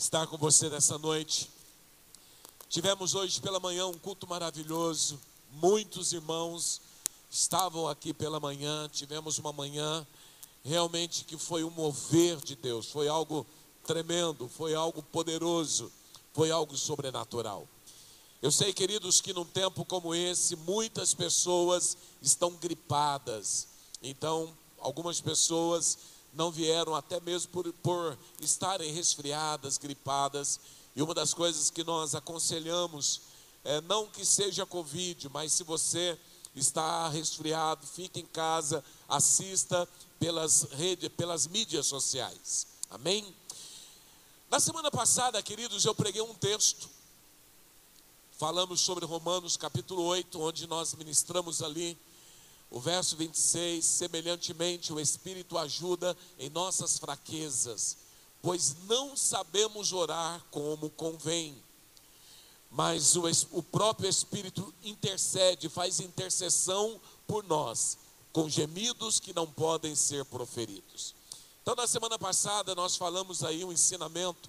estar com você nessa noite. Tivemos hoje pela manhã um culto maravilhoso. Muitos irmãos estavam aqui pela manhã. Tivemos uma manhã realmente que foi um mover de Deus. Foi algo tremendo, foi algo poderoso, foi algo sobrenatural. Eu sei, queridos, que num tempo como esse, muitas pessoas estão gripadas. Então, algumas pessoas não vieram até mesmo por, por estarem resfriadas, gripadas. E uma das coisas que nós aconselhamos é não que seja Covid, mas se você está resfriado, fique em casa, assista pelas redes, pelas mídias sociais. Amém? Na semana passada, queridos, eu preguei um texto falamos sobre Romanos capítulo 8, onde nós ministramos ali o verso 26, semelhantemente o Espírito ajuda em nossas fraquezas, pois não sabemos orar como convém. Mas o, o próprio Espírito intercede, faz intercessão por nós, com gemidos que não podem ser proferidos. Então, na semana passada, nós falamos aí um ensinamento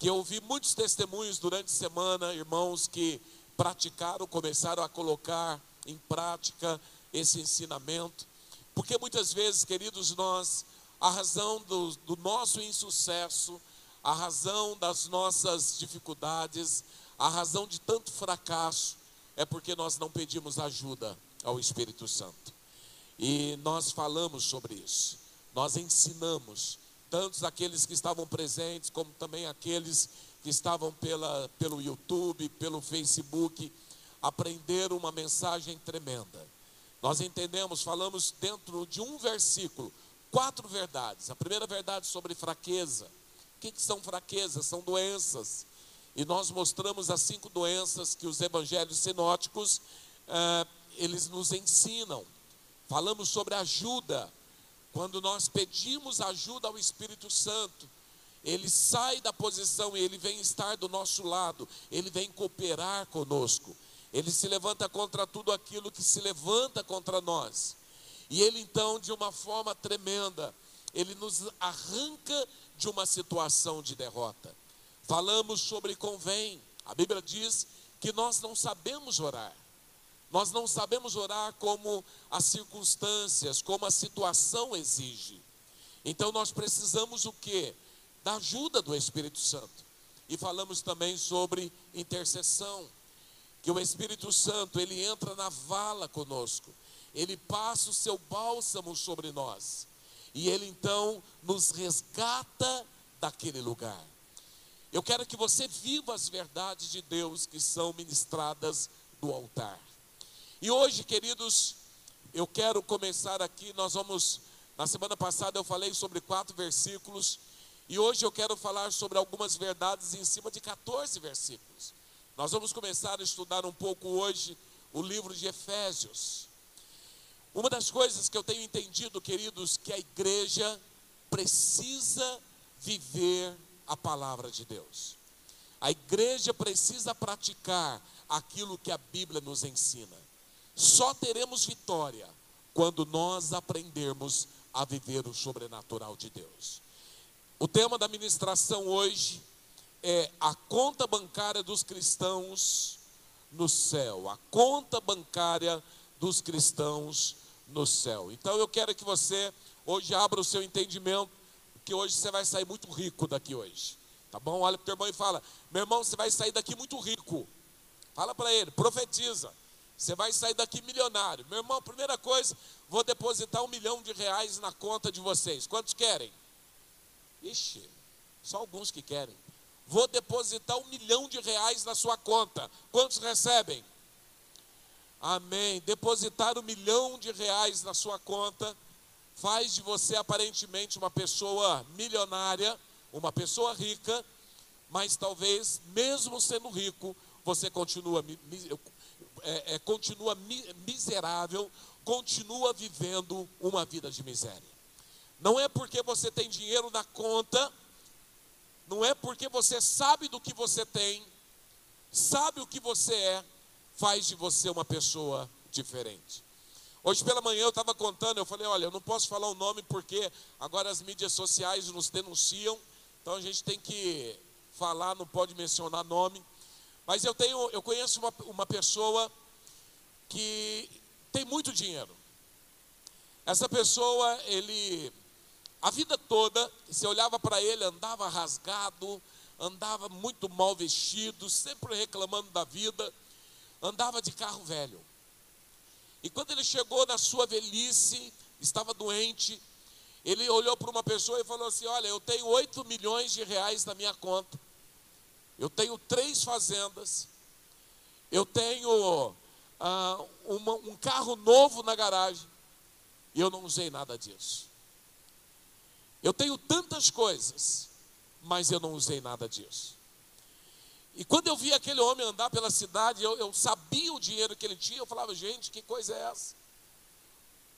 que eu ouvi muitos testemunhos durante a semana, irmãos que praticaram, começaram a colocar em prática esse ensinamento, porque muitas vezes, queridos, nós, a razão do, do nosso insucesso, a razão das nossas dificuldades, a razão de tanto fracasso, é porque nós não pedimos ajuda ao Espírito Santo. E nós falamos sobre isso, nós ensinamos, tantos aqueles que estavam presentes, como também aqueles que estavam pela, pelo YouTube, pelo Facebook, aprenderam uma mensagem tremenda. Nós entendemos, falamos dentro de um versículo, quatro verdades. A primeira verdade sobre fraqueza. O que, que são fraquezas? São doenças. E nós mostramos as cinco doenças que os evangelhos sinóticos, eh, eles nos ensinam. Falamos sobre ajuda, quando nós pedimos ajuda ao Espírito Santo, ele sai da posição e ele vem estar do nosso lado, ele vem cooperar conosco. Ele se levanta contra tudo aquilo que se levanta contra nós. E ele então, de uma forma tremenda, ele nos arranca de uma situação de derrota. Falamos sobre convém. A Bíblia diz que nós não sabemos orar. Nós não sabemos orar como as circunstâncias, como a situação exige. Então nós precisamos o quê? Da ajuda do Espírito Santo. E falamos também sobre intercessão, que o Espírito Santo, ele entra na vala conosco. Ele passa o seu bálsamo sobre nós. E ele então nos resgata daquele lugar. Eu quero que você viva as verdades de Deus que são ministradas do altar. E hoje, queridos, eu quero começar aqui. Nós vamos, na semana passada eu falei sobre quatro versículos, e hoje eu quero falar sobre algumas verdades em cima de 14 versículos. Nós vamos começar a estudar um pouco hoje o livro de Efésios. Uma das coisas que eu tenho entendido, queridos, que a igreja precisa viver a palavra de Deus. A igreja precisa praticar aquilo que a Bíblia nos ensina. Só teremos vitória quando nós aprendermos a viver o sobrenatural de Deus. O tema da ministração hoje é a conta bancária dos cristãos no céu. A conta bancária dos cristãos no céu. Então eu quero que você hoje abra o seu entendimento, que hoje você vai sair muito rico daqui hoje. Tá bom? Olha para o teu irmão e fala: Meu irmão, você vai sair daqui muito rico. Fala para ele, profetiza. Você vai sair daqui milionário. Meu irmão, primeira coisa, vou depositar um milhão de reais na conta de vocês. Quantos querem? Ixi, só alguns que querem. Vou depositar um milhão de reais na sua conta. Quantos recebem? Amém. Depositar um milhão de reais na sua conta faz de você aparentemente uma pessoa milionária, uma pessoa rica, mas talvez, mesmo sendo rico, você continua é, é, continua miserável, continua vivendo uma vida de miséria. Não é porque você tem dinheiro na conta, não é porque você sabe do que você tem, sabe o que você é, faz de você uma pessoa diferente. Hoje pela manhã eu estava contando, eu falei, olha, eu não posso falar o nome porque agora as mídias sociais nos denunciam, então a gente tem que falar, não pode mencionar nome, mas eu tenho, eu conheço uma, uma pessoa que tem muito dinheiro. Essa pessoa, ele, a vida toda, você olhava para ele, andava rasgado, andava muito mal vestido, sempre reclamando da vida, andava de carro velho. E quando ele chegou na sua velhice, estava doente, ele olhou para uma pessoa e falou assim: Olha, eu tenho 8 milhões de reais na minha conta, eu tenho três fazendas, eu tenho ah, uma, um carro novo na garagem, e eu não usei nada disso. Eu tenho tantas coisas, mas eu não usei nada disso. E quando eu vi aquele homem andar pela cidade, eu, eu sabia o dinheiro que ele tinha, eu falava, gente, que coisa é essa?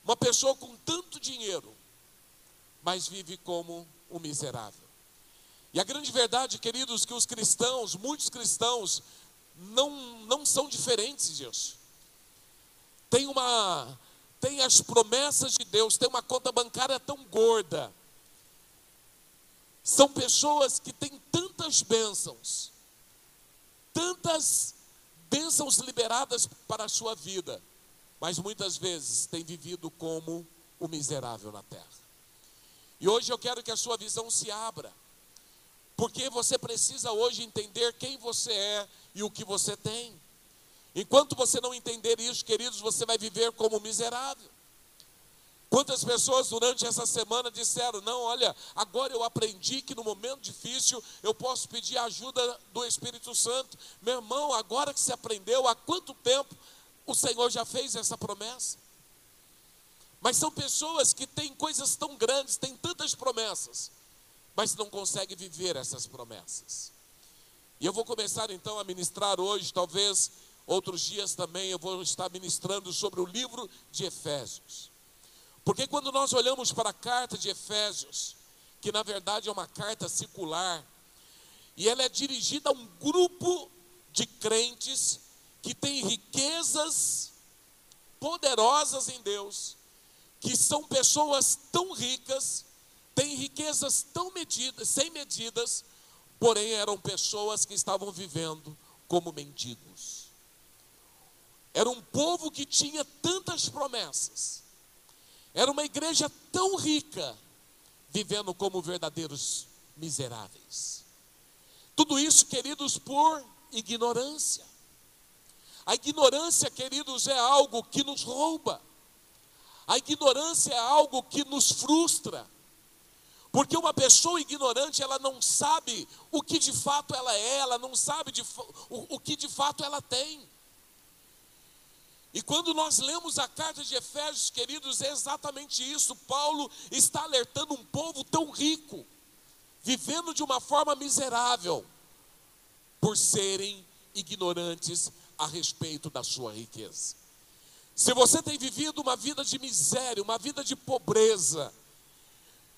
Uma pessoa com tanto dinheiro, mas vive como um miserável. E a grande verdade, queridos, que os cristãos, muitos cristãos, não, não são diferentes disso. Tem uma, tem as promessas de Deus, tem uma conta bancária tão gorda. São pessoas que têm tantas bênçãos, tantas bênçãos liberadas para a sua vida, mas muitas vezes têm vivido como o miserável na terra. E hoje eu quero que a sua visão se abra, porque você precisa hoje entender quem você é e o que você tem. Enquanto você não entender isso, queridos, você vai viver como miserável. Quantas pessoas durante essa semana disseram: Não, olha, agora eu aprendi que no momento difícil eu posso pedir ajuda do Espírito Santo. Meu irmão, agora que você aprendeu, há quanto tempo o Senhor já fez essa promessa? Mas são pessoas que têm coisas tão grandes, têm tantas promessas, mas não conseguem viver essas promessas. E eu vou começar então a ministrar hoje, talvez outros dias também eu vou estar ministrando sobre o livro de Efésios. Porque quando nós olhamos para a carta de Efésios, que na verdade é uma carta circular, e ela é dirigida a um grupo de crentes que tem riquezas poderosas em Deus, que são pessoas tão ricas, têm riquezas tão medidas, sem medidas, porém eram pessoas que estavam vivendo como mendigos. Era um povo que tinha tantas promessas, era uma igreja tão rica, vivendo como verdadeiros miseráveis. Tudo isso, queridos, por ignorância. A ignorância, queridos, é algo que nos rouba. A ignorância é algo que nos frustra. Porque uma pessoa ignorante, ela não sabe o que de fato ela é, ela não sabe de, o, o que de fato ela tem. E quando nós lemos a carta de Efésios, queridos, é exatamente isso. Paulo está alertando um povo tão rico, vivendo de uma forma miserável, por serem ignorantes a respeito da sua riqueza. Se você tem vivido uma vida de miséria, uma vida de pobreza,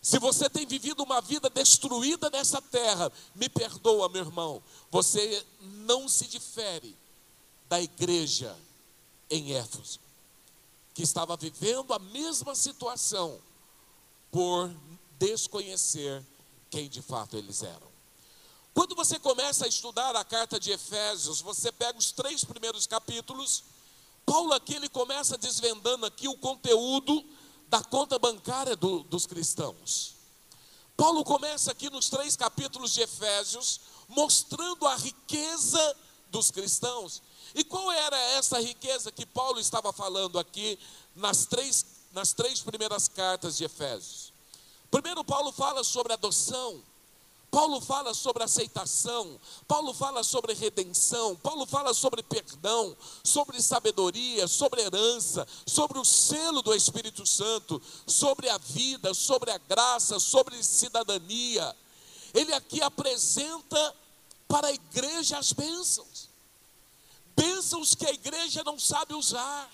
se você tem vivido uma vida destruída nessa terra, me perdoa, meu irmão, você não se difere da igreja em Éfeso, que estava vivendo a mesma situação por desconhecer quem de fato eles eram. Quando você começa a estudar a carta de Efésios, você pega os três primeiros capítulos, Paulo aqui ele começa desvendando aqui o conteúdo da conta bancária do, dos cristãos. Paulo começa aqui nos três capítulos de Efésios, mostrando a riqueza dos cristãos. E qual era essa riqueza que Paulo estava falando aqui nas três, nas três primeiras cartas de Efésios? Primeiro, Paulo fala sobre adoção. Paulo fala sobre aceitação, Paulo fala sobre redenção, Paulo fala sobre perdão, sobre sabedoria, sobre herança, sobre o selo do Espírito Santo, sobre a vida, sobre a graça, sobre cidadania. Ele aqui apresenta para a igreja as bênçãos bênçãos que a igreja não sabe usar.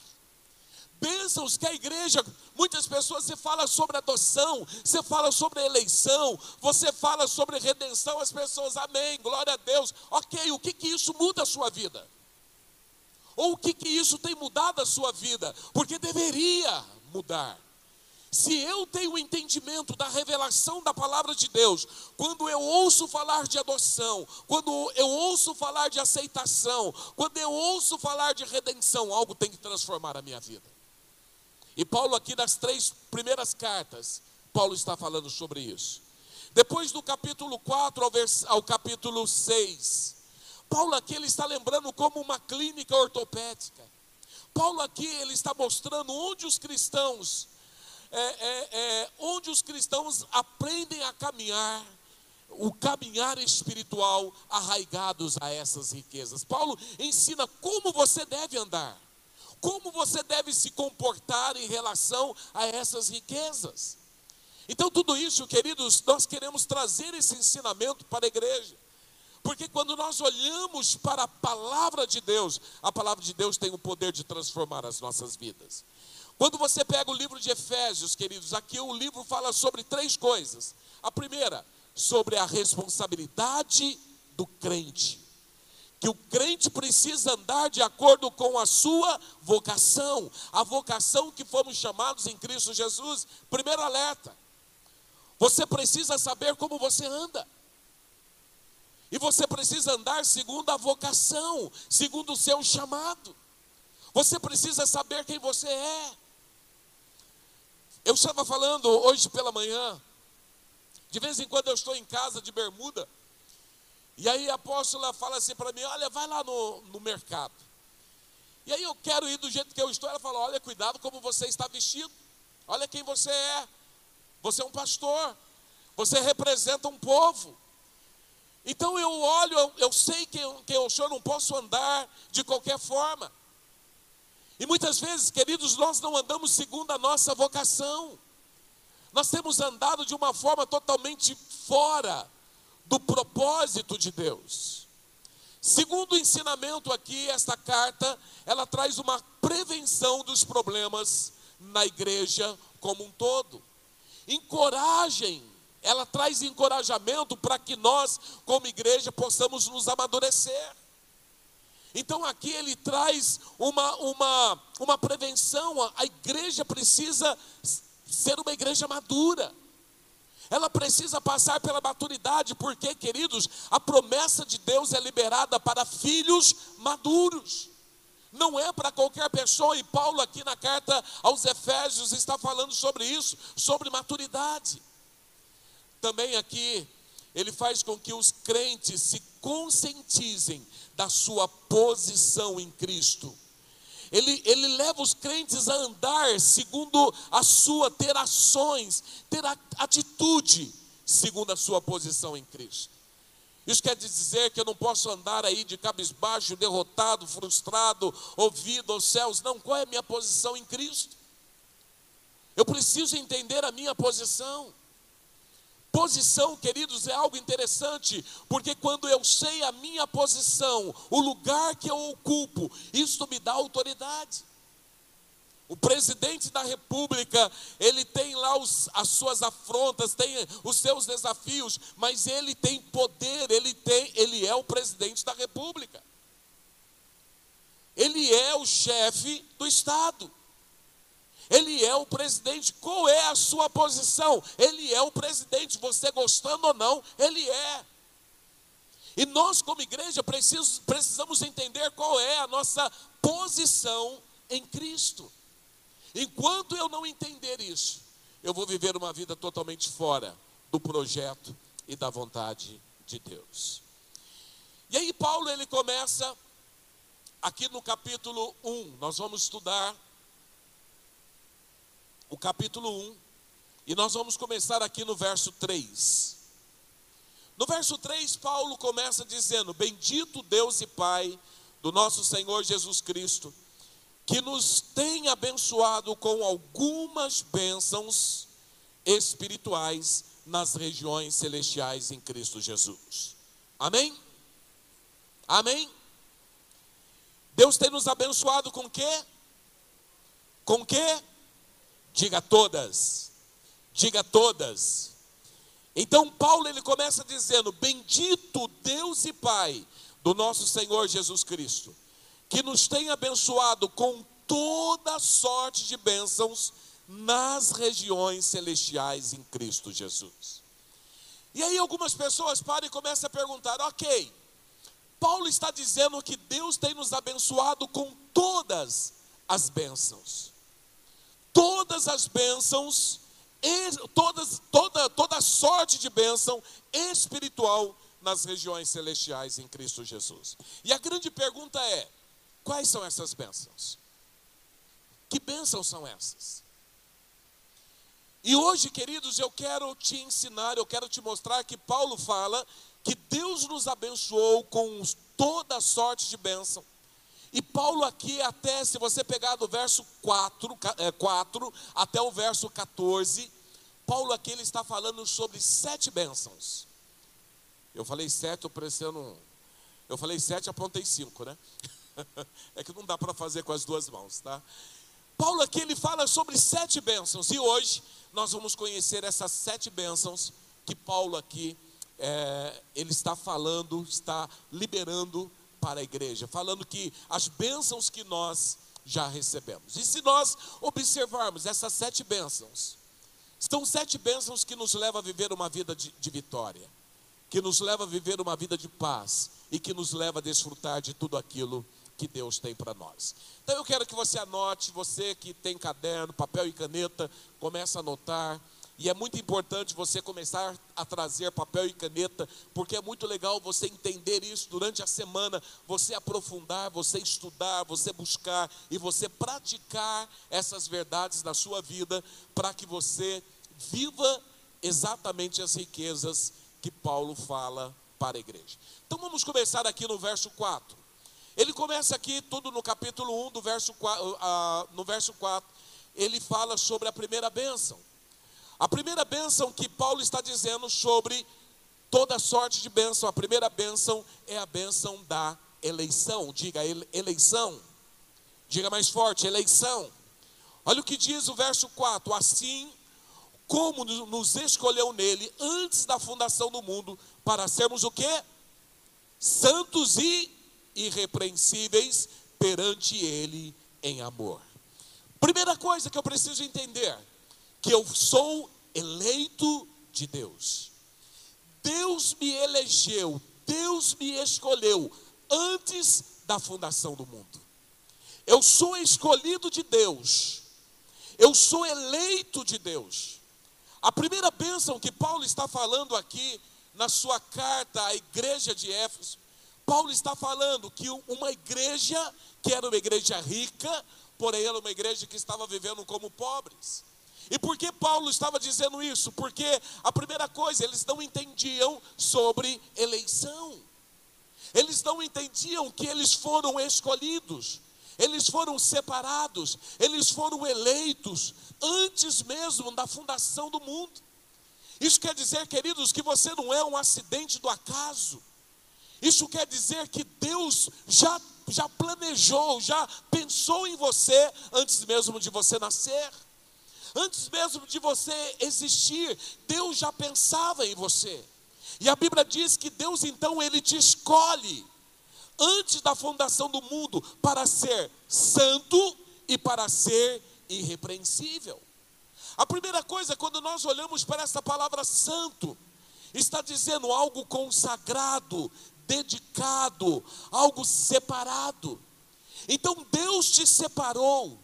Bênçãos que a igreja, muitas pessoas você fala sobre adoção, você fala sobre eleição, você fala sobre redenção, as pessoas, amém, glória a Deus. Ok, o que, que isso muda a sua vida? Ou o que, que isso tem mudado a sua vida? Porque deveria mudar. Se eu tenho entendimento da revelação da palavra de Deus, quando eu ouço falar de adoção, quando eu ouço falar de aceitação, quando eu ouço falar de redenção, algo tem que transformar a minha vida. E Paulo, aqui nas três primeiras cartas, Paulo está falando sobre isso. Depois do capítulo 4 ao, vers, ao capítulo 6, Paulo aqui ele está lembrando como uma clínica ortopédica. Paulo aqui ele está mostrando onde os cristãos é, é, é, onde os cristãos aprendem a caminhar, o caminhar espiritual arraigados a essas riquezas. Paulo ensina como você deve andar, como você deve se comportar em relação a essas riquezas. Então, tudo isso, queridos, nós queremos trazer esse ensinamento para a igreja. Porque quando nós olhamos para a palavra de Deus, a palavra de Deus tem o poder de transformar as nossas vidas. Quando você pega o livro de Efésios, queridos, aqui o livro fala sobre três coisas. A primeira, sobre a responsabilidade do crente. Que o crente precisa andar de acordo com a sua vocação, a vocação que fomos chamados em Cristo Jesus. Primeiro alerta: você precisa saber como você anda. E você precisa andar segundo a vocação, segundo o seu chamado. Você precisa saber quem você é. Eu estava falando hoje pela manhã, de vez em quando eu estou em casa de bermuda, e aí a apóstola fala assim para mim: Olha, vai lá no, no mercado. E aí eu quero ir do jeito que eu estou. Ela fala: Olha, cuidado como você está vestido. Olha quem você é. Você é um pastor. Você representa um povo. Então eu olho, eu, eu sei que, que eu sou, não posso andar de qualquer forma. E muitas vezes, queridos, nós não andamos segundo a nossa vocação. Nós temos andado de uma forma totalmente fora do propósito de Deus. Segundo o ensinamento aqui, esta carta, ela traz uma prevenção dos problemas na igreja como um todo. Encorajem, ela traz encorajamento para que nós, como igreja, possamos nos amadurecer. Então aqui ele traz uma, uma, uma prevenção, a igreja precisa ser uma igreja madura. Ela precisa passar pela maturidade, porque, queridos, a promessa de Deus é liberada para filhos maduros. Não é para qualquer pessoa, e Paulo, aqui na carta aos Efésios, está falando sobre isso, sobre maturidade. Também aqui, ele faz com que os crentes se conscientizem da sua posição em Cristo. Ele, ele leva os crentes a andar segundo a sua, ter ações, ter atitude segundo a sua posição em Cristo. Isso quer dizer que eu não posso andar aí de cabisbaixo, derrotado, frustrado, ouvido aos céus. Não, qual é a minha posição em Cristo? Eu preciso entender a minha posição. Posição, queridos, é algo interessante, porque quando eu sei a minha posição, o lugar que eu ocupo, isso me dá autoridade. O presidente da república, ele tem lá os, as suas afrontas, tem os seus desafios, mas ele tem poder, ele tem, ele é o presidente da república. Ele é o chefe do estado. Ele é o presidente. Qual é a sua posição? Ele é o presidente. Você gostando ou não, ele é. E nós, como igreja, precisamos entender qual é a nossa posição em Cristo. Enquanto eu não entender isso, eu vou viver uma vida totalmente fora do projeto e da vontade de Deus. E aí, Paulo, ele começa aqui no capítulo 1, nós vamos estudar o capítulo 1, e nós vamos começar aqui no verso 3. No verso 3, Paulo começa dizendo: Bendito Deus e Pai do nosso Senhor Jesus Cristo, que nos tem abençoado com algumas bênçãos espirituais nas regiões celestiais em Cristo Jesus. Amém? Amém? Deus tem nos abençoado com quê? Com quê? Diga todas. Diga todas. Então Paulo ele começa dizendo: Bendito Deus e Pai do nosso Senhor Jesus Cristo, que nos tem abençoado com toda sorte de bênçãos nas regiões celestiais em Cristo Jesus. E aí algumas pessoas param e começam a perguntar: ok, Paulo está dizendo que Deus tem nos abençoado com todas as bênçãos. Todas as bênçãos, todas, toda, toda sorte de bênção espiritual nas regiões celestiais em Cristo Jesus. E a grande pergunta é: quais são essas bênçãos? Que bênçãos são essas? E hoje, queridos, eu quero te ensinar, eu quero te mostrar que Paulo fala que Deus nos abençoou com toda sorte de bênção. E Paulo aqui, até se você pegar do verso 4, 4 é, até o verso 14, Paulo aqui ele está falando sobre sete bênçãos. Eu falei sete, eu parecendo. Eu falei sete, apontei cinco, né? É que não dá para fazer com as duas mãos, tá? Paulo aqui ele fala sobre sete bênçãos e hoje nós vamos conhecer essas sete bênçãos que Paulo aqui é, ele está falando, está liberando para a igreja, falando que as bênçãos que nós já recebemos. E se nós observarmos essas sete bênçãos, são sete bênçãos que nos levam a viver uma vida de, de vitória, que nos leva a viver uma vida de paz e que nos leva a desfrutar de tudo aquilo que Deus tem para nós. Então eu quero que você anote, você que tem caderno, papel e caneta, comece a anotar e é muito importante você começar a trazer papel e caneta, porque é muito legal você entender isso durante a semana, você aprofundar, você estudar, você buscar e você praticar essas verdades na sua vida, para que você viva exatamente as riquezas que Paulo fala para a igreja. Então vamos começar aqui no verso 4. Ele começa aqui tudo no capítulo 1, do verso 4, uh, no verso 4, ele fala sobre a primeira bênção. A primeira bênção que Paulo está dizendo sobre toda sorte de bênção, a primeira bênção é a bênção da eleição. Diga eleição. Diga mais forte, eleição. Olha o que diz o verso 4: Assim como nos escolheu nele antes da fundação do mundo, para sermos o que? Santos e irrepreensíveis perante ele em amor. Primeira coisa que eu preciso entender: que eu sou eleito de Deus. Deus me elegeu, Deus me escolheu antes da fundação do mundo. Eu sou escolhido de Deus. Eu sou eleito de Deus. A primeira bênção que Paulo está falando aqui na sua carta à igreja de Éfeso, Paulo está falando que uma igreja que era uma igreja rica, porém era uma igreja que estava vivendo como pobres. E por que Paulo estava dizendo isso? Porque a primeira coisa, eles não entendiam sobre eleição. Eles não entendiam que eles foram escolhidos, eles foram separados, eles foram eleitos antes mesmo da fundação do mundo. Isso quer dizer, queridos, que você não é um acidente do acaso. Isso quer dizer que Deus já, já planejou, já pensou em você antes mesmo de você nascer. Antes mesmo de você existir, Deus já pensava em você. E a Bíblia diz que Deus então ele te escolhe antes da fundação do mundo para ser santo e para ser irrepreensível. A primeira coisa, quando nós olhamos para essa palavra santo, está dizendo algo consagrado, dedicado, algo separado. Então Deus te separou,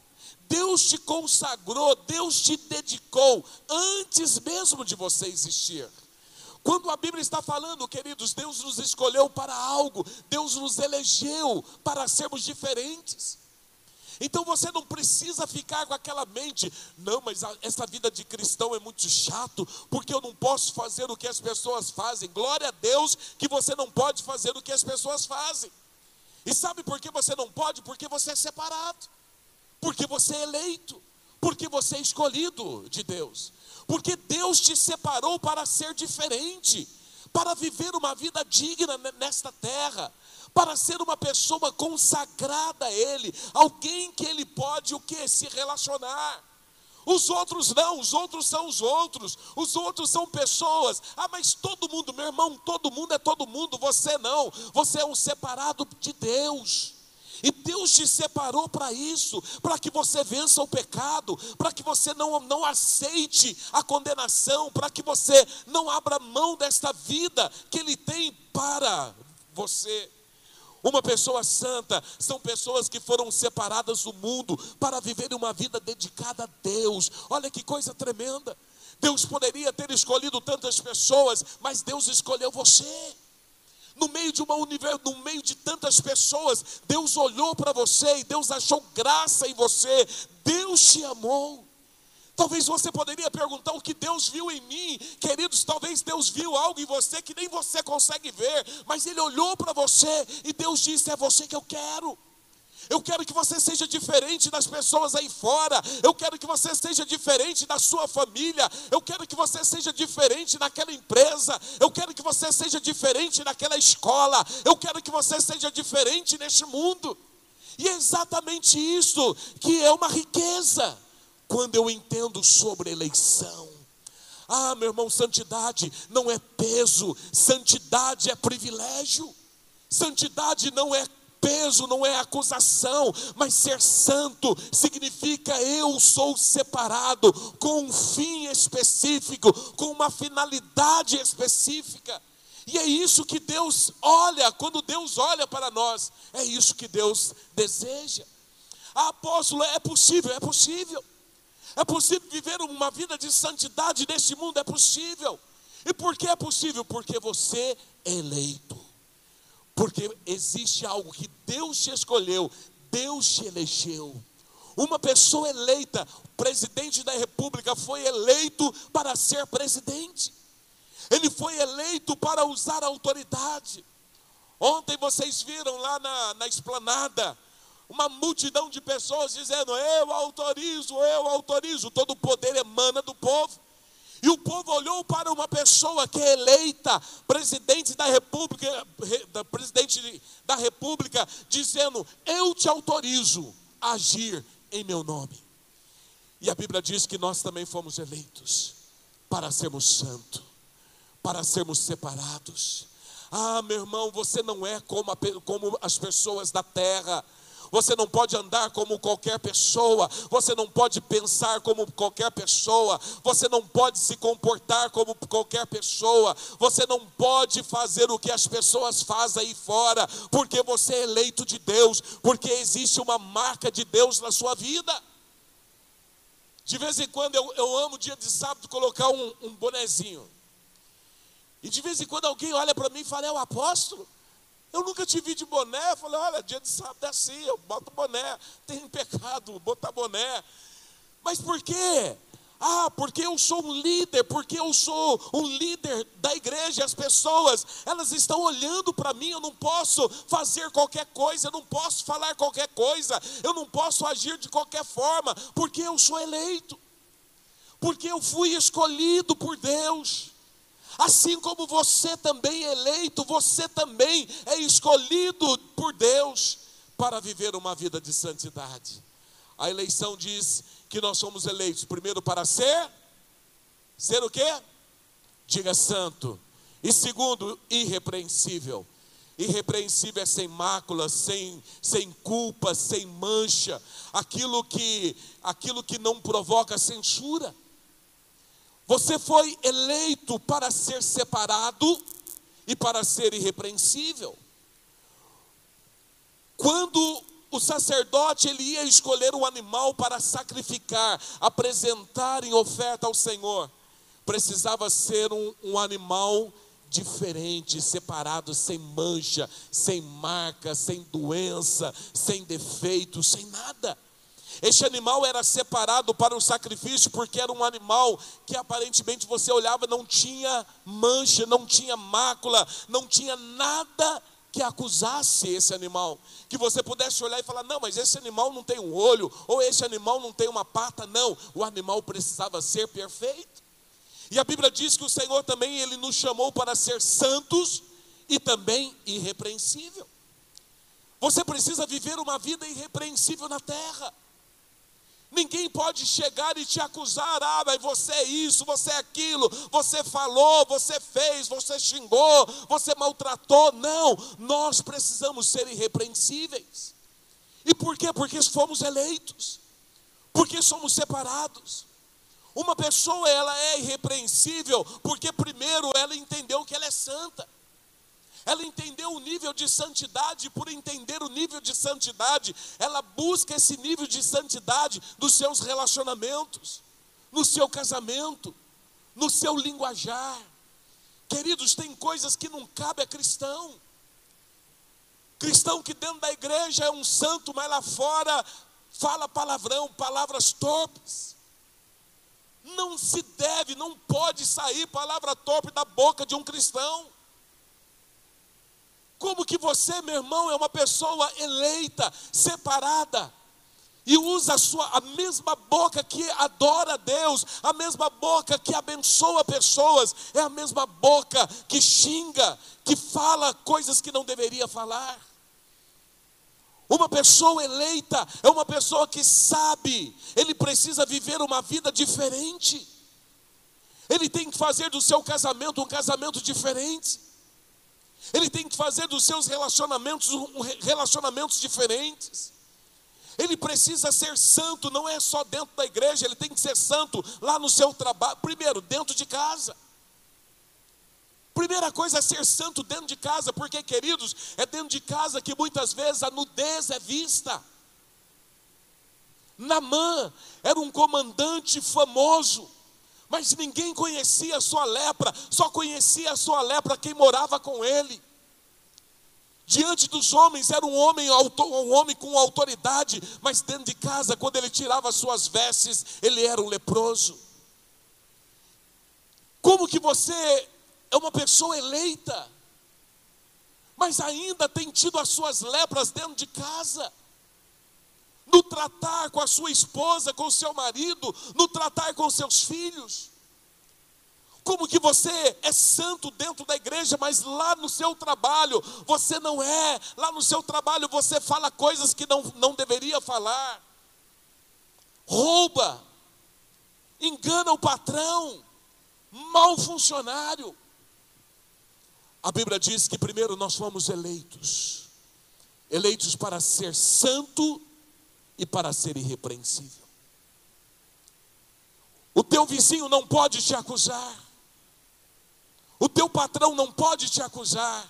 Deus te consagrou, Deus te dedicou antes mesmo de você existir. Quando a Bíblia está falando, queridos, Deus nos escolheu para algo, Deus nos elegeu para sermos diferentes. Então você não precisa ficar com aquela mente, não, mas essa vida de cristão é muito chato, porque eu não posso fazer o que as pessoas fazem. Glória a Deus que você não pode fazer o que as pessoas fazem. E sabe por que você não pode? Porque você é separado porque você é eleito, porque você é escolhido de Deus, porque Deus te separou para ser diferente, para viver uma vida digna nesta terra, para ser uma pessoa consagrada a Ele, alguém que Ele pode o que se relacionar. Os outros não, os outros são os outros, os outros são pessoas. Ah, mas todo mundo, meu irmão, todo mundo é todo mundo, você não, você é um separado de Deus. E Deus te separou para isso, para que você vença o pecado, para que você não, não aceite a condenação, para que você não abra mão desta vida que Ele tem para você. Uma pessoa santa são pessoas que foram separadas do mundo para viver uma vida dedicada a Deus. Olha que coisa tremenda. Deus poderia ter escolhido tantas pessoas, mas Deus escolheu você. No meio de uma universo, no meio de tantas pessoas, Deus olhou para você e Deus achou graça em você. Deus te amou. Talvez você poderia perguntar o que Deus viu em mim, queridos. Talvez Deus viu algo em você que nem você consegue ver, mas Ele olhou para você e Deus disse: É você que eu quero. Eu quero que você seja diferente das pessoas aí fora. Eu quero que você seja diferente da sua família. Eu quero que você seja diferente naquela empresa. Eu quero que você seja diferente naquela escola. Eu quero que você seja diferente neste mundo. E é exatamente isso que é uma riqueza quando eu entendo sobre eleição. Ah, meu irmão, santidade não é peso, santidade é privilégio. Santidade não é peso, não é acusação, mas ser santo significa eu sou separado com um fim específico, com uma finalidade específica. E é isso que Deus olha, quando Deus olha para nós, é isso que Deus deseja. Ah, apóstolo, é possível, é possível. É possível viver uma vida de santidade neste mundo, é possível. E por que é possível? Porque você é eleito. Porque existe algo que Deus te escolheu, Deus te elegeu. Uma pessoa eleita, presidente da república foi eleito para ser presidente. Ele foi eleito para usar a autoridade. Ontem vocês viram lá na, na esplanada uma multidão de pessoas dizendo: Eu autorizo, eu autorizo. Todo o poder emana do povo. E o povo olhou para uma pessoa que é eleita presidente da República, presidente da República, dizendo: Eu te autorizo a agir em meu nome. E a Bíblia diz que nós também fomos eleitos para sermos santos, para sermos separados. Ah, meu irmão, você não é como, a, como as pessoas da terra você não pode andar como qualquer pessoa, você não pode pensar como qualquer pessoa, você não pode se comportar como qualquer pessoa, você não pode fazer o que as pessoas fazem aí fora, porque você é eleito de Deus, porque existe uma marca de Deus na sua vida. De vez em quando eu, eu amo dia de sábado colocar um, um bonezinho. E de vez em quando alguém olha para mim e fala, é o apóstolo? Eu nunca te vi de boné. falei, olha, dia de sábado é assim, eu boto boné. Tem pecado botar boné. Mas por quê? Ah, porque eu sou um líder, porque eu sou um líder da igreja, as pessoas, elas estão olhando para mim, eu não posso fazer qualquer coisa, eu não posso falar qualquer coisa, eu não posso agir de qualquer forma, porque eu sou eleito, porque eu fui escolhido por Deus. Assim como você também é eleito, você também é escolhido por Deus para viver uma vida de santidade. A eleição diz que nós somos eleitos primeiro para ser ser o quê? Diga santo. E segundo, irrepreensível. Irrepreensível é sem mácula, sem, sem culpa, sem mancha, aquilo que aquilo que não provoca censura. Você foi eleito para ser separado e para ser irrepreensível. Quando o sacerdote ele ia escolher o animal para sacrificar, apresentar em oferta ao Senhor, precisava ser um, um animal diferente, separado, sem mancha, sem marca, sem doença, sem defeito, sem nada. Este animal era separado para o sacrifício porque era um animal que aparentemente você olhava não tinha mancha, não tinha mácula, não tinha nada que acusasse esse animal, que você pudesse olhar e falar: não, mas esse animal não tem um olho, ou esse animal não tem uma pata, não, o animal precisava ser perfeito. E a Bíblia diz que o Senhor também ele nos chamou para ser santos e também irrepreensível. Você precisa viver uma vida irrepreensível na terra. Ninguém pode chegar e te acusar, ah, mas você é isso, você é aquilo, você falou, você fez, você xingou, você maltratou. Não, nós precisamos ser irrepreensíveis. E por quê? Porque fomos eleitos, porque somos separados. Uma pessoa ela é irrepreensível porque primeiro ela entendeu que ela é santa. Ela entendeu o nível de santidade, por entender o nível de santidade, ela busca esse nível de santidade nos seus relacionamentos, no seu casamento, no seu linguajar. Queridos, tem coisas que não cabe a cristão. Cristão que dentro da igreja é um santo, mas lá fora fala palavrão, palavras torpes. Não se deve, não pode sair palavra torpe da boca de um cristão. Como que você, meu irmão, é uma pessoa eleita, separada, e usa a, sua, a mesma boca que adora a Deus, a mesma boca que abençoa pessoas, é a mesma boca que xinga, que fala coisas que não deveria falar. Uma pessoa eleita é uma pessoa que sabe, ele precisa viver uma vida diferente. Ele tem que fazer do seu casamento um casamento diferente. Ele tem que fazer dos seus relacionamentos relacionamentos diferentes. Ele precisa ser santo, não é só dentro da igreja, ele tem que ser santo lá no seu trabalho, primeiro, dentro de casa. Primeira coisa é ser santo dentro de casa, porque, queridos, é dentro de casa que muitas vezes a nudez é vista. Namã era um comandante famoso, mas ninguém conhecia a sua lepra, só conhecia a sua lepra quem morava com ele. Diante dos homens era um homem, um homem com autoridade, mas dentro de casa, quando ele tirava suas vestes, ele era um leproso. Como que você é uma pessoa eleita, mas ainda tem tido as suas lepras dentro de casa. No tratar com a sua esposa, com o seu marido, no tratar com seus filhos. Como que você é santo dentro da igreja, mas lá no seu trabalho você não é. Lá no seu trabalho você fala coisas que não, não deveria falar. Rouba, engana o patrão, mau funcionário. A Bíblia diz que primeiro nós fomos eleitos eleitos para ser santo e para ser irrepreensível. O teu vizinho não pode te acusar. O teu patrão não pode te acusar.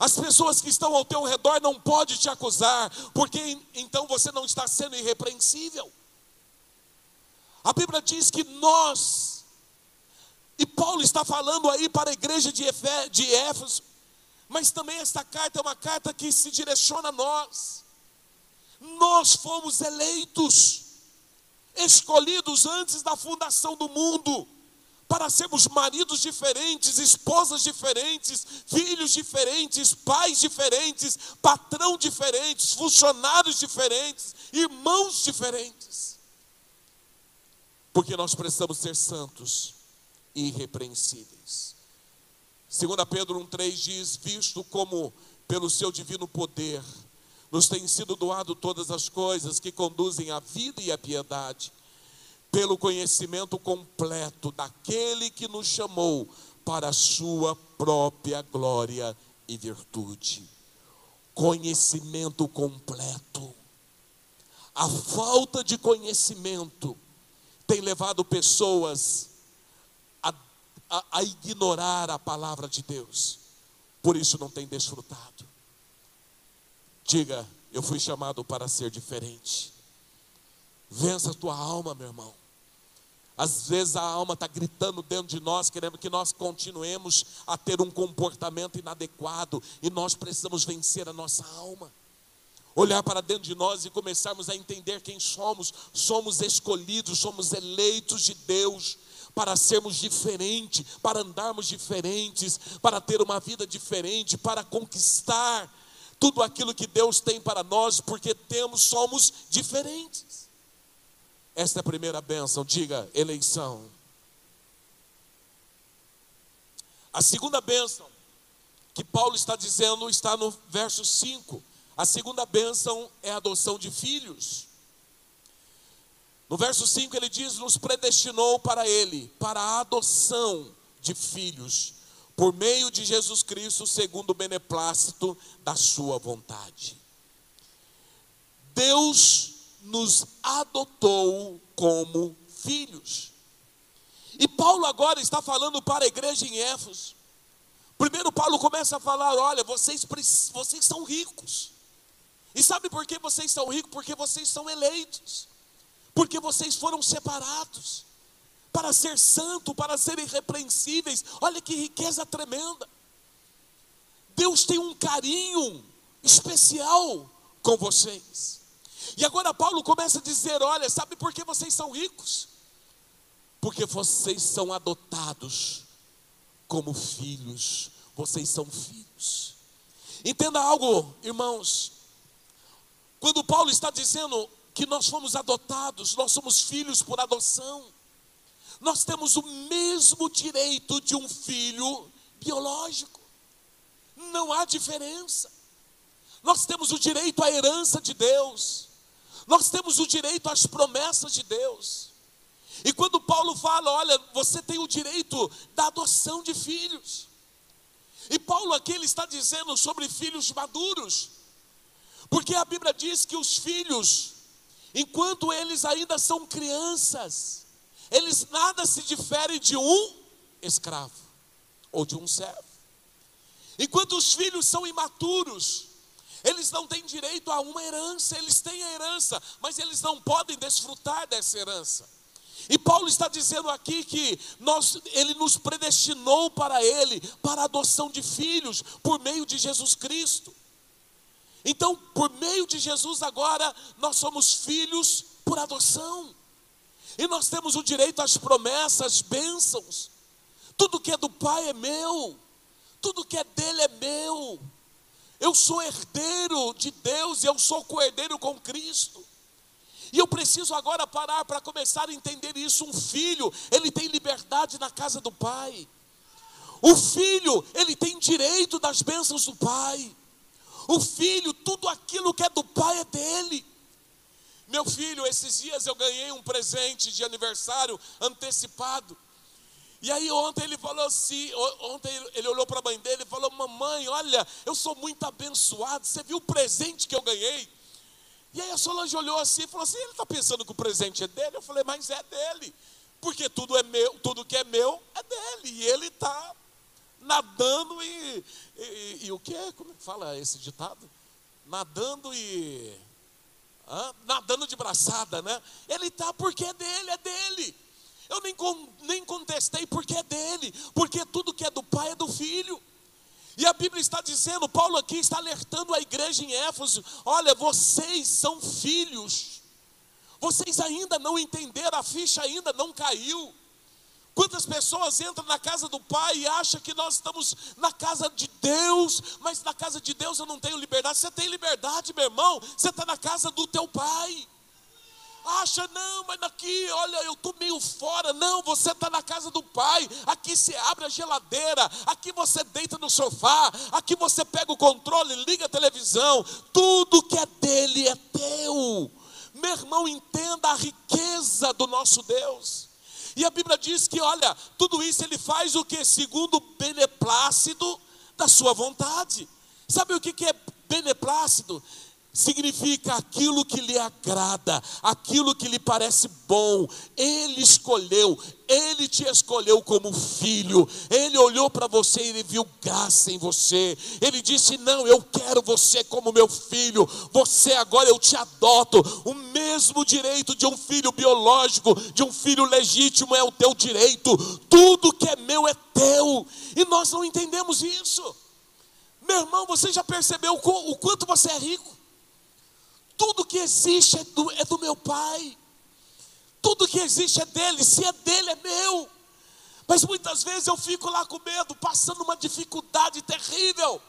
As pessoas que estão ao teu redor não podem te acusar, porque então você não está sendo irrepreensível. A Bíblia diz que nós e Paulo está falando aí para a igreja de, Éfeso, mas também esta carta é uma carta que se direciona a nós. Nós fomos eleitos, escolhidos antes da fundação do mundo, para sermos maridos diferentes, esposas diferentes, filhos diferentes, pais diferentes, patrão diferentes, funcionários diferentes, irmãos diferentes. Porque nós precisamos ser santos irrepreensíveis. 2 Pedro 1,3 diz: Visto como pelo seu divino poder nos têm sido doado todas as coisas que conduzem à vida e à piedade, pelo conhecimento completo daquele que nos chamou para a sua própria glória e virtude. Conhecimento completo. A falta de conhecimento tem levado pessoas a, a ignorar a palavra de Deus, por isso não tem desfrutado. Diga, eu fui chamado para ser diferente. Vença a tua alma, meu irmão. Às vezes a alma está gritando dentro de nós, querendo que nós continuemos a ter um comportamento inadequado, e nós precisamos vencer a nossa alma. Olhar para dentro de nós e começarmos a entender quem somos. Somos escolhidos, somos eleitos de Deus para sermos diferentes, para andarmos diferentes, para ter uma vida diferente, para conquistar tudo aquilo que Deus tem para nós, porque temos, somos diferentes. Esta é a primeira bênção, diga eleição. A segunda bênção que Paulo está dizendo está no verso 5. A segunda bênção é a adoção de filhos. No verso 5 ele diz: Nos predestinou para Ele, para a adoção de filhos, por meio de Jesus Cristo, segundo o beneplácito da Sua vontade. Deus nos adotou como filhos. E Paulo agora está falando para a igreja em Éfeso. Primeiro, Paulo começa a falar: olha, vocês, vocês são ricos. E sabe por que vocês são ricos? Porque vocês são eleitos. Porque vocês foram separados para ser santo, para ser irrepreensíveis. Olha que riqueza tremenda. Deus tem um carinho especial com vocês. E agora Paulo começa a dizer: olha, sabe por que vocês são ricos? Porque vocês são adotados como filhos. Vocês são filhos. Entenda algo, irmãos. Quando Paulo está dizendo que nós fomos adotados, nós somos filhos por adoção. Nós temos o mesmo direito de um filho biológico. Não há diferença. Nós temos o direito à herança de Deus. Nós temos o direito às promessas de Deus. E quando Paulo fala, olha, você tem o direito da adoção de filhos. E Paulo aqui ele está dizendo sobre filhos maduros. Porque a Bíblia diz que os filhos, enquanto eles ainda são crianças, eles nada se diferem de um escravo ou de um servo. Enquanto os filhos são imaturos, eles não têm direito a uma herança, eles têm a herança, mas eles não podem desfrutar dessa herança. E Paulo está dizendo aqui que nós, ele nos predestinou para ele, para a adoção de filhos, por meio de Jesus Cristo. Então, por meio de Jesus, agora, nós somos filhos por adoção. E nós temos o direito às promessas, bênçãos. Tudo que é do Pai é meu, tudo que é dele é meu. Eu sou herdeiro de Deus e eu sou co-herdeiro com Cristo. E eu preciso agora parar para começar a entender isso. Um filho, ele tem liberdade na casa do pai. O filho, ele tem direito das bênçãos do pai. O filho, tudo aquilo que é do pai é dele. Meu filho, esses dias eu ganhei um presente de aniversário antecipado. E aí ontem ele falou assim, ontem ele olhou para a mãe dele e falou: "Mamãe, olha, eu sou muito abençoado. Você viu o presente que eu ganhei?" E aí a Solange olhou assim e falou assim: "Ele está pensando que o presente é dele?" Eu falei: "Mas é dele, porque tudo é meu, tudo que é meu é dele. E ele está nadando e, e, e, o que? Como é que fala esse ditado? Nadando e nadando de braçada, né? Ele está porque é dele, é dele. Eu nem, nem contestei porque é dele, porque tudo que é do pai é do filho. E a Bíblia está dizendo, Paulo aqui está alertando a igreja em Éfeso: olha, vocês são filhos, vocês ainda não entenderam, a ficha ainda não caiu. Quantas pessoas entram na casa do Pai e acham que nós estamos na casa de Deus, mas na casa de Deus eu não tenho liberdade. Você tem liberdade, meu irmão, você está na casa do teu Pai acha, não, mas aqui, olha, eu estou meio fora. Não, você está na casa do pai. Aqui você abre a geladeira, aqui você deita no sofá, aqui você pega o controle, liga a televisão. Tudo que é dele é teu. Meu irmão, entenda a riqueza do nosso Deus. E a Bíblia diz que, olha, tudo isso ele faz o que? Segundo o beneplácito da sua vontade. Sabe o que é beneplácito? Significa aquilo que lhe agrada, aquilo que lhe parece bom. Ele escolheu, ele te escolheu como filho. Ele olhou para você e ele viu graça em você. Ele disse: Não, eu quero você como meu filho. Você agora eu te adoto. O mesmo direito de um filho biológico, de um filho legítimo, é o teu direito. Tudo que é meu é teu. E nós não entendemos isso. Meu irmão, você já percebeu o quanto você é rico? Tudo que existe é do, é do meu Pai. Tudo que existe é dele. Se é dele, é meu. Mas muitas vezes eu fico lá com medo, passando uma dificuldade terrível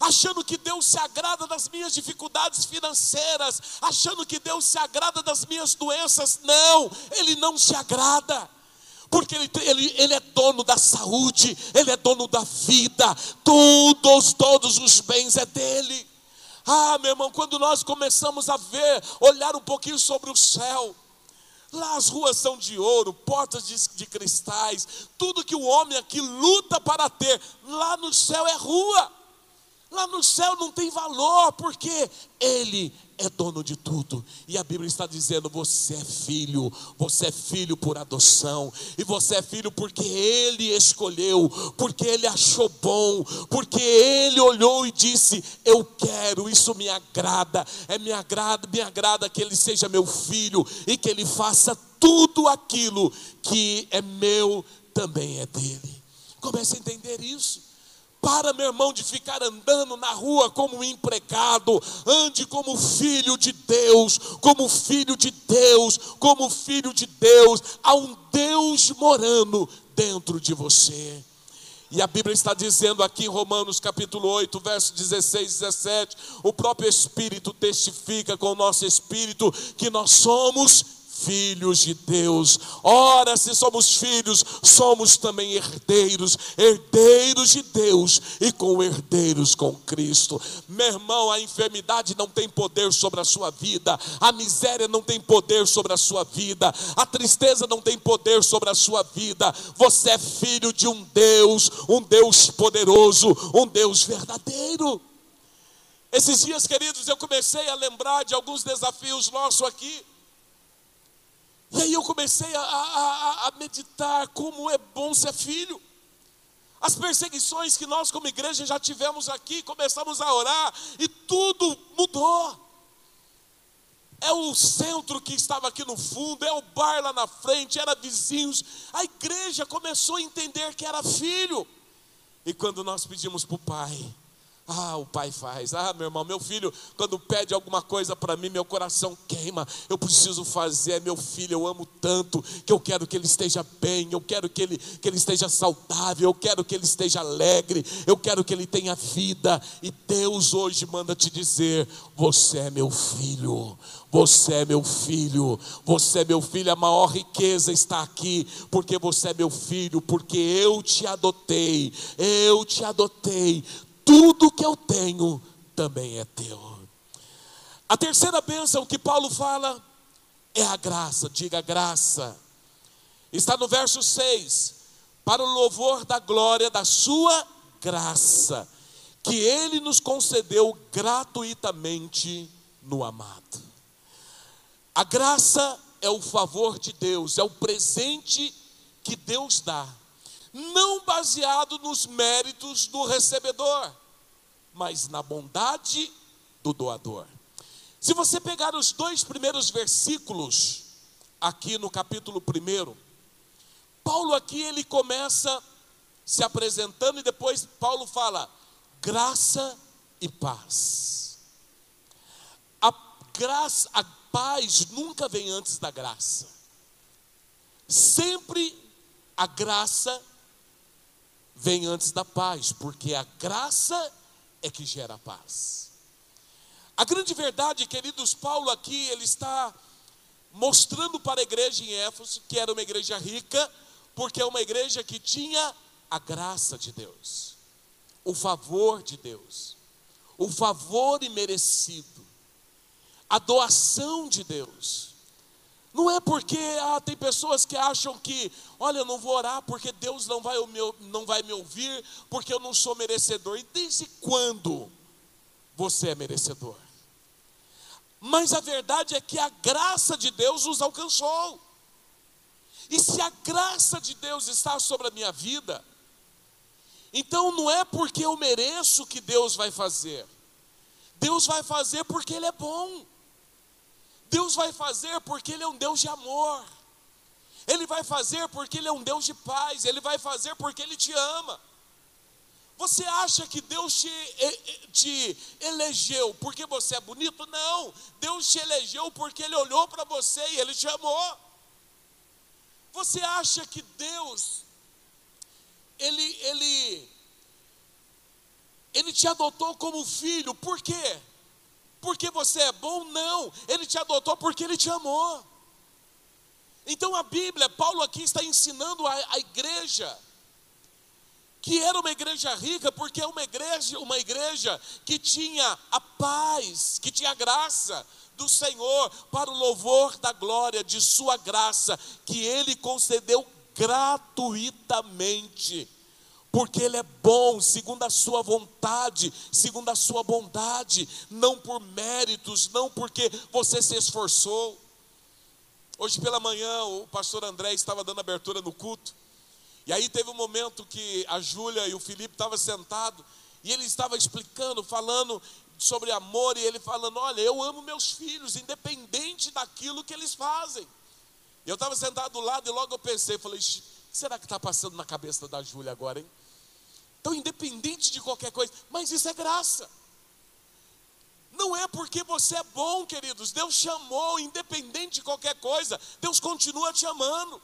achando que Deus se agrada das minhas dificuldades financeiras, achando que Deus se agrada das minhas doenças. Não, Ele não se agrada. Porque ele, ele, ele é dono da saúde, Ele é dono da vida, todos, todos os bens é dele. Ah, meu irmão, quando nós começamos a ver, olhar um pouquinho sobre o céu, lá as ruas são de ouro, portas de, de cristais, tudo que o homem aqui luta para ter, lá no céu é rua. Lá no céu não tem valor, porque Ele é dono de tudo. E a Bíblia está dizendo: você é filho, você é filho por adoção, e você é filho porque Ele escolheu, porque Ele achou bom, porque Ele olhou e disse: Eu quero, isso me agrada, é me agrada, me agrada que Ele seja meu filho e que Ele faça tudo aquilo que é meu também é dele. Comece a entender isso. Para, meu irmão, de ficar andando na rua como um empregado, ande como filho de Deus, como filho de Deus, como filho de Deus. Há um Deus morando dentro de você. E a Bíblia está dizendo aqui em Romanos capítulo 8, verso 16 e 17: o próprio Espírito testifica com o nosso espírito que nós somos filhos de Deus. Ora, se somos filhos, somos também herdeiros, herdeiros de Deus e com herdeiros com Cristo. Meu irmão, a enfermidade não tem poder sobre a sua vida, a miséria não tem poder sobre a sua vida, a tristeza não tem poder sobre a sua vida. Você é filho de um Deus, um Deus poderoso, um Deus verdadeiro. Esses dias, queridos, eu comecei a lembrar de alguns desafios nossos aqui. E aí eu comecei a, a, a, meditar como é bom ser filho. As perseguições que nós, como igreja, já tivemos aqui, começamos a orar e tudo mudou. É o centro que estava aqui no fundo, é o bar lá na frente, era vizinhos. A igreja começou a entender que era filho. E quando nós pedimos para o pai, ah, o pai faz. Ah, meu irmão, meu filho, quando pede alguma coisa para mim, meu coração queima. Eu preciso fazer. Meu filho, eu amo tanto que eu quero que ele esteja bem. Eu quero que ele, que ele esteja saudável. Eu quero que ele esteja alegre. Eu quero que ele tenha vida. E Deus hoje manda te dizer: Você é meu filho. Você é meu filho. Você é meu filho. A maior riqueza está aqui, porque você é meu filho. Porque eu te adotei. Eu te adotei tudo que eu tenho também é teu. A terceira bênção que Paulo fala é a graça, diga graça. Está no verso 6, para o louvor da glória da sua graça, que ele nos concedeu gratuitamente no amado. A graça é o favor de Deus, é o presente que Deus dá não baseado nos méritos do recebedor, mas na bondade do doador. Se você pegar os dois primeiros versículos, aqui no capítulo 1, Paulo aqui ele começa se apresentando e depois Paulo fala graça e paz. A graça, a paz nunca vem antes da graça. Sempre a graça vem antes da paz, porque a graça é que gera paz. A grande verdade, queridos, Paulo aqui, ele está mostrando para a igreja em Éfeso que era uma igreja rica, porque é uma igreja que tinha a graça de Deus, o favor de Deus, o favor imerecido, a doação de Deus. Não é porque ah, tem pessoas que acham que, olha, eu não vou orar porque Deus não vai, não vai me ouvir, porque eu não sou merecedor. E desde quando você é merecedor? Mas a verdade é que a graça de Deus nos alcançou. E se a graça de Deus está sobre a minha vida, então não é porque eu mereço que Deus vai fazer. Deus vai fazer porque Ele é bom. Deus vai fazer porque Ele é um Deus de amor. Ele vai fazer porque Ele é um Deus de paz. Ele vai fazer porque Ele te ama. Você acha que Deus te, te elegeu porque você é bonito? Não. Deus te elegeu porque Ele olhou para você e Ele te amou. Você acha que Deus, Ele, Ele, Ele te adotou como filho, por quê? Porque você é bom, não. Ele te adotou porque ele te amou. Então a Bíblia, Paulo aqui está ensinando a, a igreja que era uma igreja rica, porque é uma igreja, uma igreja que tinha a paz, que tinha a graça do Senhor para o louvor da glória de sua graça, que ele concedeu gratuitamente. Porque Ele é bom, segundo a Sua vontade, segundo a Sua bondade, não por méritos, não porque você se esforçou. Hoje pela manhã, o pastor André estava dando abertura no culto, e aí teve um momento que a Júlia e o Felipe estavam sentados, e ele estava explicando, falando sobre amor, e ele falando: Olha, eu amo meus filhos, independente daquilo que eles fazem. Eu estava sentado do lado e logo eu pensei, falei, será que está passando na cabeça da Júlia agora, hein? Então, independente de qualquer coisa, mas isso é graça. Não é porque você é bom, queridos. Deus chamou, independente de qualquer coisa, Deus continua te amando.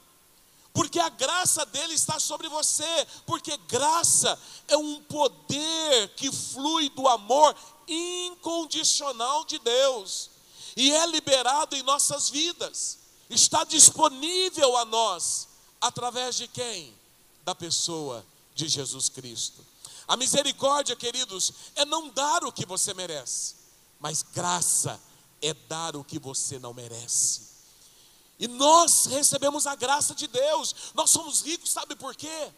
Porque a graça dele está sobre você. Porque graça é um poder que flui do amor incondicional de Deus. E é liberado em nossas vidas. Está disponível a nós. Através de quem? Da pessoa de Jesus Cristo. A misericórdia, queridos, é não dar o que você merece, mas graça é dar o que você não merece. E nós recebemos a graça de Deus, nós somos ricos, sabe por quê?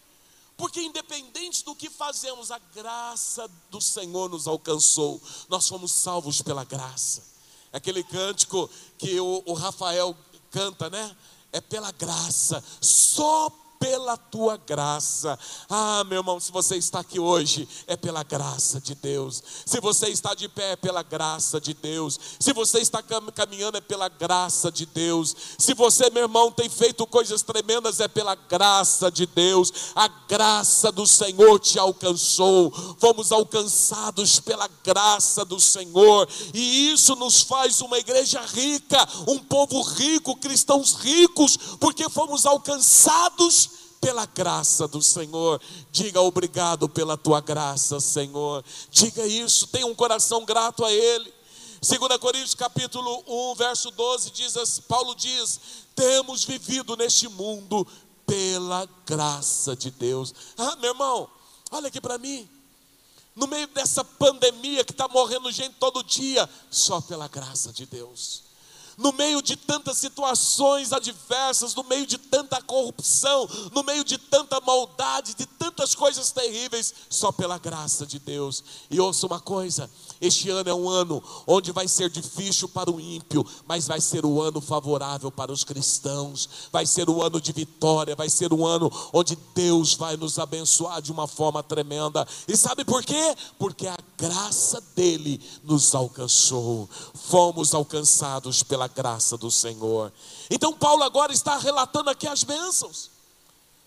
Porque independente do que fazemos, a graça do Senhor nos alcançou, nós fomos salvos pela graça. É aquele cântico que o, o Rafael canta, né? É pela graça, só pela tua graça. Ah, meu irmão, se você está aqui hoje, é pela graça de Deus. Se você está de pé, é pela graça de Deus. Se você está caminhando, é pela graça de Deus. Se você, meu irmão, tem feito coisas tremendas, é pela graça de Deus. A graça do Senhor te alcançou. Fomos alcançados pela graça do Senhor. E isso nos faz uma igreja rica, um povo rico, cristãos ricos, porque fomos alcançados pela graça do Senhor. Diga obrigado pela tua graça, Senhor. Diga isso, tenha um coração grato a Ele. 2 Coríntios capítulo 1, verso 12, diz, Paulo diz: temos vivido neste mundo pela graça de Deus. Ah, meu irmão, olha aqui para mim. No meio dessa pandemia que está morrendo gente todo dia, só pela graça de Deus no meio de tantas situações adversas, no meio de tanta corrupção, no meio de tanta maldade, de tantas coisas terríveis, só pela graça de Deus. E ouça uma coisa: este ano é um ano onde vai ser difícil para o ímpio, mas vai ser o ano favorável para os cristãos, vai ser o ano de vitória, vai ser o ano onde Deus vai nos abençoar de uma forma tremenda. E sabe por quê? Porque a graça dele nos alcançou, fomos alcançados pela graça do Senhor. Então, Paulo agora está relatando aqui as bênçãos.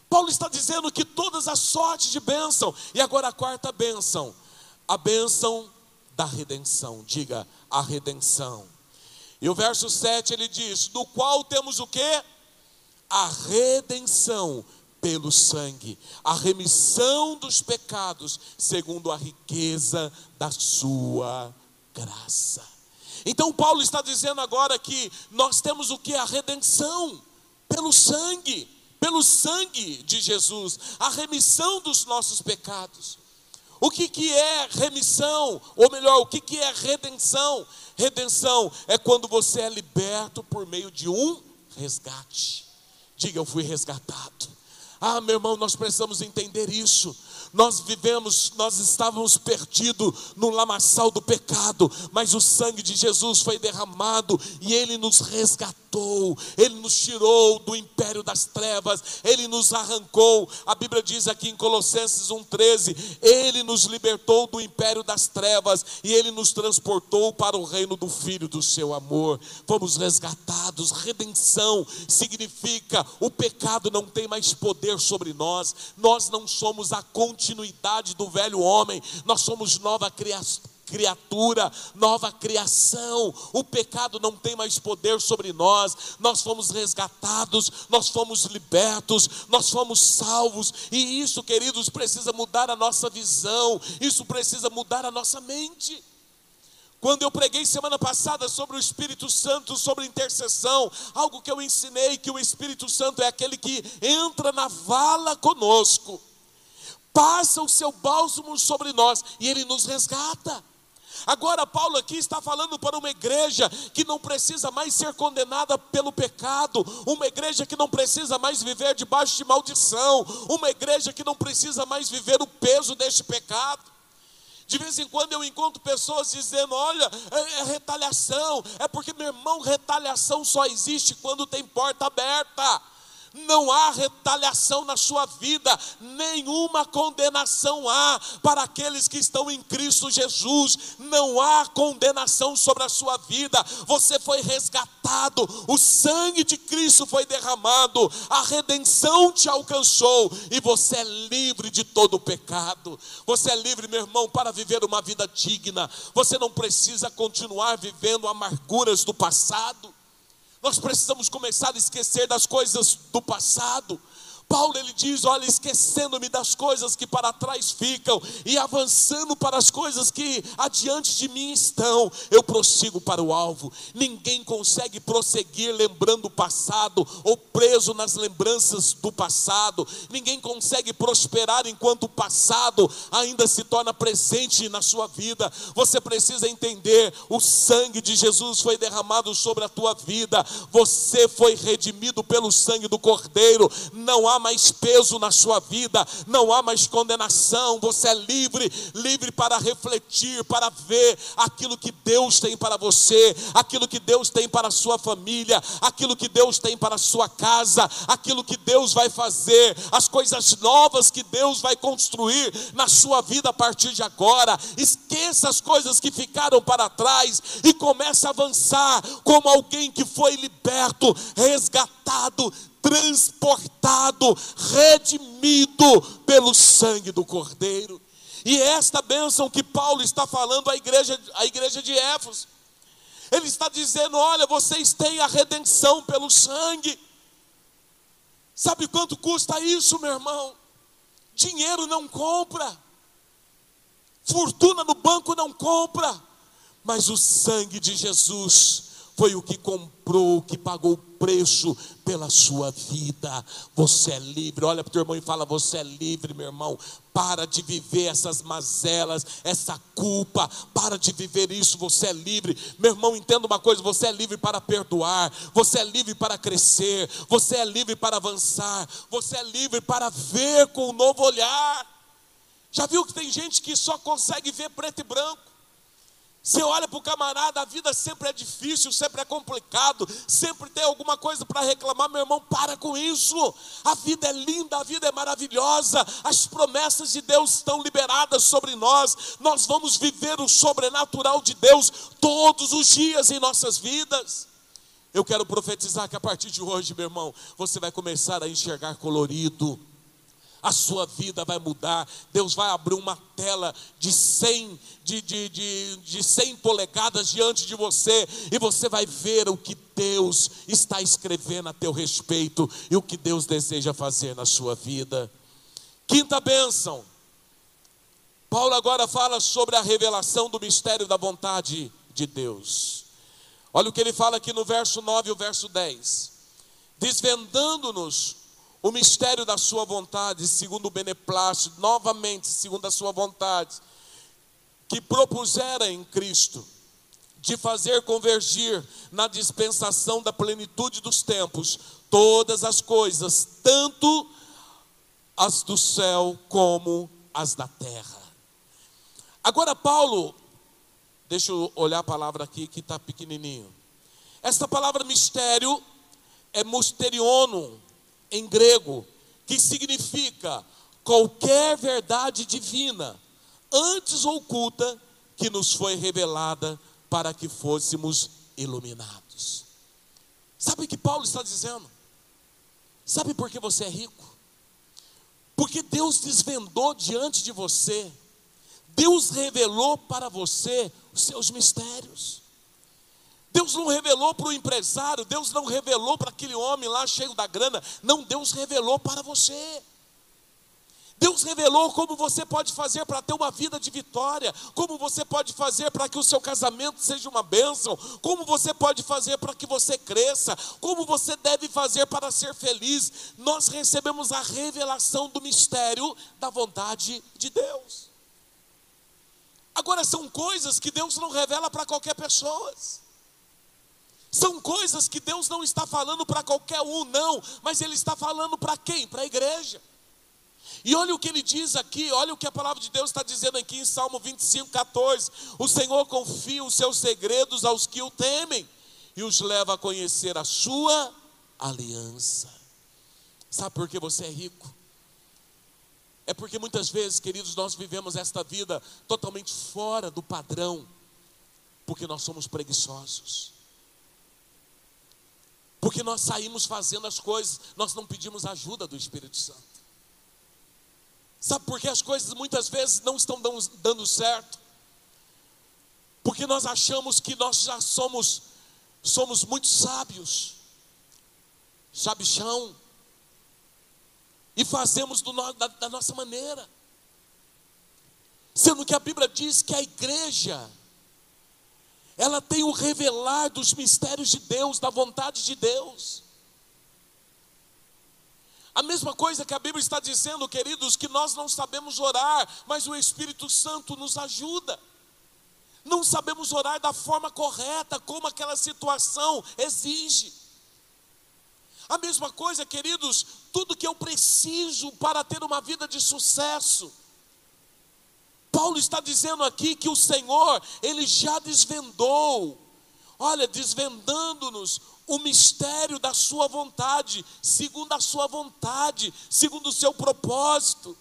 Paulo está dizendo que todas as sortes de bênção, e agora a quarta bênção, a bênção da redenção. Diga a redenção. E o verso 7 ele diz: Do qual temos o que? A redenção pelo sangue, a remissão dos pecados, segundo a riqueza da sua graça. Então Paulo está dizendo agora que nós temos o que? A redenção pelo sangue, pelo sangue de Jesus, a remissão dos nossos pecados. O que, que é remissão? Ou melhor, o que, que é redenção? Redenção é quando você é liberto por meio de um resgate. Diga, eu fui resgatado. Ah, meu irmão, nós precisamos entender isso. Nós vivemos, nós estávamos perdidos no lamaçal do pecado, mas o sangue de Jesus foi derramado e ele nos resgatou, ele nos tirou do império das trevas, ele nos arrancou. A Bíblia diz aqui em Colossenses 1,13: Ele nos libertou do império das trevas e ele nos transportou para o reino do Filho do seu amor. Fomos resgatados. Redenção significa o pecado não tem mais poder sobre nós, nós não somos a continuação continuidade do velho homem, nós somos nova criação criatura, nova criação. O pecado não tem mais poder sobre nós. Nós fomos resgatados, nós fomos libertos, nós fomos salvos. E isso, queridos, precisa mudar a nossa visão. Isso precisa mudar a nossa mente. Quando eu preguei semana passada sobre o Espírito Santo, sobre intercessão, algo que eu ensinei que o Espírito Santo é aquele que entra na vala conosco passa o seu bálsamo sobre nós e ele nos resgata. Agora, Paulo aqui está falando para uma igreja que não precisa mais ser condenada pelo pecado, uma igreja que não precisa mais viver debaixo de maldição, uma igreja que não precisa mais viver o peso deste pecado. De vez em quando eu encontro pessoas dizendo: olha, é, é retaliação, é porque, meu irmão, retaliação só existe quando tem porta aberta não há retaliação na sua vida, nenhuma condenação há para aqueles que estão em Cristo Jesus, não há condenação sobre a sua vida, você foi resgatado, o sangue de Cristo foi derramado, a redenção te alcançou e você é livre de todo o pecado, você é livre, meu irmão, para viver uma vida digna, você não precisa continuar vivendo amarguras do passado. Nós precisamos começar a esquecer das coisas do passado. Paulo ele diz: Olha, esquecendo-me das coisas que para trás ficam e avançando para as coisas que adiante de mim estão, eu prossigo para o alvo. Ninguém consegue prosseguir lembrando o passado ou preso nas lembranças do passado. Ninguém consegue prosperar enquanto o passado ainda se torna presente na sua vida. Você precisa entender: o sangue de Jesus foi derramado sobre a tua vida, você foi redimido pelo sangue do Cordeiro. Não há mais peso na sua vida, não há mais condenação, você é livre, livre para refletir, para ver aquilo que Deus tem para você, aquilo que Deus tem para a sua família, aquilo que Deus tem para a sua casa, aquilo que Deus vai fazer, as coisas novas que Deus vai construir na sua vida a partir de agora. Esqueça as coisas que ficaram para trás e comece a avançar como alguém que foi liberto, resgatado, transportado, redimido pelo sangue do Cordeiro. E é esta bênção que Paulo está falando à igreja, à igreja de Éfeso. Ele está dizendo: olha, vocês têm a redenção pelo sangue. Sabe quanto custa isso, meu irmão? Dinheiro não compra, fortuna no banco não compra, mas o sangue de Jesus foi o que comprou, o que pagou o preço pela sua vida. Você é livre. Olha para o teu irmão e fala: Você é livre, meu irmão. Para de viver essas mazelas, essa culpa. Para de viver isso. Você é livre. Meu irmão, entenda uma coisa: você é livre para perdoar. Você é livre para crescer. Você é livre para avançar. Você é livre para ver com um novo olhar. Já viu que tem gente que só consegue ver preto e branco? Você olha para o camarada, a vida sempre é difícil, sempre é complicado, sempre tem alguma coisa para reclamar, meu irmão, para com isso. A vida é linda, a vida é maravilhosa, as promessas de Deus estão liberadas sobre nós, nós vamos viver o sobrenatural de Deus todos os dias em nossas vidas. Eu quero profetizar que a partir de hoje, meu irmão, você vai começar a enxergar colorido a sua vida vai mudar. Deus vai abrir uma tela de 100, de, de, de, de 100 polegadas diante de você, e você vai ver o que Deus está escrevendo a teu respeito e o que Deus deseja fazer na sua vida. Quinta bênção. Paulo agora fala sobre a revelação do mistério da vontade de Deus. Olha o que ele fala aqui no verso 9 e o verso 10. Desvendando-nos o mistério da sua vontade, segundo o beneplácito, novamente, segundo a sua vontade, que propusera em Cristo, de fazer convergir na dispensação da plenitude dos tempos todas as coisas, tanto as do céu como as da terra. Agora, Paulo, deixa eu olhar a palavra aqui que está pequenininho. Esta palavra mistério é musteriono, em grego, que significa qualquer verdade divina, antes oculta, que nos foi revelada para que fôssemos iluminados. Sabe o que Paulo está dizendo? Sabe por que você é rico? Porque Deus desvendou diante de você, Deus revelou para você os seus mistérios. Deus não revelou para o empresário, Deus não revelou para aquele homem lá cheio da grana, não, Deus revelou para você. Deus revelou como você pode fazer para ter uma vida de vitória, como você pode fazer para que o seu casamento seja uma bênção, como você pode fazer para que você cresça, como você deve fazer para ser feliz. Nós recebemos a revelação do mistério da vontade de Deus. Agora, são coisas que Deus não revela para qualquer pessoa. São coisas que Deus não está falando para qualquer um, não, mas Ele está falando para quem? Para a igreja. E olha o que ele diz aqui, olha o que a palavra de Deus está dizendo aqui em Salmo 25, 14: O Senhor confia os seus segredos aos que o temem e os leva a conhecer a sua aliança. Sabe por que você é rico? É porque muitas vezes, queridos, nós vivemos esta vida totalmente fora do padrão, porque nós somos preguiçosos. Porque nós saímos fazendo as coisas, nós não pedimos ajuda do Espírito Santo. Sabe por que as coisas muitas vezes não estão dando certo? Porque nós achamos que nós já somos somos muito sábios, sabichão, e fazemos do, da, da nossa maneira. Sendo que a Bíblia diz que a igreja, ela tem o revelar dos mistérios de Deus, da vontade de Deus. A mesma coisa que a Bíblia está dizendo, queridos, que nós não sabemos orar, mas o Espírito Santo nos ajuda. Não sabemos orar da forma correta, como aquela situação exige. A mesma coisa, queridos, tudo que eu preciso para ter uma vida de sucesso. Paulo está dizendo aqui que o Senhor, ele já desvendou, olha, desvendando-nos o mistério da Sua vontade, segundo a Sua vontade, segundo o seu propósito,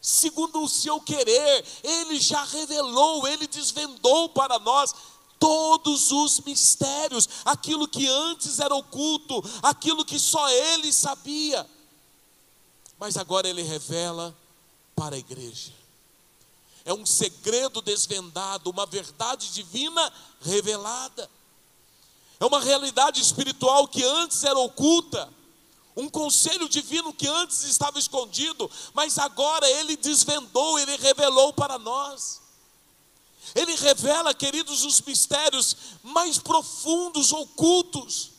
segundo o seu querer, Ele já revelou, Ele desvendou para nós todos os mistérios, aquilo que antes era oculto, aquilo que só Ele sabia, mas agora Ele revela para a igreja. É um segredo desvendado, uma verdade divina revelada. É uma realidade espiritual que antes era oculta, um conselho divino que antes estava escondido, mas agora ele desvendou, ele revelou para nós. Ele revela, queridos, os mistérios mais profundos, ocultos.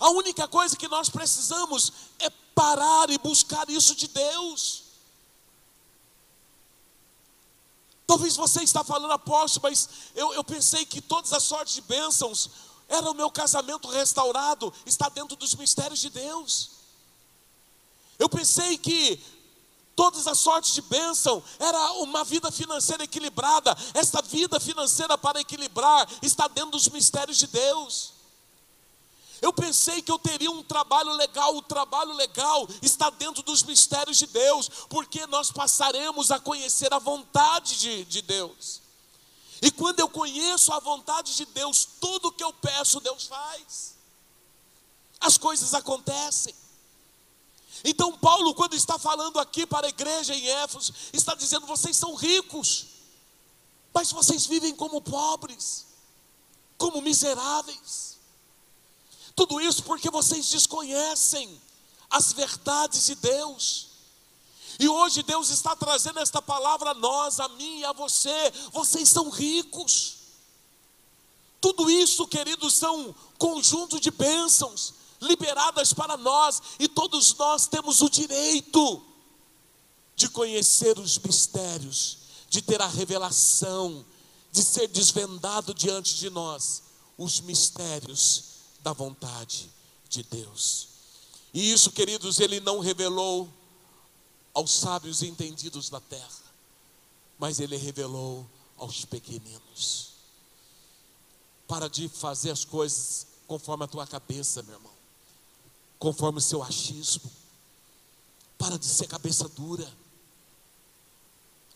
A única coisa que nós precisamos é parar e buscar isso de Deus. Talvez você está falando, apóstolo, mas eu, eu pensei que todas as sortes de bênçãos era o meu casamento restaurado, está dentro dos mistérios de Deus. Eu pensei que todas as sortes de bênção era uma vida financeira equilibrada. Esta vida financeira para equilibrar está dentro dos mistérios de Deus. Eu pensei que eu teria um trabalho legal, o trabalho legal está dentro dos mistérios de Deus, porque nós passaremos a conhecer a vontade de, de Deus. E quando eu conheço a vontade de Deus, tudo que eu peço, Deus faz. As coisas acontecem. Então, Paulo, quando está falando aqui para a igreja em Éfeso, está dizendo: vocês são ricos, mas vocês vivem como pobres, como miseráveis. Tudo isso porque vocês desconhecem as verdades de Deus. E hoje Deus está trazendo esta palavra a nós, a mim e a você. Vocês são ricos. Tudo isso, queridos, são conjunto de bênçãos liberadas para nós, e todos nós temos o direito de conhecer os mistérios, de ter a revelação, de ser desvendado diante de nós os mistérios da vontade de Deus. E isso, queridos, ele não revelou aos sábios e entendidos da terra, mas ele revelou aos pequeninos. Para de fazer as coisas conforme a tua cabeça, meu irmão, conforme o seu achismo. Para de ser cabeça dura.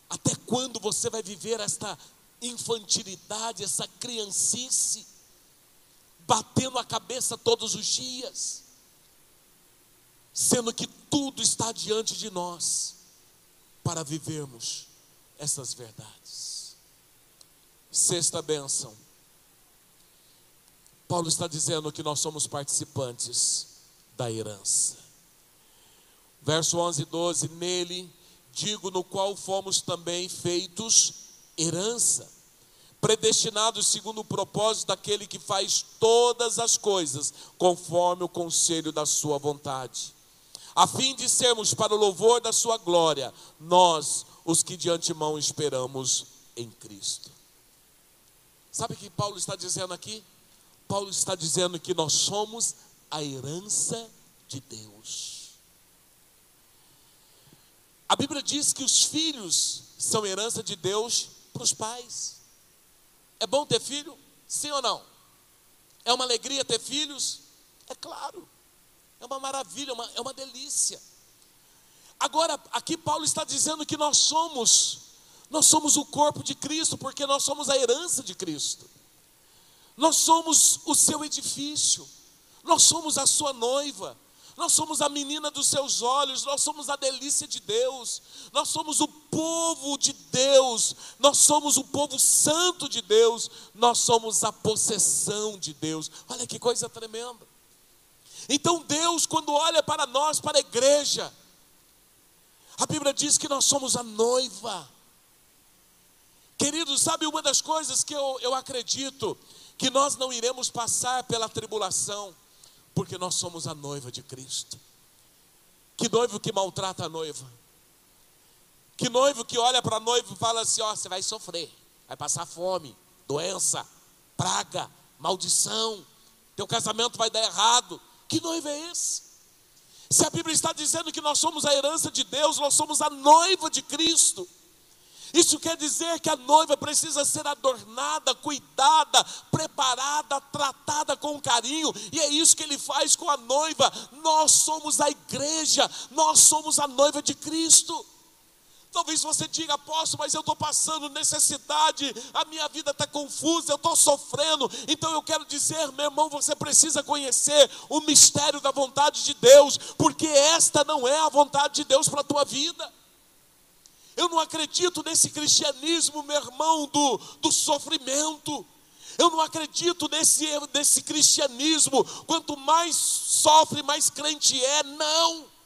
Até quando você vai viver esta infantilidade, essa criancice? Batendo a cabeça todos os dias, sendo que tudo está diante de nós para vivermos essas verdades. Sexta bênção. Paulo está dizendo que nós somos participantes da herança. Verso 11 e 12: Nele digo, no qual fomos também feitos herança predestinados segundo o propósito daquele que faz todas as coisas conforme o conselho da sua vontade, a fim de sermos para o louvor da sua glória, nós, os que de antemão esperamos em Cristo. Sabe o que Paulo está dizendo aqui? Paulo está dizendo que nós somos a herança de Deus. A Bíblia diz que os filhos são herança de Deus para os pais. É bom ter filho? Sim ou não? É uma alegria ter filhos? É claro. É uma maravilha, é uma, é uma delícia. Agora, aqui Paulo está dizendo que nós somos, nós somos o corpo de Cristo, porque nós somos a herança de Cristo. Nós somos o seu edifício, nós somos a sua noiva, nós somos a menina dos seus olhos, nós somos a delícia de Deus, nós somos o povo de Deus, nós somos o povo santo de Deus, nós somos a possessão de Deus. Olha que coisa tremenda. Então Deus, quando olha para nós, para a igreja, a Bíblia diz que nós somos a noiva. Queridos, sabe uma das coisas que eu, eu acredito? Que nós não iremos passar pela tribulação, porque nós somos a noiva de Cristo. Que noivo que maltrata a noiva? Que noivo que olha para a noiva e fala assim: Ó, oh, você vai sofrer, vai passar fome, doença, praga, maldição, teu casamento vai dar errado. Que noivo é esse? Se a Bíblia está dizendo que nós somos a herança de Deus, nós somos a noiva de Cristo. Isso quer dizer que a noiva precisa ser adornada, cuidada, preparada, tratada com carinho, e é isso que ele faz com a noiva. Nós somos a igreja, nós somos a noiva de Cristo. Talvez você diga, apóstolo, mas eu estou passando necessidade, a minha vida está confusa, eu estou sofrendo. Então eu quero dizer, meu irmão, você precisa conhecer o mistério da vontade de Deus, porque esta não é a vontade de Deus para a tua vida. Eu não acredito nesse cristianismo, meu irmão, do, do sofrimento. Eu não acredito nesse, nesse cristianismo. Quanto mais sofre, mais crente é. Não.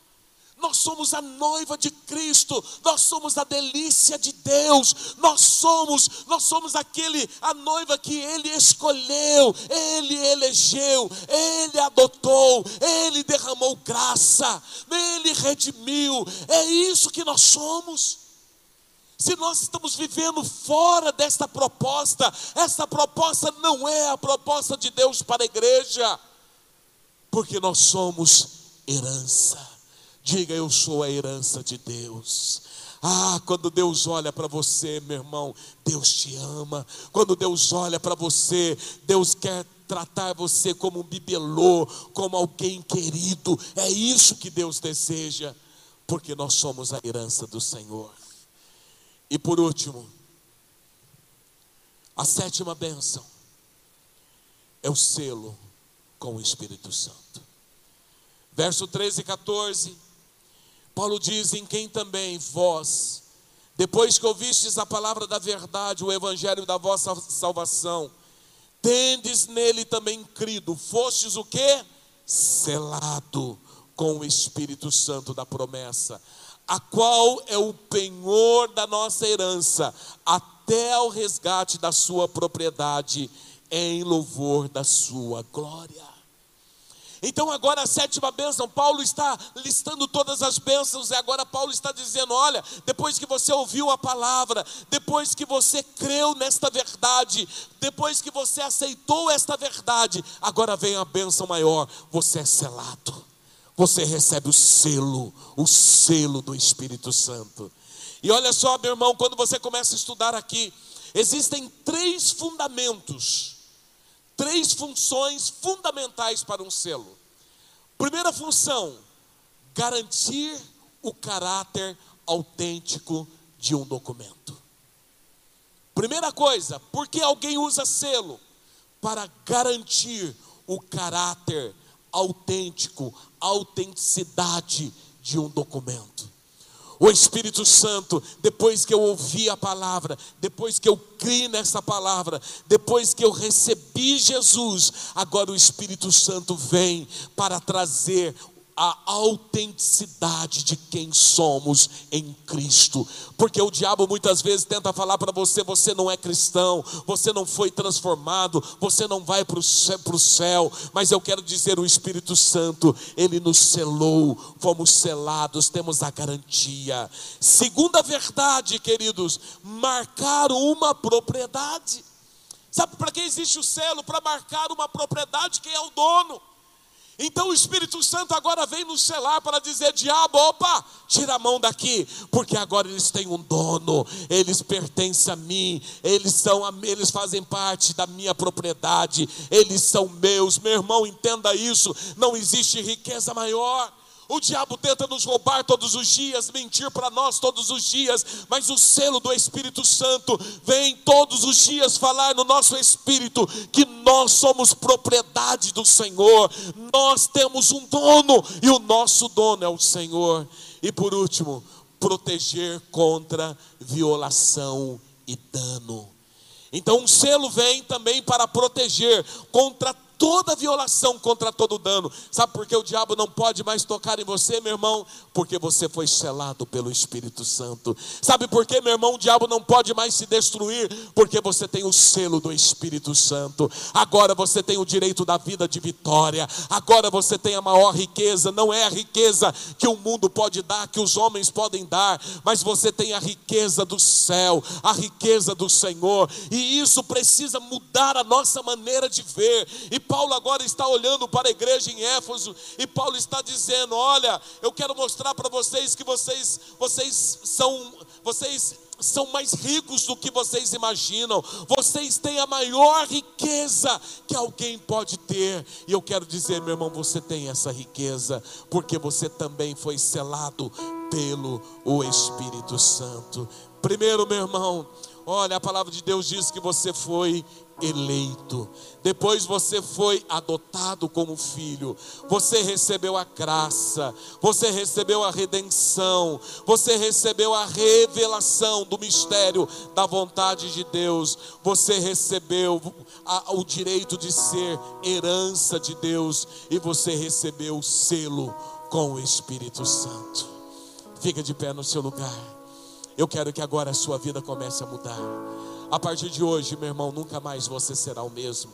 Nós somos a noiva de Cristo, nós somos a delícia de Deus, nós somos, nós somos aquele a noiva que ele escolheu, ele elegeu, ele adotou, ele derramou graça, ele redimiu. É isso que nós somos. Se nós estamos vivendo fora desta proposta, essa proposta não é a proposta de Deus para a igreja, porque nós somos herança. Diga, eu sou a herança de Deus. Ah, quando Deus olha para você, meu irmão, Deus te ama. Quando Deus olha para você, Deus quer tratar você como um bibelô, como alguém querido. É isso que Deus deseja, porque nós somos a herança do Senhor. E por último, a sétima bênção é o selo com o Espírito Santo. Verso 13 e 14 Paulo diz: Em quem também vós, depois que ouvistes a palavra da verdade, o evangelho da vossa salvação, tendes nele também crido, fostes o que? Selado com o Espírito Santo da promessa, a qual é o penhor da nossa herança, até ao resgate da sua propriedade, em louvor da sua glória. Então, agora a sétima bênção, Paulo está listando todas as bênçãos, e agora Paulo está dizendo: olha, depois que você ouviu a palavra, depois que você creu nesta verdade, depois que você aceitou esta verdade, agora vem a bênção maior: você é selado, você recebe o selo, o selo do Espírito Santo. E olha só, meu irmão, quando você começa a estudar aqui, existem três fundamentos três funções fundamentais para um selo. Primeira função, garantir o caráter autêntico de um documento. Primeira coisa, por que alguém usa selo? Para garantir o caráter autêntico, autenticidade de um documento. O Espírito Santo, depois que eu ouvi a palavra, depois que eu criei nessa palavra, depois que eu recebi Jesus, agora o Espírito Santo vem para trazer a autenticidade de quem somos em Cristo. Porque o diabo muitas vezes tenta falar para você: você não é cristão, você não foi transformado, você não vai para o céu. Mas eu quero dizer: o Espírito Santo, ele nos selou, fomos selados, temos a garantia. Segunda verdade, queridos: marcar uma propriedade. Sabe para que existe o selo? Para marcar uma propriedade, quem é o dono. Então o Espírito Santo agora vem nos selar para dizer: diabo, opa, tira a mão daqui, porque agora eles têm um dono, eles pertencem a mim, eles são, eles fazem parte da minha propriedade, eles são meus. Meu irmão, entenda isso: não existe riqueza maior. O diabo tenta nos roubar todos os dias, mentir para nós todos os dias, mas o selo do Espírito Santo vem todos os dias falar no nosso espírito que nós somos propriedade do Senhor, nós temos um dono e o nosso dono é o Senhor. E por último, proteger contra violação e dano. Então, um selo vem também para proteger contra toda violação, contra todo dano. Sabe por que o diabo não pode mais tocar em você, meu irmão? Porque você foi selado pelo Espírito Santo. Sabe por que, meu irmão, o diabo não pode mais se destruir? Porque você tem o selo do Espírito Santo. Agora você tem o direito da vida de vitória. Agora você tem a maior riqueza. Não é a riqueza que o mundo pode dar, que os homens podem dar, mas você tem a riqueza do céu, a riqueza do Senhor. E isso precisa mudar a nossa maneira de ver. E Paulo agora está olhando para a igreja em Éfeso e Paulo está dizendo: "Olha, eu quero mostrar para vocês que vocês vocês são vocês são mais ricos do que vocês imaginam. Vocês têm a maior riqueza que alguém pode ter. E eu quero dizer, meu irmão, você tem essa riqueza, porque você também foi selado pelo o Espírito Santo. Primeiro, meu irmão, olha, a palavra de Deus diz que você foi eleito. Depois você foi adotado como filho. Você recebeu a graça, você recebeu a redenção, você recebeu a revelação do mistério da vontade de Deus. Você recebeu a, o direito de ser herança de Deus e você recebeu o selo com o Espírito Santo. Fica de pé no seu lugar. Eu quero que agora a sua vida comece a mudar. A partir de hoje, meu irmão, nunca mais você será o mesmo.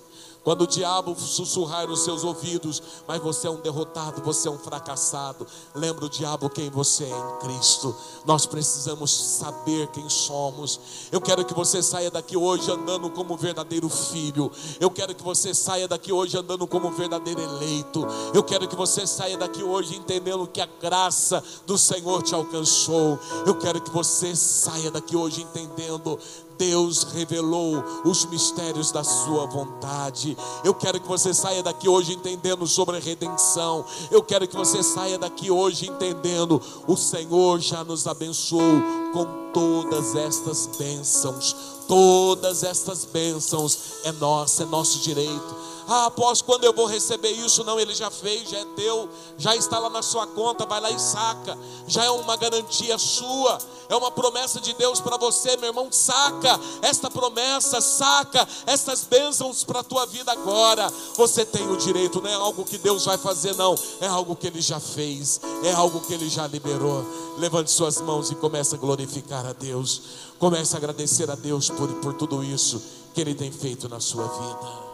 Quando o diabo sussurrar nos seus ouvidos, mas você é um derrotado, você é um fracassado. Lembra o diabo quem você é em Cristo. Nós precisamos saber quem somos. Eu quero que você saia daqui hoje andando como verdadeiro filho. Eu quero que você saia daqui hoje andando como verdadeiro eleito. Eu quero que você saia daqui hoje entendendo que a graça do Senhor te alcançou. Eu quero que você saia daqui hoje entendendo Deus revelou os mistérios da sua vontade. Eu quero que você saia daqui hoje entendendo sobre a redenção. Eu quero que você saia daqui hoje entendendo o Senhor já nos abençoou com todas estas bênçãos. Todas estas bênçãos é nossa, é nosso direito. Ah, após quando eu vou receber isso? Não, ele já fez, já é teu, já está lá na sua conta, vai lá e saca. Já é uma garantia sua, é uma promessa de Deus para você, meu irmão. Saca esta promessa, saca estas bênçãos para a tua vida agora. Você tem o direito, não é algo que Deus vai fazer, não, é algo que ele já fez, é algo que ele já liberou. Levante suas mãos e comece a glorificar a Deus. Comece a agradecer a Deus por, por tudo isso que Ele tem feito na sua vida.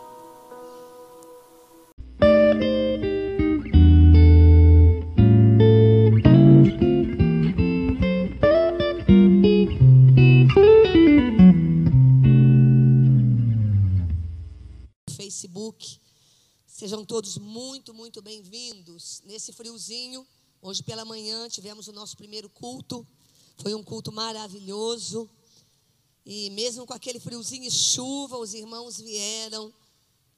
Sejam todos muito, muito bem-vindos. Nesse friozinho, hoje pela manhã tivemos o nosso primeiro culto. Foi um culto maravilhoso. E mesmo com aquele friozinho e chuva, os irmãos vieram,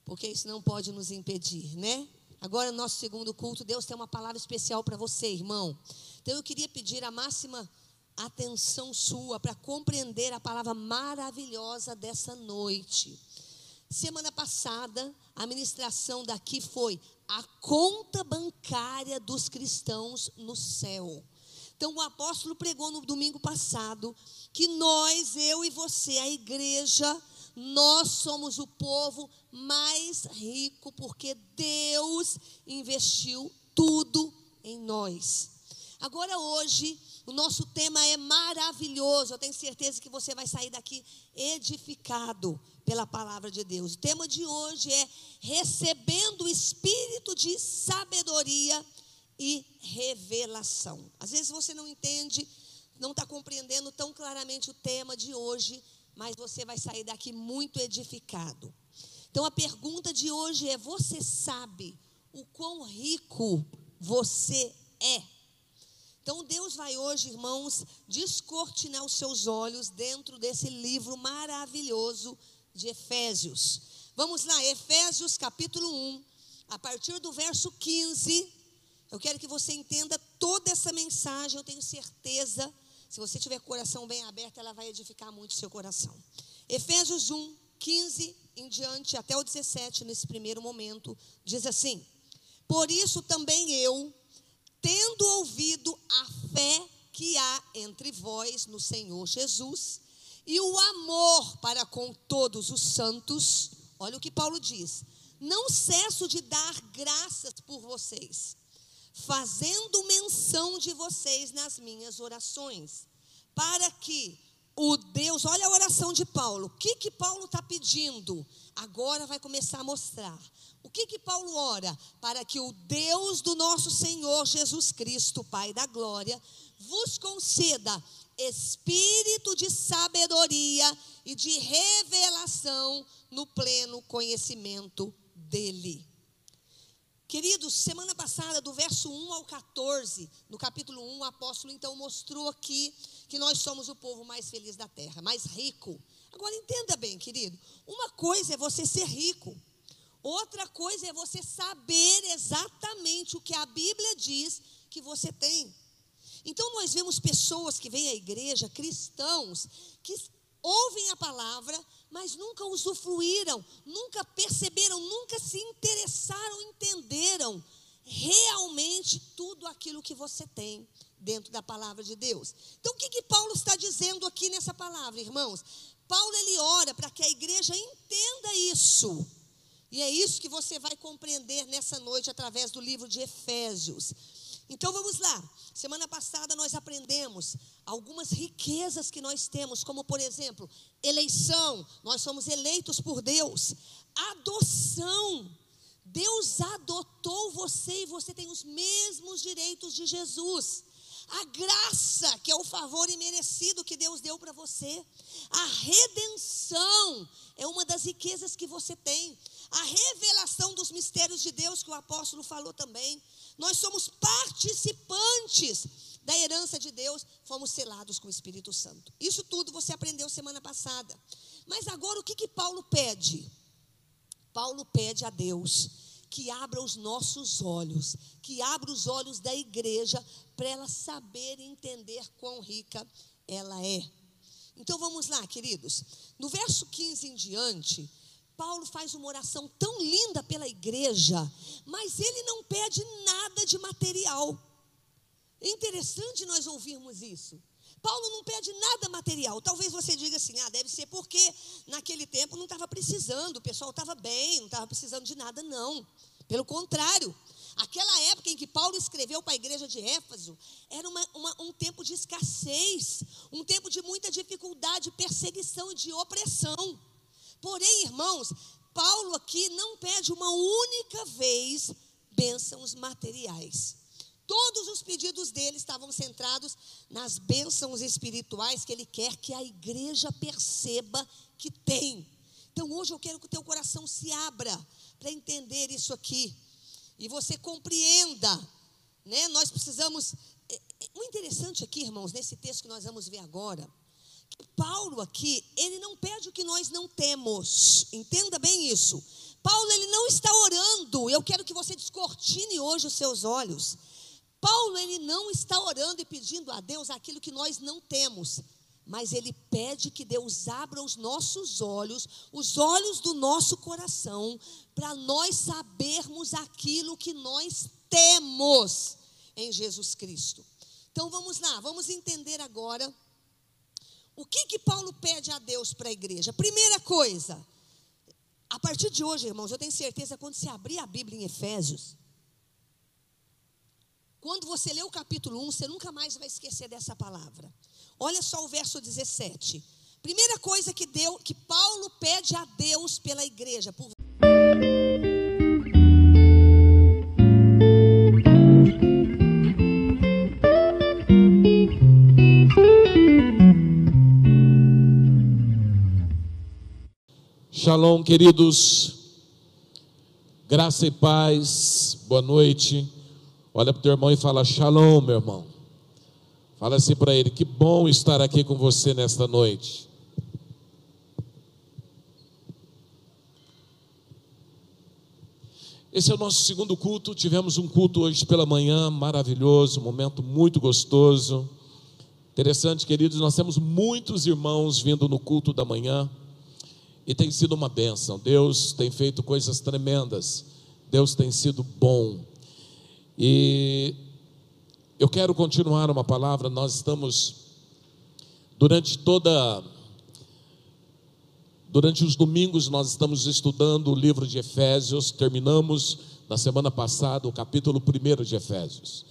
porque isso não pode nos impedir, né? Agora, no nosso segundo culto, Deus tem uma palavra especial para você, irmão. Então, eu queria pedir a máxima atenção sua para compreender a palavra maravilhosa dessa noite. Semana passada, a ministração daqui foi a conta bancária dos cristãos no céu. Então, o apóstolo pregou no domingo passado que nós, eu e você, a igreja, nós somos o povo mais rico porque Deus investiu tudo em nós. Agora, hoje, o nosso tema é maravilhoso. Eu tenho certeza que você vai sair daqui edificado pela palavra de Deus. O tema de hoje é recebendo o espírito de sabedoria e revelação. Às vezes você não entende, não está compreendendo tão claramente o tema de hoje, mas você vai sair daqui muito edificado. Então a pergunta de hoje é: você sabe o quão rico você é? Então Deus vai hoje, irmãos, descortinar os seus olhos dentro desse livro maravilhoso de Efésios. Vamos lá, Efésios capítulo 1, a partir do verso 15. Eu quero que você entenda toda essa mensagem, eu tenho certeza. Se você tiver coração bem aberto, ela vai edificar muito o seu coração. Efésios 1, 15 em diante, até o 17, nesse primeiro momento, diz assim: Por isso também eu tendo ouvido a fé que há entre vós no Senhor Jesus e o amor para com todos os santos, olha o que Paulo diz: não cesso de dar graças por vocês, fazendo menção de vocês nas minhas orações, para que o Deus, olha a oração de Paulo, o que que Paulo está pedindo? Agora vai começar a mostrar. O que que Paulo ora? Para que o Deus do nosso Senhor Jesus Cristo, Pai da glória, vos conceda espírito de sabedoria e de revelação no pleno conhecimento dele. Queridos, semana passada, do verso 1 ao 14, no capítulo 1, o apóstolo então mostrou aqui que nós somos o povo mais feliz da terra, mais rico. Agora entenda bem, querido, uma coisa é você ser rico. Outra coisa é você saber exatamente o que a Bíblia diz que você tem. Então nós vemos pessoas que vêm à igreja, cristãos, que ouvem a palavra, mas nunca usufruíram, nunca perceberam, nunca se interessaram, entenderam realmente tudo aquilo que você tem dentro da palavra de Deus. Então o que, que Paulo está dizendo aqui nessa palavra, irmãos? Paulo ele ora para que a igreja entenda isso. E é isso que você vai compreender nessa noite através do livro de Efésios. Então vamos lá. Semana passada nós aprendemos algumas riquezas que nós temos, como por exemplo, eleição, nós somos eleitos por Deus. Adoção. Deus adotou você e você tem os mesmos direitos de Jesus. A graça, que é o favor imerecido que Deus deu para você. A redenção é uma das riquezas que você tem a revelação dos mistérios de Deus que o apóstolo falou também. Nós somos participantes da herança de Deus, fomos selados com o Espírito Santo. Isso tudo você aprendeu semana passada. Mas agora o que, que Paulo pede? Paulo pede a Deus que abra os nossos olhos, que abra os olhos da igreja para ela saber e entender quão rica ela é. Então vamos lá, queridos. No verso 15 em diante, Paulo faz uma oração tão linda pela igreja, mas ele não pede nada de material. É interessante nós ouvirmos isso. Paulo não pede nada material. Talvez você diga assim: ah, deve ser porque naquele tempo não estava precisando, o pessoal estava bem, não estava precisando de nada, não. Pelo contrário, aquela época em que Paulo escreveu para a igreja de Éfeso, era uma, uma, um tempo de escassez, um tempo de muita dificuldade, perseguição e de opressão. Porém, irmãos, Paulo aqui não pede uma única vez bênçãos materiais. Todos os pedidos dele estavam centrados nas bênçãos espirituais que ele quer que a igreja perceba que tem. Então hoje eu quero que o teu coração se abra para entender isso aqui. E você compreenda, né? Nós precisamos. É, é, o interessante aqui, irmãos, nesse texto que nós vamos ver agora, Paulo aqui, ele não pede o que nós não temos. Entenda bem isso. Paulo, ele não está orando. Eu quero que você descortine hoje os seus olhos. Paulo, ele não está orando e pedindo a Deus aquilo que nós não temos. Mas ele pede que Deus abra os nossos olhos, os olhos do nosso coração, para nós sabermos aquilo que nós temos em Jesus Cristo. Então vamos lá, vamos entender agora o que que Paulo pede a Deus para a igreja? Primeira coisa, a partir de hoje, irmãos, eu tenho certeza quando você abrir a Bíblia em Efésios, Quando você lê o capítulo 1, você nunca mais vai esquecer dessa palavra. Olha só o verso 17. Primeira coisa que que Paulo pede a Deus pela igreja, por Shalom, queridos. Graça e paz. Boa noite. Olha para o teu irmão e fala: Shalom, meu irmão. Fala assim para ele: Que bom estar aqui com você nesta noite. Esse é o nosso segundo culto. Tivemos um culto hoje pela manhã, maravilhoso, um momento muito gostoso. Interessante, queridos, nós temos muitos irmãos vindo no culto da manhã e tem sido uma bênção. Deus tem feito coisas tremendas. Deus tem sido bom. E eu quero continuar uma palavra. Nós estamos durante toda durante os domingos nós estamos estudando o livro de Efésios. Terminamos na semana passada o capítulo 1 de Efésios.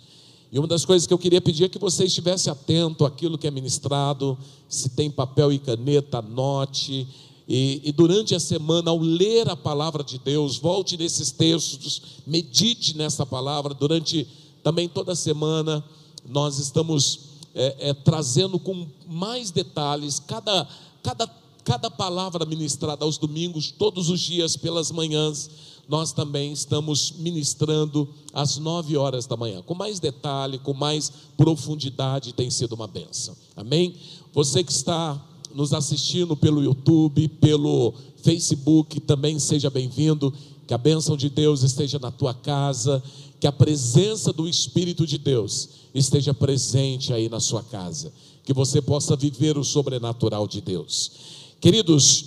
E uma das coisas que eu queria pedir é que você estivesse atento àquilo que é ministrado, se tem papel e caneta, anote, e, e, durante a semana, ao ler a palavra de Deus, volte nesses textos, medite nessa palavra. Durante também toda a semana, nós estamos é, é, trazendo com mais detalhes cada, cada, cada palavra ministrada aos domingos, todos os dias, pelas manhãs. Nós também estamos ministrando às nove horas da manhã, com mais detalhe, com mais profundidade, tem sido uma benção. Amém? Você que está nos assistindo pelo YouTube, pelo Facebook, também seja bem-vindo. Que a bênção de Deus esteja na tua casa, que a presença do Espírito de Deus esteja presente aí na sua casa, que você possa viver o sobrenatural de Deus. Queridos,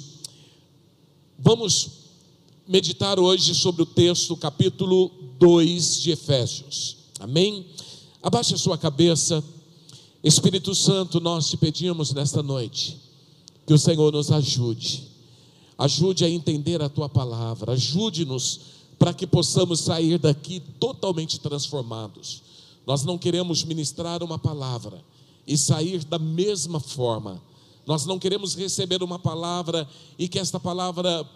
vamos meditar hoje sobre o texto, capítulo 2 de Efésios. Amém? Abaixe a sua cabeça. Espírito Santo, nós te pedimos nesta noite que o Senhor nos ajude, ajude a entender a tua palavra, ajude-nos para que possamos sair daqui totalmente transformados. Nós não queremos ministrar uma palavra e sair da mesma forma. Nós não queremos receber uma palavra e que esta palavra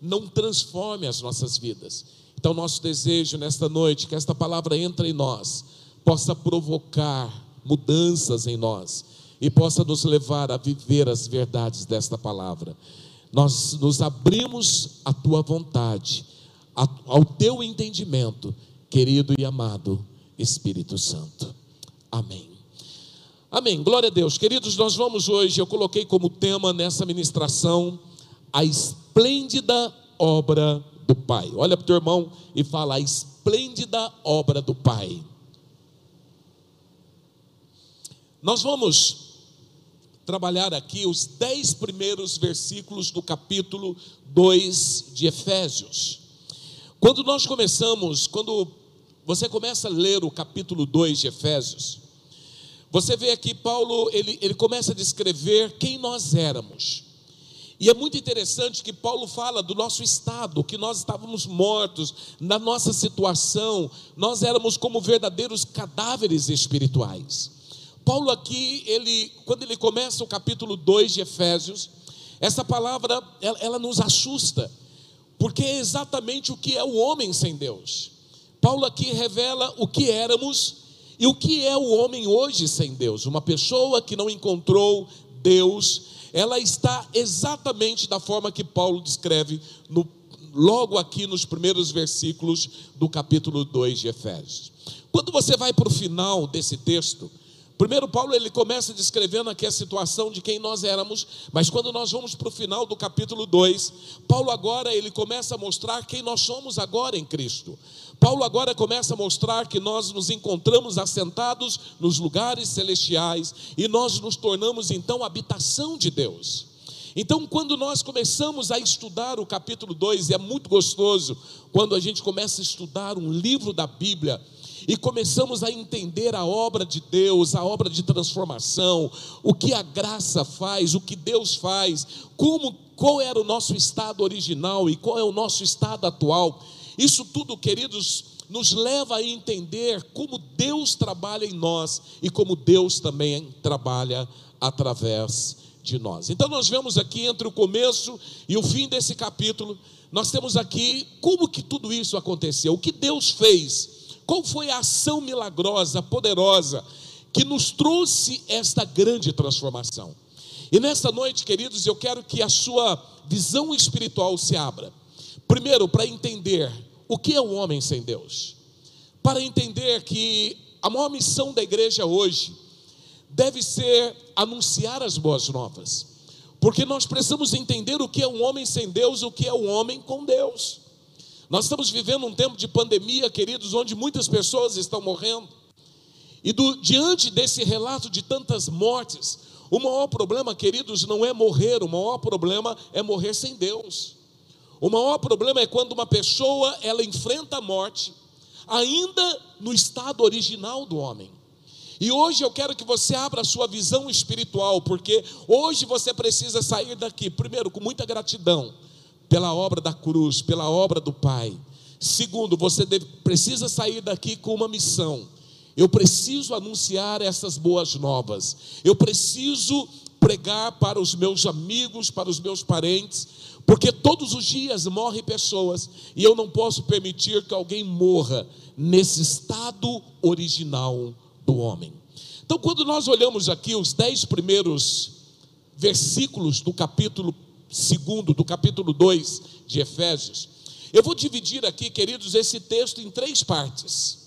não transforme as nossas vidas. Então, nosso desejo nesta noite, que esta palavra entre em nós, possa provocar mudanças em nós e possa nos levar a viver as verdades desta palavra. Nós nos abrimos à tua vontade, ao teu entendimento, querido e amado Espírito Santo. Amém. Amém. Glória a Deus. Queridos, nós vamos hoje, eu coloquei como tema nessa ministração a esplêndida obra do Pai. Olha para o teu irmão e fala a esplêndida obra do Pai. Nós vamos trabalhar aqui os dez primeiros versículos do capítulo 2 de Efésios. Quando nós começamos, quando você começa a ler o capítulo 2 de Efésios, você vê aqui Paulo, ele, ele começa a descrever quem nós éramos. E é muito interessante que Paulo fala do nosso estado, que nós estávamos mortos, na nossa situação, nós éramos como verdadeiros cadáveres espirituais. Paulo aqui, ele, quando ele começa o capítulo 2 de Efésios, essa palavra, ela, ela nos assusta, porque é exatamente o que é o homem sem Deus. Paulo aqui revela o que éramos e o que é o homem hoje sem Deus. Uma pessoa que não encontrou Deus, ela está exatamente da forma que Paulo descreve no, logo aqui nos primeiros versículos do capítulo 2 de Efésios. Quando você vai para o final desse texto, Primeiro Paulo ele começa descrevendo aqui a situação de quem nós éramos, mas quando nós vamos para o final do capítulo 2, Paulo agora ele começa a mostrar quem nós somos agora em Cristo. Paulo agora começa a mostrar que nós nos encontramos assentados nos lugares celestiais e nós nos tornamos então habitação de Deus. Então, quando nós começamos a estudar o capítulo 2, e é muito gostoso quando a gente começa a estudar um livro da Bíblia, e começamos a entender a obra de Deus, a obra de transformação, o que a graça faz, o que Deus faz, como qual era o nosso estado original e qual é o nosso estado atual. Isso tudo, queridos, nos leva a entender como Deus trabalha em nós e como Deus também trabalha através de nós. Então nós vemos aqui entre o começo e o fim desse capítulo, nós temos aqui como que tudo isso aconteceu, o que Deus fez, qual foi a ação milagrosa, poderosa que nos trouxe esta grande transformação. E nesta noite, queridos, eu quero que a sua visão espiritual se abra. Primeiro, para entender o que é um homem sem Deus. Para entender que a maior missão da igreja hoje deve ser anunciar as boas novas. Porque nós precisamos entender o que é um homem sem Deus, o que é um homem com Deus. Nós estamos vivendo um tempo de pandemia, queridos, onde muitas pessoas estão morrendo. E do, diante desse relato de tantas mortes, o maior problema, queridos, não é morrer, o maior problema é morrer sem Deus. O maior problema é quando uma pessoa ela enfrenta a morte ainda no estado original do homem. E hoje eu quero que você abra a sua visão espiritual, porque hoje você precisa sair daqui, primeiro, com muita gratidão pela obra da cruz, pela obra do Pai. Segundo, você deve, precisa sair daqui com uma missão. Eu preciso anunciar essas boas novas. Eu preciso pregar para os meus amigos, para os meus parentes, porque todos os dias morrem pessoas e eu não posso permitir que alguém morra nesse estado original do homem. Então, quando nós olhamos aqui os dez primeiros versículos do capítulo 2, do capítulo 2 de Efésios, eu vou dividir aqui, queridos, esse texto em três partes.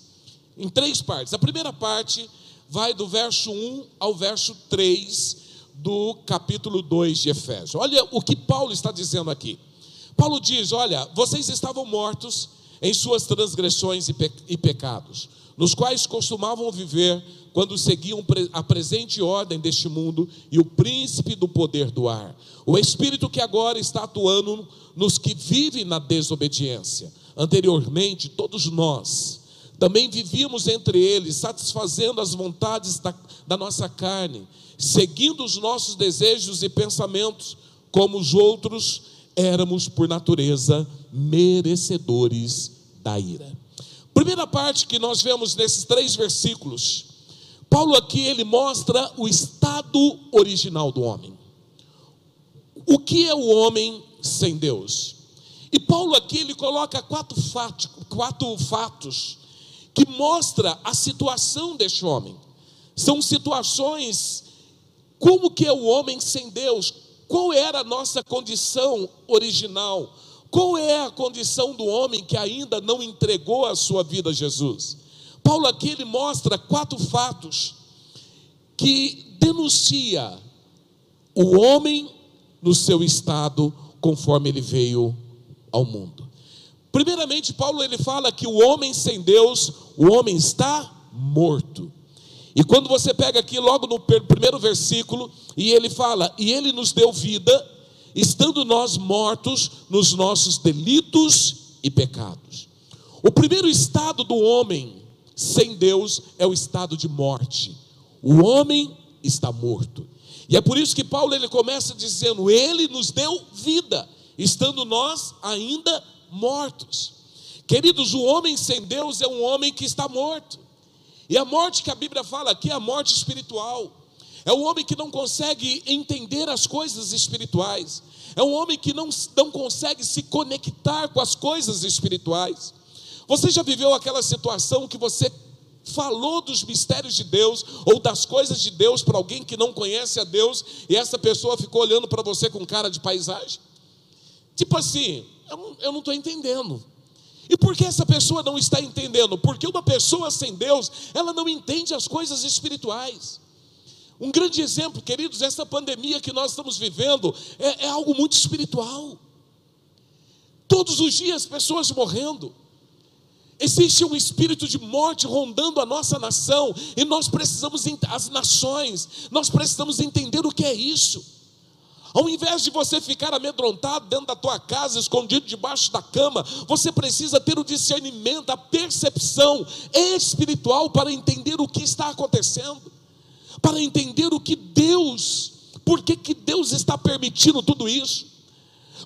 Em três partes. A primeira parte vai do verso 1 ao verso 3 do capítulo 2 de Efésios. Olha o que Paulo está dizendo aqui. Paulo diz: Olha, vocês estavam mortos em suas transgressões e, pe e pecados, nos quais costumavam viver quando seguiam a presente ordem deste mundo e o príncipe do poder do ar, o espírito que agora está atuando nos que vivem na desobediência. Anteriormente, todos nós também vivíamos entre eles, satisfazendo as vontades da, da nossa carne seguindo os nossos desejos e pensamentos, como os outros, éramos por natureza merecedores da ira. Primeira parte que nós vemos nesses três versículos, Paulo aqui ele mostra o estado original do homem. O que é o homem sem Deus? E Paulo aqui ele coloca quatro fatos, quatro fatos que mostra a situação deste homem. São situações como que é o homem sem Deus? Qual era a nossa condição original? Qual é a condição do homem que ainda não entregou a sua vida a Jesus? Paulo aqui ele mostra quatro fatos que denuncia o homem no seu estado conforme ele veio ao mundo. Primeiramente, Paulo ele fala que o homem sem Deus, o homem está morto. E quando você pega aqui logo no primeiro versículo, e ele fala: "E ele nos deu vida, estando nós mortos nos nossos delitos e pecados". O primeiro estado do homem sem Deus é o estado de morte. O homem está morto. E é por isso que Paulo ele começa dizendo: "Ele nos deu vida, estando nós ainda mortos". Queridos, o homem sem Deus é um homem que está morto. E a morte que a Bíblia fala aqui é a morte espiritual. É o homem que não consegue entender as coisas espirituais. É um homem que não, não consegue se conectar com as coisas espirituais. Você já viveu aquela situação que você falou dos mistérios de Deus ou das coisas de Deus para alguém que não conhece a Deus e essa pessoa ficou olhando para você com cara de paisagem? Tipo assim, eu não estou entendendo. E por que essa pessoa não está entendendo? Porque uma pessoa sem Deus, ela não entende as coisas espirituais. Um grande exemplo, queridos, essa pandemia que nós estamos vivendo é, é algo muito espiritual. Todos os dias, pessoas morrendo. Existe um espírito de morte rondando a nossa nação, e nós precisamos, as nações, nós precisamos entender o que é isso. Ao invés de você ficar amedrontado dentro da tua casa, escondido debaixo da cama, você precisa ter o discernimento, a percepção espiritual para entender o que está acontecendo, para entender o que Deus, por que, que Deus está permitindo tudo isso.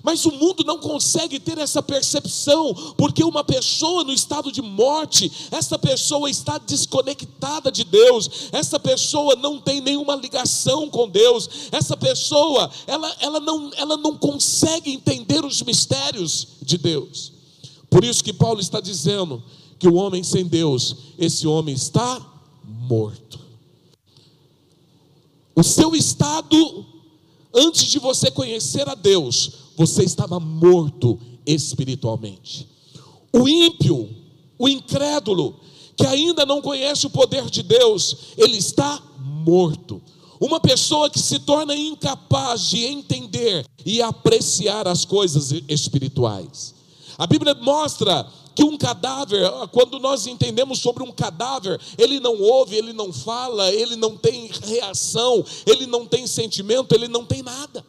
Mas o mundo não consegue ter essa percepção, porque uma pessoa no estado de morte, essa pessoa está desconectada de Deus, essa pessoa não tem nenhuma ligação com Deus, essa pessoa, ela, ela, não, ela não consegue entender os mistérios de Deus. Por isso que Paulo está dizendo que o homem sem Deus, esse homem está morto. O seu estado, antes de você conhecer a Deus, você estava morto espiritualmente. O ímpio, o incrédulo, que ainda não conhece o poder de Deus, ele está morto. Uma pessoa que se torna incapaz de entender e apreciar as coisas espirituais. A Bíblia mostra que um cadáver, quando nós entendemos sobre um cadáver, ele não ouve, ele não fala, ele não tem reação, ele não tem sentimento, ele não tem nada.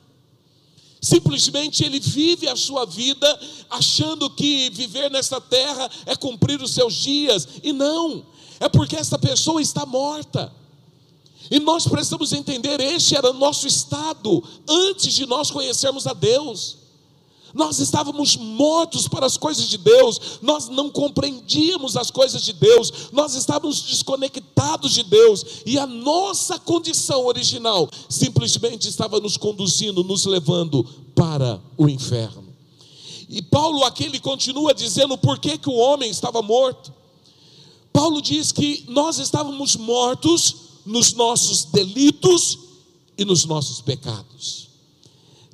Simplesmente ele vive a sua vida achando que viver nessa terra é cumprir os seus dias, e não, é porque essa pessoa está morta. E nós precisamos entender: este era o nosso estado antes de nós conhecermos a Deus. Nós estávamos mortos para as coisas de Deus, nós não compreendíamos as coisas de Deus, nós estávamos desconectados de Deus, e a nossa condição original simplesmente estava nos conduzindo, nos levando para o inferno. E Paulo aqui ele continua dizendo por que, que o homem estava morto. Paulo diz que nós estávamos mortos nos nossos delitos e nos nossos pecados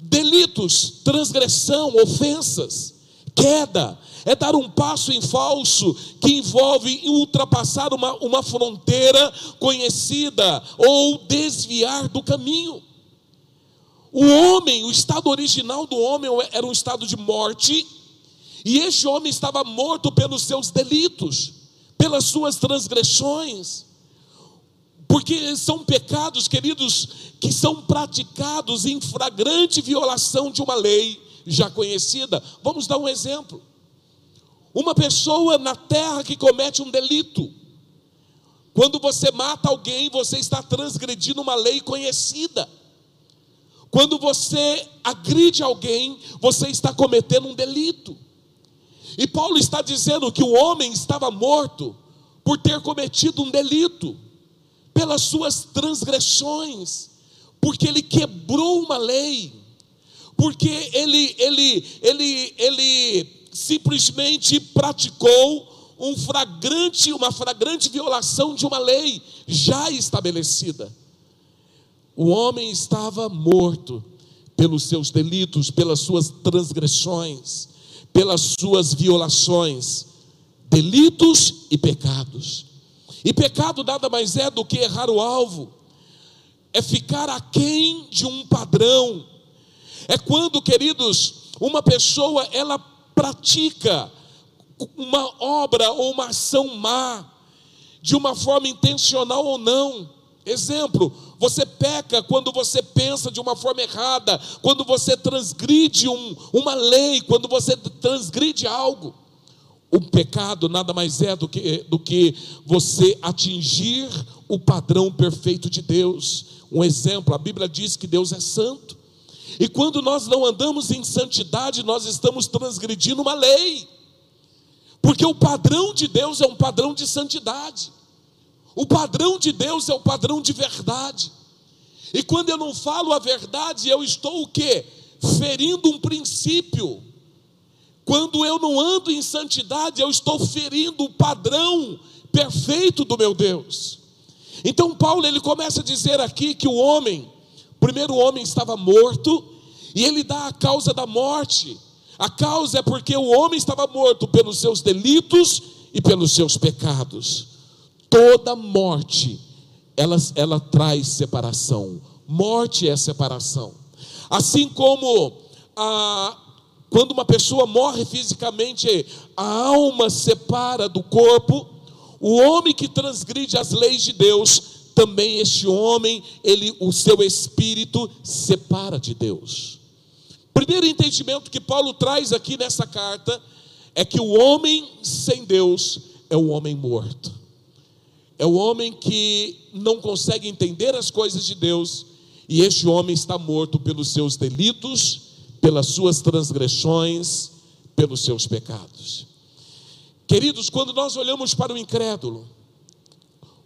delitos, transgressão, ofensas, queda, é dar um passo em falso que envolve ultrapassar uma, uma fronteira conhecida ou desviar do caminho. O homem, o estado original do homem era um estado de morte, e este homem estava morto pelos seus delitos, pelas suas transgressões. Porque são pecados, queridos, que são praticados em flagrante violação de uma lei já conhecida. Vamos dar um exemplo. Uma pessoa na terra que comete um delito. Quando você mata alguém, você está transgredindo uma lei conhecida. Quando você agride alguém, você está cometendo um delito. E Paulo está dizendo que o homem estava morto por ter cometido um delito pelas suas transgressões, porque ele quebrou uma lei, porque ele, ele, ele, ele simplesmente praticou um flagrante, uma flagrante violação de uma lei já estabelecida. O homem estava morto pelos seus delitos, pelas suas transgressões, pelas suas violações, delitos e pecados. E pecado nada mais é do que errar o alvo, é ficar aquém de um padrão. É quando, queridos, uma pessoa ela pratica uma obra ou uma ação má, de uma forma intencional ou não. Exemplo, você peca quando você pensa de uma forma errada, quando você transgride um, uma lei, quando você transgride algo. O pecado nada mais é do que, do que você atingir o padrão perfeito de Deus. Um exemplo, a Bíblia diz que Deus é santo. E quando nós não andamos em santidade, nós estamos transgredindo uma lei. Porque o padrão de Deus é um padrão de santidade. O padrão de Deus é o padrão de verdade. E quando eu não falo a verdade, eu estou o quê? Ferindo um princípio quando eu não ando em santidade, eu estou ferindo o padrão perfeito do meu Deus. Então Paulo ele começa a dizer aqui que o homem, primeiro o homem estava morto, e ele dá a causa da morte. A causa é porque o homem estava morto pelos seus delitos e pelos seus pecados. Toda morte, ela, ela traz separação. Morte é separação. Assim como a, quando uma pessoa morre fisicamente, a alma separa do corpo. O homem que transgride as leis de Deus, também este homem, ele, o seu espírito separa de Deus. Primeiro entendimento que Paulo traz aqui nessa carta é que o homem sem Deus é o homem morto. É o homem que não consegue entender as coisas de Deus, e este homem está morto pelos seus delitos pelas suas transgressões, pelos seus pecados. Queridos, quando nós olhamos para o incrédulo,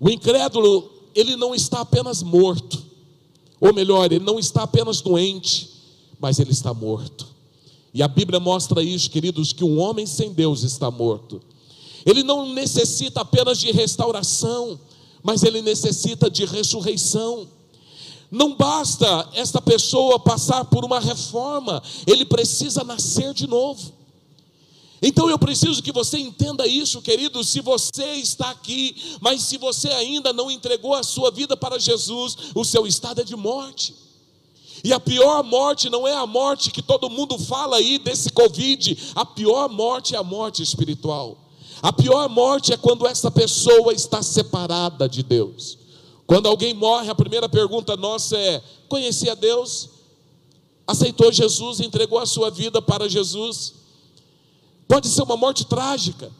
o incrédulo, ele não está apenas morto, ou melhor, ele não está apenas doente, mas ele está morto. E a Bíblia mostra isso, queridos, que um homem sem Deus está morto. Ele não necessita apenas de restauração, mas ele necessita de ressurreição. Não basta esta pessoa passar por uma reforma, ele precisa nascer de novo. Então eu preciso que você entenda isso, querido. Se você está aqui, mas se você ainda não entregou a sua vida para Jesus, o seu estado é de morte. E a pior morte não é a morte que todo mundo fala aí desse Covid, a pior morte é a morte espiritual. A pior morte é quando essa pessoa está separada de Deus. Quando alguém morre, a primeira pergunta nossa é: conhecia Deus? Aceitou Jesus, entregou a sua vida para Jesus? Pode ser uma morte trágica,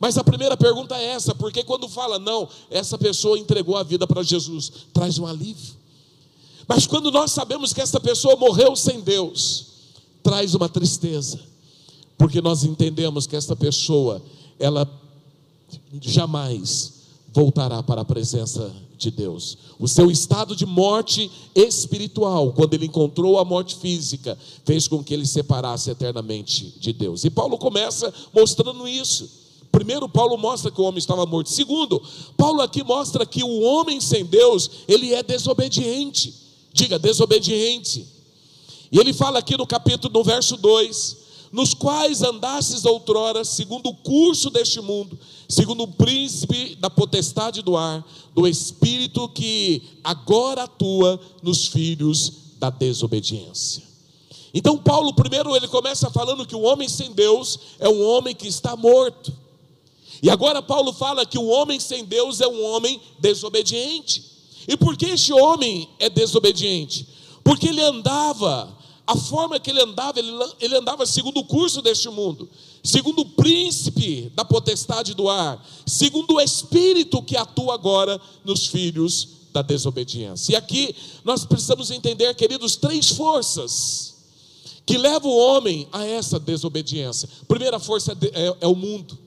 mas a primeira pergunta é essa, porque quando fala, não, essa pessoa entregou a vida para Jesus, traz um alívio. Mas quando nós sabemos que essa pessoa morreu sem Deus, traz uma tristeza, porque nós entendemos que essa pessoa, ela jamais voltará para a presença de Deus. O seu estado de morte espiritual, quando ele encontrou a morte física, fez com que ele separasse eternamente de Deus. E Paulo começa mostrando isso. Primeiro, Paulo mostra que o homem estava morto. Segundo, Paulo aqui mostra que o homem sem Deus, ele é desobediente. Diga, desobediente. E ele fala aqui no capítulo, no verso 2: nos quais andastes outrora, segundo o curso deste mundo, segundo o príncipe da potestade do ar, do espírito que agora atua nos filhos da desobediência. Então, Paulo, primeiro, ele começa falando que o homem sem Deus é um homem que está morto. E agora, Paulo fala que o homem sem Deus é um homem desobediente. E por que este homem é desobediente? Porque ele andava a forma que ele andava, ele, ele andava segundo o curso deste mundo, segundo o príncipe da potestade do ar, segundo o espírito que atua agora nos filhos da desobediência. E aqui nós precisamos entender, queridos, três forças que levam o homem a essa desobediência. Primeira força é, é, é o mundo.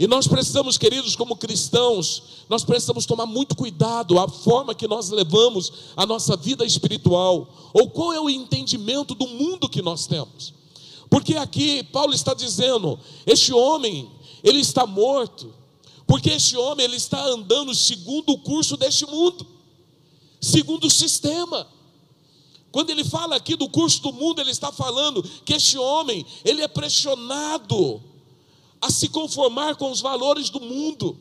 E nós precisamos, queridos, como cristãos, nós precisamos tomar muito cuidado a forma que nós levamos a nossa vida espiritual, ou qual é o entendimento do mundo que nós temos. Porque aqui Paulo está dizendo: este homem, ele está morto, porque este homem ele está andando segundo o curso deste mundo, segundo o sistema. Quando ele fala aqui do curso do mundo, ele está falando que este homem, ele é pressionado a se conformar com os valores do mundo.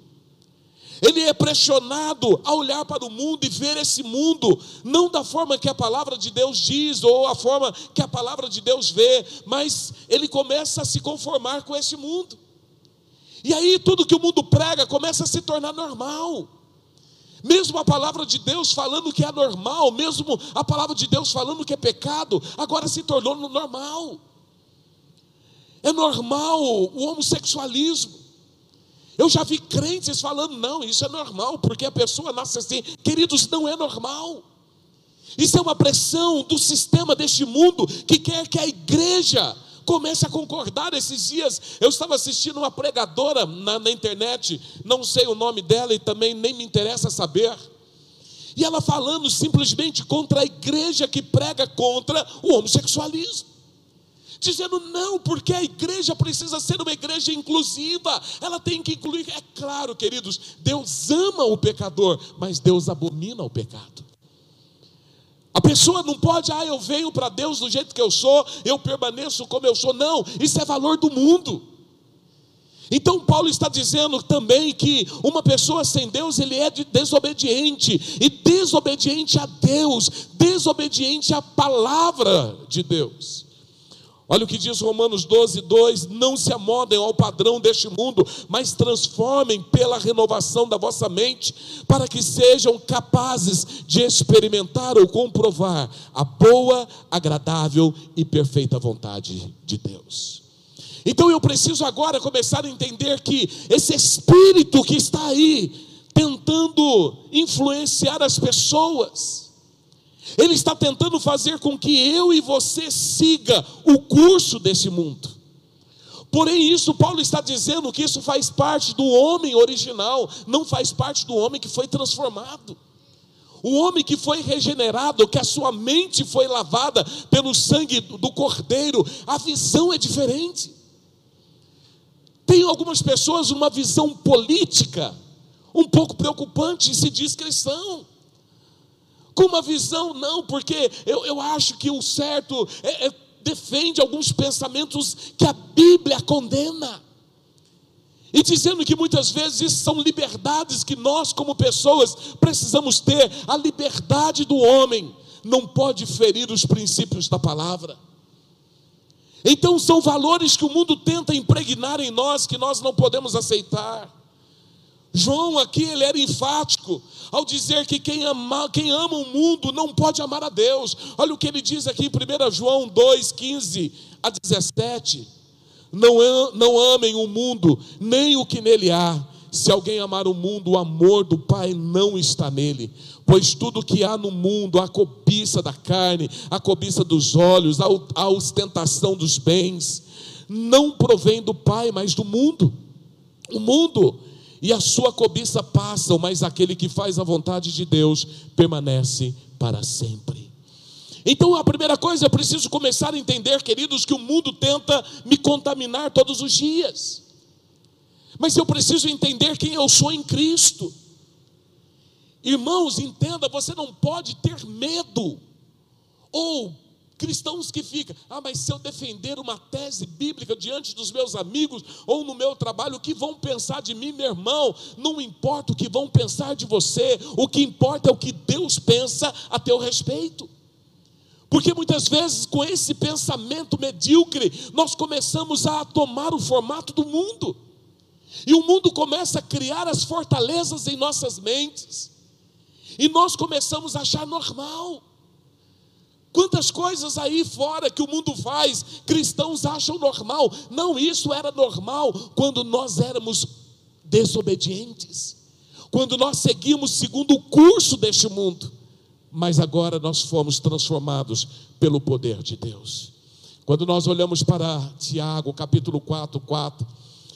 Ele é pressionado a olhar para o mundo e ver esse mundo, não da forma que a palavra de Deus diz, ou a forma que a palavra de Deus vê, mas ele começa a se conformar com esse mundo. E aí tudo que o mundo prega começa a se tornar normal. Mesmo a palavra de Deus falando que é normal, mesmo a palavra de Deus falando que é pecado, agora se tornou normal. É normal o homossexualismo. Eu já vi crentes falando, não, isso é normal, porque a pessoa nasce assim. Queridos, não é normal. Isso é uma pressão do sistema deste mundo que quer que a igreja comece a concordar. Esses dias eu estava assistindo uma pregadora na, na internet, não sei o nome dela e também nem me interessa saber. E ela falando simplesmente contra a igreja que prega contra o homossexualismo dizendo não, porque a igreja precisa ser uma igreja inclusiva, ela tem que incluir. É claro, queridos, Deus ama o pecador, mas Deus abomina o pecado. A pessoa não pode, ah, eu venho para Deus do jeito que eu sou, eu permaneço como eu sou. Não, isso é valor do mundo. Então Paulo está dizendo também que uma pessoa sem Deus, ele é desobediente, e desobediente a Deus, desobediente à palavra de Deus. Olha o que diz Romanos 12, 2: Não se amodem ao padrão deste mundo, mas transformem pela renovação da vossa mente, para que sejam capazes de experimentar ou comprovar a boa, agradável e perfeita vontade de Deus. Então eu preciso agora começar a entender que esse espírito que está aí, tentando influenciar as pessoas, Ele está tentando fazer com que eu e você siga o curso desse mundo. Porém, isso Paulo está dizendo que isso faz parte do homem original, não faz parte do homem que foi transformado. O homem que foi regenerado, que a sua mente foi lavada pelo sangue do Cordeiro, a visão é diferente. Tem algumas pessoas uma visão política um pouco preocupante e se diz cristão. Com uma visão, não, porque eu, eu acho que o certo é, é, defende alguns pensamentos que a Bíblia condena. E dizendo que muitas vezes são liberdades que nós, como pessoas, precisamos ter. A liberdade do homem não pode ferir os princípios da palavra. Então, são valores que o mundo tenta impregnar em nós que nós não podemos aceitar. João aqui ele era enfático ao dizer que quem ama, quem ama o mundo não pode amar a Deus. Olha o que ele diz aqui em 1 João 2, 15 a 17. Não, não amem o mundo, nem o que nele há. Se alguém amar o mundo, o amor do Pai não está nele. Pois tudo que há no mundo, a cobiça da carne, a cobiça dos olhos, a ostentação dos bens, não provém do Pai, mas do mundo. O mundo e a sua cobiça passam, mas aquele que faz a vontade de Deus permanece para sempre. Então a primeira coisa, eu preciso começar a entender, queridos, que o mundo tenta me contaminar todos os dias. Mas eu preciso entender quem eu sou em Cristo. Irmãos, entenda, você não pode ter medo ou Cristãos que ficam, ah, mas se eu defender uma tese bíblica diante dos meus amigos ou no meu trabalho, o que vão pensar de mim, meu irmão? Não importa o que vão pensar de você, o que importa é o que Deus pensa a teu respeito. Porque muitas vezes, com esse pensamento medíocre, nós começamos a tomar o formato do mundo, e o mundo começa a criar as fortalezas em nossas mentes, e nós começamos a achar normal. Quantas coisas aí fora que o mundo faz, cristãos acham normal. Não, isso era normal quando nós éramos desobedientes, quando nós seguimos segundo o curso deste mundo. Mas agora nós fomos transformados pelo poder de Deus. Quando nós olhamos para Tiago, capítulo 4, 4,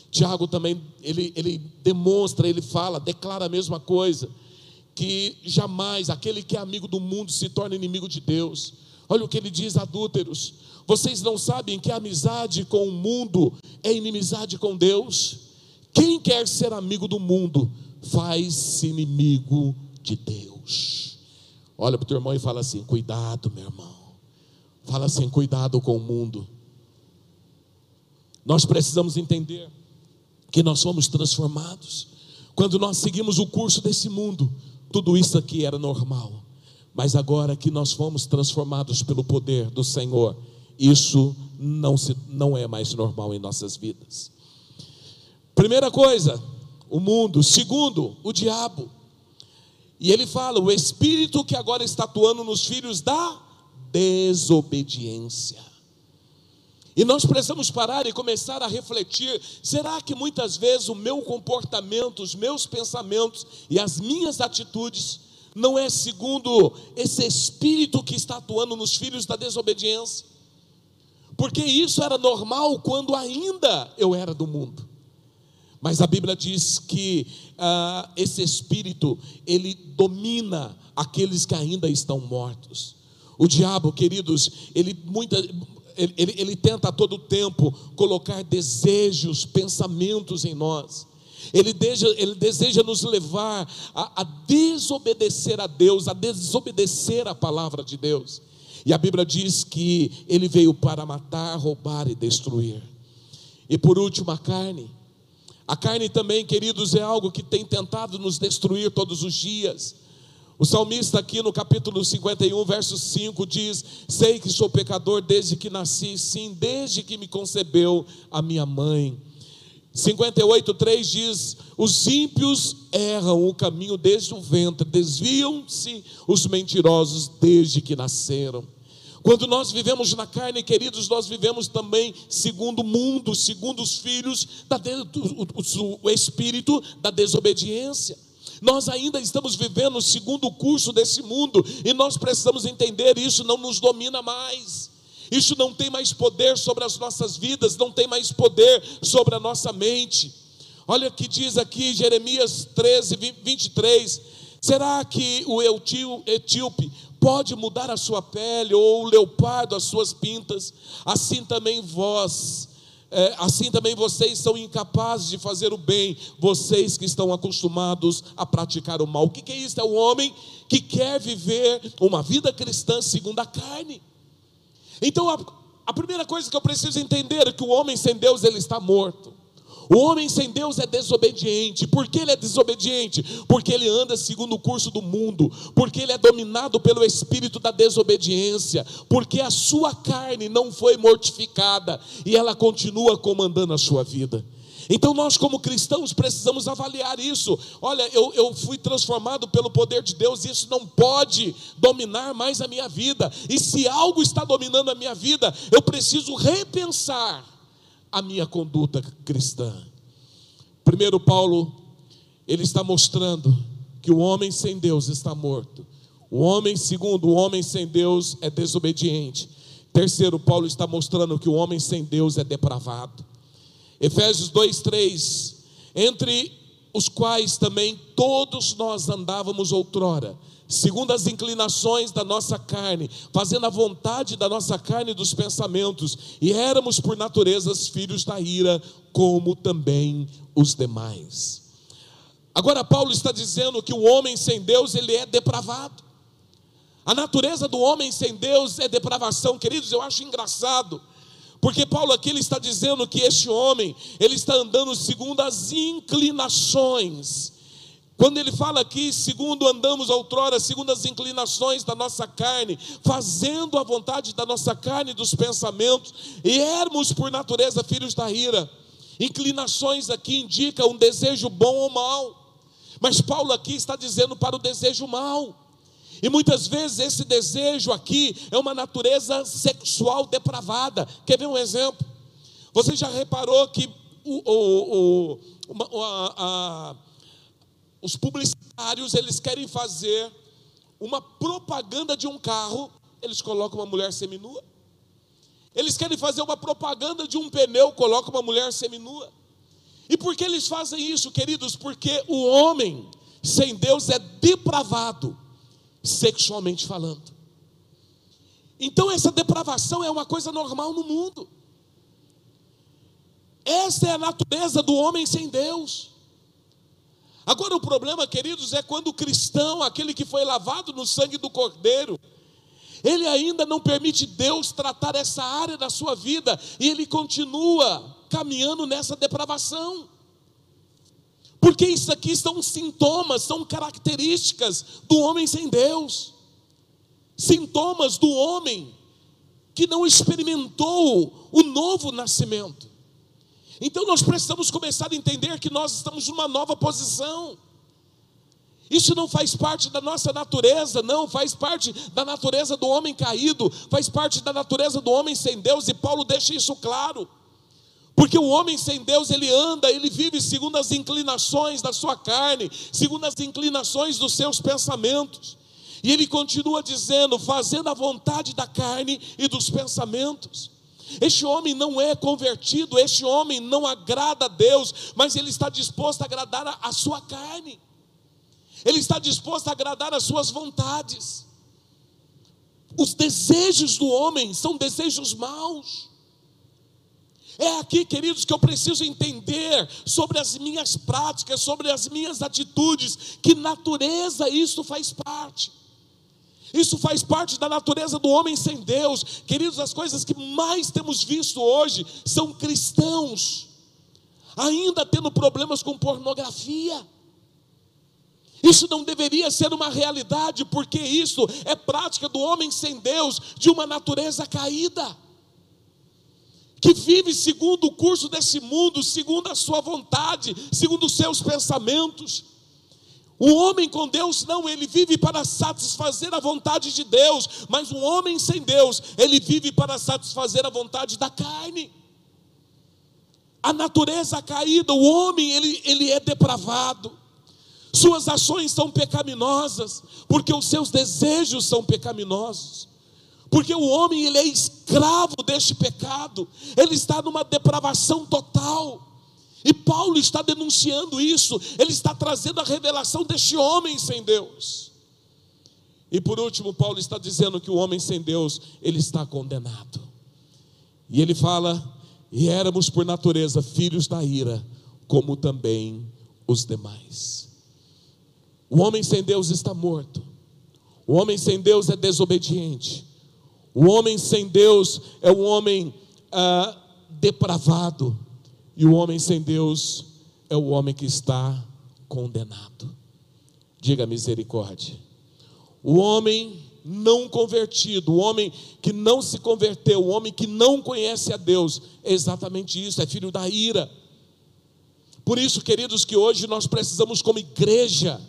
Tiago também, ele, ele demonstra, ele fala, declara a mesma coisa, que jamais aquele que é amigo do mundo se torna inimigo de Deus. Olha o que ele diz, adúlteros. Vocês não sabem que a amizade com o mundo é inimizade com Deus? Quem quer ser amigo do mundo faz-se inimigo de Deus. Olha para o teu irmão e fala assim: cuidado, meu irmão. Fala assim: cuidado com o mundo. Nós precisamos entender que nós somos transformados. Quando nós seguimos o curso desse mundo, tudo isso aqui era normal. Mas agora que nós fomos transformados pelo poder do Senhor, isso não, se, não é mais normal em nossas vidas. Primeira coisa, o mundo. Segundo, o diabo. E ele fala: o espírito que agora está atuando nos filhos da desobediência. E nós precisamos parar e começar a refletir: será que muitas vezes o meu comportamento, os meus pensamentos e as minhas atitudes não é segundo esse espírito que está atuando nos filhos da desobediência. Porque isso era normal quando ainda eu era do mundo. Mas a Bíblia diz que ah, esse espírito, ele domina aqueles que ainda estão mortos. O diabo, queridos, ele, muita, ele, ele, ele tenta a todo tempo colocar desejos, pensamentos em nós ele deseja, ele deseja nos levar a, a desobedecer a Deus, a desobedecer a palavra de Deus. E a Bíblia diz que ele veio para matar, roubar e destruir. E por último, a carne. A carne também, queridos, é algo que tem tentado nos destruir todos os dias. O salmista, aqui no capítulo 51, verso 5, diz: Sei que sou pecador desde que nasci, sim, desde que me concebeu a minha mãe. 58,3 diz: Os ímpios erram o caminho desde o ventre, desviam-se os mentirosos desde que nasceram. Quando nós vivemos na carne, queridos, nós vivemos também segundo o mundo, segundo os filhos, da, o, o, o espírito da desobediência. Nós ainda estamos vivendo o segundo curso desse mundo e nós precisamos entender isso não nos domina mais. Isso não tem mais poder sobre as nossas vidas, não tem mais poder sobre a nossa mente. Olha o que diz aqui Jeremias 13, 23. Será que o etíope pode mudar a sua pele, ou o leopardo as suas pintas? Assim também vós, é, assim também vocês são incapazes de fazer o bem, vocês que estão acostumados a praticar o mal. O que, é isso? É o homem que quer viver uma vida cristã segundo a carne. Então a, a primeira coisa que eu preciso entender é que o homem sem Deus ele está morto. O homem sem Deus é desobediente. Por que ele é desobediente? Porque ele anda segundo o curso do mundo, porque ele é dominado pelo espírito da desobediência, porque a sua carne não foi mortificada e ela continua comandando a sua vida. Então, nós, como cristãos, precisamos avaliar isso. Olha, eu, eu fui transformado pelo poder de Deus, e isso não pode dominar mais a minha vida. E se algo está dominando a minha vida, eu preciso repensar a minha conduta cristã. Primeiro, Paulo, ele está mostrando que o homem sem Deus está morto. O homem, segundo, o homem sem Deus é desobediente. Terceiro, Paulo está mostrando que o homem sem Deus é depravado. Efésios 2:3, entre os quais também todos nós andávamos outrora, segundo as inclinações da nossa carne, fazendo a vontade da nossa carne e dos pensamentos, e éramos por naturezas filhos da ira, como também os demais. Agora Paulo está dizendo que o homem sem Deus, ele é depravado. A natureza do homem sem Deus é depravação, queridos, eu acho engraçado. Porque Paulo aqui ele está dizendo que este homem, ele está andando segundo as inclinações quando ele fala aqui, segundo andamos outrora, segundo as inclinações da nossa carne, fazendo a vontade da nossa carne dos pensamentos, e éramos por natureza filhos da ira. Inclinações aqui indicam um desejo bom ou mal, mas Paulo aqui está dizendo para o desejo mal. E muitas vezes esse desejo aqui é uma natureza sexual depravada. Quer ver um exemplo? Você já reparou que o, o, o a, a os publicitários, eles querem fazer uma propaganda de um carro, eles colocam uma mulher seminua. Eles querem fazer uma propaganda de um pneu, colocam uma mulher seminua. E por que eles fazem isso, queridos? Porque o homem sem Deus é depravado, sexualmente falando. Então essa depravação é uma coisa normal no mundo. Essa é a natureza do homem sem Deus. Agora, o problema, queridos, é quando o cristão, aquele que foi lavado no sangue do Cordeiro, ele ainda não permite Deus tratar essa área da sua vida e ele continua caminhando nessa depravação. Porque isso aqui são sintomas, são características do homem sem Deus, sintomas do homem que não experimentou o novo nascimento. Então nós precisamos começar a entender que nós estamos numa nova posição. Isso não faz parte da nossa natureza, não, faz parte da natureza do homem caído, faz parte da natureza do homem sem Deus, e Paulo deixa isso claro. Porque o homem sem Deus, ele anda, ele vive segundo as inclinações da sua carne, segundo as inclinações dos seus pensamentos. E ele continua dizendo, fazendo a vontade da carne e dos pensamentos. Este homem não é convertido, este homem não agrada a Deus, mas ele está disposto a agradar a, sua carne, ele está disposto a agradar as suas vontades. Os desejos do homem são desejos maus. É aqui, queridos, que eu preciso entender sobre as minhas práticas, sobre as minhas atitudes, que natureza isso faz parte. Isso faz parte da natureza do homem sem Deus. Queridos, as coisas que mais temos visto hoje são cristãos ainda tendo problemas com pornografia. Isso não deveria ser uma realidade, porque isso é prática do homem sem Deus, de uma natureza caída, que vive segundo o curso desse mundo, segundo a sua vontade, segundo os seus pensamentos. O homem com Deus não, ele vive para satisfazer a vontade de Deus, mas um homem sem Deus, ele vive para satisfazer a vontade da carne. A natureza caída, o homem, ele, ele é depravado. suas ações são pecaminosas, porque os seus desejos são pecaminosos. Porque o homem ele é escravo deste pecado, ele está numa depravação total. E Paulo está denunciando isso, ele está trazendo a revelação deste homem sem Deus. E por último, Paulo está dizendo que o homem sem Deus, ele está condenado. E ele fala: "E éramos por natureza filhos da ira, como também os demais". O homem sem Deus está morto. O homem sem Deus é desobediente. O homem sem Deus é um homem ah, depravado. E o homem sem Deus é o homem que está condenado. Diga misericórdia. O homem não convertido, o homem que não se converteu, o homem que não conhece a Deus, é exatamente isso, é filho da ira. Por isso, queridos, que hoje nós precisamos, como igreja,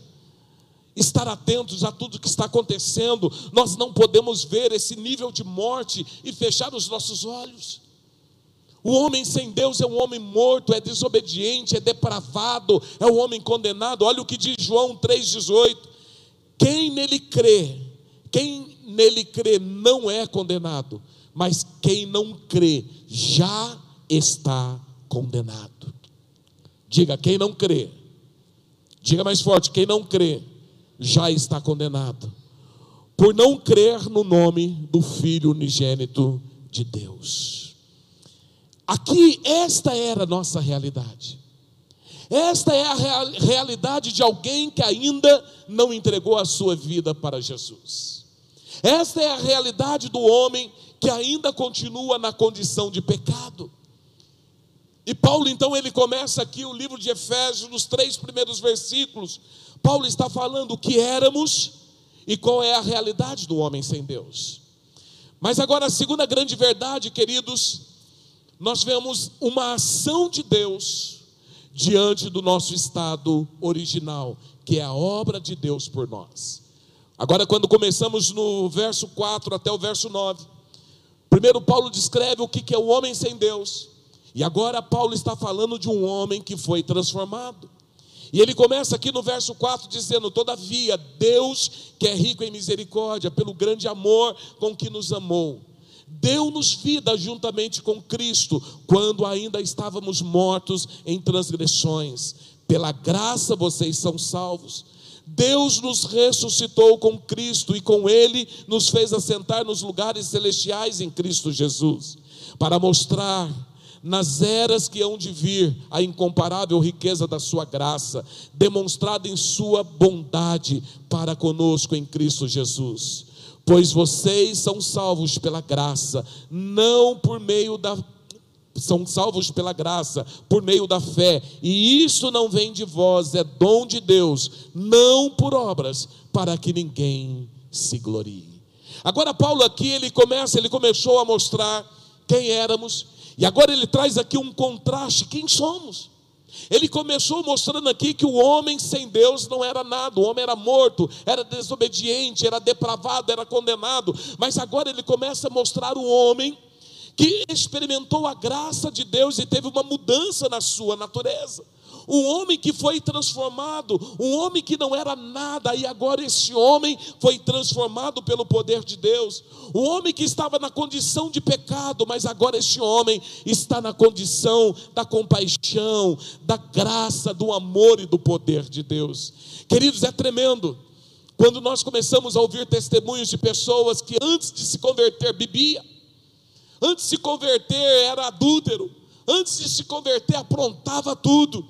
estar atentos a tudo que está acontecendo. Nós não podemos ver esse nível de morte e fechar os nossos olhos. O homem sem Deus é um homem morto, é desobediente, é depravado, é um homem condenado. Olha o que diz João 3,18: quem nele crê, quem nele crê não é condenado, mas quem não crê já está condenado. Diga, quem não crê, diga mais forte: quem não crê já está condenado, por não crer no nome do Filho unigênito de Deus. Aqui, esta era a nossa realidade. Esta é a real, realidade de alguém que ainda não entregou a sua vida para Jesus. Esta é a realidade do homem que ainda continua na condição de pecado. E Paulo, então, ele começa aqui o livro de Efésios, nos três primeiros versículos, Paulo está falando o que éramos e qual é a realidade do homem sem Deus. Mas agora a segunda grande verdade, queridos, nós vemos uma ação de Deus diante do nosso estado original, que é a obra de Deus por nós. Agora, quando começamos no verso 4 até o verso 9, primeiro Paulo descreve o que é o homem sem Deus, e agora Paulo está falando de um homem que foi transformado. E ele começa aqui no verso 4 dizendo: Todavia, Deus, que é rico em misericórdia, pelo grande amor com que nos amou, deu-nos vida juntamente com Cristo, quando ainda estávamos mortos em transgressões. Pela graça vocês são salvos. Deus nos ressuscitou com Cristo e com Ele nos fez assentar nos lugares celestiais em Cristo Jesus, para mostrar nas eras que hão de vir, a incomparável riqueza da sua graça, demonstrada em sua bondade para conosco em Cristo Jesus. Pois vocês são salvos pela graça, não por meio da são salvos pela graça, por meio da fé, e isso não vem de vós, é dom de Deus, não por obras, para que ninguém se glorie. Agora Paulo aqui ele começa, ele começou a mostrar quem éramos, e agora ele traz aqui um contraste: quem somos? Ele começou mostrando aqui que o homem sem Deus não era nada, o homem era morto, era desobediente, era depravado, era condenado, mas agora ele começa a mostrar o homem que experimentou a graça de Deus e teve uma mudança na sua natureza um homem que foi transformado, um homem que não era nada, e agora esse homem foi transformado pelo poder de Deus. Um homem que estava na condição de pecado, mas agora este homem está na condição da compaixão, da graça, do amor e do poder de Deus. Queridos, é tremendo. Quando nós começamos a ouvir testemunhos de pessoas que antes de se converter bebia, antes de se converter era adúltero, antes de se converter aprontava tudo,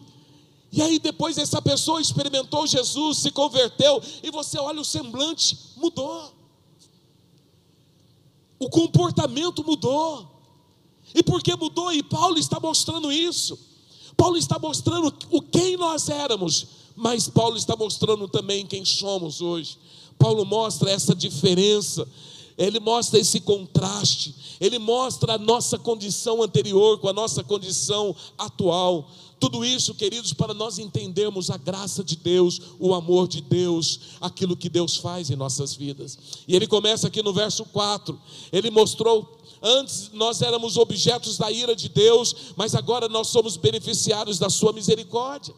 e aí depois essa pessoa experimentou Jesus, se converteu, e você olha o semblante, mudou. O comportamento mudou. E por que mudou? E Paulo está mostrando isso. Paulo está mostrando o quem nós éramos, mas Paulo está mostrando também quem somos hoje. Paulo mostra essa diferença, ele mostra esse contraste, ele mostra a nossa condição anterior com a nossa condição atual. Tudo isso, queridos, para nós entendermos a graça de Deus, o amor de Deus, aquilo que Deus faz em nossas vidas. E ele começa aqui no verso 4. Ele mostrou Antes nós éramos objetos da ira de Deus, mas agora nós somos beneficiários da sua misericórdia.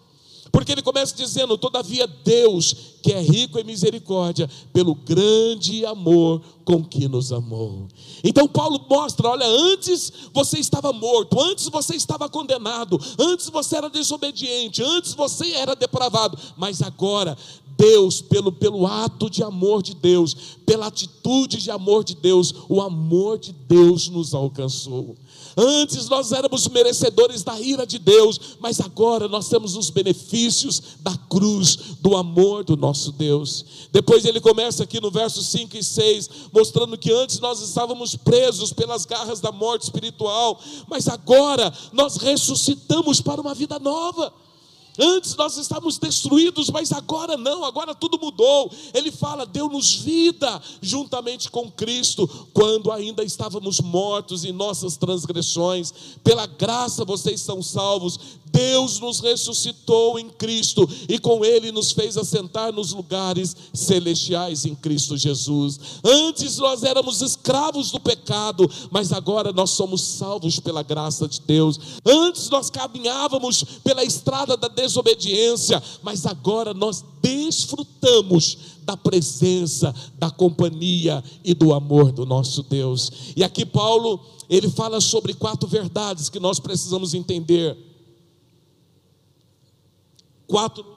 Porque ele começa dizendo: Todavia, Deus, que é rico em misericórdia, pelo grande amor com que nos amou. Então, Paulo mostra: olha, antes você estava morto, antes você estava condenado, antes você era desobediente, antes você era depravado, mas agora Deus, pelo, pelo ato de amor de Deus, pela atitude de amor de Deus, o amor de Deus nos alcançou. Antes nós éramos merecedores da ira de Deus, mas agora nós temos os benefícios da cruz, do amor do nosso Deus. Depois ele começa aqui no verso 5 e 6, mostrando que antes nós estávamos presos pelas garras da morte espiritual, mas agora nós ressuscitamos para uma vida nova. Antes nós estávamos destruídos, mas agora não, agora tudo mudou. Ele fala: deu-nos vida juntamente com Cristo, quando ainda estávamos mortos em nossas transgressões. Pela graça vocês são salvos. Deus nos ressuscitou em Cristo e com Ele nos fez assentar nos lugares celestiais em Cristo Jesus. Antes nós éramos escravos do pecado, mas agora nós somos salvos pela graça de Deus. Antes nós caminhávamos pela estrada da desobediência, mas agora nós desfrutamos da presença, da companhia e do amor do nosso Deus. E aqui Paulo, ele fala sobre quatro verdades que nós precisamos entender. Quatro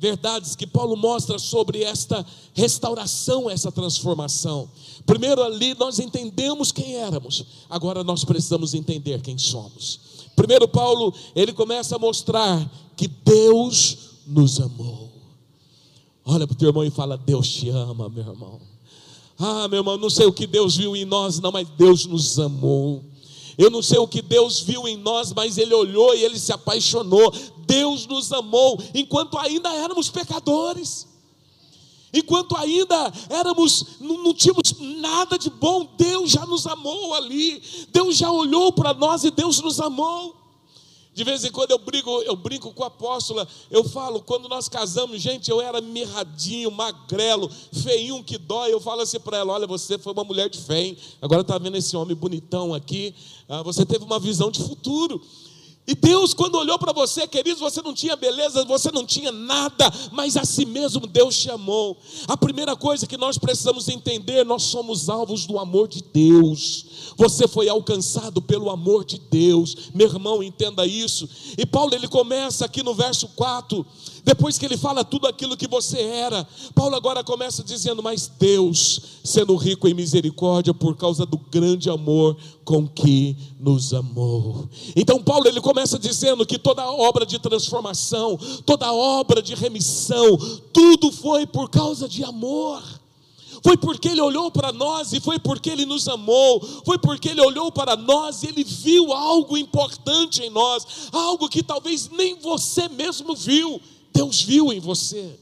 verdades que Paulo mostra sobre esta restauração, essa transformação. Primeiro ali nós entendemos quem éramos, agora nós precisamos entender quem somos. Primeiro Paulo, ele começa a mostrar que Deus nos amou. Olha para o teu irmão e fala: Deus te ama, meu irmão. Ah, meu irmão, não sei o que Deus viu em nós, não, mas Deus nos amou. Eu não sei o que Deus viu em nós, mas Ele olhou e Ele se apaixonou. Deus nos amou enquanto ainda éramos pecadores. Enquanto ainda éramos, não, não, tínhamos nada de bom, Deus já nos amou ali. Deus já olhou para nós e Deus nos amou. De vez em quando eu brinco, eu brinco com a apóstola, eu falo, quando nós casamos, gente, eu era mirradinho, magrelo, feinho que dói. Eu falo assim para ela: olha, você foi uma mulher de fé, hein? agora está vendo esse homem bonitão aqui, ah, você teve uma visão de futuro. E Deus, quando olhou para você, queridos, você não tinha beleza, você não tinha nada, mas a si mesmo Deus te amou. A primeira coisa que nós precisamos entender, nós somos alvos do amor de Deus. Você foi alcançado pelo amor de Deus. Meu irmão, entenda isso. E Paulo ele começa aqui no verso 4, depois que ele fala tudo aquilo que você era. Paulo agora começa dizendo: "Mas Deus, sendo rico em misericórdia por causa do grande amor com que nos amou". Então Paulo ele começa dizendo que toda obra de transformação, toda obra de remissão, tudo foi por causa de amor. Foi porque Ele olhou para nós e foi porque Ele nos amou. Foi porque Ele olhou para nós e Ele viu algo importante em nós, algo que talvez nem você mesmo viu. Deus viu em você.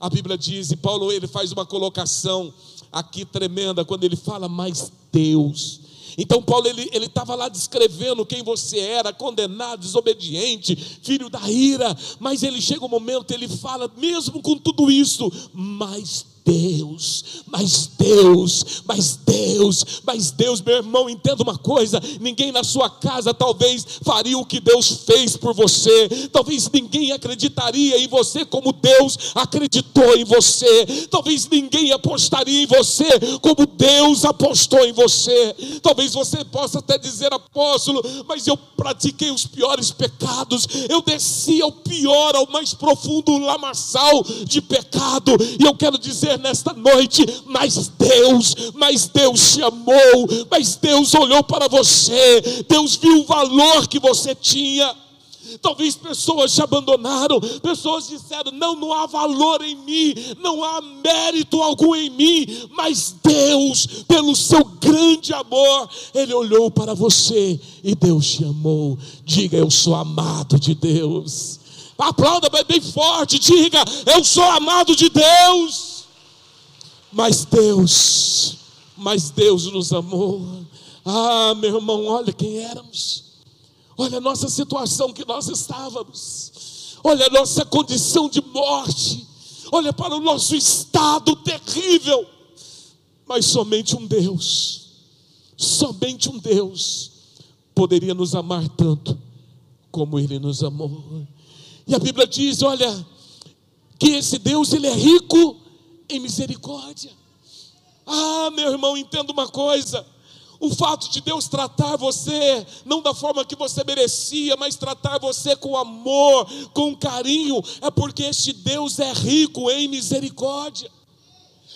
A Bíblia diz, e Paulo ele faz uma colocação aqui tremenda quando ele fala, mas Deus. Então Paulo ele estava lá descrevendo quem você era, condenado, desobediente, filho da ira, mas ele chega um momento, ele fala, mesmo com tudo isso, mas Deus, mas Deus, mas Deus, mas Deus, meu irmão, entenda uma coisa: ninguém na sua casa talvez faria o que Deus fez por você, talvez ninguém acreditaria em você como Deus acreditou em você, talvez ninguém apostaria em você como Deus apostou em você, talvez você possa até dizer, apóstolo, mas eu pratiquei os piores pecados, eu desci ao pior, ao mais profundo lamaçal de pecado, e eu quero dizer nesta noite: mas Deus, mas Deus te amou, mas Deus olhou para você, Deus viu o valor que você tinha. Talvez pessoas te abandonaram, pessoas disseram: não, não há valor em mim, não há mérito algum em mim, mas Deus, pelo seu grande amor, Ele olhou para você e Deus te amou. Diga: Eu sou amado de Deus. Aplauda bem forte, diga: Eu sou amado de Deus. Mas Deus, mas Deus nos amou. Ah, meu irmão, olha quem éramos. Olha a nossa situação que nós estávamos. Olha a nossa condição de morte. Olha para o nosso estado terrível. Mas somente um Deus, somente um Deus poderia nos amar tanto como Ele nos amou. E a Bíblia diz: olha, que esse Deus ele é rico em misericórdia. Ah, meu irmão, entenda uma coisa. O fato de Deus tratar você não da forma que você merecia, mas tratar você com amor, com carinho, é porque este Deus é rico em misericórdia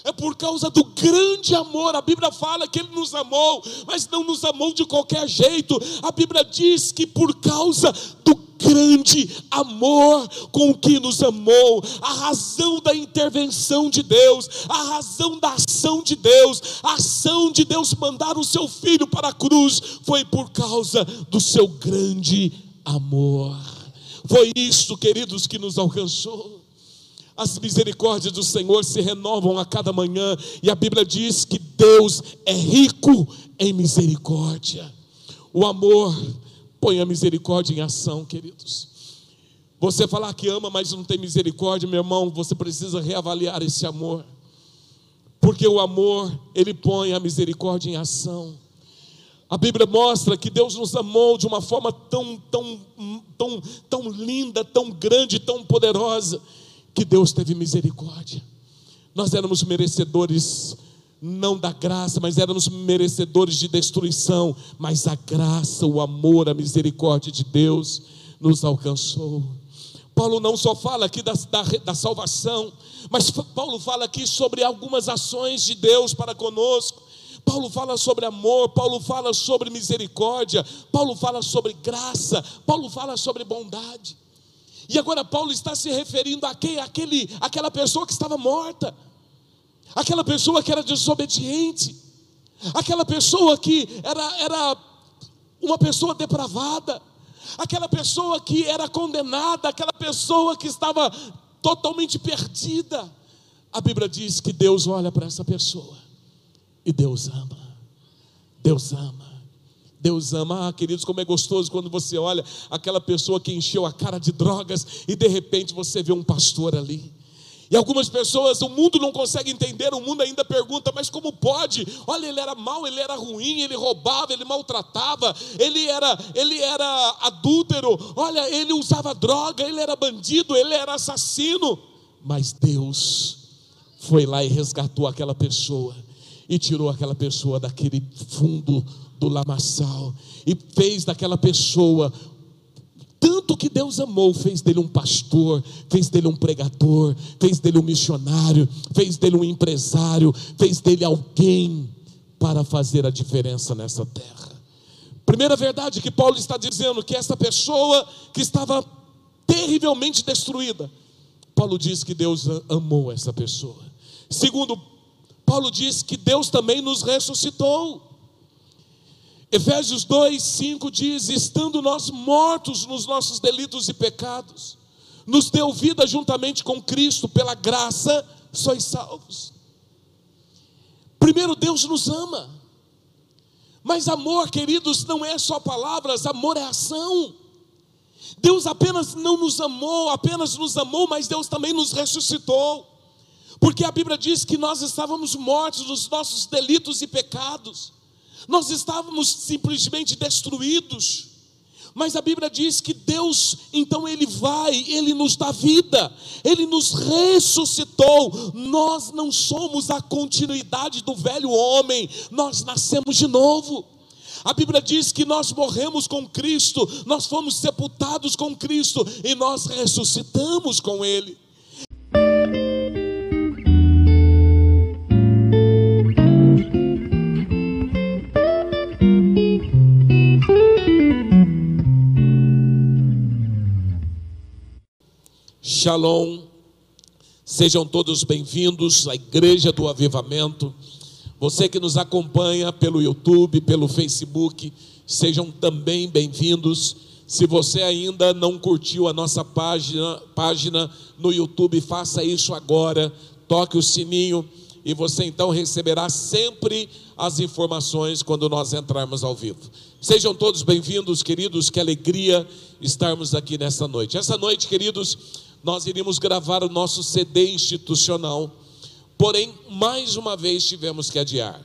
é por causa do grande amor. A Bíblia fala que Ele nos amou, mas não nos amou de qualquer jeito. A Bíblia diz que por causa do grande amor com que nos amou, a razão da intervenção de Deus, a razão da ação de Deus, a ação de Deus mandar o seu filho para a cruz foi por causa do seu grande amor. Foi isso, queridos, que nos alcançou. As misericórdias do Senhor se renovam a cada manhã, e a Bíblia diz que Deus é rico em misericórdia. O amor põe a misericórdia em ação, queridos. Você falar que ama, mas não tem misericórdia, meu irmão, você precisa reavaliar esse amor. Porque o amor, ele põe a misericórdia em ação. A Bíblia mostra que Deus nos amou de uma forma tão, tão, tão, tão linda, tão grande, tão poderosa, que Deus teve misericórdia. Nós éramos merecedores não da graça, mas éramos merecedores de destruição, mas a graça, o amor, a misericórdia de Deus nos alcançou. Paulo não só fala aqui da, da, da, salvação, mas Paulo fala aqui sobre algumas ações de Deus para conosco. Paulo fala sobre amor, Paulo fala sobre misericórdia, Paulo fala sobre graça, Paulo fala sobre bondade. E agora Paulo está se referindo a quem? Aquele, aquela pessoa que estava morta, aquela pessoa que era desobediente, aquela pessoa que era, era uma pessoa depravada, aquela pessoa que era condenada, aquela pessoa que estava totalmente perdida. A Bíblia diz que Deus olha para essa pessoa e Deus ama. Deus ama. Deus ama, ah, queridos, como é gostoso quando você olha aquela pessoa que encheu a cara de drogas e de repente você vê um pastor ali. E algumas pessoas, o mundo não consegue entender, o mundo ainda pergunta, mas como pode? Olha, ele era mau, ele era ruim, ele roubava, ele maltratava, ele era, ele era adúltero, olha, ele usava droga, ele era bandido, ele era assassino. Mas Deus foi lá e resgatou aquela pessoa e tirou aquela pessoa daquele fundo do lamaçal e fez daquela pessoa tanto que Deus amou, fez dele um pastor, fez dele um pregador, fez dele um missionário, fez dele um empresário, fez dele alguém para fazer a diferença nessa terra. Primeira verdade que Paulo está dizendo que essa pessoa que estava terrivelmente destruída, Paulo diz que Deus amou essa pessoa. Segundo, Paulo diz que Deus também nos ressuscitou. Efésios 2, 5 diz: Estando nós mortos nos nossos delitos e pecados, nos deu vida juntamente com Cristo, pela graça sois salvos. Primeiro, Deus nos ama, mas amor, queridos, não é só palavras, amor é ação. Deus apenas não nos amou, apenas nos amou, mas Deus também nos ressuscitou. Porque a Bíblia diz que nós estávamos mortos nos nossos delitos e pecados. Nós estávamos simplesmente destruídos. Mas a Bíblia diz que Deus, então Ele vai, Ele nos dá vida, Ele nos ressuscitou. Nós não somos a continuidade do velho homem, nós nascemos de novo. A Bíblia diz que nós morremos com Cristo, nós fomos sepultados com Cristo e nós ressuscitamos com Ele. Shalom. Sejam todos bem-vindos à Igreja do Avivamento. Você que nos acompanha pelo YouTube, pelo Facebook, sejam também bem-vindos. Se você ainda não curtiu a nossa página, página no YouTube, faça isso agora. Toque o sininho e você então receberá sempre as informações quando nós entrarmos ao vivo. Sejam todos bem-vindos, queridos. Que alegria estarmos aqui nessa noite. Essa noite, queridos, nós iríamos gravar o nosso CD institucional, porém, mais uma vez tivemos que adiar.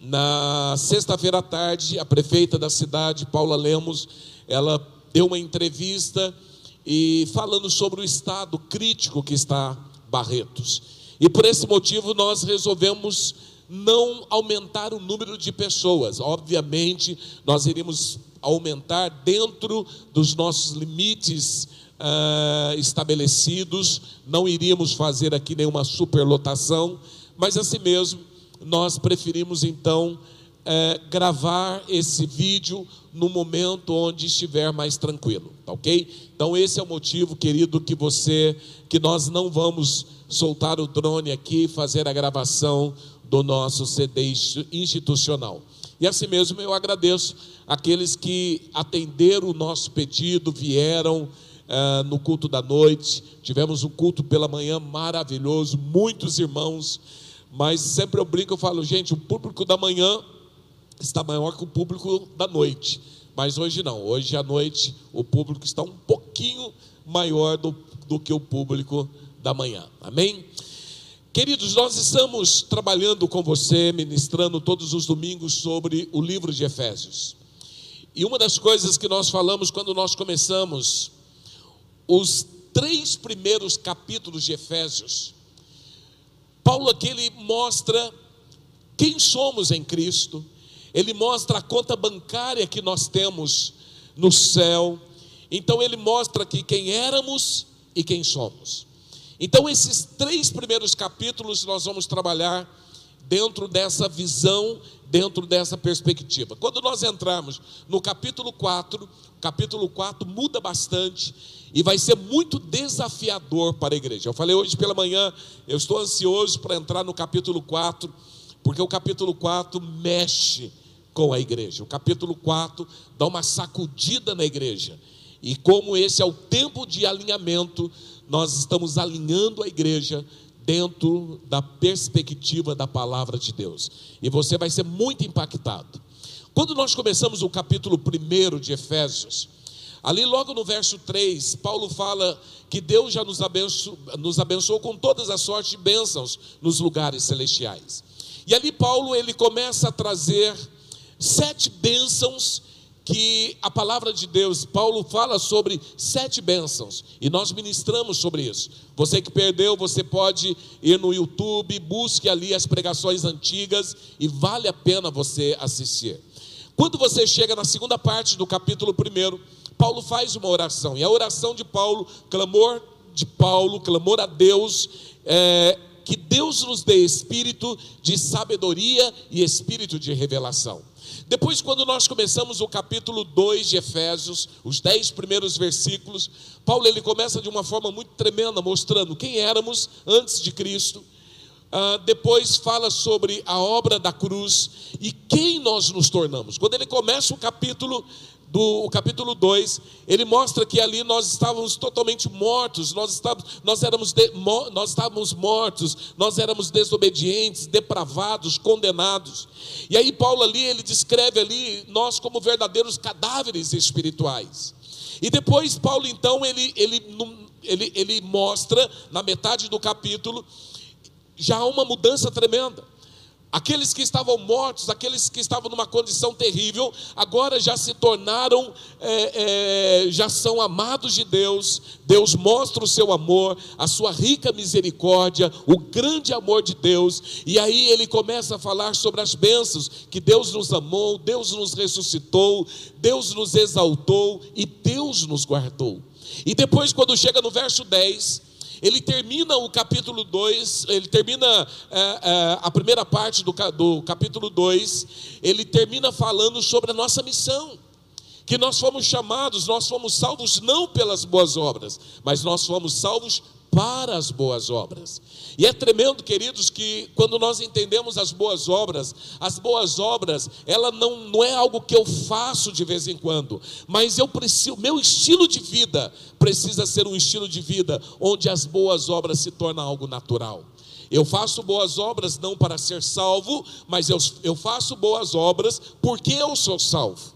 Na sexta-feira à tarde, a prefeita da cidade, Paula Lemos, ela deu uma entrevista e falando sobre o estado crítico que está Barretos. E por esse motivo nós resolvemos não aumentar o número de pessoas. Obviamente, nós iríamos aumentar dentro dos nossos limites uh, estabelecidos, não iríamos fazer aqui nenhuma superlotação, mas assim mesmo, nós preferimos então é, gravar esse vídeo no momento onde estiver mais tranquilo, tá ok? Então esse é o motivo, querido, que você, que nós não vamos soltar o drone aqui, fazer a gravação do nosso CD institucional. E assim mesmo eu agradeço aqueles que atenderam o nosso pedido, vieram uh, no culto da noite. Tivemos um culto pela manhã maravilhoso, muitos irmãos, mas sempre eu brinco, eu falo, gente, o público da manhã está maior que o público da noite. Mas hoje não, hoje à noite o público está um pouquinho maior do, do que o público da manhã. Amém? Queridos, nós estamos trabalhando com você, ministrando todos os domingos sobre o livro de Efésios. E uma das coisas que nós falamos quando nós começamos os três primeiros capítulos de Efésios, Paulo aqui ele mostra quem somos em Cristo, ele mostra a conta bancária que nós temos no céu. Então ele mostra aqui quem éramos e quem somos. Então esses três primeiros capítulos nós vamos trabalhar dentro dessa visão, dentro dessa perspectiva. Quando nós entrarmos no capítulo 4, capítulo 4 muda bastante e vai ser muito desafiador para a igreja. Eu falei hoje pela manhã, eu estou ansioso para entrar no capítulo 4, porque o capítulo 4 mexe com a igreja. O capítulo 4 dá uma sacudida na igreja. E como esse é o tempo de alinhamento, nós estamos alinhando a igreja dentro da perspectiva da palavra de Deus. E você vai ser muito impactado. Quando nós começamos o capítulo 1 de Efésios, ali logo no verso 3, Paulo fala que Deus já nos abençoou, nos abençoou com todas as sortes de bênçãos nos lugares celestiais. E ali Paulo ele começa a trazer sete bênçãos que a palavra de Deus, Paulo fala sobre sete bênçãos, e nós ministramos sobre isso. Você que perdeu, você pode ir no YouTube, busque ali as pregações antigas, e vale a pena você assistir. Quando você chega na segunda parte do capítulo 1, Paulo faz uma oração, e a oração de Paulo, clamor de Paulo, clamor a Deus, é, que Deus nos dê espírito de sabedoria e espírito de revelação. Depois, quando nós começamos o capítulo 2 de Efésios, os dez primeiros versículos, Paulo ele começa de uma forma muito tremenda, mostrando quem éramos antes de Cristo. Uh, depois fala sobre a obra da cruz e quem nós nos tornamos. Quando ele começa o capítulo, do capítulo 2, ele mostra que ali nós estávamos totalmente mortos, nós estávamos, nós, éramos de, nós estávamos mortos, nós éramos desobedientes, depravados, condenados. E aí Paulo ali, ele descreve ali nós como verdadeiros cadáveres espirituais. E depois Paulo então, ele, ele, ele, ele mostra, na metade do capítulo, já uma mudança tremenda. Aqueles que estavam mortos, aqueles que estavam numa condição terrível, agora já se tornaram, é, é, já são amados de Deus. Deus mostra o seu amor, a sua rica misericórdia, o grande amor de Deus. E aí ele começa a falar sobre as bênçãos: que Deus nos amou, Deus nos ressuscitou, Deus nos exaltou e Deus nos guardou. E depois, quando chega no verso 10 ele termina o capítulo 2, ele termina é, é, a primeira parte do, do capítulo 2, ele termina falando sobre a nossa missão. Que nós fomos chamados, nós fomos salvos não pelas boas obras, mas nós fomos salvos para as boas obras. E é tremendo, queridos, que quando nós entendemos as boas obras, as boas obras, ela não, não é algo que eu faço de vez em quando, mas eu preciso, meu estilo de vida precisa ser um estilo de vida onde as boas obras se tornam algo natural. Eu faço boas obras não para ser salvo, mas eu, eu faço boas obras porque eu sou salvo.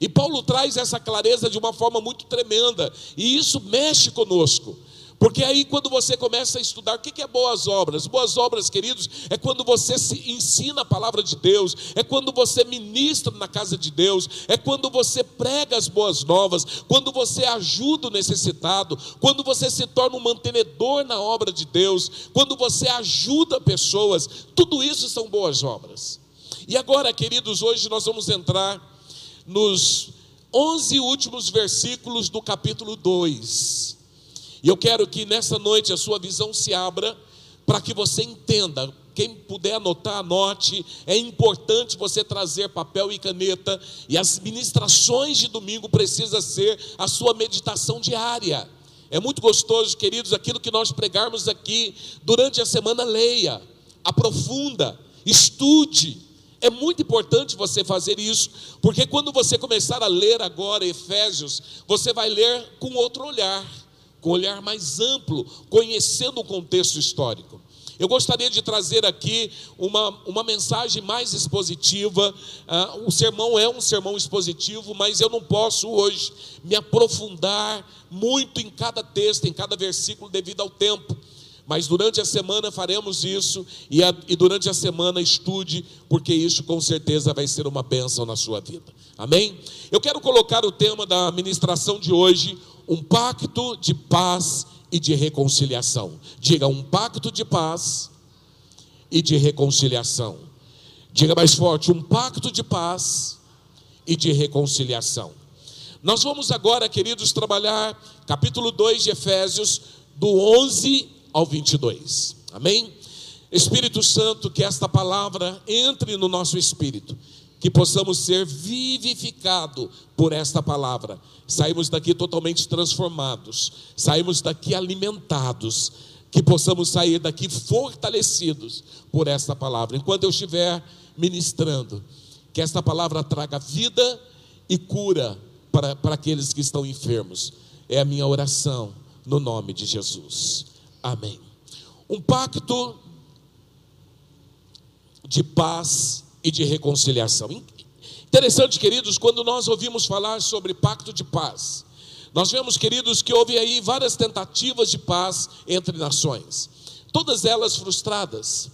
E Paulo traz essa clareza de uma forma muito tremenda, e isso mexe conosco. Porque aí, quando você começa a estudar, o que é boas obras? Boas obras, queridos, é quando você se ensina a palavra de Deus, é quando você ministra na casa de Deus, é quando você prega as boas novas, quando você ajuda o necessitado, quando você se torna um mantenedor na obra de Deus, quando você ajuda pessoas, tudo isso são boas obras. E agora, queridos, hoje nós vamos entrar nos 11 últimos versículos do capítulo 2. E eu quero que nessa noite a sua visão se abra para que você entenda. Quem puder anotar, anote. É importante você trazer papel e caneta. E as ministrações de domingo precisa ser a sua meditação diária. É muito gostoso, queridos, aquilo que nós pregarmos aqui durante a semana, leia, aprofunda, estude. É muito importante você fazer isso, porque quando você começar a ler agora Efésios, você vai ler com outro olhar com um olhar mais amplo, conhecendo o contexto histórico. Eu gostaria de trazer aqui uma, uma mensagem mais expositiva. Uh, o sermão é um sermão expositivo, mas eu não posso hoje me aprofundar muito em cada texto, em cada versículo, devido ao tempo. Mas durante a semana faremos isso, e, a, e durante a semana estude, porque isso com certeza vai ser uma bênção na sua vida. Amém? Eu quero colocar o tema da ministração de hoje, um pacto de paz e de reconciliação. Diga, um pacto de paz e de reconciliação. Diga mais forte, um pacto de paz e de reconciliação. Nós vamos agora, queridos, trabalhar capítulo 2 de Efésios, do 11 ao 22. Amém? Espírito Santo, que esta palavra entre no nosso espírito que possamos ser vivificados por esta palavra. Saímos daqui totalmente transformados, saímos daqui alimentados, que possamos sair daqui fortalecidos por esta palavra. Enquanto eu estiver ministrando, que esta palavra traga vida e cura para, para aqueles que estão enfermos. É a minha oração no nome de Jesus. Amém. Um pacto de paz e de reconciliação. Interessante, queridos, quando nós ouvimos falar sobre pacto de paz, nós vemos, queridos, que houve aí várias tentativas de paz entre nações, todas elas frustradas.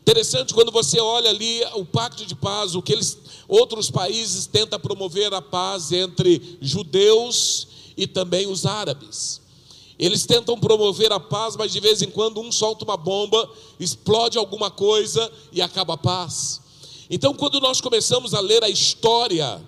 Interessante quando você olha ali o pacto de paz, o que eles, outros países tentam promover a paz entre judeus e também os árabes. Eles tentam promover a paz, mas de vez em quando um solta uma bomba, explode alguma coisa e acaba a paz. Então, quando nós começamos a ler a história,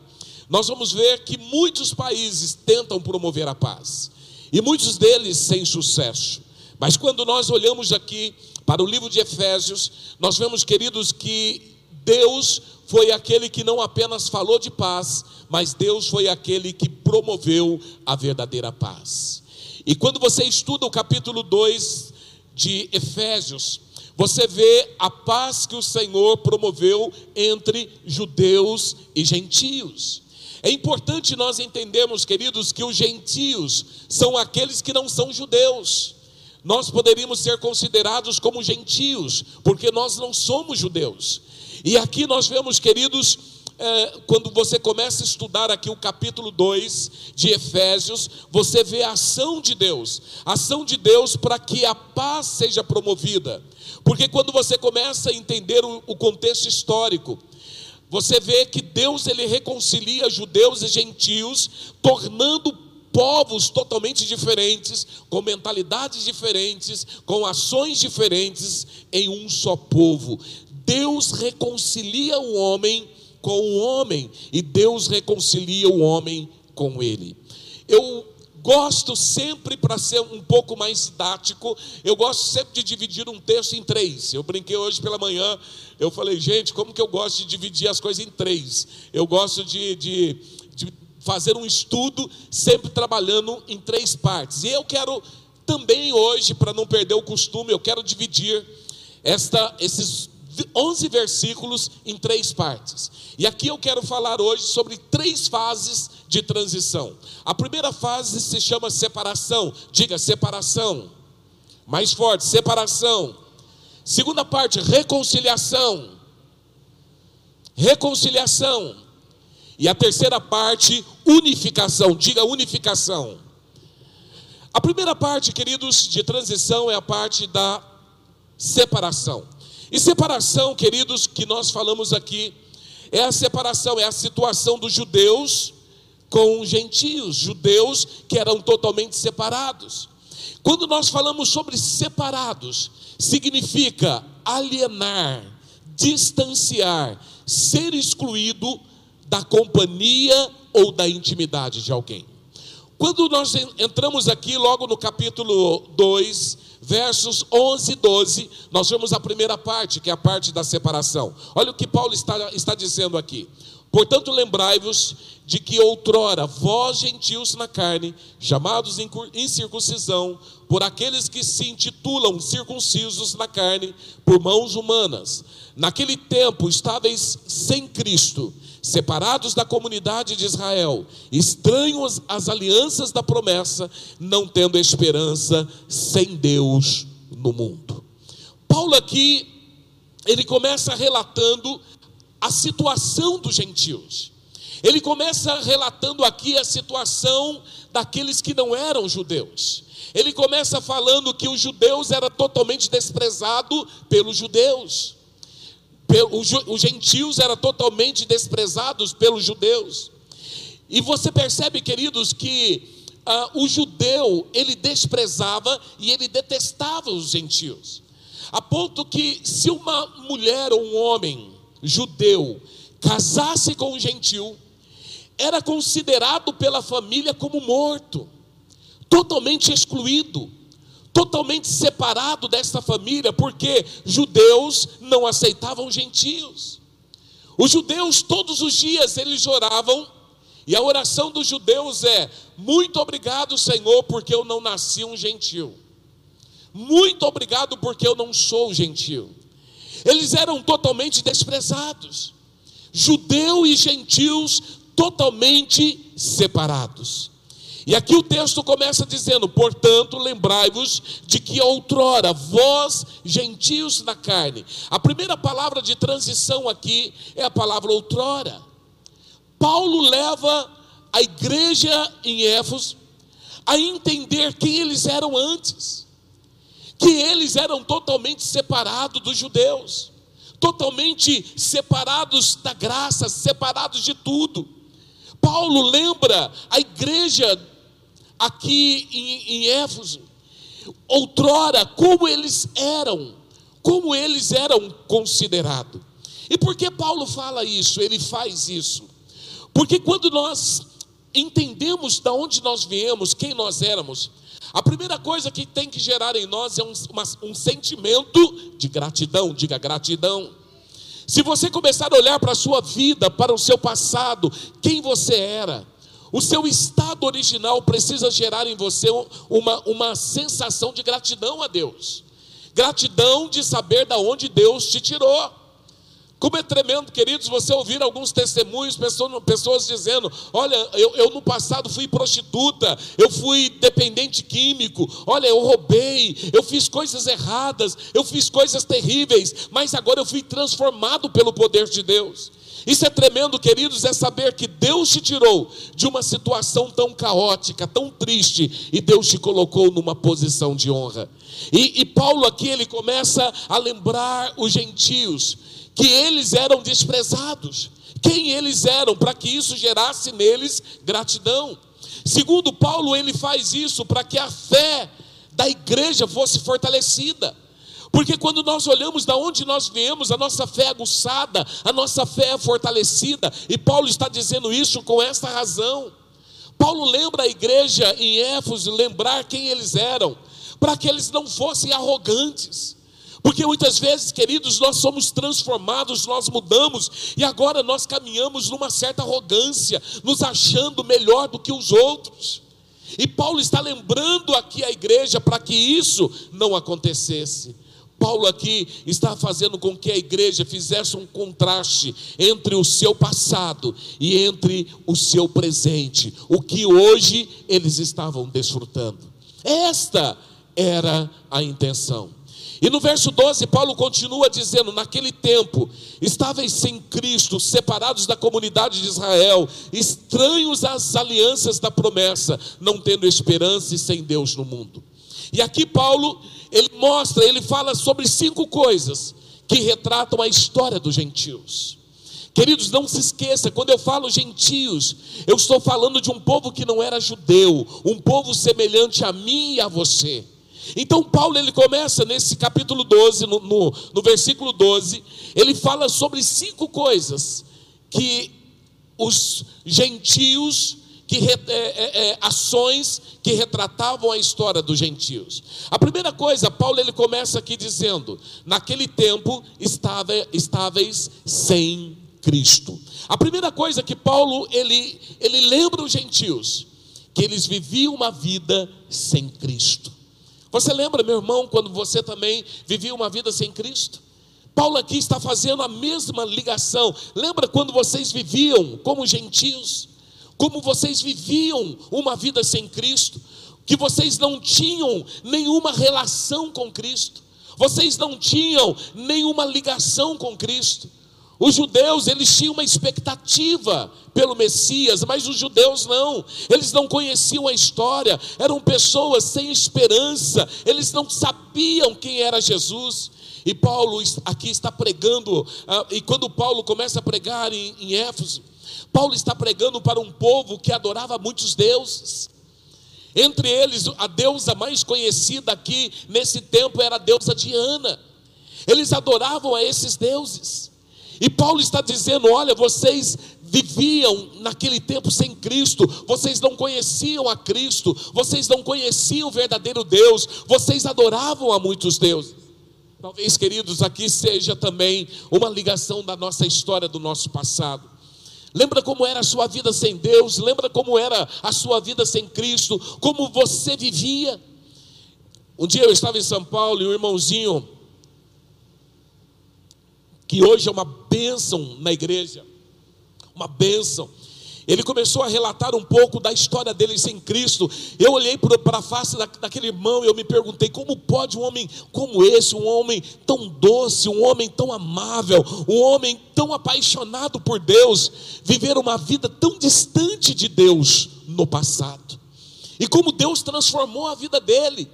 nós vamos ver que muitos países tentam promover a paz, e muitos deles sem sucesso. Mas quando nós olhamos aqui para o livro de Efésios, nós vemos, queridos, que Deus foi aquele que não apenas falou de paz, mas Deus foi aquele que promoveu a verdadeira paz. E quando você estuda o capítulo 2 de Efésios, você vê a paz que o Senhor promoveu entre judeus e gentios. É importante nós entendermos, queridos, que os gentios são aqueles que não são judeus. Nós poderíamos ser considerados como gentios, porque nós não somos judeus. E aqui nós vemos, queridos, é, quando você começa a estudar aqui o capítulo 2 de Efésios, você vê a ação de Deus, a ação de Deus para que a paz seja promovida. Porque quando você começa a entender o, o contexto histórico, você vê que Deus ele reconcilia judeus e gentios, tornando povos totalmente diferentes, com mentalidades diferentes, com ações diferentes, em um só povo. Deus reconcilia o homem com o homem e Deus reconcilia o homem com ele. Eu gosto sempre, para ser um pouco mais didático, eu gosto sempre de dividir um texto em três. Eu brinquei hoje pela manhã, eu falei, gente, como que eu gosto de dividir as coisas em três? Eu gosto de, de, de fazer um estudo sempre trabalhando em três partes. E eu quero também hoje, para não perder o costume, eu quero dividir esta, esses 11 versículos em três partes. E aqui eu quero falar hoje sobre três fases de transição. A primeira fase se chama separação. Diga separação. Mais forte, separação. Segunda parte, reconciliação. Reconciliação. E a terceira parte, unificação. Diga unificação. A primeira parte, queridos, de transição é a parte da separação. E separação, queridos, que nós falamos aqui, é a separação, é a situação dos judeus com os gentios, judeus que eram totalmente separados. Quando nós falamos sobre separados, significa alienar, distanciar, ser excluído da companhia ou da intimidade de alguém. Quando nós entramos aqui, logo no capítulo 2, versos 11 e 12, nós vemos a primeira parte, que é a parte da separação. Olha o que Paulo está, está dizendo aqui. Portanto, lembrai-vos de que outrora vós, gentios na carne, chamados em circuncisão, por aqueles que se intitulam circuncisos na carne, por mãos humanas, naquele tempo estáveis sem Cristo separados da comunidade de Israel, estranhos às alianças da promessa, não tendo esperança sem Deus no mundo. Paulo aqui, ele começa relatando a situação dos gentios. Ele começa relatando aqui a situação daqueles que não eram judeus. Ele começa falando que os judeus eram totalmente desprezados pelos judeus os gentios eram totalmente desprezados pelos judeus. E você percebe, queridos, que ah, o judeu ele desprezava e ele detestava os gentios, a ponto que se uma mulher ou um homem judeu casasse com um gentil, era considerado pela família como morto, totalmente excluído totalmente separado desta família, porque judeus não aceitavam gentios. Os judeus todos os dias eles oravam, e a oração dos judeus é: muito obrigado, Senhor, porque eu não nasci um gentil. Muito obrigado porque eu não sou gentil. Eles eram totalmente desprezados. Judeu e gentios totalmente separados. E aqui o texto começa dizendo: Portanto, lembrai-vos de que outrora vós, gentios na carne. A primeira palavra de transição aqui é a palavra outrora. Paulo leva a igreja em Éfeso a entender quem eles eram antes, que eles eram totalmente separados dos judeus, totalmente separados da graça, separados de tudo. Paulo lembra a igreja aqui em, em Éfeso, outrora, como eles eram, como eles eram considerados. E por que Paulo fala isso? Ele faz isso. Porque quando nós entendemos de onde nós viemos, quem nós éramos, a primeira coisa que tem que gerar em nós é um, uma, um sentimento de gratidão, diga gratidão. Se você começar a olhar para a sua vida, para o seu passado, quem você era, o seu estado original precisa gerar em você uma, uma sensação de gratidão a Deus. Gratidão de saber da onde Deus te tirou. Como é tremendo, queridos, você ouvir alguns testemunhos, pessoas, pessoas dizendo: Olha, eu, eu, no passado fui prostituta, eu fui dependente químico, olha, eu roubei, eu fiz coisas erradas, eu fiz coisas terríveis, mas agora eu fui transformado pelo poder de Deus. Isso é tremendo, queridos, é saber que Deus te tirou de uma situação tão caótica, tão triste, e Deus te colocou numa posição de honra. E, e Paulo aqui ele começa a lembrar os gentios que eles eram desprezados, quem eles eram, para que isso gerasse neles gratidão. Segundo Paulo, ele faz isso para que a fé da igreja fosse fortalecida. Porque quando nós olhamos da onde nós viemos, a nossa fé é aguçada, a nossa fé é fortalecida, e Paulo está dizendo isso com esta razão. Paulo lembra a igreja em Éfeso lembrar quem eles eram, para que eles não fossem arrogantes. Porque muitas vezes, queridos, nós somos transformados, nós mudamos, e agora nós caminhamos numa certa arrogância, nos achando melhor do que os outros. E Paulo está lembrando aqui a igreja para que isso não acontecesse. Paulo aqui está fazendo com que a igreja fizesse um contraste entre o seu passado e entre o seu presente, o que hoje eles estavam desfrutando. Esta era a intenção. E no verso 12, Paulo continua dizendo: Naquele tempo, estáveis sem Cristo, separados da comunidade de Israel, estranhos às alianças da promessa, não tendo esperança e sem Deus no mundo. E aqui Paulo, ele mostra, ele fala sobre cinco coisas que retratam a história dos gentios. Queridos, não se esqueça, quando eu falo gentios, eu estou falando de um povo que não era judeu, um povo semelhante a mim e a você. Então, Paulo ele começa nesse capítulo 12, no, no, no versículo 12, ele fala sobre cinco coisas que os gentios, que é, é, é, ações que retratavam a história dos gentios. A primeira coisa, Paulo ele começa aqui dizendo: naquele tempo estava, estáveis sem Cristo. A primeira coisa que Paulo ele, ele lembra os gentios que eles viviam uma vida sem Cristo. Você lembra, meu irmão, quando você também vivia uma vida sem Cristo? Paulo aqui está fazendo a mesma ligação. Lembra quando vocês viviam como gentios? Como vocês viviam uma vida sem Cristo? Que vocês não tinham nenhuma relação com Cristo. Vocês não tinham nenhuma ligação com Cristo. Os judeus, eles tinham uma expectativa pelo Messias, mas os judeus não, eles não conheciam a história, eram pessoas sem esperança, eles não sabiam quem era Jesus. E Paulo aqui está pregando, ah, e quando Paulo começa a pregar em, em Éfeso, Paulo está pregando para um povo que adorava muitos deuses. Entre eles, a deusa mais conhecida aqui nesse tempo era a deusa Diana. Eles adoravam a esses deuses. E Paulo está dizendo: olha, vocês viviam naquele tempo sem Cristo, vocês não conheciam a Cristo, vocês não conheciam o verdadeiro Deus, vocês adoravam a muitos deuses. Talvez, queridos, aqui seja também uma ligação da nossa história, do nosso passado. Lembra como era a sua vida sem Deus? Lembra como era a sua vida sem Cristo? Como você vivia? Um dia eu estava em São Paulo e o irmãozinho que hoje é uma bênção na igreja, uma bênção. Ele começou a relatar um pouco da história dele sem Cristo. Eu olhei para a face daquele irmão e eu me perguntei: como pode um homem como esse, um homem tão doce, um homem tão amável, um homem tão apaixonado por Deus, viver uma vida tão distante de Deus no passado? E como Deus transformou a vida dele.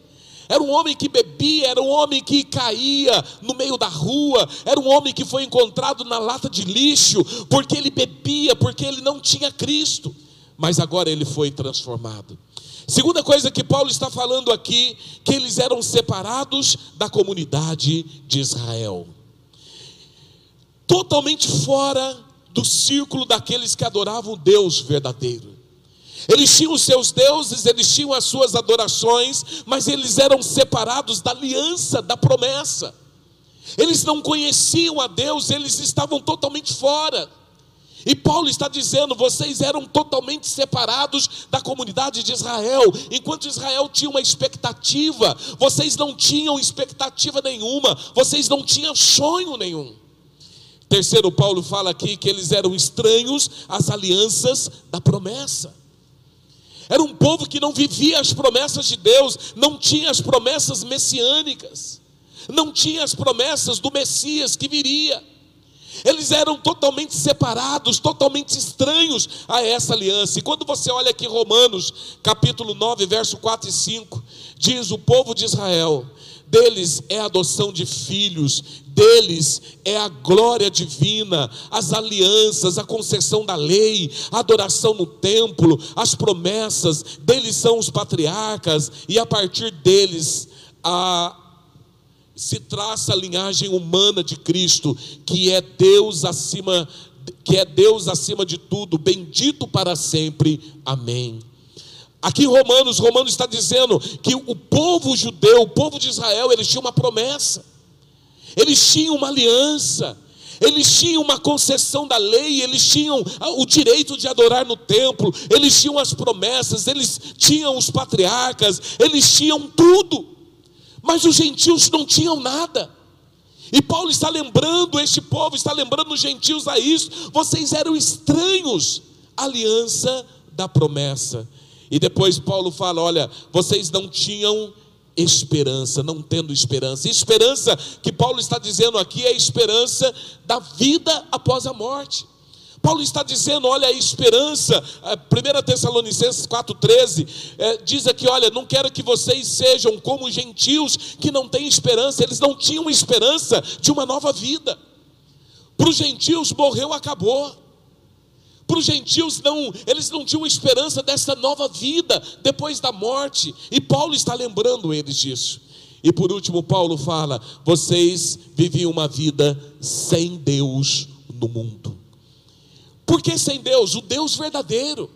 Era um homem que bebia, era um homem que caía no meio da rua, era um homem que foi encontrado na lata de lixo, porque ele bebia, porque ele não tinha Cristo. Mas agora ele foi transformado. Segunda coisa que Paulo está falando aqui, que eles eram separados da comunidade de Israel. Totalmente fora do círculo daqueles que adoravam Deus verdadeiro. Eles tinham os seus deuses, eles tinham as suas adorações, mas eles eram separados da aliança, da promessa. Eles não conheciam a Deus, eles estavam totalmente fora. E Paulo está dizendo: vocês eram totalmente separados da comunidade de Israel, enquanto Israel tinha uma expectativa, vocês não tinham expectativa nenhuma, vocês não tinham sonho nenhum. Terceiro, Paulo fala aqui que eles eram estranhos às alianças da promessa. Era um povo que não vivia as promessas de Deus, não tinha as promessas messiânicas, não tinha as promessas do Messias que viria. Eles eram totalmente separados, totalmente estranhos a essa aliança. E quando você olha aqui Romanos, capítulo 9, verso 4 e 5, diz: O povo de Israel deles é a adoção de filhos, deles é a glória divina, as alianças, a concessão da lei, a adoração no templo, as promessas, deles são os patriarcas, e a partir deles a, se traça a linhagem humana de Cristo, que é Deus acima, que é Deus acima de tudo, bendito para sempre. Amém. Aqui Romanos, Romanos está dizendo que o povo judeu, o povo de Israel, eles tinham uma promessa, eles tinham uma aliança, eles tinham uma concessão da lei, eles tinham o direito de adorar no templo, eles tinham as promessas, eles tinham os patriarcas, eles tinham tudo, mas os gentios não tinham nada. E Paulo está lembrando este povo, está lembrando os gentios a isso, vocês eram estranhos aliança da promessa. E depois Paulo fala: olha, vocês não tinham esperança, não tendo esperança. Esperança que Paulo está dizendo aqui é a esperança da vida após a morte. Paulo está dizendo, olha a esperança, 1 Tessalonicenses 4,13, é, diz aqui: olha, não quero que vocês sejam como gentios que não têm esperança, eles não tinham esperança de uma nova vida. Para os gentios morreu, acabou. Para os gentios não, eles não tinham esperança dessa nova vida depois da morte. E Paulo está lembrando eles disso. E por último, Paulo fala: vocês viviam uma vida sem Deus no mundo. Por que sem Deus? O Deus verdadeiro.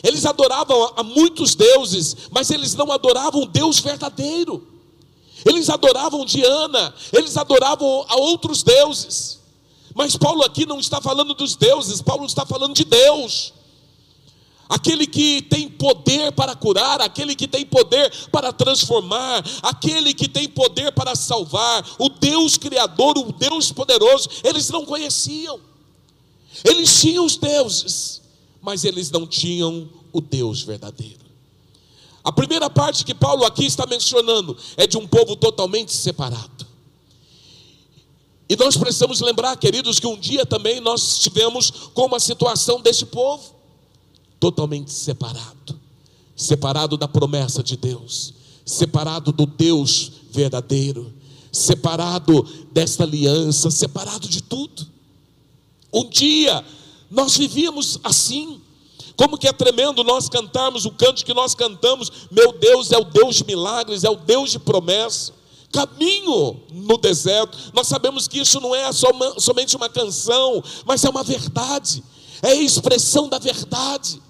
Eles adoravam a muitos deuses, mas eles não adoravam o Deus verdadeiro. Eles adoravam Diana, eles adoravam a outros deuses. Mas Paulo aqui não está falando dos deuses, Paulo está falando de Deus. Aquele que tem poder para curar, aquele que tem poder para transformar, aquele que tem poder para salvar, o Deus Criador, o Deus poderoso, eles não conheciam. Eles tinham os deuses, mas eles não tinham o Deus verdadeiro. A primeira parte que Paulo aqui está mencionando é de um povo totalmente separado. E nós precisamos lembrar, queridos, que um dia também nós estivemos com uma situação deste povo, totalmente separado separado da promessa de Deus, separado do Deus verdadeiro, separado desta aliança, separado de tudo. Um dia nós vivíamos assim. Como que é tremendo nós cantarmos o canto que nós cantamos, meu Deus é o Deus de milagres, é o Deus de promessa. Caminho no deserto. Nós sabemos que isso não é somente uma canção, mas é uma verdade. É a expressão da verdade.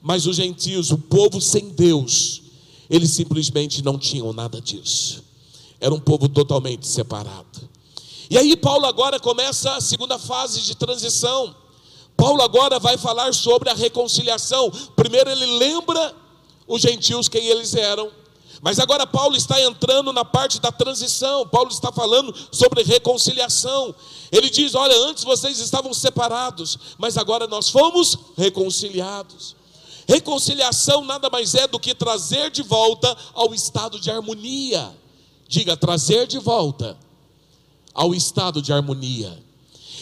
Mas os gentios, o povo sem Deus, eles simplesmente não tinham nada disso. Era um povo totalmente separado. E aí Paulo agora começa a segunda fase de transição. Paulo agora vai falar sobre a reconciliação. Primeiro ele lembra os gentios quem eles eram. Mas agora Paulo está entrando na parte da transição. Paulo está falando sobre reconciliação. Ele diz: "Olha, antes vocês estavam separados, mas agora nós fomos reconciliados". Reconciliação nada mais é do que trazer de volta ao estado de harmonia. Diga, trazer de volta ao estado de harmonia.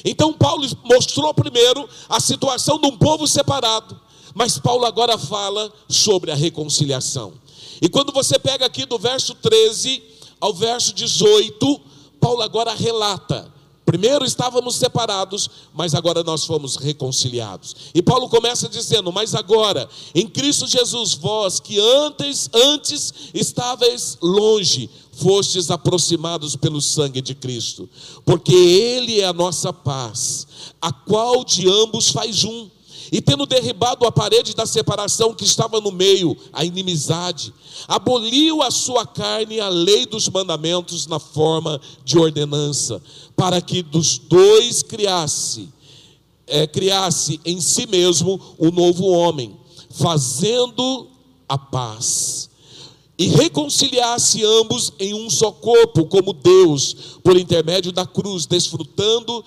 Então, Paulo mostrou primeiro a situação de um povo separado, mas Paulo agora fala sobre a reconciliação. E quando você pega aqui do verso 13 ao verso 18, Paulo agora relata. Primeiro estávamos separados, mas agora nós fomos reconciliados. E Paulo começa dizendo: Mas agora, em Cristo Jesus, vós que antes, antes estáveis longe, fostes aproximados pelo sangue de Cristo, porque Ele é a nossa paz, a qual de ambos faz um e tendo derribado a parede da separação que estava no meio, a inimizade, aboliu a sua carne a lei dos mandamentos na forma de ordenança, para que dos dois criasse, é, criasse em si mesmo o um novo homem, fazendo a paz e reconciliasse ambos em um só corpo, como Deus, por intermédio da cruz, desfrutando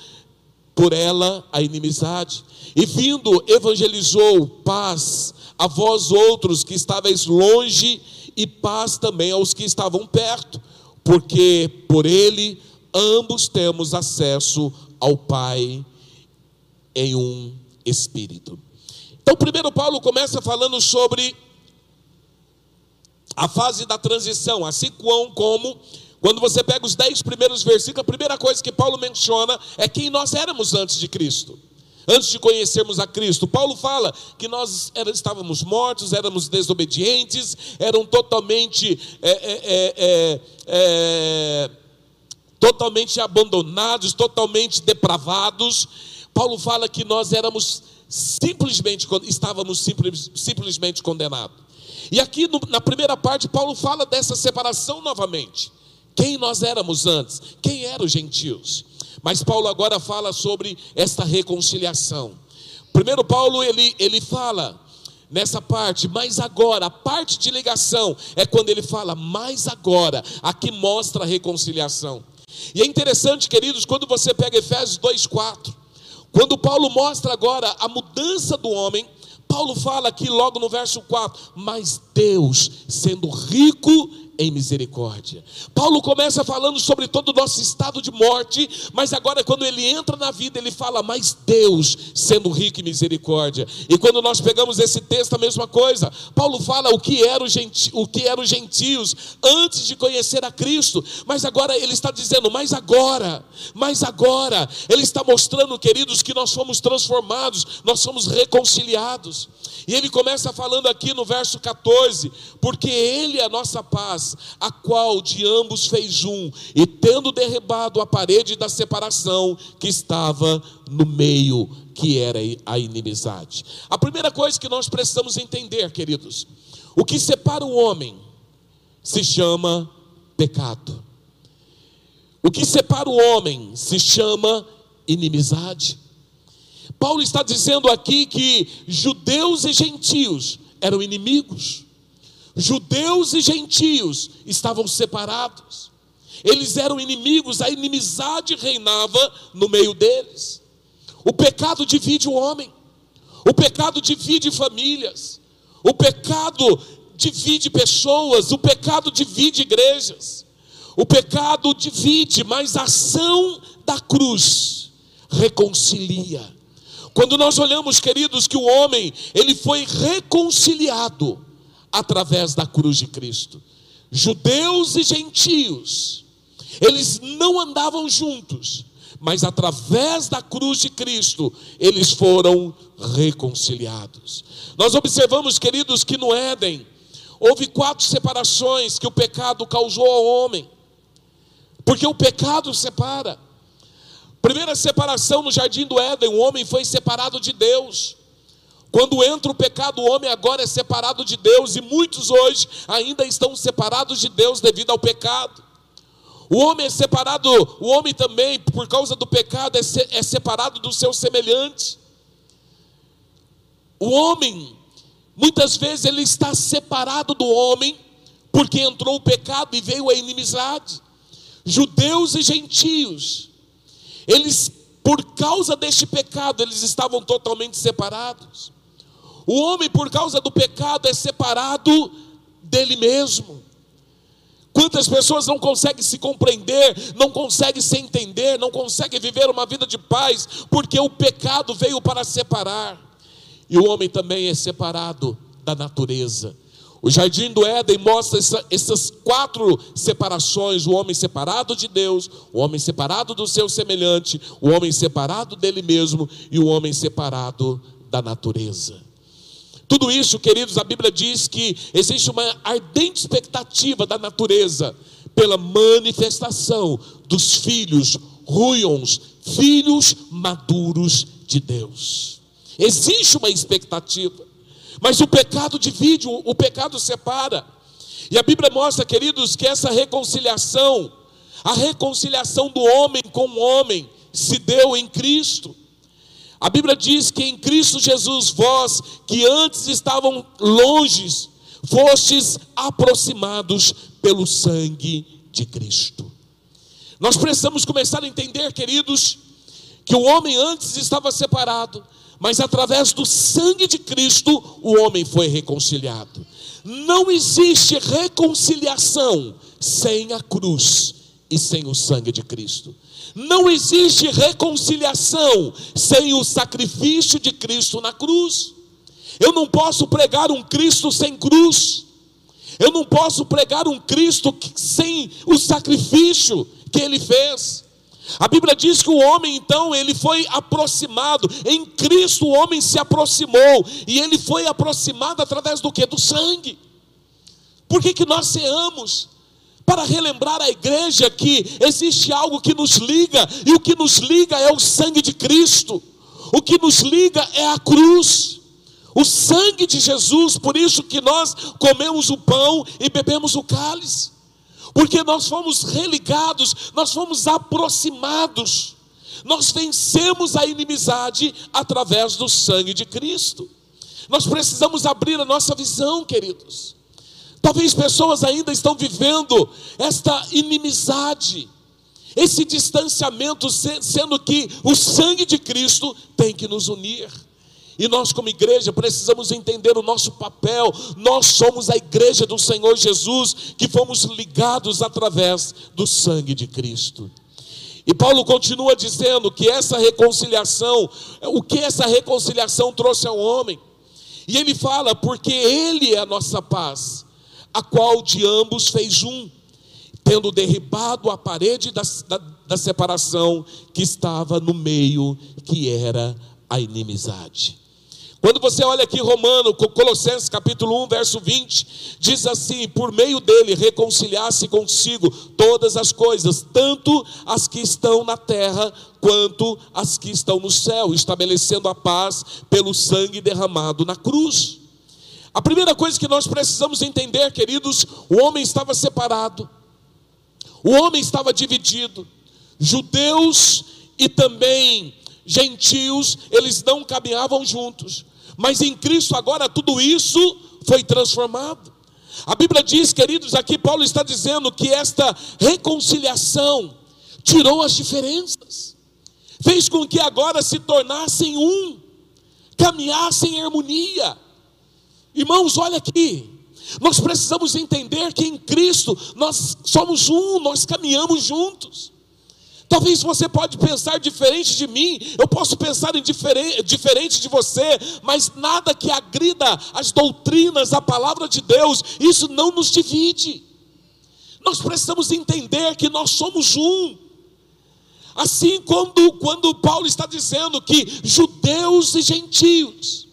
por ela a inimizade. E vindo, evangelizou paz a vós outros que estáveis longe, e paz também aos que estavam perto, porque por ele ambos temos acesso ao Pai em um espírito. Então, primeiro Paulo começa falando sobre a fase da transição, assim como quando você pega os dez primeiros versículos, a primeira coisa que Paulo menciona é quem nós éramos antes de Cristo antes de conhecermos a Cristo. Paulo fala que nós estávamos mortos, éramos desobedientes, eram totalmente, é, é, é, é, é totalmente abandonados, totalmente depravados. Paulo fala que nós éramos simplesmente, estávamos simples, simplesmente condenados. E aqui no, na primeira parte, Paulo fala dessa separação novamente. Quem nós éramos antes? Quem eram os gentios? Mas Paulo agora fala sobre esta reconciliação. Primeiro Paulo ele, ele fala nessa parte, mas agora, a parte de ligação é quando ele fala, mas agora, aqui mostra a reconciliação. E é interessante, queridos, quando você pega Efésios 2:4, quando Paulo mostra agora a mudança do homem, Paulo fala aqui logo no verso 4: Mas Deus, sendo rico em misericórdia. Paulo começa falando sobre todo o nosso estado de morte, mas agora, quando ele entra na vida, ele fala, mas Deus sendo rico em misericórdia. E quando nós pegamos esse texto, a mesma coisa. Paulo fala o que eram o que eram os gentios antes de conhecer a Cristo, mas agora ele está dizendo, mas agora, mas agora, ele está mostrando, queridos, que nós fomos transformados, nós somos reconciliados. E ele começa falando aqui no verso 14: porque Ele é a nossa paz, a qual de ambos fez um, e tendo derribado a parede da separação que estava no meio, que era a inimizade. A primeira coisa que nós precisamos entender, queridos, o que separa o homem se chama pecado. O que separa o homem se chama inimizade. Paulo está dizendo aqui que judeus e gentios eram inimigos. Judeus e gentios estavam separados. Eles eram inimigos, a inimizade reinava no meio deles. O pecado divide o homem. O pecado divide famílias. O pecado divide pessoas, o pecado divide igrejas. O pecado divide, mas a ação da cruz reconcilia. Quando nós olhamos, queridos, que o homem, ele foi reconciliado através da cruz de Cristo. Judeus e gentios, eles não andavam juntos, mas através da cruz de Cristo, eles foram reconciliados. Nós observamos, queridos, que no Éden houve quatro separações que o pecado causou ao homem. Porque o pecado separa. Primeira separação no jardim do Éden, o homem foi separado de Deus. Quando entra o pecado, o homem agora é separado de Deus, e muitos hoje ainda estão separados de Deus devido ao pecado. O homem é separado, o homem também, por causa do pecado, é, é separado do seu semelhante. O homem, muitas vezes, ele está separado do homem, porque entrou o pecado e veio a inimizade. Judeus e gentios eles, por causa deste pecado, eles estavam totalmente separados. O homem, por causa do pecado, é separado dele mesmo. Quantas pessoas não conseguem se compreender, não conseguem se entender, não conseguem viver uma vida de paz, porque o pecado veio para separar. E o homem também é separado da natureza. O jardim do Éden mostra essa, essas quatro separações: o homem separado de Deus, o homem separado do seu semelhante, o homem separado dele mesmo e o homem separado da natureza. Tudo isso, queridos, a Bíblia diz que existe uma ardente expectativa da natureza pela manifestação dos filhos ruions, filhos maduros de Deus. Existe uma expectativa. Mas o pecado divide, o pecado separa. E a Bíblia mostra, queridos, que essa reconciliação, a reconciliação do homem com o homem, se deu em Cristo. A Bíblia diz que em Cristo Jesus, vós que antes estavam longes, fostes aproximados pelo sangue de Cristo. Nós precisamos começar a entender, queridos, que o homem antes estava separado, mas através do sangue de Cristo o homem foi reconciliado. Não existe reconciliação sem a cruz e sem o sangue de Cristo. Não existe reconciliação sem o sacrifício de Cristo na cruz. Eu não posso pregar um Cristo sem cruz. Eu não posso pregar um Cristo sem o sacrifício que ele fez. A Bíblia diz que o homem, então, ele foi aproximado, em Cristo o homem se aproximou, e ele foi aproximado através do que? Do sangue. Por que, que nós ceamos? Para relembrar a igreja que existe algo que nos liga, e o que nos liga é o sangue de Cristo, o que nos liga é a cruz. O sangue de Jesus, por isso que nós comemos o pão e bebemos o cálice porque nós fomos religados, nós fomos aproximados, nós vencemos a inimizade através do sangue de Cristo. Nós precisamos abrir a nossa visão, queridos. Talvez pessoas ainda estão vivendo esta inimizade, esse distanciamento, sendo que o sangue de Cristo tem que nos unir. E nós, como igreja, precisamos entender o nosso papel. Nós somos a igreja do Senhor Jesus, que fomos ligados através do sangue de Cristo. E Paulo continua dizendo que essa reconciliação, o que essa reconciliação trouxe ao homem? E ele fala, porque ele é a nossa paz, a qual de ambos fez um, tendo derribado a parede da, da, da separação que estava no meio, que era a inimizade. Quando você olha aqui Romano, Colossenses capítulo 1, verso 20, diz assim: por meio dele reconciliar-se consigo todas as coisas, tanto as que estão na terra quanto as que estão no céu, estabelecendo a paz pelo sangue derramado na cruz. A primeira coisa que nós precisamos entender, queridos, o homem estava separado, o homem estava dividido, judeus e também gentios, eles não caminhavam juntos. Mas em Cristo agora tudo isso foi transformado. A Bíblia diz, queridos, aqui Paulo está dizendo que esta reconciliação tirou as diferenças, fez com que agora se tornassem um, caminhassem em harmonia. Irmãos, olha aqui, nós precisamos entender que em Cristo nós somos um, nós caminhamos juntos. Talvez você pode pensar diferente de mim, eu posso pensar diferente, diferente de você, mas nada que agrida as doutrinas, a palavra de Deus, isso não nos divide. Nós precisamos entender que nós somos um. Assim quando, quando Paulo está dizendo que judeus e gentios,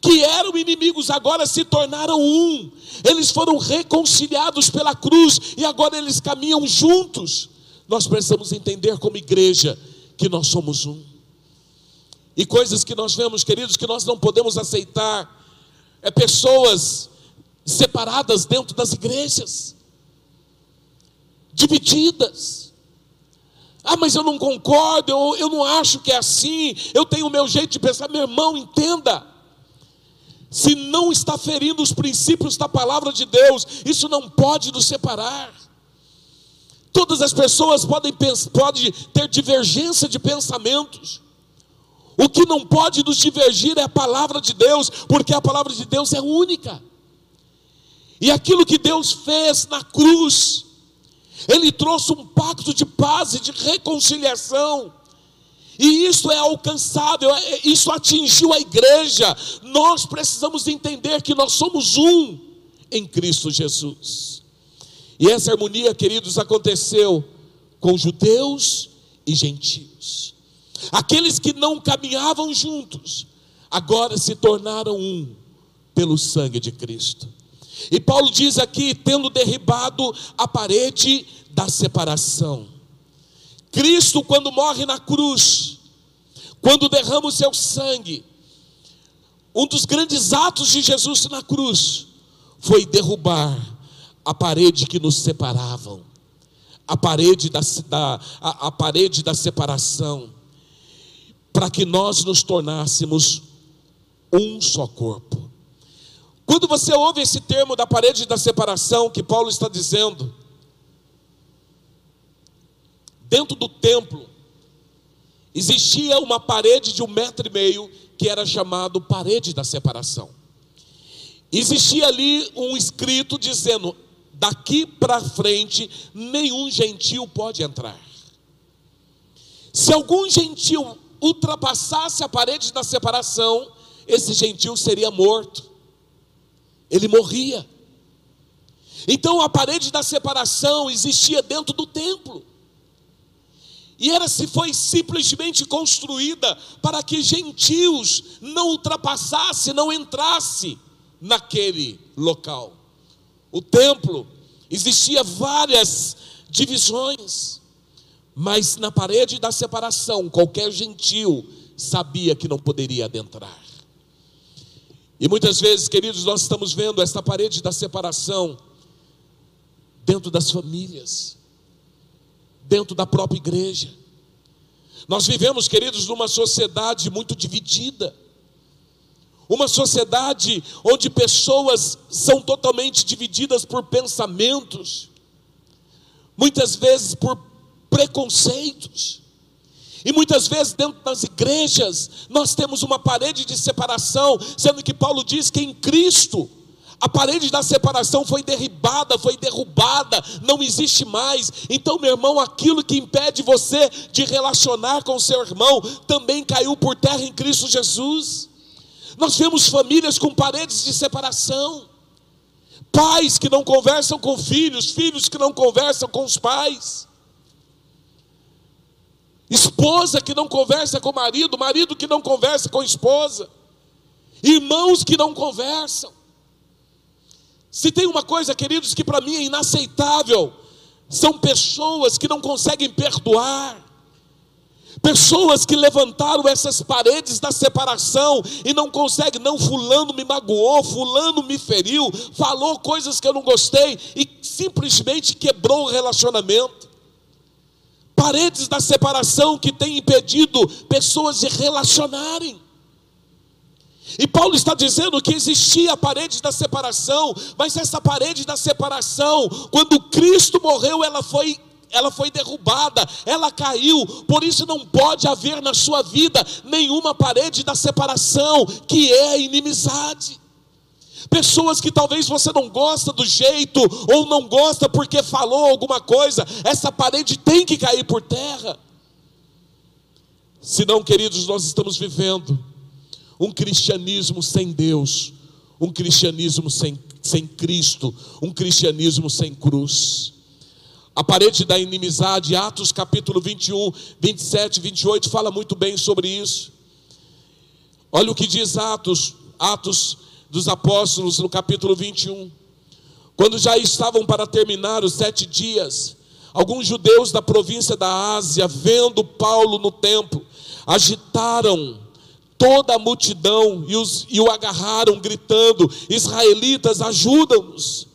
que eram inimigos, agora se tornaram um, eles foram reconciliados pela cruz e agora eles caminham juntos. Nós precisamos entender como igreja que nós somos um. E coisas que nós vemos, queridos, que nós não podemos aceitar é pessoas separadas dentro das igrejas, divididas. Ah, mas eu não concordo, eu, eu não acho que é assim, eu tenho o meu jeito de pensar. Meu irmão, entenda. Se não está ferindo os princípios da palavra de Deus, isso não pode nos separar. Todas as pessoas podem, ter divergência de pensamentos. O que não pode nos divergir é a palavra de Deus, porque a palavra de Deus é única. E aquilo que Deus fez na cruz, Ele trouxe um pacto de paz e de reconciliação. E isso é alcançável, é, isso atingiu a igreja. Nós precisamos entender que nós somos um em Cristo Jesus. E essa harmonia, queridos, aconteceu com judeus e gentios. Aqueles que não caminhavam juntos, agora se tornaram um pelo sangue de Cristo. E Paulo diz aqui, tendo derribado a parede da separação. Cristo, quando morre na cruz, quando derrama o seu sangue, um dos grandes atos de Jesus na cruz foi derrubar a parede que nos separavam, a parede da, da a, a parede da separação, para que nós nos tornássemos um só corpo. Quando você ouve esse termo da parede da separação que Paulo está dizendo, dentro do templo existia uma parede de um metro e meio que era chamado parede da separação. Existia ali um escrito dizendo: daqui para frente nenhum gentil pode entrar. Se algum gentil ultrapassasse a parede da separação, esse gentil seria morto. Ele morria. Então a parede da separação existia dentro do templo. E era se foi simplesmente construída para que gentios não ultrapassasse, não entrasse naquele local o templo, existia várias divisões, mas na parede da separação, qualquer gentil sabia que não poderia adentrar. E muitas vezes, queridos, nós estamos vendo esta parede da separação dentro das famílias, dentro da própria igreja. Nós vivemos, queridos, numa sociedade muito dividida. Uma sociedade onde pessoas são totalmente divididas por pensamentos, muitas vezes por preconceitos. E muitas vezes dentro das igrejas nós temos uma parede de separação, sendo que Paulo diz que em Cristo a parede da separação foi derribada, foi derrubada, não existe mais. Então, meu irmão, aquilo que impede você de relacionar com seu irmão também caiu por terra em Cristo Jesus. Nós vemos famílias com paredes de separação, pais que não conversam com filhos, filhos que não conversam com os pais, esposa que não conversa com marido, marido que não conversa com esposa, irmãos que não conversam. Se tem uma coisa, queridos, que para mim é inaceitável, são pessoas que não conseguem perdoar. Pessoas que levantaram essas paredes da separação e não conseguem, não, fulano me magoou, fulano me feriu, falou coisas que eu não gostei e simplesmente quebrou o relacionamento. Paredes da separação que têm impedido pessoas de relacionarem. E Paulo está dizendo que existia a parede da separação, mas essa parede da separação, quando Cristo morreu, ela foi ela foi derrubada, ela caiu, por isso não pode haver na sua vida nenhuma parede da separação, que é a inimizade. Pessoas que talvez você não gosta do jeito, ou não gosta porque falou alguma coisa, essa parede tem que cair por terra. Senão, queridos, nós estamos vivendo um cristianismo sem Deus, um cristianismo sem, sem Cristo, um cristianismo sem cruz. A parede da inimizade, Atos capítulo 21, 27, 28, fala muito bem sobre isso. Olha o que diz Atos, Atos dos Apóstolos, no capítulo 21. Quando já estavam para terminar os sete dias, alguns judeus da província da Ásia, vendo Paulo no templo, agitaram toda a multidão e, os, e o agarraram, gritando: Israelitas, ajudam-nos.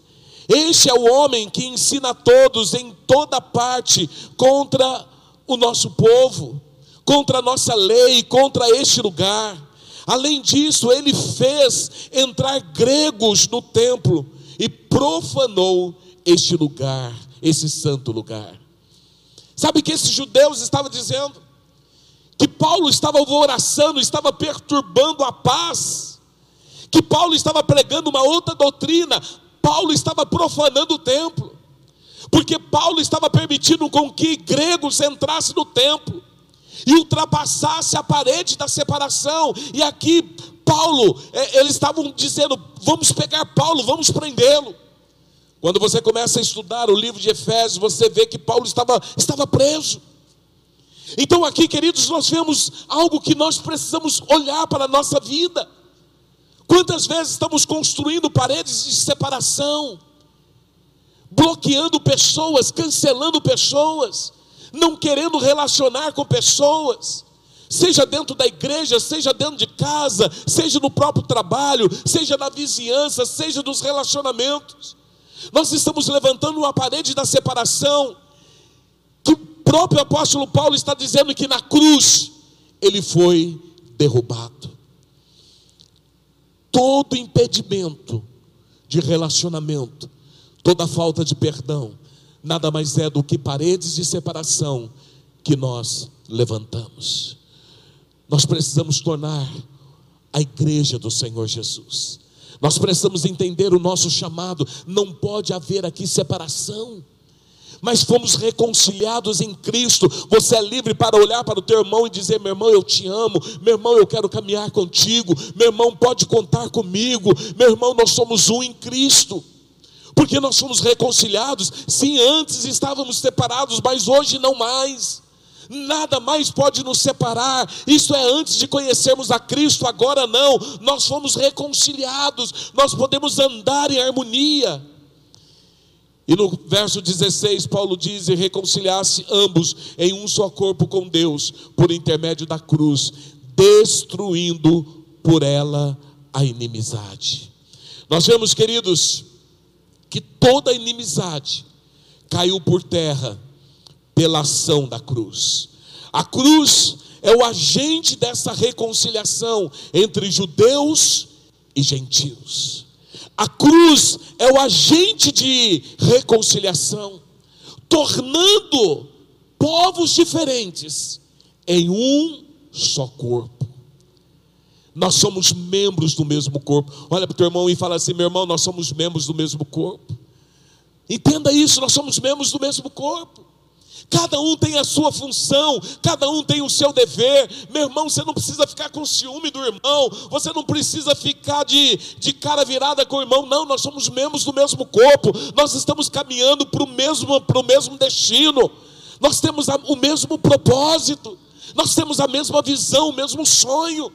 Este é o homem que ensina a todos em toda parte contra o nosso povo, contra a nossa lei, contra este lugar. Além disso, ele fez entrar gregos no templo e profanou este lugar, esse santo lugar. Sabe o que esses judeus estavam dizendo? Que Paulo estava alvoraçando, estava perturbando a paz, que Paulo estava pregando uma outra doutrina, Paulo estava profanando o templo, porque Paulo estava permitindo com que gregos entrassem no templo e ultrapassasse a parede da separação, e aqui Paulo, é, eles estavam dizendo: vamos pegar Paulo, vamos prendê-lo. Quando você começa a estudar o livro de Efésios, você vê que Paulo estava, estava preso. Então, aqui, queridos, nós vemos algo que nós precisamos olhar para a nossa vida. Quantas vezes estamos construindo paredes de separação, bloqueando pessoas, cancelando pessoas, não querendo relacionar com pessoas, seja dentro da igreja, seja dentro de casa, seja no próprio trabalho, seja na vizinhança, seja nos relacionamentos. Nós estamos levantando uma parede da separação próprio apóstolo Paulo está dizendo que na cruz ele foi derrubado. Todo impedimento de relacionamento, toda falta de perdão, nada mais é do que paredes de separação que nós levantamos. Nós precisamos tornar a igreja do Senhor Jesus. Nós precisamos entender o nosso chamado. Não pode haver aqui separação mas fomos reconciliados em Cristo. Você é livre para olhar para o teu irmão e dizer: meu irmão, eu te amo, meu irmão, eu quero caminhar contigo, meu irmão, pode contar comigo, meu irmão, nós somos um em Cristo. Porque nós fomos reconciliados, sim, antes estávamos separados, mas hoje não mais. Nada mais pode nos separar. Isso é antes de conhecermos a Cristo, agora não. Nós fomos reconciliados, nós podemos andar em harmonia. E no verso 16, Paulo diz: e reconciliasse ambos em um só corpo com Deus, por intermédio da cruz, destruindo por ela a inimizade. Nós vemos, queridos, que toda inimizade caiu por terra pela ação da cruz. A cruz é o agente dessa reconciliação entre judeus e gentios. A cruz é o agente de reconciliação, tornando povos diferentes em um só corpo. Nós somos membros do mesmo corpo. Olha para o teu irmão e fala assim: meu irmão, nós somos membros do mesmo corpo. Entenda isso, nós somos membros do mesmo corpo. Cada um tem a sua função, cada um tem o seu dever. Meu irmão, você não precisa ficar com ciúme do irmão, você não precisa ficar de, de cara virada com o irmão. Não, nós somos membros do mesmo corpo, nós estamos caminhando para o mesmo, mesmo destino, nós temos o mesmo propósito, nós temos a mesma visão, o mesmo sonho.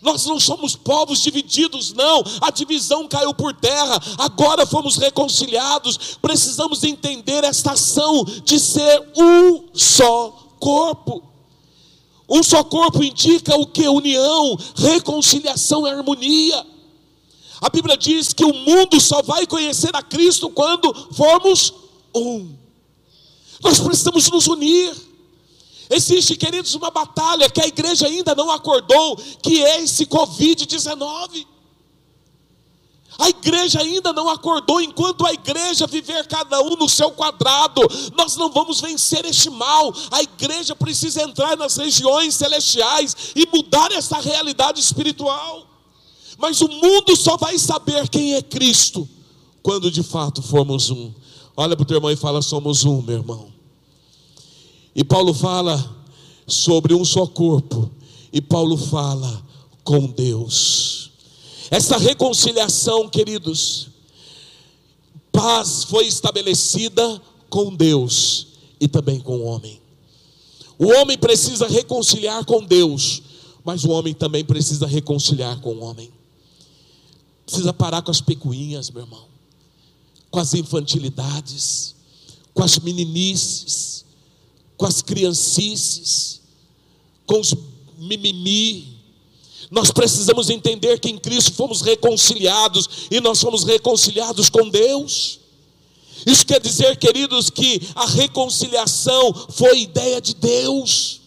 Nós não somos povos divididos, não. A divisão caiu por terra. Agora fomos reconciliados. Precisamos entender esta ação de ser um só corpo. Um só corpo indica o que? União, reconciliação e harmonia. A Bíblia diz que o mundo só vai conhecer a Cristo quando formos um. Nós precisamos nos unir. Existe, queridos, uma batalha que a igreja ainda não acordou, que é esse Covid-19. A igreja ainda não acordou, enquanto a igreja viver cada um no seu quadrado, nós não vamos vencer este mal. A igreja precisa entrar nas regiões celestiais e mudar essa realidade espiritual. Mas o mundo só vai saber quem é Cristo quando de fato formos um. Olha para o teu irmão e fala: somos um, meu irmão. E Paulo fala sobre um só corpo. E Paulo fala com Deus. Essa reconciliação, queridos, paz foi estabelecida com Deus e também com o homem. O homem precisa reconciliar com Deus, mas o homem também precisa reconciliar com o homem. Precisa parar com as pecuinhas, meu irmão, com as infantilidades, com as meninices com as criancices, com os mimimi. Nós precisamos entender que em Cristo fomos reconciliados e nós fomos reconciliados com Deus. Isso quer dizer, queridos, que a reconciliação foi ideia de Deus.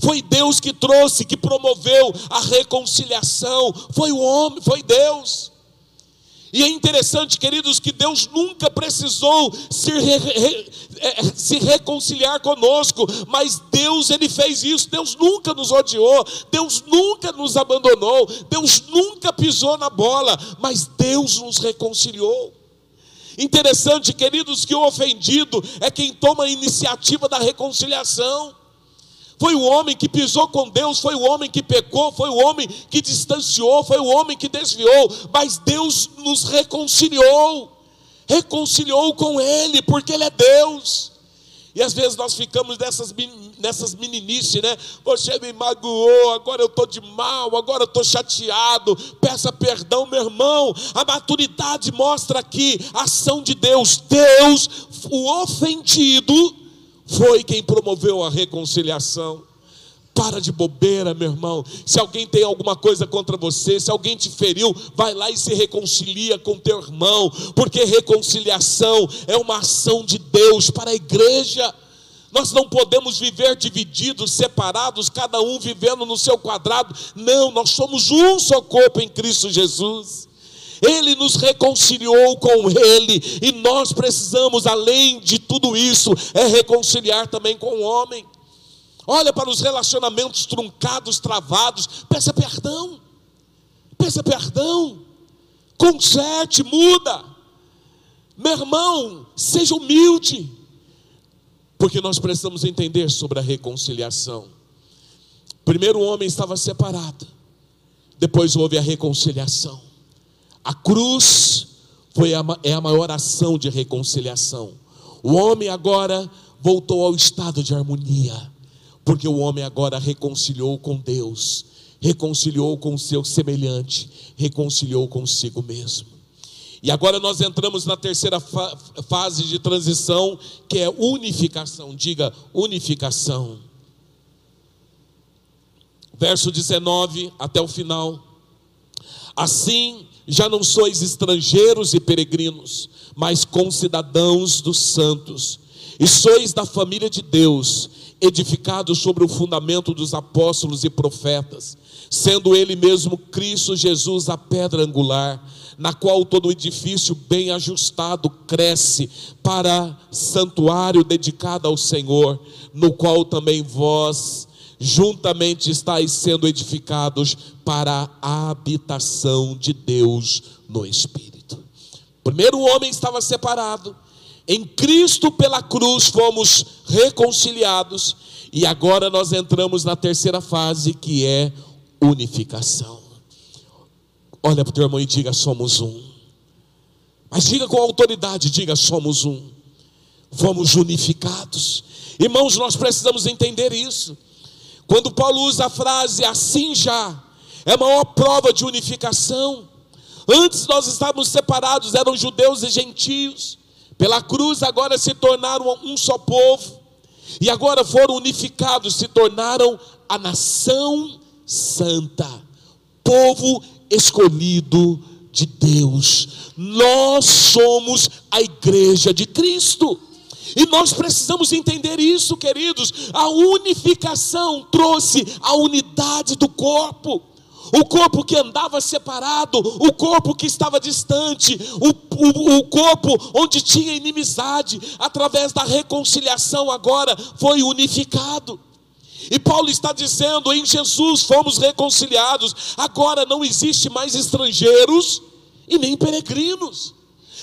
Foi Deus que trouxe, que promoveu a reconciliação. Foi o homem, foi Deus. E é interessante, queridos, que Deus nunca precisou se, re, re, é, se, reconciliar conosco, mas Deus, Ele fez isso. Deus nunca nos odiou, Deus nunca nos abandonou, Deus nunca pisou na bola, mas Deus nos reconciliou. Interessante, queridos, que o ofendido é quem toma a iniciativa da reconciliação. Foi o homem que pisou com Deus, foi o homem que pecou, foi o homem que distanciou, foi o homem que desviou, mas Deus nos reconciliou, reconciliou com Ele, porque Ele é Deus. E às vezes nós ficamos nessas, nessas meninices, né? Você me magoou, agora eu estou de mal, agora eu estou chateado, peça perdão, meu irmão. A maturidade mostra aqui a ação de Deus. Deus, o ofendido, foi quem promoveu a reconciliação. Para de bobeira, meu irmão. Se alguém tem alguma coisa contra você, se alguém te feriu, vai lá e se reconcilia com teu irmão, porque reconciliação é uma ação de Deus para a igreja. Nós não podemos viver divididos, separados, cada um vivendo no seu quadrado. Não, nós somos um só corpo em Cristo Jesus. Ele nos reconciliou com Ele, e nós precisamos, além de tudo isso, é reconciliar também com o homem. Olha para os relacionamentos truncados, travados, peça perdão, peça perdão, conserte, muda. Meu irmão, seja humilde, porque nós precisamos entender sobre a reconciliação. Primeiro o homem estava separado, depois houve a reconciliação. A cruz foi a, é a maior ação de reconciliação. O homem agora voltou ao estado de harmonia, porque o homem agora reconciliou com Deus, reconciliou com o seu semelhante, reconciliou consigo mesmo. E agora nós entramos na terceira fa fase de transição, que é unificação. Diga unificação. Verso 19 até o final. Assim, já não sois estrangeiros e peregrinos, mas concidadãos dos santos, e sois da família de Deus, edificados sobre o fundamento dos apóstolos e profetas, sendo Ele mesmo Cristo Jesus a pedra angular, na qual todo o edifício bem ajustado cresce para santuário dedicado ao Senhor, no qual também vós juntamente estáis sendo edificados para a habitação de Deus no Espírito. Primeiro o homem estava separado, em Cristo pela cruz fomos reconciliados, e agora nós entramos na terceira fase que é unificação. Olha para o teu irmão e diga: somos um. Mas diga com autoridade: diga, somos um. Fomos unificados. Irmãos, nós precisamos entender isso. Quando Paulo usa a frase assim já, é a maior prova de unificação. Antes nós estávamos separados, eram judeus e gentios. Pela cruz agora se tornaram um só povo. E agora foram unificados, se tornaram a nação santa, povo escolhido de Deus. Nós somos a igreja de Cristo. E nós precisamos entender isso, queridos. A unificação trouxe a unidade do corpo. O corpo que andava separado, o corpo que estava distante, o, o, o corpo onde tinha inimizade, através da reconciliação, agora foi unificado. E Paulo está dizendo: em Jesus fomos reconciliados, agora não existe mais estrangeiros e nem peregrinos,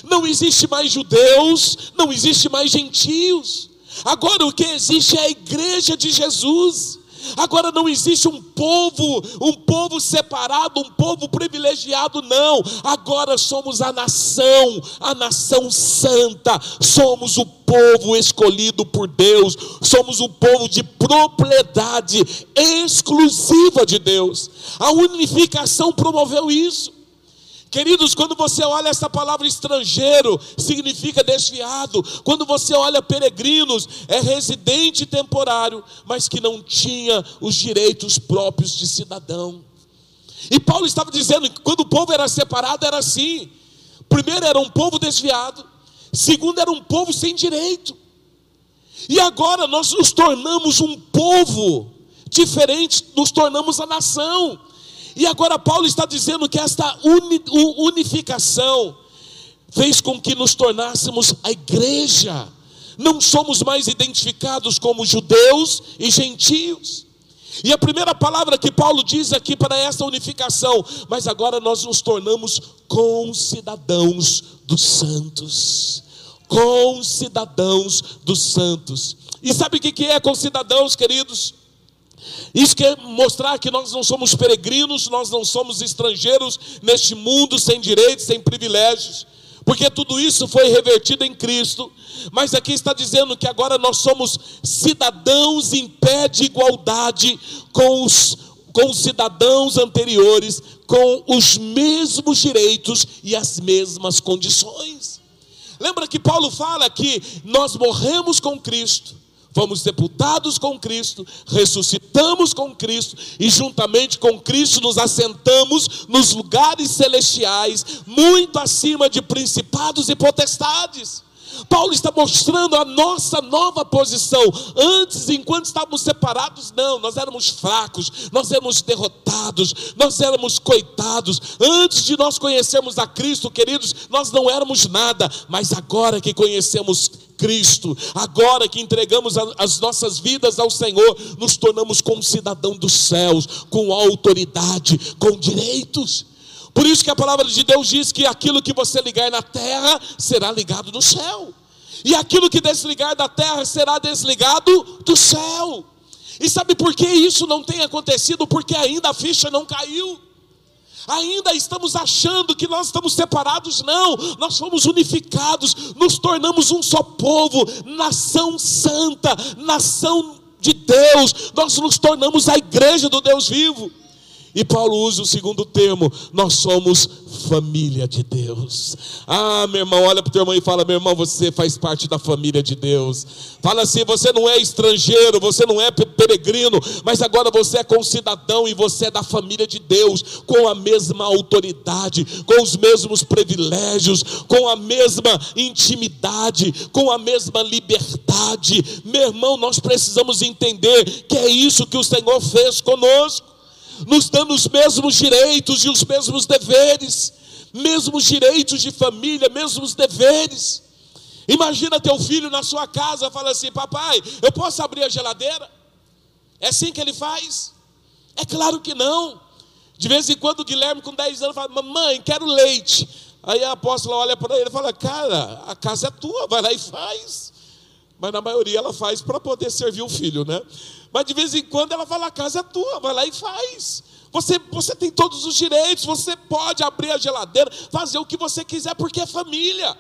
não existe mais judeus, não existe mais gentios, agora o que existe é a igreja de Jesus. Agora não existe um povo, um povo separado, um povo privilegiado, não. Agora somos a nação, a nação santa. Somos o povo escolhido por Deus. Somos o povo de propriedade exclusiva de Deus. A unificação promoveu isso. Queridos, quando você olha essa palavra estrangeiro, significa desviado. Quando você olha peregrinos, é residente temporário, mas que não tinha os direitos próprios de cidadão. E Paulo estava dizendo que quando o povo era separado, era assim: primeiro era um povo desviado, segundo era um povo sem direito. E agora nós nos tornamos um povo diferente, nos tornamos a nação. E agora Paulo está dizendo que esta unificação fez com que nos tornássemos a igreja. Não somos mais identificados como judeus e gentios. E a primeira palavra que Paulo diz aqui para essa unificação, mas agora nós nos tornamos concidadãos dos santos. Concidadãos dos santos. E sabe o que é concidadãos, queridos? Isso quer mostrar que nós não somos peregrinos, nós não somos estrangeiros neste mundo sem direitos, sem privilégios, porque tudo isso foi revertido em Cristo. Mas aqui está dizendo que agora nós somos cidadãos em pé de igualdade com os, com os cidadãos anteriores, com os mesmos direitos e as mesmas condições. Lembra que Paulo fala que nós morremos com Cristo fomos sepultados com Cristo, ressuscitamos com Cristo e juntamente com Cristo nos assentamos nos lugares celestiais, muito acima de principados e potestades. Paulo está mostrando a nossa nova posição. Antes, enquanto estávamos separados, não, nós éramos fracos, nós éramos derrotados, nós éramos coitados. Antes de nós conhecermos a Cristo, queridos, nós não éramos nada, mas agora que conhecemos Cristo, agora que entregamos as nossas vidas ao Senhor, nos tornamos como cidadão dos céus, com autoridade, com direitos. Por isso que a palavra de Deus diz que aquilo que você ligar na terra será ligado no céu. E aquilo que desligar da terra será desligado do céu. E sabe por que isso não tem acontecido? Porque ainda a ficha não caiu. Ainda estamos achando que nós estamos separados, não, nós fomos unificados, nos tornamos um só povo, nação santa, nação de Deus, nós nos tornamos a igreja do Deus vivo. E Paulo usa o segundo termo: nós somos família de Deus. Ah, meu irmão, olha para o teu irmão e fala: meu irmão, você faz parte da família de Deus. Fala assim: você não é estrangeiro, você não é peregrino, mas agora você é concidadão e você é da família de Deus, com a mesma autoridade, com os mesmos privilégios, com a mesma intimidade, com a mesma liberdade. Meu irmão, nós precisamos entender que é isso que o Senhor fez conosco nos dando os mesmos direitos e os mesmos deveres, mesmos direitos de família, mesmos deveres. Imagina teu filho na sua casa fala assim: Papai, eu posso abrir a geladeira? É assim que ele faz? É claro que não. De vez em quando o Guilherme, com 10 anos, fala: Mamãe, quero leite. Aí a apóstola olha para ele e fala: Cara, a casa é tua, vai lá e faz. Mas na maioria ela faz para poder servir o filho, né? Mas de vez em quando ela fala: A casa é tua, vai lá e faz. Você, você tem todos os direitos, você pode abrir a geladeira, fazer o que você quiser, porque é família.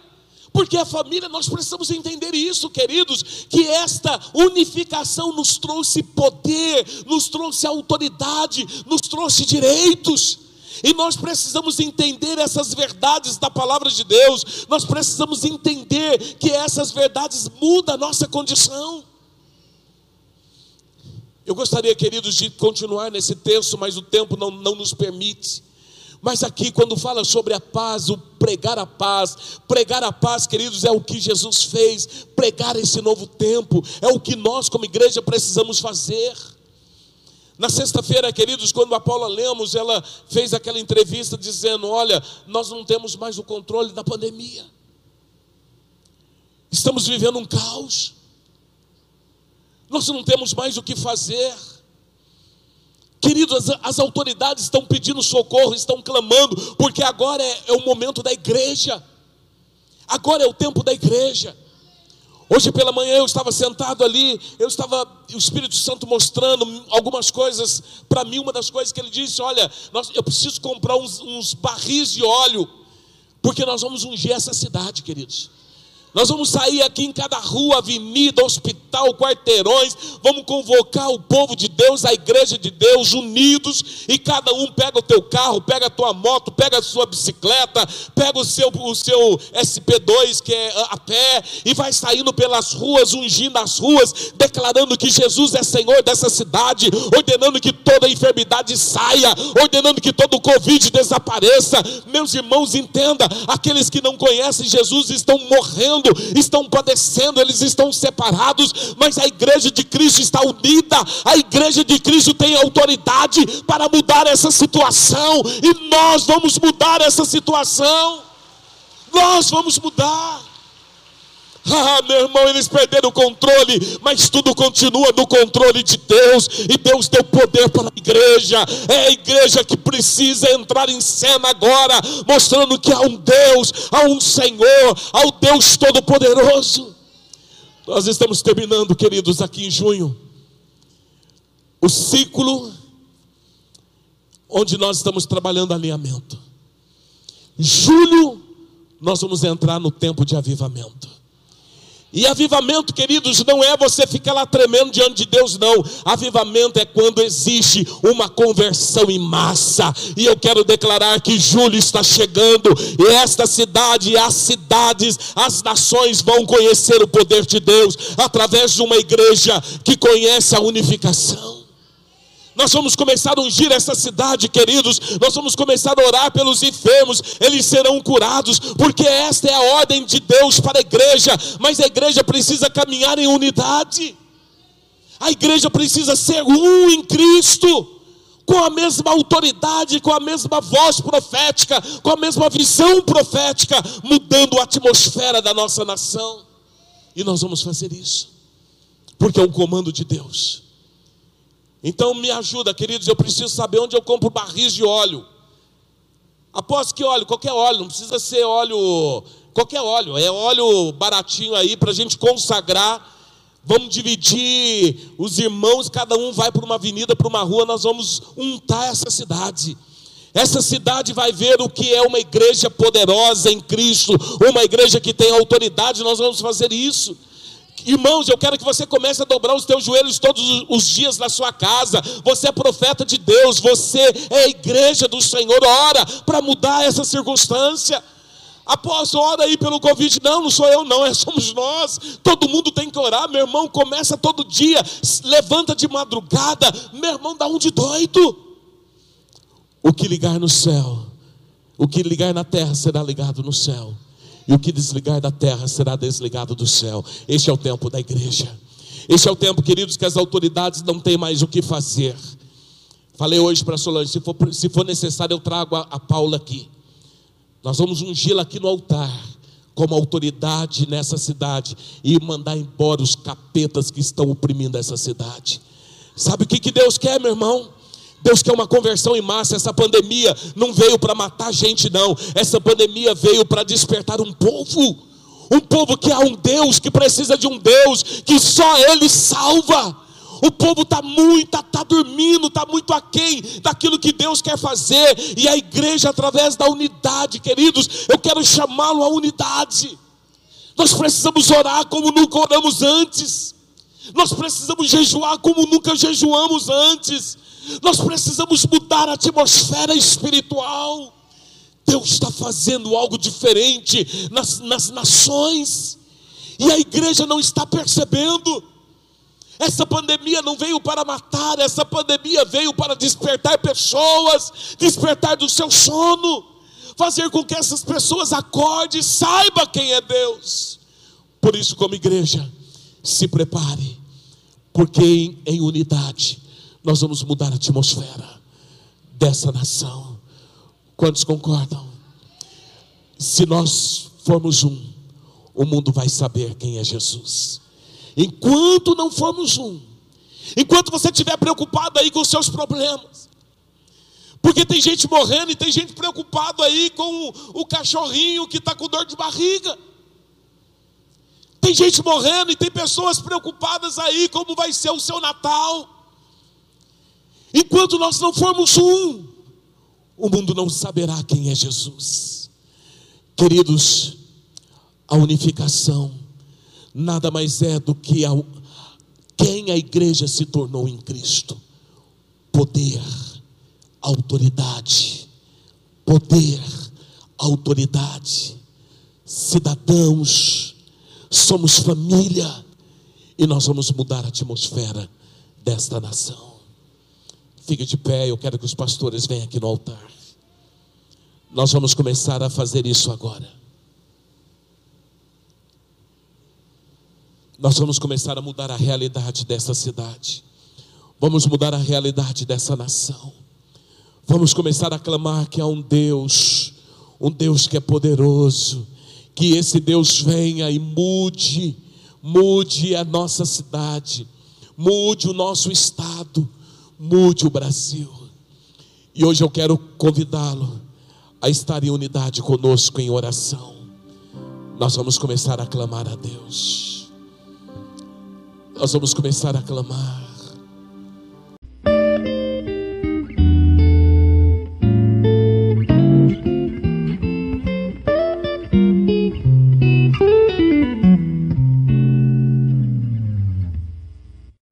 Porque a família, nós precisamos entender isso, queridos, que esta unificação nos trouxe poder, nos trouxe autoridade, nos trouxe direitos. E nós precisamos entender essas verdades da palavra de Deus, nós precisamos entender que essas verdades mudam a nossa condição. Eu gostaria, queridos, de continuar nesse texto, mas o tempo não, não nos permite. Mas aqui, quando fala sobre a paz, o pregar a paz, pregar a paz, queridos, é o que Jesus fez, pregar esse novo tempo, é o que nós, como igreja, precisamos fazer. Na sexta-feira, queridos, quando a Paula Lemos, ela fez aquela entrevista dizendo: Olha, nós não temos mais o controle da pandemia, estamos vivendo um caos, nós não temos mais o que fazer. Queridos, as, as, autoridades estão pedindo socorro, estão clamando, porque agora é, é o momento da igreja, agora é o tempo da igreja. Hoje pela manhã eu estava sentado ali, eu estava, o Espírito Santo mostrando algumas coisas para mim. Uma das coisas que ele disse: Olha, nós, eu preciso comprar uns, uns barris de óleo, porque nós vamos ungir essa cidade, queridos. Nós vamos sair aqui em cada rua, avenida, hospital, quarteirões, vamos convocar o povo de Deus, a igreja de Deus, unidos, e cada um pega o teu carro, pega a tua moto, pega a sua bicicleta, pega o seu, o seu SP2, que é a pé, e vai saindo pelas ruas, ungindo as ruas, declarando que Jesus é Senhor dessa cidade, ordenando que toda enfermidade saia, ordenando que todo Covid desapareça. Meus irmãos, entenda, aqueles que não conhecem Jesus estão morrendo estão padecendo, eles estão separados, mas a igreja de Cristo está unida, a igreja de Cristo tem autoridade para mudar essa situação, e nós vamos mudar essa situação. Nós vamos mudar. Ah, meu irmão, eles perderam o controle, mas tudo continua no controle de Deus, e Deus deu poder para a igreja. É a igreja que precisa entrar em cena agora, mostrando que há um Deus, há um Senhor, há o Deus Todo-Poderoso. Nós estamos terminando, queridos, aqui em junho, o ciclo onde nós estamos trabalhando alinhamento. Julho, nós vamos entrar no tempo de avivamento. E avivamento, queridos, não é você ficar lá tremendo diante de Deus, não. Avivamento é quando existe uma conversão em massa. E eu quero declarar que julho está chegando, e esta cidade, as cidades, as nações vão conhecer o poder de Deus através de uma igreja que conhece a unificação. Nós vamos começar a ungir essa cidade, queridos. Nós vamos começar a orar pelos enfermos, eles serão curados, porque esta é a ordem de Deus para a igreja. Mas a igreja precisa caminhar em unidade. A igreja precisa ser um em Cristo com a mesma autoridade, com a mesma voz profética, com a mesma visão profética, mudando a atmosfera da nossa nação. E nós vamos fazer isso, porque é um comando de Deus. Então me ajuda, queridos, eu preciso saber onde eu compro barris de óleo. Aposto que óleo, qualquer óleo, não precisa ser óleo, qualquer óleo, é óleo baratinho aí para a gente consagrar. Vamos dividir os irmãos, cada um vai para uma avenida, para uma rua, nós vamos untar essa cidade. Essa cidade vai ver o que é uma igreja poderosa em Cristo, uma igreja que tem autoridade, nós vamos fazer isso. Irmãos, eu quero que você comece a dobrar os teus joelhos todos os dias na sua casa. Você é profeta de Deus, você é a igreja do Senhor. Ora para mudar essa circunstância. Apóstolo, ora aí pelo Covid. Não, não sou eu, não, é somos nós. Todo mundo tem que orar, meu irmão. Começa todo dia, levanta de madrugada. Meu irmão, dá um de doido. O que ligar no céu, o que ligar na terra será ligado no céu e o que desligar da terra será desligado do céu. Este é o tempo da igreja. Este é o tempo, queridos, que as autoridades não têm mais o que fazer. Falei hoje para Solange: se for, se for necessário, eu trago a, a Paula aqui. Nós vamos ungí-la aqui no altar, como autoridade nessa cidade, e mandar embora os capetas que estão oprimindo essa cidade. Sabe o que, que Deus quer, meu irmão? Deus quer uma conversão em massa. Essa pandemia não veio para matar gente, não. Essa pandemia veio para despertar um povo. Um povo que há um Deus, que precisa de um Deus, que só Ele salva. O povo está muito, está tá dormindo, está muito aquém daquilo que Deus quer fazer. E a igreja, através da unidade, queridos, eu quero chamá-lo à unidade. Nós precisamos orar como nunca oramos antes. Nós precisamos jejuar como nunca jejuamos antes. Nós precisamos mudar a atmosfera espiritual. Deus está fazendo algo diferente nas, nas nações, e a igreja não está percebendo. Essa pandemia não veio para matar, essa pandemia veio para despertar pessoas, despertar do seu sono, fazer com que essas pessoas acordem e saibam quem é Deus. Por isso, como igreja, se prepare, porque em, em unidade nós vamos mudar a atmosfera dessa nação. Quantos concordam? Se nós formos um, o mundo vai saber quem é Jesus. Enquanto não formos um, enquanto você estiver preocupado aí com os seus problemas, porque tem gente morrendo e tem gente preocupado aí com o, o cachorrinho que está com dor de barriga. Tem gente morrendo e tem pessoas preocupadas aí como vai ser o seu Natal. Enquanto nós não formos um, o mundo não saberá quem é Jesus. Queridos, a unificação nada mais é do que a, quem a igreja se tornou em Cristo: poder, autoridade, poder, autoridade, cidadãos, somos família e nós vamos mudar a atmosfera desta nação. Fique de pé, eu quero que os pastores venham aqui no altar. Nós vamos começar a fazer isso agora. Nós vamos começar a mudar a realidade dessa cidade. Vamos mudar a realidade dessa nação. Vamos começar a clamar que há um Deus, um Deus que é poderoso, que esse Deus venha e mude, mude a nossa cidade, mude o nosso estado, mude o Brasil. E hoje eu quero convidá-lo a estar em unidade conosco em oração. Nós vamos começar a clamar a Deus. Nós vamos começar a clamar.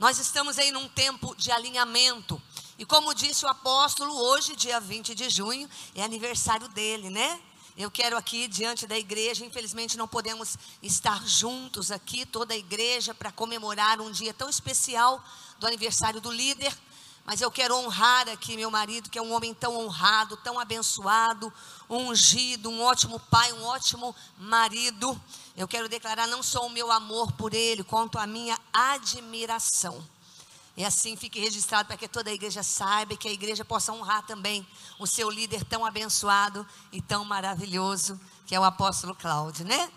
Nós estamos aí num tempo de alinhamento. E como disse o apóstolo, hoje, dia 20 de junho, é aniversário dele, né? Eu quero aqui diante da igreja, infelizmente não podemos estar juntos aqui, toda a igreja, para comemorar um dia tão especial do aniversário do líder. Mas eu quero honrar aqui meu marido, que é um homem tão honrado, tão abençoado, ungido, um ótimo pai, um ótimo marido. Eu quero declarar não só o meu amor por ele, quanto a minha admiração. E assim fique registrado para que toda a igreja saiba e que a igreja possa honrar também o seu líder tão abençoado e tão maravilhoso, que é o apóstolo Cláudio, né?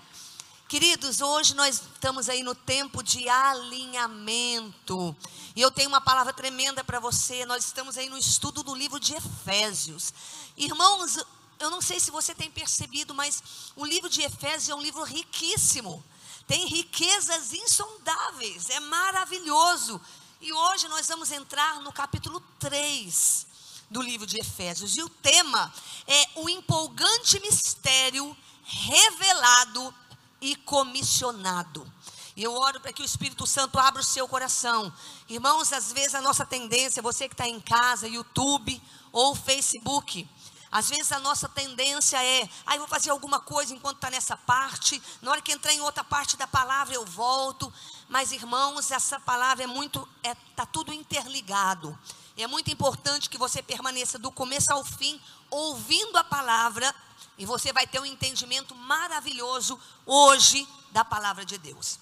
Queridos, hoje nós estamos aí no tempo de alinhamento. E eu tenho uma palavra tremenda para você. Nós estamos aí no estudo do livro de Efésios. Irmãos, eu não sei se você tem percebido, mas o livro de Efésios é um livro riquíssimo. Tem riquezas insondáveis, é maravilhoso. E hoje nós vamos entrar no capítulo 3 do livro de Efésios. E o tema é o empolgante mistério revelado e comissionado. E eu oro para que o Espírito Santo abra o seu coração. Irmãos, às vezes a nossa tendência, você que está em casa, YouTube ou Facebook, às vezes a nossa tendência é, ah, vou fazer alguma coisa enquanto está nessa parte, na hora que entrar em outra parte da palavra eu volto. Mas irmãos, essa palavra é muito, está é, tá tudo interligado. E é muito importante que você permaneça do começo ao fim, ouvindo a palavra e você vai ter um entendimento maravilhoso hoje da palavra de Deus.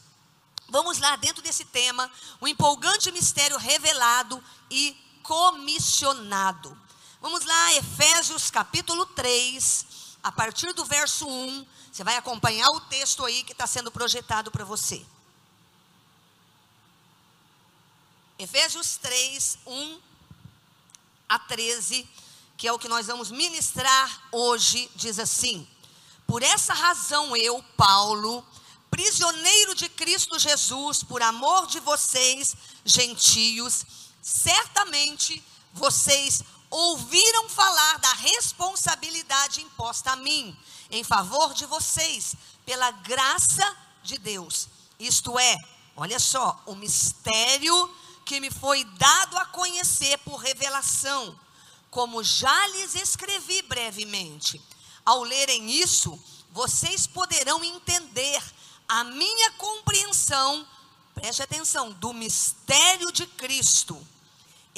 Vamos lá, dentro desse tema, o empolgante mistério revelado e comissionado. Vamos lá, Efésios capítulo 3, a partir do verso 1. Você vai acompanhar o texto aí que está sendo projetado para você. Efésios 3, 1 a 13, que é o que nós vamos ministrar hoje, diz assim: Por essa razão eu, Paulo, prisioneiro de Cristo Jesus, por amor de vocês, gentios, certamente vocês ouviram falar da responsabilidade imposta a mim, em favor de vocês, pela graça de Deus. Isto é, olha só, o mistério que me foi dado a conhecer por revelação, como já lhes escrevi brevemente. Ao lerem isso, vocês poderão entender a minha compreensão, preste atenção, do mistério de Cristo.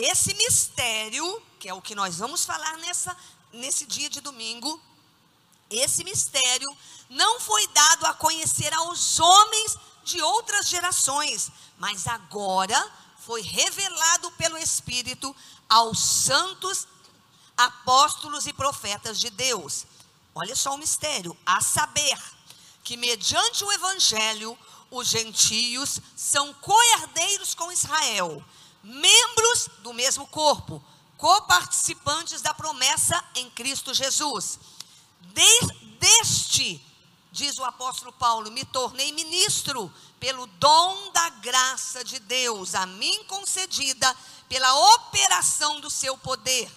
Esse mistério, que é o que nós vamos falar nessa, nesse dia de domingo, esse mistério não foi dado a conhecer aos homens de outras gerações, mas agora foi revelado pelo Espírito aos santos apóstolos e profetas de Deus. Olha só o mistério, a saber, que mediante o evangelho os gentios são coerdeiros com Israel, membros do mesmo corpo, coparticipantes da promessa em Cristo Jesus. De, deste, diz o apóstolo Paulo, me tornei ministro pelo dom da graça de Deus, a mim concedida pela operação do seu poder.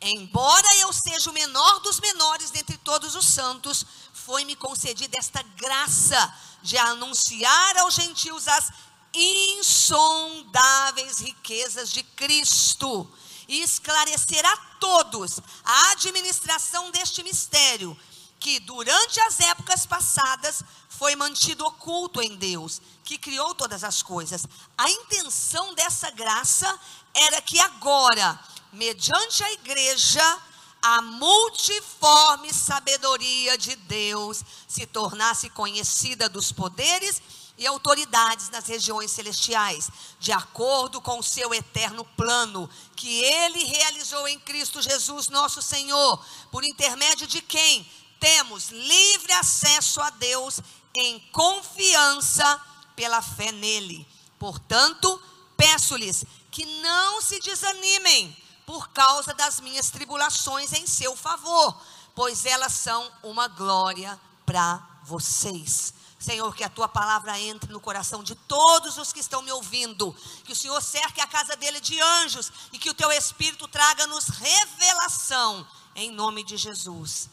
Embora eu seja o menor dos menores dentre todos os santos, foi-me concedida esta graça de anunciar aos gentios as insondáveis riquezas de Cristo e esclarecer a todos a administração deste mistério, que durante as épocas passadas foi mantido oculto em Deus, que criou todas as coisas. A intenção dessa graça era que agora, mediante a igreja, a multiforme sabedoria de Deus se tornasse conhecida dos poderes e autoridades nas regiões celestiais, de acordo com o seu eterno plano, que ele realizou em Cristo Jesus, nosso Senhor, por intermédio de quem temos livre acesso a Deus em confiança pela fé nele. Portanto, peço-lhes que não se desanimem por causa das minhas tribulações em seu favor, pois elas são uma glória para vocês. Senhor, que a tua palavra entre no coração de todos os que estão me ouvindo, que o Senhor cerque a casa dele de anjos e que o teu Espírito traga-nos revelação, em nome de Jesus.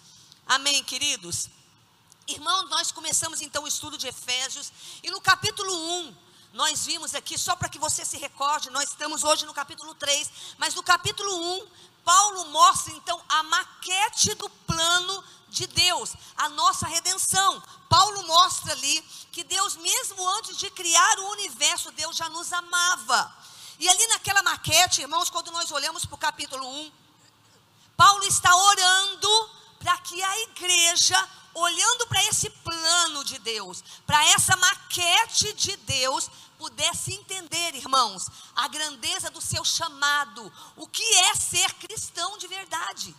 Amém, queridos? Irmãos, nós começamos então o estudo de Efésios e no capítulo 1, nós vimos aqui, só para que você se recorde, nós estamos hoje no capítulo 3, mas no capítulo 1, Paulo mostra então a maquete do plano de Deus, a nossa redenção. Paulo mostra ali que Deus, mesmo antes de criar o universo, Deus já nos amava. E ali naquela maquete, irmãos, quando nós olhamos para o capítulo 1, Paulo está orando para que a igreja, olhando para esse plano de Deus, para essa maquete de Deus, pudesse entender, irmãos, a grandeza do seu chamado, o que é ser cristão de verdade.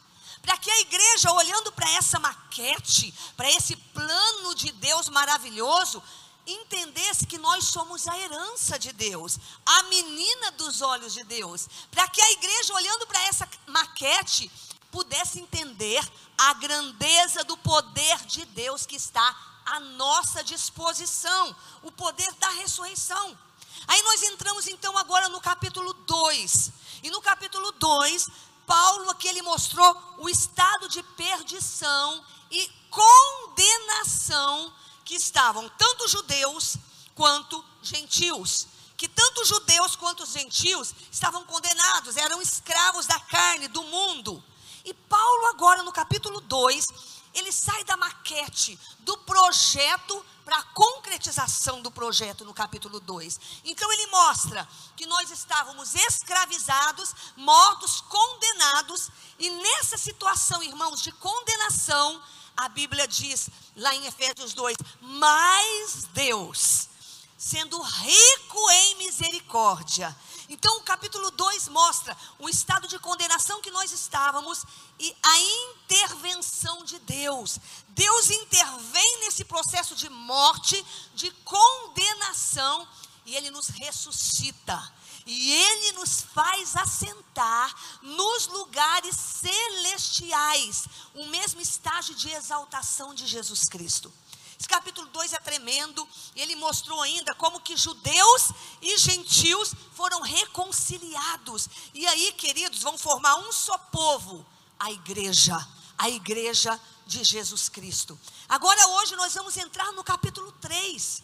Para que a igreja, olhando para essa maquete, para esse plano de Deus maravilhoso, entendesse que nós somos a herança de Deus, a menina dos olhos de Deus. Para que a igreja, olhando para essa maquete, pudesse entender a grandeza do poder de Deus que está à nossa disposição, o poder da ressurreição. Aí nós entramos então agora no capítulo 2. E no capítulo 2, Paulo aqui ele mostrou o estado de perdição e condenação que estavam tanto judeus quanto gentios. Que tanto judeus quanto gentios estavam condenados, eram escravos da carne, do mundo. E Paulo, agora no capítulo 2, ele sai da maquete, do projeto para a concretização do projeto no capítulo 2. Então ele mostra que nós estávamos escravizados, mortos, condenados, e nessa situação, irmãos, de condenação, a Bíblia diz lá em Efésios 2: Mas Deus, sendo rico em misericórdia, então, o capítulo 2 mostra o estado de condenação que nós estávamos e a intervenção de Deus. Deus intervém nesse processo de morte, de condenação, e ele nos ressuscita. E ele nos faz assentar nos lugares celestiais, o mesmo estágio de exaltação de Jesus Cristo. Esse capítulo 2 é tremendo, e ele mostrou ainda como que judeus e gentios foram reconciliados. E aí, queridos, vão formar um só povo, a igreja, a igreja de Jesus Cristo. Agora, hoje, nós vamos entrar no capítulo 3.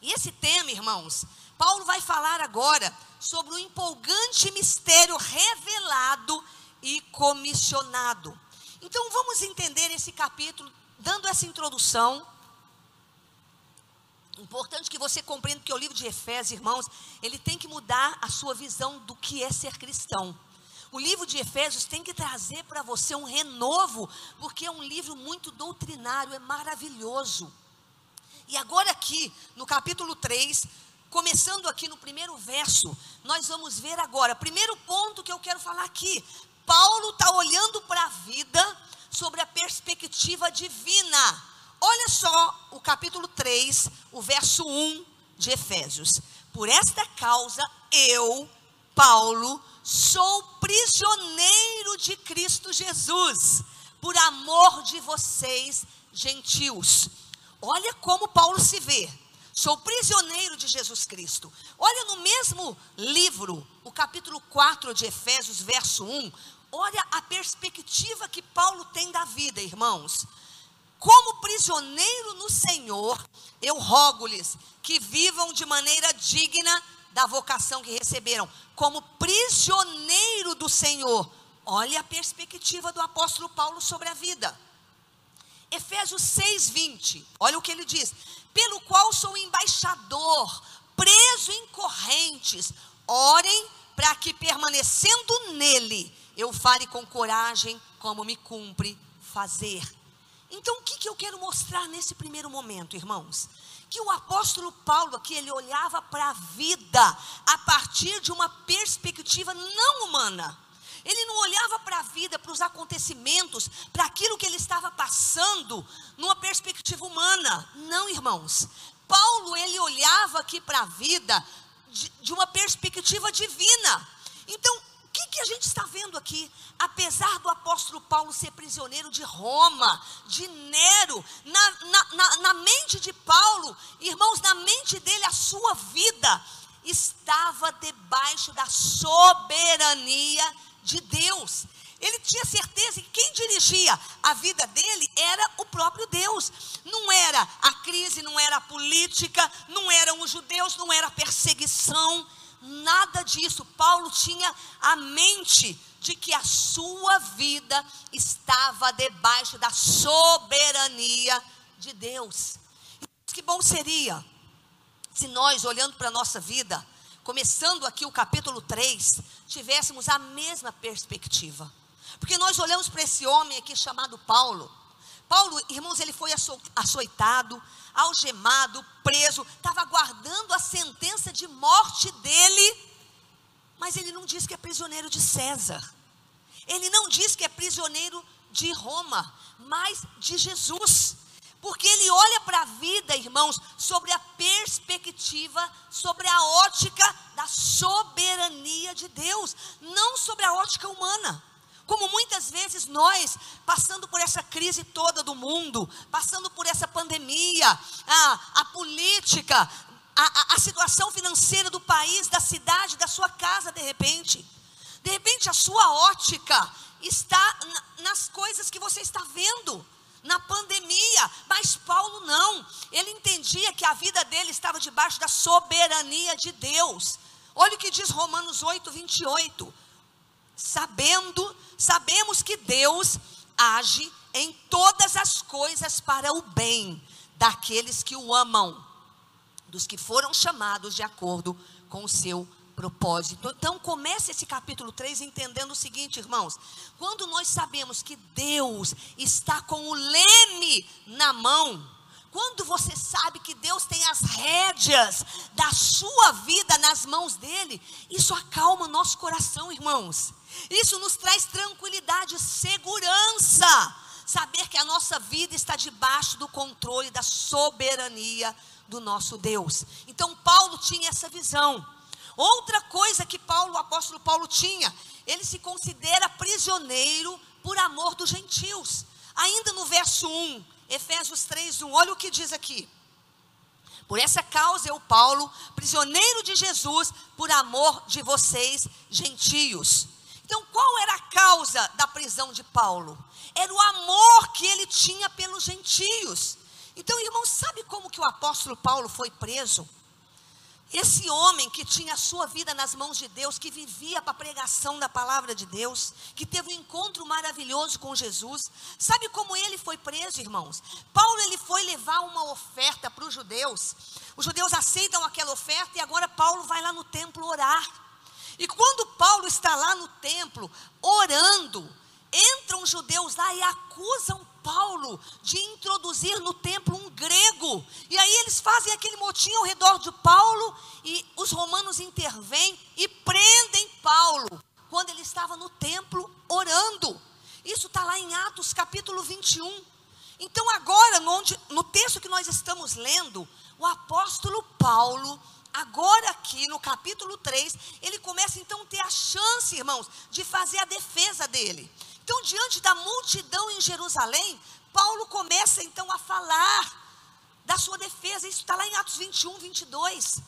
E esse tema, irmãos, Paulo vai falar agora sobre o empolgante mistério revelado e comissionado. Então, vamos entender esse capítulo, dando essa introdução. Importante que você compreenda que o livro de Efésios, irmãos, ele tem que mudar a sua visão do que é ser cristão. O livro de Efésios tem que trazer para você um renovo, porque é um livro muito doutrinário, é maravilhoso. E agora, aqui, no capítulo 3, começando aqui no primeiro verso, nós vamos ver agora. Primeiro ponto que eu quero falar aqui: Paulo está olhando para a vida sobre a perspectiva divina. Olha só o capítulo 3, o verso 1 de Efésios. Por esta causa, eu, Paulo, sou prisioneiro de Cristo Jesus, por amor de vocês, gentios. Olha como Paulo se vê. Sou prisioneiro de Jesus Cristo. Olha no mesmo livro, o capítulo 4 de Efésios, verso 1. Olha a perspectiva que Paulo tem da vida, irmãos. Como prisioneiro no Senhor, eu rogo-lhes que vivam de maneira digna da vocação que receberam, como prisioneiro do Senhor. Olha a perspectiva do apóstolo Paulo sobre a vida. Efésios 6:20. Olha o que ele diz: "Pelo qual sou embaixador, preso em correntes. Orem para que permanecendo nele, eu fale com coragem como me cumpre fazer." Então, o que, que eu quero mostrar nesse primeiro momento, irmãos? que o apóstolo Paulo aqui ele olhava para a vida a partir de uma perspectiva não humana. Ele não olhava para a vida, para os acontecimentos, para aquilo que ele estava passando numa perspectiva humana. Não, irmãos. Paulo ele olhava aqui para a vida de, de uma perspectiva divina. Então, que, que a gente está vendo aqui? Apesar do apóstolo Paulo ser prisioneiro de Roma, de Nero, na, na, na, na mente de Paulo, irmãos, na mente dele, a sua vida estava debaixo da soberania de Deus. Ele tinha certeza que quem dirigia a vida dele era o próprio Deus. Não era a crise, não era a política, não eram os judeus, não era a perseguição Nada disso. Paulo tinha a mente de que a sua vida estava debaixo da soberania de Deus. Que bom seria se nós, olhando para a nossa vida, começando aqui o capítulo 3, tivéssemos a mesma perspectiva. Porque nós olhamos para esse homem aqui chamado Paulo. Paulo, irmãos, ele foi açoitado, algemado, preso, estava aguardando a sentença de morte dele, mas ele não diz que é prisioneiro de César, ele não diz que é prisioneiro de Roma, mas de Jesus. Porque ele olha para a vida, irmãos, sobre a perspectiva, sobre a ótica da soberania de Deus, não sobre a ótica humana. Como muitas vezes nós, passando por essa crise toda do mundo, passando por essa pandemia, a, a política, a, a, a situação financeira do país, da cidade, da sua casa, de repente. De repente a sua ótica está nas coisas que você está vendo, na pandemia, mas Paulo não, ele entendia que a vida dele estava debaixo da soberania de Deus. Olha o que diz Romanos 8, 28 sabendo, sabemos que Deus age em todas as coisas para o bem daqueles que o amam, dos que foram chamados de acordo com o seu propósito. Então, comece esse capítulo 3 entendendo o seguinte, irmãos: quando nós sabemos que Deus está com o leme na mão, quando você sabe que Deus tem as rédeas da sua vida nas mãos dele, isso acalma nosso coração, irmãos. Isso nos traz tranquilidade, segurança. saber que a nossa vida está debaixo do controle da soberania do nosso Deus. Então Paulo tinha essa visão. Outra coisa que Paulo, o apóstolo Paulo tinha, ele se considera prisioneiro por amor dos gentios. Ainda no verso 1, Efésios 3:1, olha o que diz aqui. Por essa causa eu, Paulo, prisioneiro de Jesus, por amor de vocês, gentios. Então, qual era a causa da prisão de Paulo? Era o amor que ele tinha pelos gentios. Então, irmão, sabe como que o apóstolo Paulo foi preso? Esse homem que tinha a sua vida nas mãos de Deus, que vivia para a pregação da palavra de Deus, que teve um encontro maravilhoso com Jesus, sabe como ele foi preso, irmãos? Paulo ele foi levar uma oferta para os judeus. Os judeus aceitam aquela oferta e agora Paulo vai lá no templo orar. E quando Paulo está lá no templo orando, entram judeus lá e acusam Paulo de introduzir no templo um grego. E aí eles fazem aquele motim ao redor de Paulo e os romanos intervêm e prendem Paulo quando ele estava no templo orando. Isso está lá em Atos capítulo 21. Então, agora, no, no texto que nós estamos lendo, o apóstolo Paulo Agora, aqui no capítulo 3, ele começa então a ter a chance, irmãos, de fazer a defesa dele. Então, diante da multidão em Jerusalém, Paulo começa então a falar da sua defesa. Isso está lá em Atos 21, 22.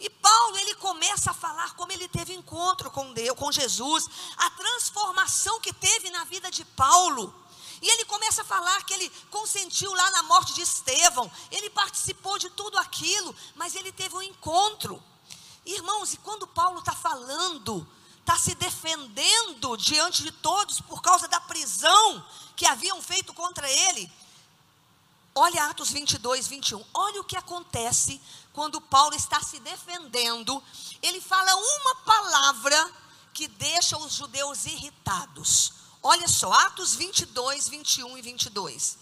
E Paulo, ele começa a falar como ele teve encontro com Deus, com Jesus, a transformação que teve na vida de Paulo. E ele começa a falar que ele consentiu lá na morte de Estevão, ele participou de tudo aquilo, mas ele teve um encontro. Irmãos, e quando Paulo está falando está se defendendo diante de todos por causa da prisão que haviam feito contra ele. Olha Atos 22, 21. Olha o que acontece quando Paulo está se defendendo. Ele fala uma palavra que deixa os judeus irritados. Olha só, Atos 22, 21 e 22.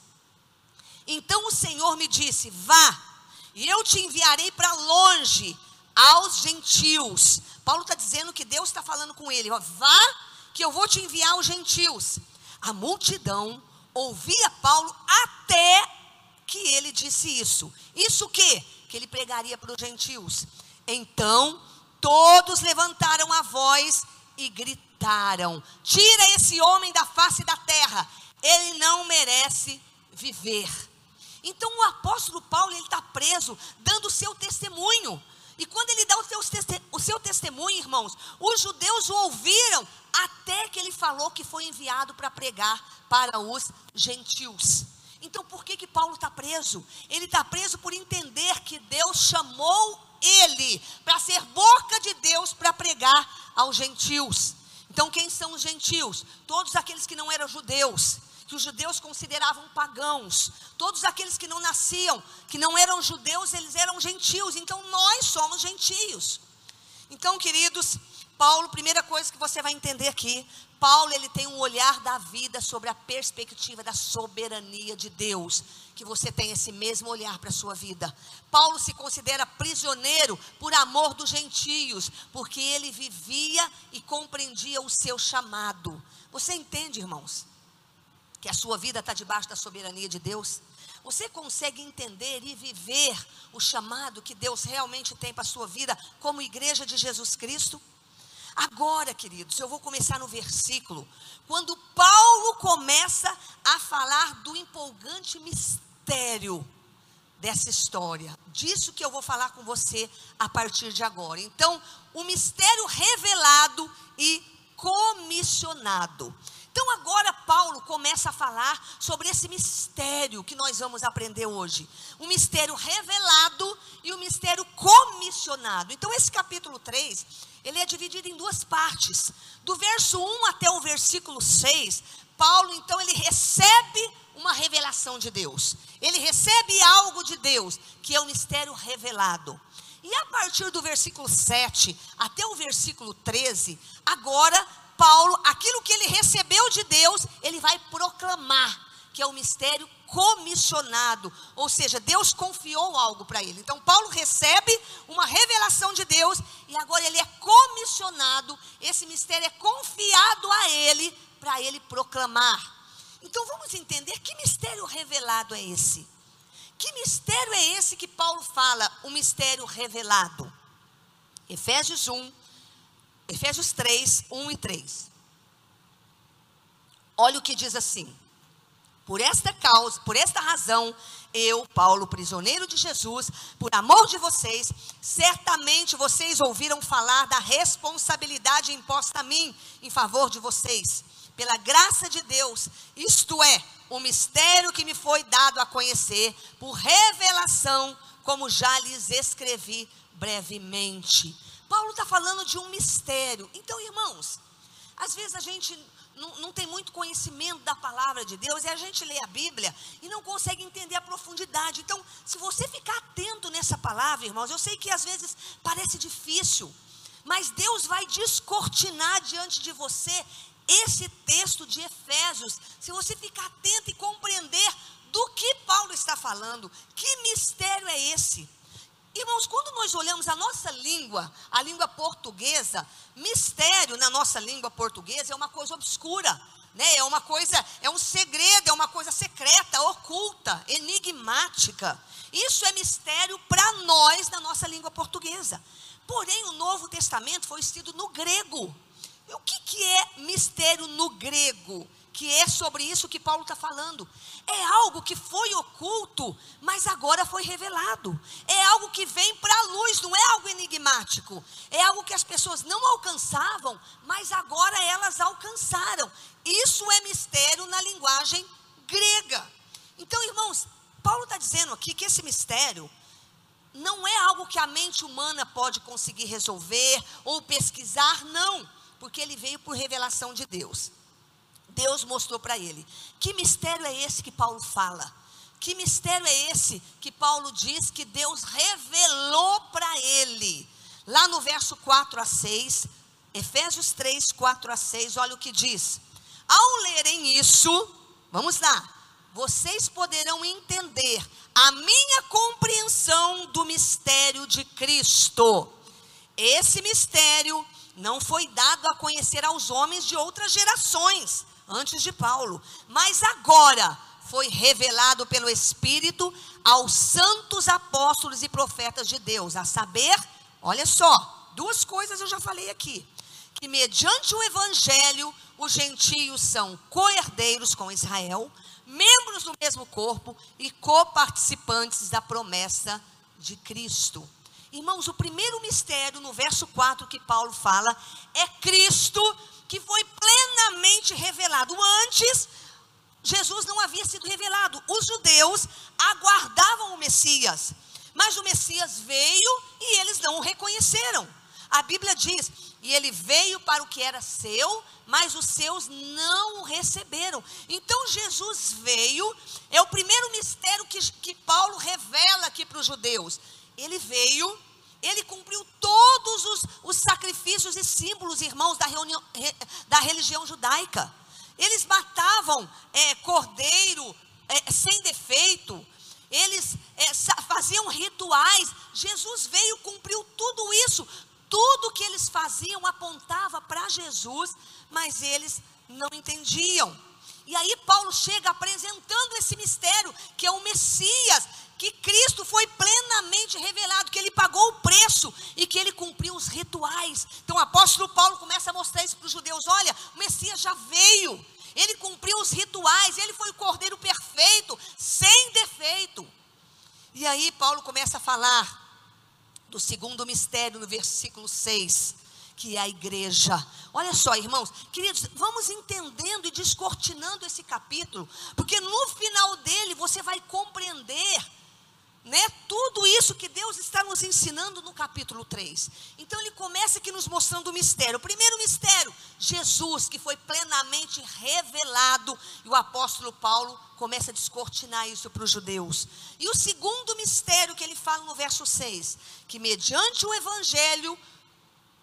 Então o Senhor me disse: Vá, e eu te enviarei para longe aos gentios. Paulo está dizendo que Deus está falando com ele: ó, vá, que eu vou te enviar aos gentios. A multidão ouvia Paulo até que ele disse isso. Isso o quê? Que ele pregaria para os gentios. Então, todos levantaram a voz e gritaram: Tira esse homem da face da terra, ele não merece viver. Então o apóstolo Paulo ele está preso, dando o seu testemunho. E quando ele dá o seu, o seu testemunho, irmãos, os judeus o ouviram até que ele falou que foi enviado para pregar para os gentios. Então, por que que Paulo está preso? Ele está preso por entender que Deus chamou ele para ser boca de Deus para pregar aos gentios. Então, quem são os gentios? Todos aqueles que não eram judeus que os judeus consideravam pagãos. Todos aqueles que não nasciam, que não eram judeus, eles eram gentios. Então nós somos gentios. Então, queridos, Paulo, primeira coisa que você vai entender aqui, Paulo ele tem um olhar da vida sobre a perspectiva da soberania de Deus, que você tem esse mesmo olhar para a sua vida. Paulo se considera prisioneiro por amor dos gentios, porque ele vivia e compreendia o seu chamado. Você entende, irmãos? que a sua vida está debaixo da soberania de Deus? Você consegue entender e viver o chamado que Deus realmente tem para a sua vida como igreja de Jesus Cristo? Agora, queridos, eu vou começar no versículo, quando Paulo começa a falar do empolgante mistério dessa história, disso que eu vou falar com você a partir de agora. Então, o mistério revelado e comissionado. Então agora Paulo começa a falar sobre esse mistério que nós vamos aprender hoje. Um mistério revelado e um mistério comissionado. Então esse capítulo 3, ele é dividido em duas partes. Do verso 1 até o versículo 6, Paulo então ele recebe uma revelação de Deus. Ele recebe algo de Deus, que é o mistério revelado. E a partir do versículo 7 até o versículo 13, agora Paulo, aquilo que ele recebeu de Deus, ele vai proclamar, que é o mistério comissionado, ou seja, Deus confiou algo para ele. Então, Paulo recebe uma revelação de Deus e agora ele é comissionado, esse mistério é confiado a ele para ele proclamar. Então vamos entender que mistério revelado é esse? Que mistério é esse que Paulo fala, o mistério revelado? Efésios 1, Efésios 3, 1 e 3. Olha o que diz assim: Por esta causa, por esta razão, eu, Paulo, prisioneiro de Jesus, por amor de vocês, certamente vocês ouviram falar da responsabilidade imposta a mim em favor de vocês, pela graça de Deus, isto é, o mistério que me foi dado a conhecer, por revelação, como já lhes escrevi brevemente. Paulo está falando de um mistério. Então, irmãos, às vezes a gente não, não, tem muito conhecimento da palavra de Deus e a gente lê a Bíblia e não consegue entender a profundidade. Então, se você ficar atento nessa palavra, irmãos, eu sei que às vezes parece difícil, mas Deus vai descortinar diante de você esse texto de Efésios. Se você ficar atento e compreender do que Paulo está falando, que mistério é esse? Irmãos, quando nós olhamos a nossa língua, a língua portuguesa, mistério na nossa língua portuguesa é uma coisa obscura, né? É uma coisa, é um segredo, é uma coisa secreta, oculta, enigmática. Isso é mistério para nós na nossa língua portuguesa. Porém, o Novo Testamento foi escrito no grego. E o que, que é mistério no grego? Que é sobre isso que Paulo está falando. É algo que foi oculto, mas agora foi revelado. É algo que vem para a luz, não é algo enigmático. É algo que as pessoas não alcançavam, mas agora elas alcançaram. Isso é mistério na linguagem grega. Então, irmãos, Paulo está dizendo aqui que esse mistério não é algo que a mente humana pode conseguir resolver ou pesquisar, não, porque ele veio por revelação de Deus. Deus mostrou para ele. Que mistério é esse que Paulo fala? Que mistério é esse que Paulo diz que Deus revelou para ele? Lá no verso 4 a 6, Efésios 3, 4 a 6, olha o que diz. Ao lerem isso, vamos lá, vocês poderão entender a minha compreensão do mistério de Cristo. Esse mistério não foi dado a conhecer aos homens de outras gerações antes de Paulo, mas agora foi revelado pelo Espírito aos santos apóstolos e profetas de Deus, a saber, olha só, duas coisas eu já falei aqui, que mediante o evangelho os gentios são coerdeiros com Israel, membros do mesmo corpo e coparticipantes da promessa de Cristo. Irmãos, o primeiro mistério no verso 4 que Paulo fala é Cristo que foi plenamente revelado. Antes, Jesus não havia sido revelado. Os judeus aguardavam o Messias, mas o Messias veio e eles não o reconheceram. A Bíblia diz: e ele veio para o que era seu, mas os seus não o receberam. Então Jesus veio, é o primeiro mistério que, que Paulo revela aqui para os judeus. Ele veio ele cumpriu todos os, os sacrifícios e símbolos, irmãos, da, reunião, da religião judaica. Eles matavam é, cordeiro é, sem defeito, eles é, faziam rituais. Jesus veio, cumpriu tudo isso. Tudo que eles faziam apontava para Jesus, mas eles não entendiam. E aí Paulo chega apresentando esse mistério, que é o Messias, que Cristo foi plenamente revelado, que ele pagou o preço e que ele cumpriu os rituais. Então o apóstolo Paulo começa a mostrar isso para os judeus: olha, o Messias já veio, ele cumpriu os rituais, ele foi o cordeiro perfeito, sem defeito. E aí Paulo começa a falar do segundo mistério no versículo 6 que é a igreja. Olha só, irmãos, queridos, vamos entendendo e descortinando esse capítulo, porque no final dele você vai compreender né, tudo isso que Deus está nos ensinando no capítulo 3. Então ele começa aqui nos mostrando o mistério. O primeiro mistério, Jesus, que foi plenamente revelado, e o apóstolo Paulo começa a descortinar isso para os judeus. E o segundo mistério que ele fala no verso 6, que mediante o evangelho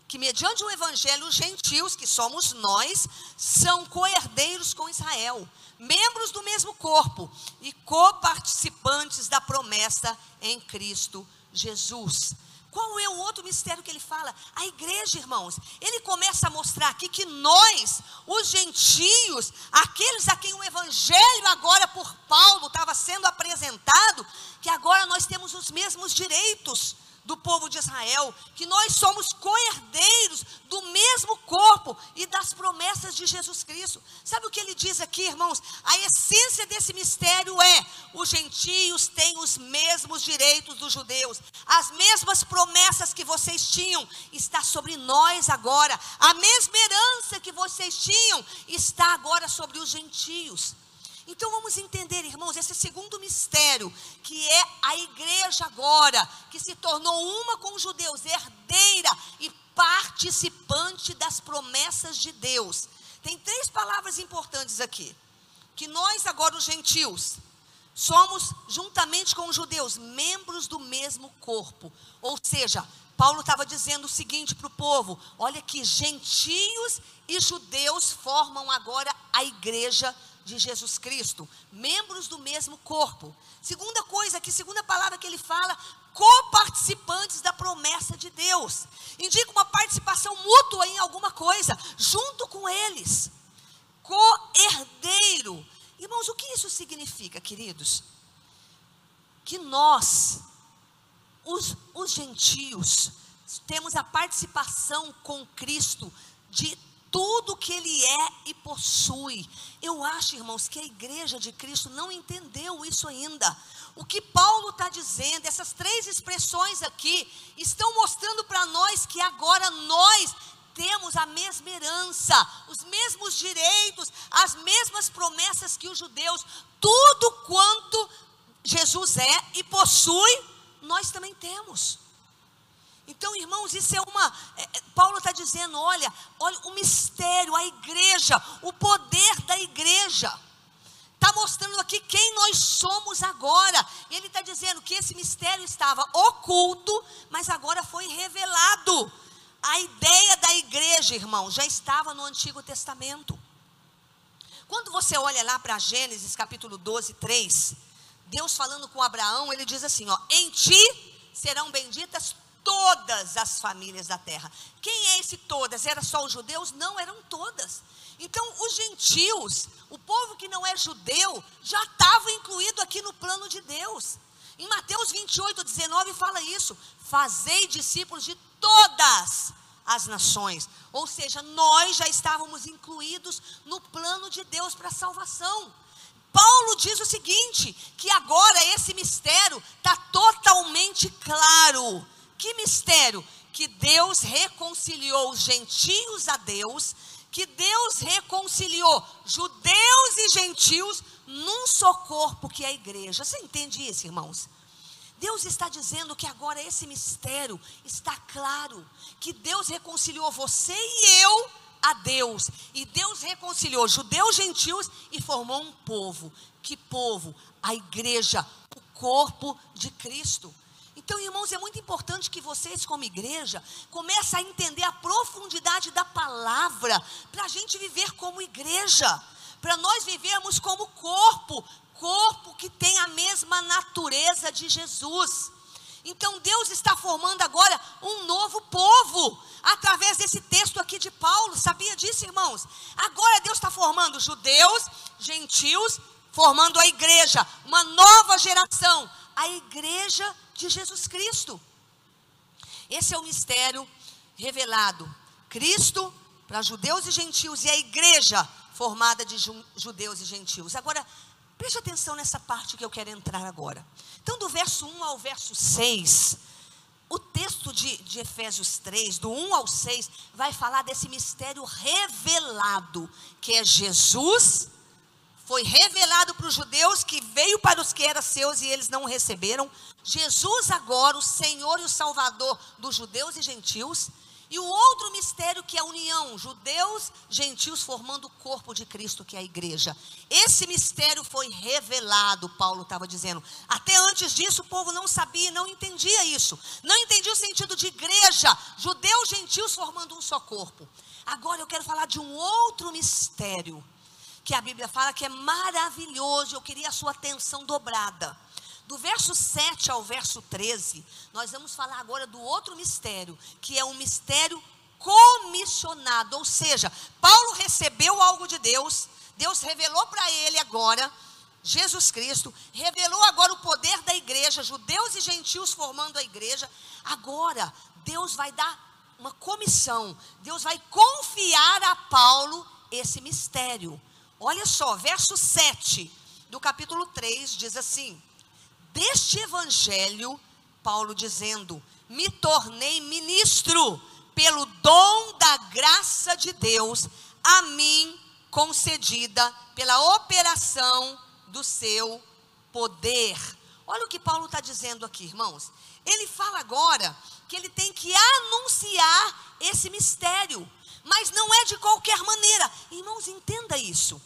que mediante o evangelho os gentios, que somos nós, são coerdeiros com Israel, membros do mesmo corpo e coparticipantes da promessa em Cristo Jesus. Qual é o outro mistério que ele fala? A igreja, irmãos. Ele começa a mostrar aqui que nós, os gentios, aqueles a quem o evangelho agora por Paulo estava sendo apresentado, que agora nós temos os mesmos direitos do povo de Israel, que nós somos coerdeiros do mesmo corpo e das promessas de Jesus Cristo. Sabe o que ele diz aqui, irmãos? A essência desse mistério é: os gentios têm os mesmos direitos dos judeus, as mesmas promessas que vocês tinham está sobre nós agora, a mesma herança que vocês tinham está agora sobre os gentios. Então vamos entender, irmãos, esse segundo mistério, que é a igreja agora, que se tornou uma com os judeus, herdeira e participante das promessas de Deus. Tem três palavras importantes aqui. Que nós, agora os gentios, somos, juntamente com os judeus, membros do mesmo corpo. Ou seja, Paulo estava dizendo o seguinte para o povo: olha que gentios e judeus formam agora a igreja de Jesus Cristo, membros do mesmo corpo. Segunda coisa que segunda palavra que ele fala, coparticipantes da promessa de Deus. Indica uma participação mútua em alguma coisa, junto com eles. Co-herdeiro. Irmãos, o que isso significa, queridos? Que nós, os, os gentios, temos a participação com Cristo de tudo que ele é e possui. Eu acho, irmãos, que a igreja de Cristo não entendeu isso ainda. O que Paulo está dizendo, essas três expressões aqui, estão mostrando para nós que agora nós temos a mesma herança, os mesmos direitos, as mesmas promessas que os judeus, tudo quanto Jesus é e possui, nós também temos. Então, irmãos, isso é uma. É, é Paulo está dizendo: olha, olha o mistério, a igreja, o poder da igreja. Está mostrando aqui quem nós somos agora. E ele está dizendo que esse mistério estava oculto, mas agora foi revelado. A ideia da igreja, irmão, já estava no Antigo Testamento. Quando você olha lá para Gênesis capítulo 12, 3, Deus falando com Abraão, ele diz assim: ó, em ti serão benditas todas as famílias da terra. Quem é esse todas? Era só os judeus? Não, eram todas. Então, os gentios, o povo que não é judeu, já estava incluído aqui no plano de Deus. Em Mateus 28, 19 fala isso: fazei discípulos de todas as nações. Ou seja, nós já estávamos incluídos no plano de Deus para a salvação. Paulo diz o seguinte: que agora esse mistério está totalmente claro. Que mistério? Que Deus reconciliou os gentios a Deus, que Deus reconciliou judeus e gentios num só corpo que é a igreja. Você entende isso, irmãos? Deus está dizendo que agora esse mistério está claro, que Deus reconciliou você e eu a Deus, e Deus reconciliou judeus, gentios e formou um povo. Que povo? A igreja, o corpo de Cristo. Então, irmãos, é muito importante que vocês, como igreja, comecem a entender a profundidade da palavra para a gente viver como igreja, para nós vivermos como corpo, corpo que tem a mesma natureza de Jesus. Então Deus está formando agora um novo povo, através desse texto aqui de Paulo. Sabia disso, irmãos? Agora Deus está formando judeus, gentios, formando a igreja, uma nova geração, a igreja de Jesus Cristo. Esse é o mistério revelado. Cristo para judeus e gentios e a igreja formada de judeus e gentios. Agora, preste atenção nessa parte que eu quero entrar agora. Então, do verso 1 ao verso 6, o texto de, de Efésios 3, do 1 ao 6, vai falar desse mistério revelado, que é Jesus foi revelado para os judeus que veio para os que eram seus e eles não o receberam. Jesus agora, o Senhor e o Salvador dos judeus e gentios. E o outro mistério que é a união, judeus, gentios formando o corpo de Cristo, que é a igreja. Esse mistério foi revelado, Paulo estava dizendo. Até antes disso o povo não sabia, não entendia isso. Não entendia o sentido de igreja, judeus, gentios formando um só corpo. Agora eu quero falar de um outro mistério que a Bíblia fala que é maravilhoso. Eu queria a sua atenção dobrada. Do verso 7 ao verso 13, nós vamos falar agora do outro mistério, que é um mistério comissionado, ou seja, Paulo recebeu algo de Deus, Deus revelou para ele agora, Jesus Cristo, revelou agora o poder da igreja, judeus e gentios formando a igreja. Agora, Deus vai dar uma comissão, Deus vai confiar a Paulo esse mistério. Olha só, verso 7 do capítulo 3 diz assim: Deste evangelho, Paulo dizendo: Me tornei ministro pelo dom da graça de Deus a mim concedida pela operação do seu poder. Olha o que Paulo está dizendo aqui, irmãos. Ele fala agora que ele tem que anunciar esse mistério, mas não é de qualquer maneira. Irmãos, entenda isso.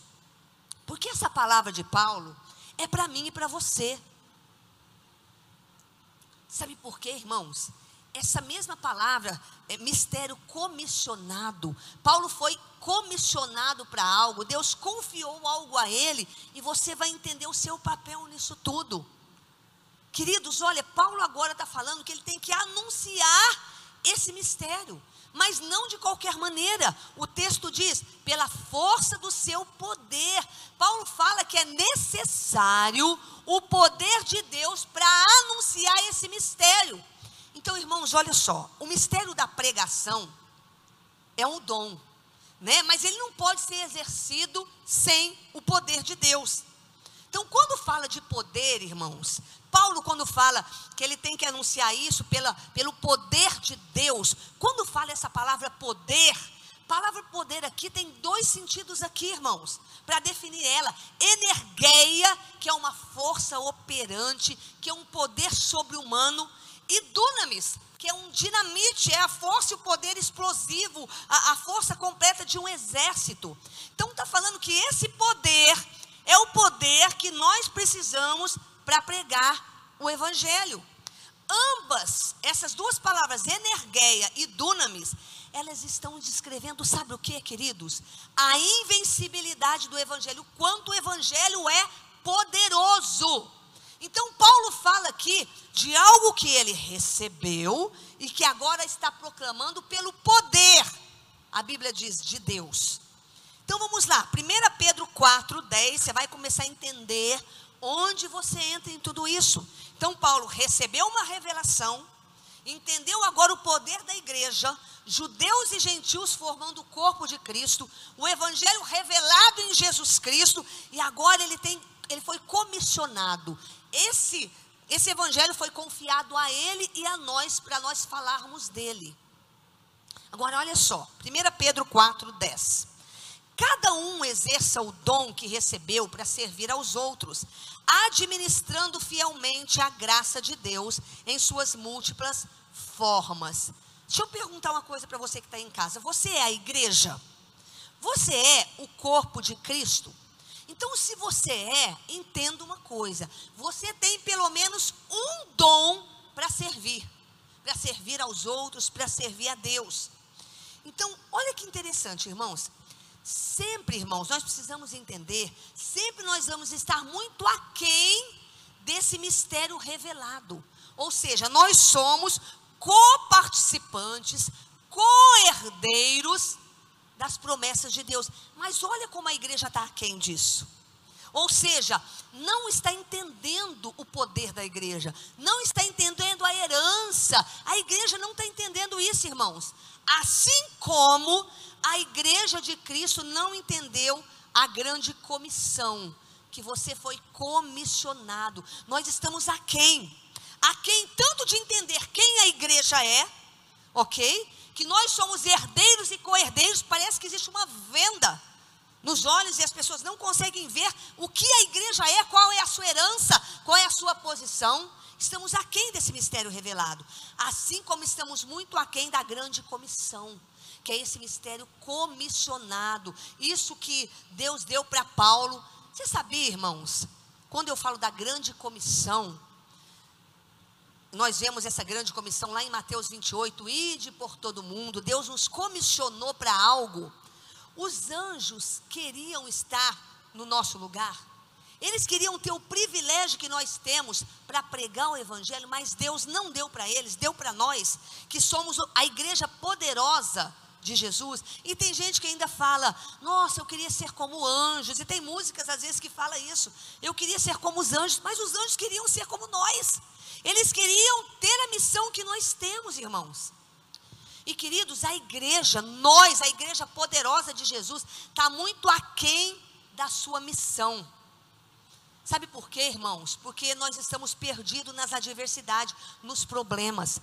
Porque essa palavra de Paulo é para mim e para você. Sabe por quê, irmãos? Essa mesma palavra, é mistério comissionado. Paulo foi comissionado para algo, Deus confiou algo a ele, e você vai entender o seu papel nisso tudo. Queridos, olha, Paulo agora está falando que ele tem que anunciar esse mistério, mas não de qualquer maneira. O texto diz, pela força do seu poder. Paulo fala que é necessário o poder de Deus para anunciar esse mistério. Então, irmãos, olha só, o mistério da pregação é um dom, né? Mas ele não pode ser exercido sem o poder de Deus. Então, quando fala de poder, irmãos, Paulo, quando fala que ele tem que anunciar isso pela, pelo poder de Deus, quando fala essa palavra poder, palavra poder aqui tem dois sentidos aqui, irmãos, para definir ela. Energeia, que é uma força operante, que é um poder sobre-humano, e dunamis, que é um dinamite, é a força e o poder explosivo, a, a força completa de um exército. Então está falando que esse poder é o poder que nós precisamos para pregar o evangelho. Ambas, essas duas palavras, energeia e dunamis, elas estão descrevendo, sabe o que, queridos? A invencibilidade do evangelho, quanto o evangelho é poderoso. Então, Paulo fala aqui de algo que ele recebeu e que agora está proclamando pelo poder, a Bíblia diz, de Deus. Então vamos lá, 1 Pedro 4, 10, você vai começar a entender onde você entra em tudo isso. Então, Paulo recebeu uma revelação, entendeu agora o poder da igreja, judeus e gentios formando o corpo de Cristo, o evangelho revelado em Jesus Cristo, e agora ele tem ele foi comissionado. Esse esse evangelho foi confiado a ele e a nós para nós falarmos dele. Agora olha só, 1 Pedro 4, 10. Cada um exerça o dom que recebeu para servir aos outros, administrando fielmente a graça de Deus em suas múltiplas formas. Deixa eu perguntar uma coisa para você que está em casa: você é a igreja? Você é o corpo de Cristo? Então, se você é, entenda uma coisa: você tem pelo menos um dom para servir, para servir aos outros, para servir a Deus. Então, olha que interessante, irmãos. Sempre, irmãos, nós precisamos entender, sempre nós vamos estar muito aquém desse mistério revelado. Ou seja, nós somos coparticipantes, co-herdeiros das promessas de Deus. Mas olha como a igreja está aquém disso. Ou seja, não está entendendo o poder da igreja, não está entendendo a herança. A igreja não está entendendo isso, irmãos. Assim como a igreja de Cristo não entendeu a grande comissão, que você foi comissionado. Nós estamos a quem? A quem tanto de entender quem a igreja é, ok? que nós somos herdeiros e co-herdeiros, parece que existe uma venda nos olhos e as pessoas não conseguem ver o que a igreja é, qual é a sua herança, qual é a sua posição. Estamos aquém desse mistério revelado, assim como estamos muito aquém da grande comissão, que é esse mistério comissionado. Isso que Deus deu para Paulo. Você sabia, irmãos, quando eu falo da grande comissão, nós vemos essa grande comissão lá em Mateus 28, ide por todo mundo. Deus nos comissionou para algo. Os anjos queriam estar no nosso lugar. Eles queriam ter o privilégio que nós temos para pregar o Evangelho, mas Deus não deu para eles, deu para nós, que somos a igreja poderosa de Jesus. E tem gente que ainda fala: Nossa, eu queria ser como anjos. E tem músicas às vezes que fala isso. Eu queria ser como os anjos, mas os anjos queriam ser como nós. Eles queriam ter a missão que nós temos, irmãos. E queridos, a igreja, nós, a igreja poderosa de Jesus, está muito aquém da sua missão. Sabe por quê, irmãos? Porque nós estamos perdidos nas adversidades, nos problemas.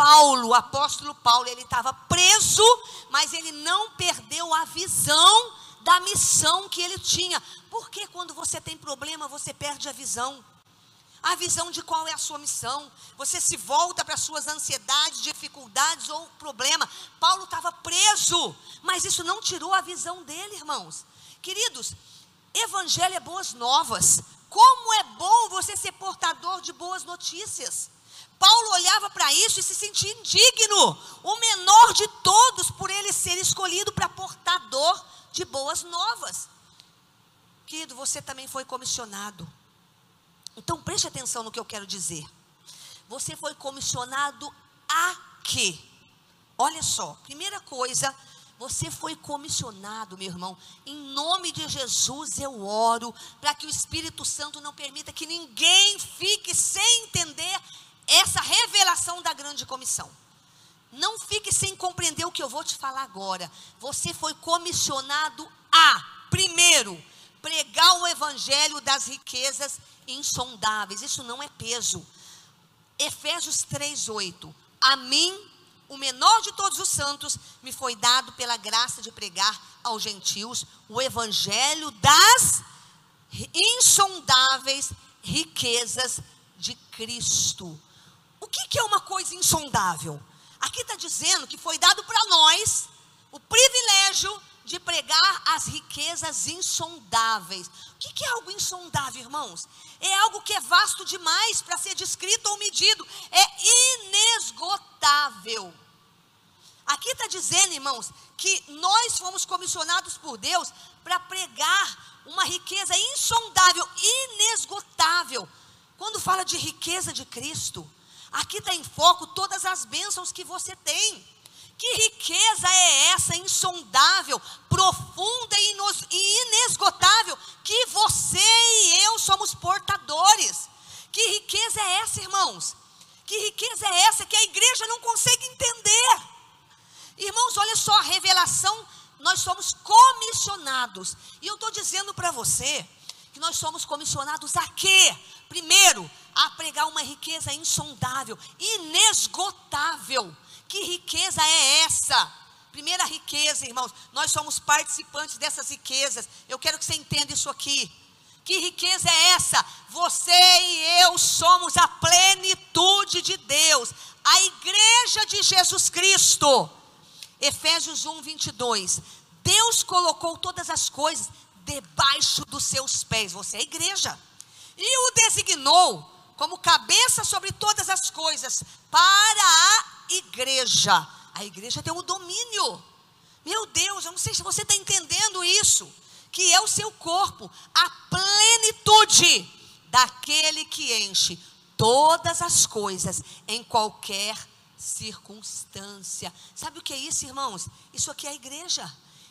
Paulo, o apóstolo Paulo, ele estava preso, mas ele não perdeu a visão da missão que ele tinha. Porque quando você tem problema, você perde a visão? A visão de qual é a sua missão. Você se volta para suas ansiedades, dificuldades ou problema. Paulo estava preso, mas isso não tirou a visão dele, irmãos. Queridos, evangelho é boas novas. Como é bom você ser portador de boas notícias. Paulo olhava para isso e se sentia indigno, o menor de todos, por ele ser escolhido para portador de boas novas. Querido, você também foi comissionado então preste atenção no que eu quero dizer. Você foi comissionado a quê? Olha só, primeira coisa, você foi comissionado, meu irmão. Em nome de Jesus eu oro para que o Espírito Santo não permita que ninguém fique sem entender essa revelação da grande comissão. Não fique sem compreender o que eu vou te falar agora. Você foi comissionado a, primeiro, pregar o evangelho das riquezas insondáveis. Isso não é peso. Efésios 3:8. A mim, o menor de todos os santos, me foi dado pela graça de pregar aos gentios o evangelho das insondáveis riquezas de Cristo. O que, que é uma coisa insondável? Aqui está dizendo que foi dado para nós o privilégio de pregar as riquezas insondáveis. O que é algo insondável, irmãos? É algo que é vasto demais para ser descrito ou medido. É inesgotável. Aqui está dizendo, irmãos, que nós fomos comissionados por Deus para pregar uma riqueza insondável, inesgotável. Quando fala de riqueza de Cristo, aqui está em foco todas as bênçãos que você tem. Que riqueza é essa insondável, profunda e inesgotável que você e eu somos portadores? Que riqueza é essa, irmãos? Que riqueza é essa que a igreja não consegue entender? Irmãos, olha só a revelação, nós somos comissionados. E eu estou dizendo para você que nós somos comissionados a quê? Primeiro, a pregar uma riqueza insondável, inesgotável que riqueza é essa? Primeira riqueza, irmãos, nós somos participantes dessas riquezas. Eu quero que você entenda isso aqui. Que riqueza é essa? Você e eu somos a plenitude de Deus, a igreja de Jesus Cristo. Efésios 1, 22. Deus colocou todas as coisas debaixo dos seus pés. Você é a igreja. E o designou como cabeça sobre todas as coisas para a igreja. A igreja tem um domínio. Meu Deus, eu não sei se você está entendendo isso. Que é o seu corpo, a plenitude daquele que enche todas as coisas em qualquer circunstância. Sabe o que é isso, irmãos? Isso aqui é a igreja.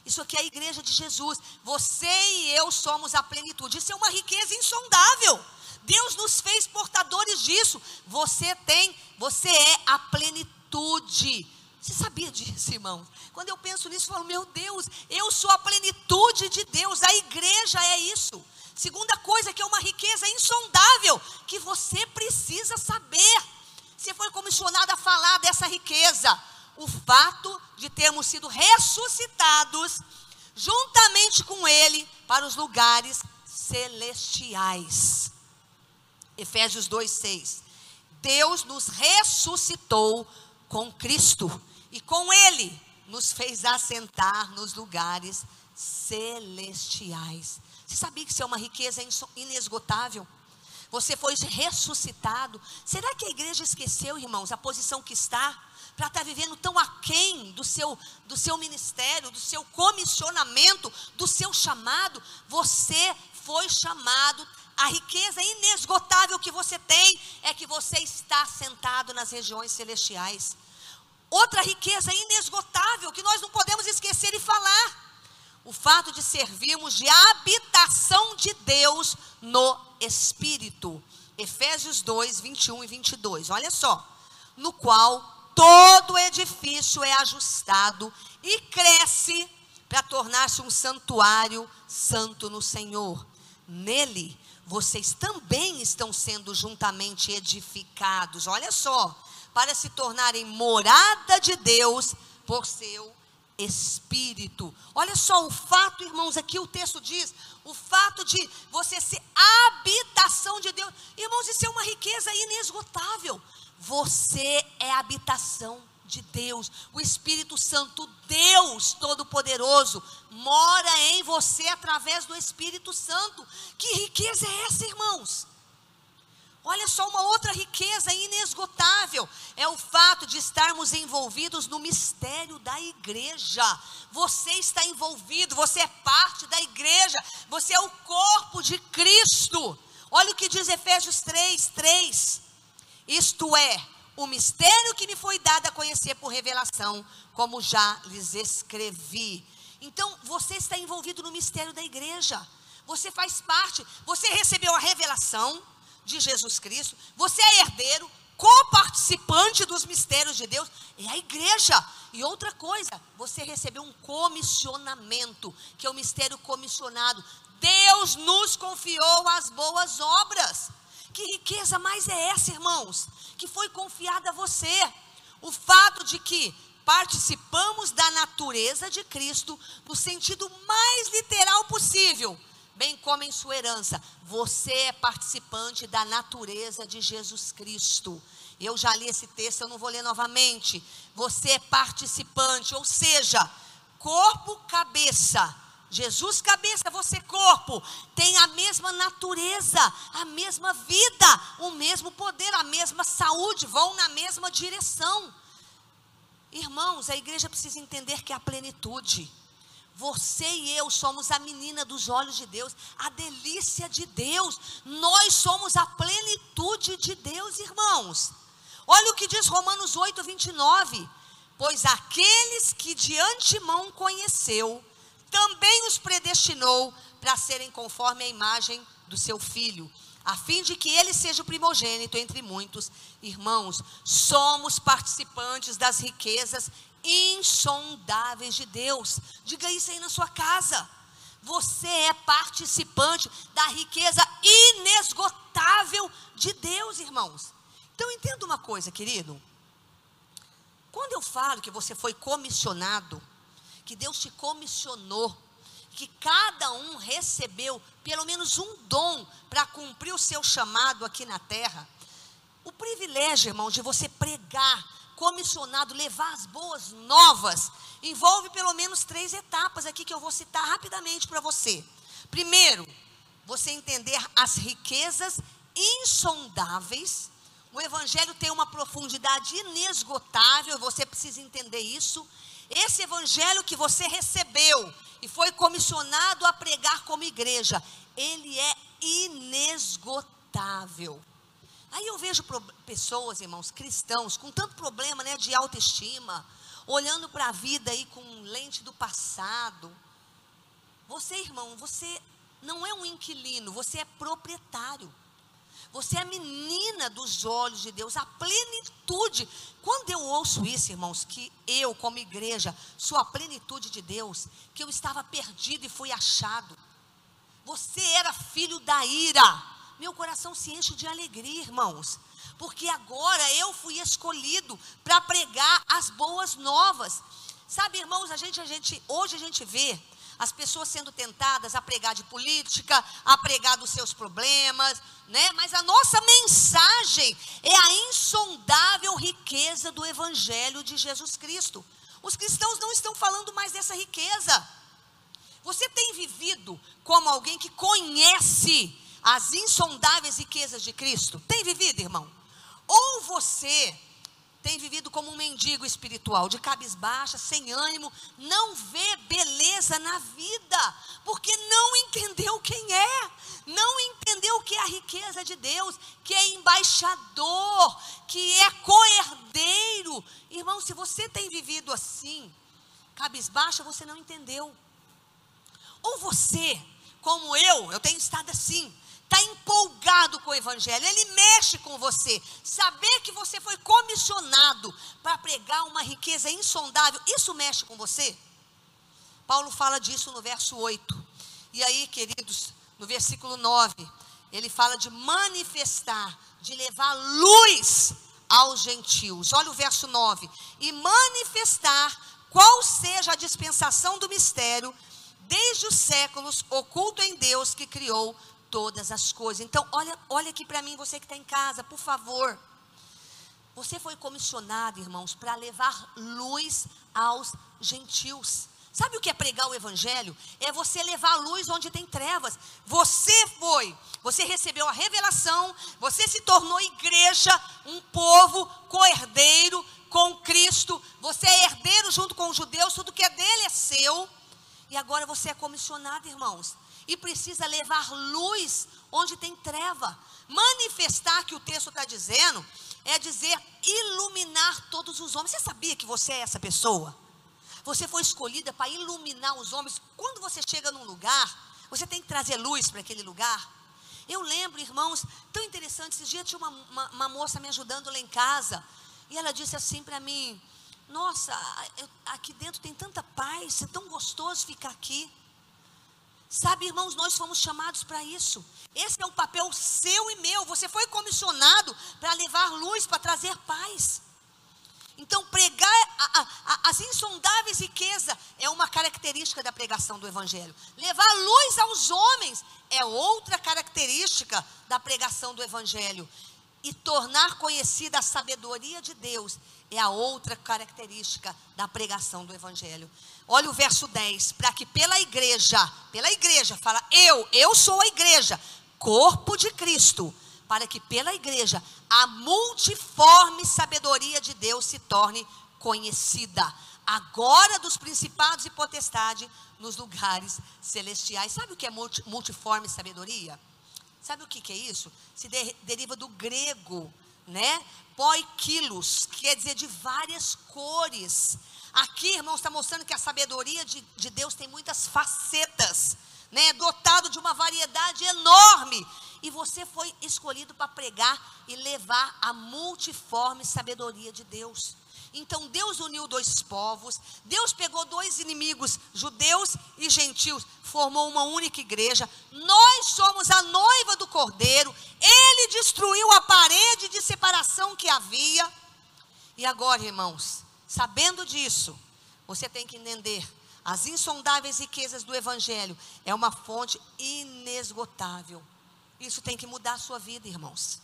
Isso aqui é a igreja de Jesus. Você e eu somos a plenitude. Isso é uma riqueza insondável. Deus nos fez portadores disso. Você tem, você é a plenitude. Você sabia disso, irmão? Quando eu penso nisso, eu falo, meu Deus, eu sou a plenitude de Deus, a igreja é isso. Segunda coisa, que é uma riqueza insondável, que você precisa saber. Você foi comissionado a falar dessa riqueza. O fato de termos sido ressuscitados juntamente com Ele para os lugares celestiais. Efésios 2,6. Deus nos ressuscitou com Cristo e com Ele nos fez assentar nos lugares celestiais. Você sabia que isso é uma riqueza inesgotável? Você foi ressuscitado. Será que a igreja esqueceu, irmãos, a posição que está? Para estar tá vivendo tão aquém do seu, do seu ministério, do seu comissionamento, do seu chamado? Você foi chamado A riqueza inesgotável que você tem é que você está sentado nas regiões celestiais. Outra riqueza inesgotável que nós não podemos esquecer e falar. O fato de servirmos de habitação de Deus no Espírito. Efésios 2, 21 e 22. Olha só. No qual todo edifício é ajustado e cresce para tornar-se um santuário santo no Senhor. Nele, vocês também estão sendo juntamente edificados. Olha só para se tornarem morada de Deus por seu Espírito. Olha só o fato, irmãos, aqui o texto diz: o fato de você ser habitação de Deus. Irmãos, isso é uma riqueza inesgotável. Você é habitação de Deus. O Espírito Santo, Deus Todo-Poderoso, mora em você através do Espírito Santo. Que riqueza é essa, irmãos? Olha só uma outra riqueza inesgotável, é o fato de estarmos envolvidos no mistério da igreja. Você está envolvido, você é parte da igreja, você é o corpo de Cristo. Olha o que diz Efésios 3, 3. Isto é, o mistério que me foi dado a conhecer por revelação, como já lhes escrevi. Então, você está envolvido no mistério da igreja. Você faz parte, você recebeu a revelação, de Jesus Cristo, você é herdeiro, coparticipante dos mistérios de Deus, é a igreja. E outra coisa, você recebeu um comissionamento, que é o mistério comissionado. Deus nos confiou as boas obras. Que riqueza mais é essa, irmãos? Que foi confiada a você. O fato de que participamos da natureza de Cristo no sentido mais literal possível bem como em sua herança. Você é participante da natureza de Jesus Cristo. Eu já li esse texto, eu não vou ler novamente. Você é participante, ou seja, corpo, cabeça. Jesus, cabeça, você, corpo, tem a mesma natureza, a mesma vida, o mesmo poder, a mesma saúde, vão na mesma direção. Irmãos, a igreja precisa entender que é a plenitude. Você e eu somos a menina dos olhos de Deus, a delícia de Deus. Nós somos a plenitude de Deus, irmãos. Olha o que diz Romanos 8, 29. Pois aqueles que de antemão conheceu, também os predestinou para serem conforme a imagem do seu filho, a fim de que ele seja o primogênito entre muitos irmãos. Somos participantes das riquezas insondáveis de Deus. Diga isso aí na sua casa. Você é participante da riqueza inesgotável de Deus, irmãos. Então entenda uma coisa, querido. Quando eu falo que você foi comissionado, que Deus te comissionou, que cada um recebeu pelo menos um dom para cumprir o seu chamado aqui na terra, o privilégio, irmão, de você pregar comissionado levar as boas novas, envolve pelo menos três etapas aqui que eu vou citar rapidamente para você. Primeiro, você entender as riquezas insondáveis. O evangelho tem uma profundidade inesgotável, você precisa entender isso. Esse evangelho que você recebeu e foi comissionado a pregar como igreja, ele é inesgotável. Aí eu vejo pessoas, irmãos, cristãos, com tanto problema né, de autoestima, olhando para a vida aí com lente do passado. Você, irmão, você não é um inquilino, você é proprietário. Você é a menina dos olhos de Deus, a plenitude. Quando eu ouço isso, irmãos, que eu, como igreja, sou a plenitude de Deus, que eu estava perdido e fui achado. Você era filho da ira meu coração se enche de alegria, irmãos, porque agora eu fui escolhido para pregar as boas novas. Sabe, irmãos, a gente, a gente, hoje a gente vê as pessoas sendo tentadas a pregar de política, a pregar dos seus problemas, né? Mas a nossa mensagem é a insondável riqueza do evangelho de Jesus Cristo. Os cristãos não estão falando mais dessa riqueza. Você tem vivido como alguém que conhece as insondáveis riquezas de Cristo? Tem vivido, irmão? Ou você tem vivido como um mendigo espiritual, de cabisbaixa, sem ânimo, não vê beleza na vida, porque não entendeu quem é, não entendeu que é a riqueza de Deus, que é embaixador, que é coerdeiro. Irmão, se você tem vivido assim, cabisbaixa, você não entendeu. Ou você, como eu, eu tenho estado assim, está empolgado com o Evangelho, ele mexe com você. Saber que você foi comissionado para pregar uma riqueza insondável, isso mexe com você? Paulo fala disso no verso 8. E aí, queridos, no versículo 9, ele fala de manifestar, de levar luz aos gentios. Olha o verso 9: e manifestar qual seja a dispensação do mistério desde os séculos oculto em Deus que criou todas as coisas. Então, olha, olha aqui para mim, você que está em casa, por favor. Você foi comissionado, irmãos, para levar luz aos gentios. Sabe o que é pregar o evangelho? É você levar luz onde tem trevas. Você foi, você recebeu a revelação, você se tornou igreja, um povo coerdeiro com Cristo. Você é herdeiro junto com os judeus, tudo que é dele é seu. E agora você é comissionado, irmãos, e precisa levar luz onde tem treva. Manifestar que o texto está dizendo é dizer iluminar todos os homens. Você sabia que você é essa pessoa? Você foi escolhida para iluminar os homens. Quando você chega num lugar, você tem que trazer luz para aquele lugar. Eu lembro, irmãos, tão interessante. Esse dia tinha uma, uma, uma moça me ajudando lá em casa. E ela disse assim para mim: Nossa, eu, aqui dentro tem tanta paz, é tão gostoso ficar aqui. Sabe, irmãos, nós fomos chamados para isso. Esse é um papel seu e meu. Você foi comissionado para levar luz, para trazer paz. Então, pregar a, a, as insondáveis riquezas é uma característica da pregação do Evangelho. Levar luz aos homens é outra característica da pregação do Evangelho. E tornar conhecida a sabedoria de Deus é a outra característica da pregação do Evangelho. Olha o verso 10, para que pela igreja, pela igreja, fala eu, eu sou a igreja, corpo de Cristo, para que pela igreja a multiforme sabedoria de Deus se torne conhecida, agora dos principados e potestade nos lugares celestiais. Sabe o que é multiforme sabedoria? Sabe o que, que é isso? Se de, deriva do grego, né? Poikilos, que quer dizer de várias cores. Aqui, irmãos, está mostrando que a sabedoria de, de Deus tem muitas facetas, né? Dotado de uma variedade enorme. E você foi escolhido para pregar e levar a multiforme sabedoria de Deus. Então Deus uniu dois povos, Deus pegou dois inimigos, judeus e gentios, formou uma única igreja. Nós somos a noiva do Cordeiro. Ele destruiu a parede de separação que havia. E agora, irmãos, Sabendo disso, você tem que entender: as insondáveis riquezas do Evangelho é uma fonte inesgotável. Isso tem que mudar a sua vida, irmãos.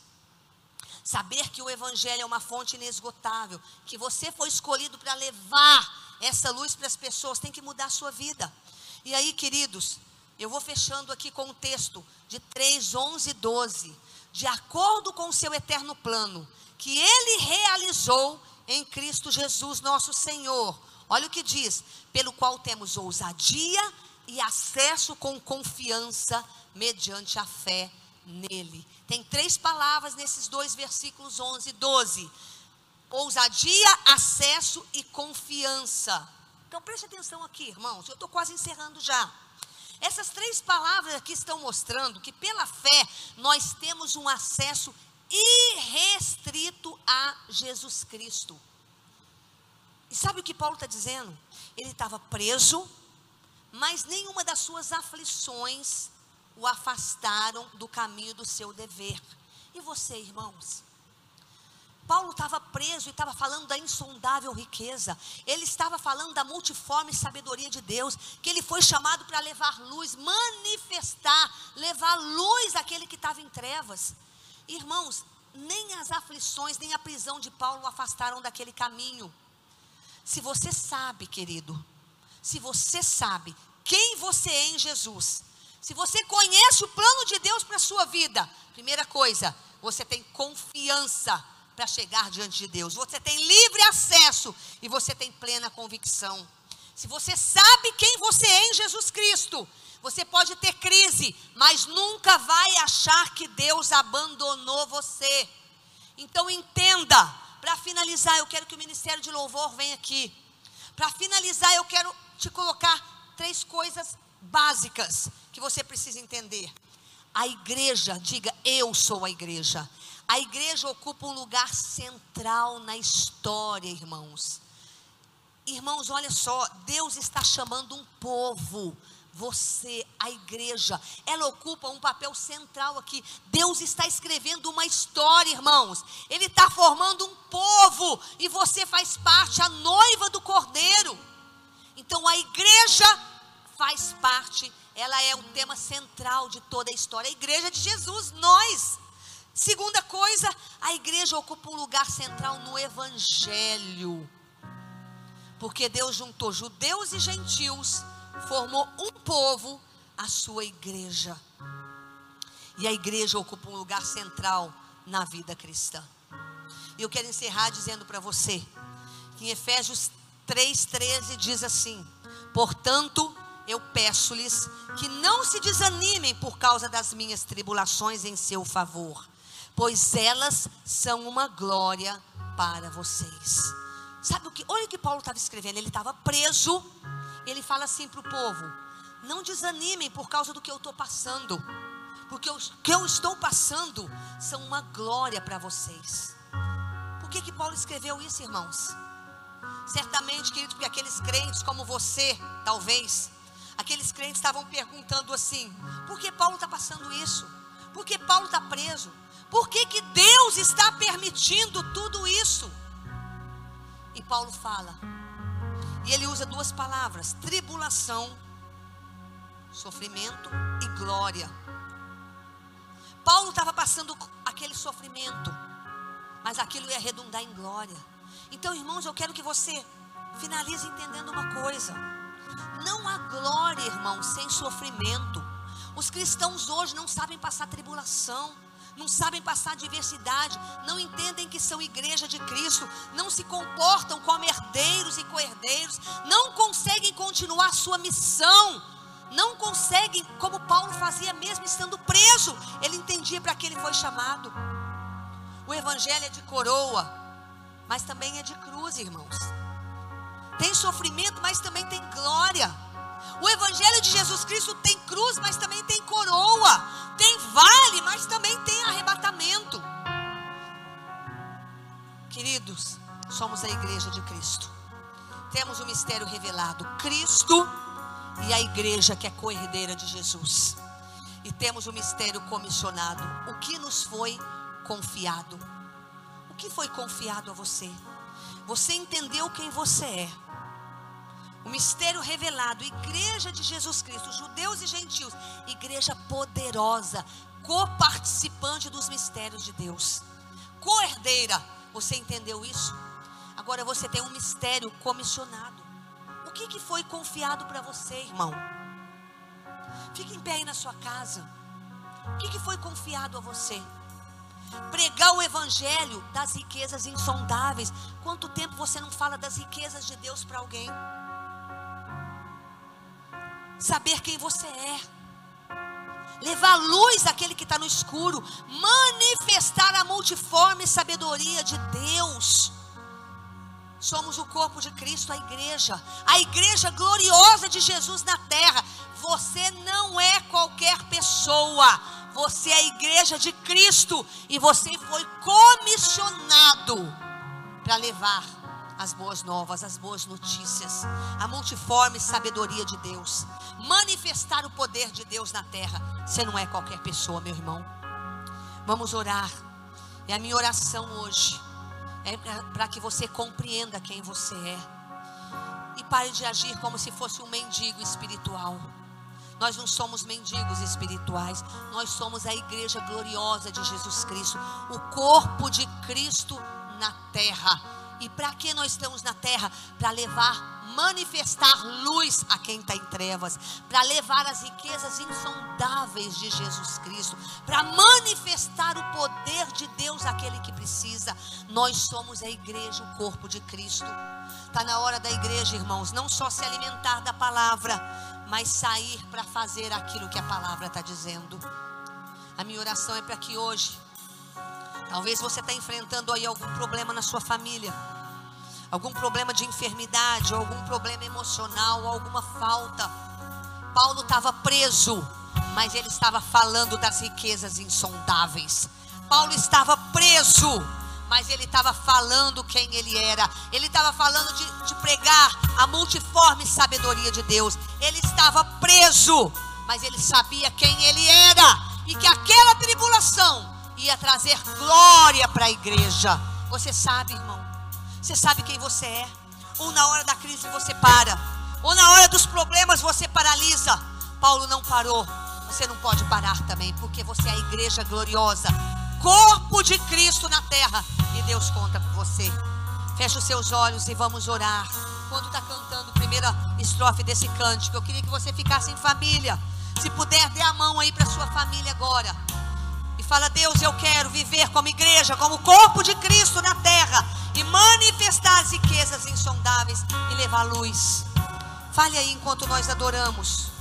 Saber que o Evangelho é uma fonte inesgotável, que você foi escolhido para levar essa luz para as pessoas, tem que mudar a sua vida. E aí, queridos, eu vou fechando aqui com o texto de 3, 11 e 12. De acordo com o seu eterno plano, que ele realizou em Cristo Jesus, nosso Senhor. Olha o que diz: pelo qual temos ousadia e acesso com confiança mediante a fé nele. Tem três palavras nesses dois versículos 11 e 12: ousadia, acesso e confiança. Então preste atenção aqui, irmãos, eu estou quase encerrando já. Essas três palavras aqui estão mostrando que pela fé nós temos um acesso irrestrito a Jesus Cristo. E sabe o que Paulo está dizendo? Ele estava preso, mas nenhuma das suas aflições o afastaram do caminho do seu dever. E você, irmãos? Paulo estava preso e estava falando da insondável riqueza. Ele estava falando da multiforme sabedoria de Deus, que ele foi chamado para levar luz, manifestar, levar luz àquele que estava em trevas. Irmãos, nem as aflições, nem a prisão de Paulo o afastaram daquele caminho. Se você sabe, querido, se você sabe quem você é em Jesus, se você conhece o plano de Deus para a sua vida, primeira coisa, você tem confiança para chegar diante de Deus. Você tem livre acesso e você tem plena convicção. Se você sabe quem você é em Jesus Cristo, você pode ter crise, mas nunca vai achar que Deus abandonou você. Então entenda, para finalizar, eu quero que o Ministério de Louvor venha aqui. Para finalizar, eu quero te colocar três coisas básicas que você precisa entender. A igreja, diga, eu sou a igreja. A igreja ocupa um lugar central na história, irmãos. Irmãos, olha só, Deus está chamando um povo você, a igreja, ela ocupa um papel central aqui. Deus está escrevendo uma história, irmãos. Ele está formando um povo e você faz parte, a noiva do cordeiro. Então a igreja faz parte, ela é um tema central de toda a história. A igreja de Jesus, nós. Segunda coisa, a igreja ocupa um lugar central no evangelho. Porque Deus juntou judeus e gentios formou um povo, a sua igreja. E a igreja ocupa um lugar central na vida cristã. E eu quero encerrar dizendo para você que em Efésios 3,13 diz assim: Portanto, eu peço-lhes que não se desanimem por causa das minhas tribulações em seu favor, pois elas são uma glória para vocês. Sabe o que? Olha o que Paulo estava escrevendo. Ele estava preso ele fala assim para o povo: não desanimem por causa do que eu estou passando, porque o que eu estou passando são uma glória para vocês. Por que, que Paulo escreveu isso, irmãos? Certamente, querido, porque aqueles crentes como você, talvez, aqueles crentes estavam perguntando assim: por que Paulo está passando isso? Por que Paulo está preso? Por que, que Deus está permitindo tudo isso? E Paulo fala: e ele usa duas palavras: tribulação, sofrimento e glória. Paulo estava passando aquele sofrimento, mas aquilo ia redundar em glória. Então, irmãos, eu quero que você finalize entendendo uma coisa: não há glória, irmão, sem sofrimento. Os cristãos hoje não sabem passar tribulação não sabem passar adversidade, não entendem que são igreja de Cristo, não se comportam como herdeiros e co-herdeiros, não conseguem continuar sua missão, não conseguem, como Paulo fazia mesmo estando preso, ele entendia para que ele foi chamado. O evangelho é de coroa, mas também é de cruz, irmãos. Tem sofrimento, mas também tem glória. O Evangelho de Jesus Cristo tem cruz, mas também tem coroa. Tem vale, mas também tem arrebatamento. Queridos, somos a igreja de Cristo. Temos o mistério revelado: Cristo e a igreja que é co-herdeira de Jesus. E temos o mistério comissionado. O que nos foi confiado? O que foi confiado a você? Você entendeu quem você é o mistério revelado, igreja de Jesus Cristo, judeus e gentios, igreja poderosa, coparticipante dos mistérios de Deus, co-herdeira. Você entendeu isso? Agora você tem um mistério comissionado. O que, que foi confiado para você, irmão? Fique em pé aí na sua casa. O que, que foi confiado a você? Pregar o evangelho das riquezas insondáveis. Quanto tempo você não fala das riquezas de Deus para alguém? Saber quem você é, levar luz àquele que está no escuro, manifestar a multiforme sabedoria de Deus. Somos o corpo de Cristo, a igreja, a igreja gloriosa de Jesus na terra. Você não é qualquer pessoa, você é a igreja de Cristo. E você foi comissionado para levar as boas novas, as boas notícias, a multiforme sabedoria de Deus, manifestar o poder de Deus na terra. Você não é qualquer pessoa, meu irmão. Vamos orar. E a minha oração hoje é para que você compreenda quem você é e pare de agir como se fosse um mendigo espiritual. Nós não somos mendigos espirituais, nós somos a igreja gloriosa de Jesus Cristo, o corpo de Cristo na terra E para que nós estamos na terra? Para levar manifestar luz a quem está em trevas, para levar as riquezas insondáveis de Jesus Cristo, para manifestar o poder de Deus àquele que precisa. Nós somos a igreja, o corpo de Cristo. Está na hora da igreja, irmãos, não só se alimentar da palavra, mas sair para fazer aquilo que a palavra está dizendo. A minha oração é para que hoje, talvez você está enfrentando aí algum problema na sua família algum problema de enfermidade, algum problema emocional, alguma falta. Paulo estava preso, mas ele estava falando das riquezas insondáveis. Paulo estava preso, mas ele estava falando quem ele era. Ele estava falando de, de, pregar a multiforme sabedoria de Deus. Ele estava preso, mas ele sabia quem ele era e que aquela tribulação ia trazer glória para a igreja. Você sabe, irmão, você sabe quem você é. Ou na hora da crise você para. Ou na hora dos problemas você paralisa. Paulo não parou. Você não pode parar também, porque você é a igreja gloriosa, corpo de Cristo na terra. E Deus conta com você. Feche os seus olhos e vamos orar. Quando está cantando a primeira estrofe desse cântico, eu queria que você ficasse em família. Se puder, dê a mão aí para sua família agora. Fala: Deus, eu quero viver como igreja, como corpo de Cristo na terra e manifestar as riquezas insondáveis e levar luz. Fale aí enquanto nós adoramos.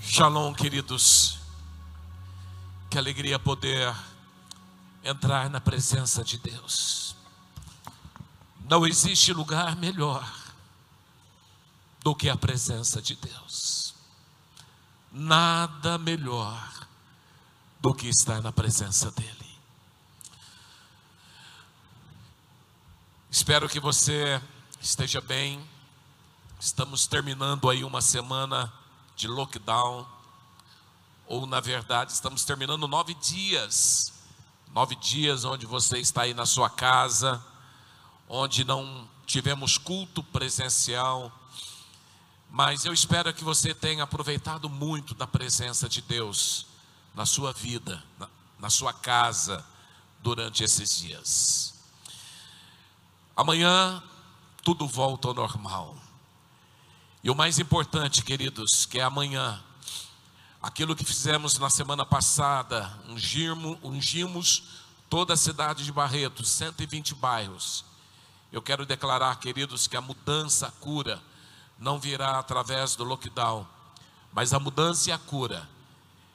Shalom, queridos. Que alegria poder entrar na presença de Deus. Não existe lugar melhor do que a presença de Deus. Nada melhor do que estar na presença dEle. Espero que você esteja bem. Estamos terminando aí uma semana de lockdown, ou na verdade, estamos terminando nove dias. Nove dias onde você está aí na sua casa onde não tivemos culto presencial, mas eu espero que você tenha aproveitado muito da presença de Deus na sua vida, na, na sua casa, durante esses dias. Amanhã tudo volta ao normal. E o mais importante, queridos, que é amanhã, aquilo que fizemos na semana passada, ungimos, toda a cidade de Barretos, 120 bairros eu quero declarar, queridos, que a mudança, a cura, não virá através do lockdown, mas a mudança e a cura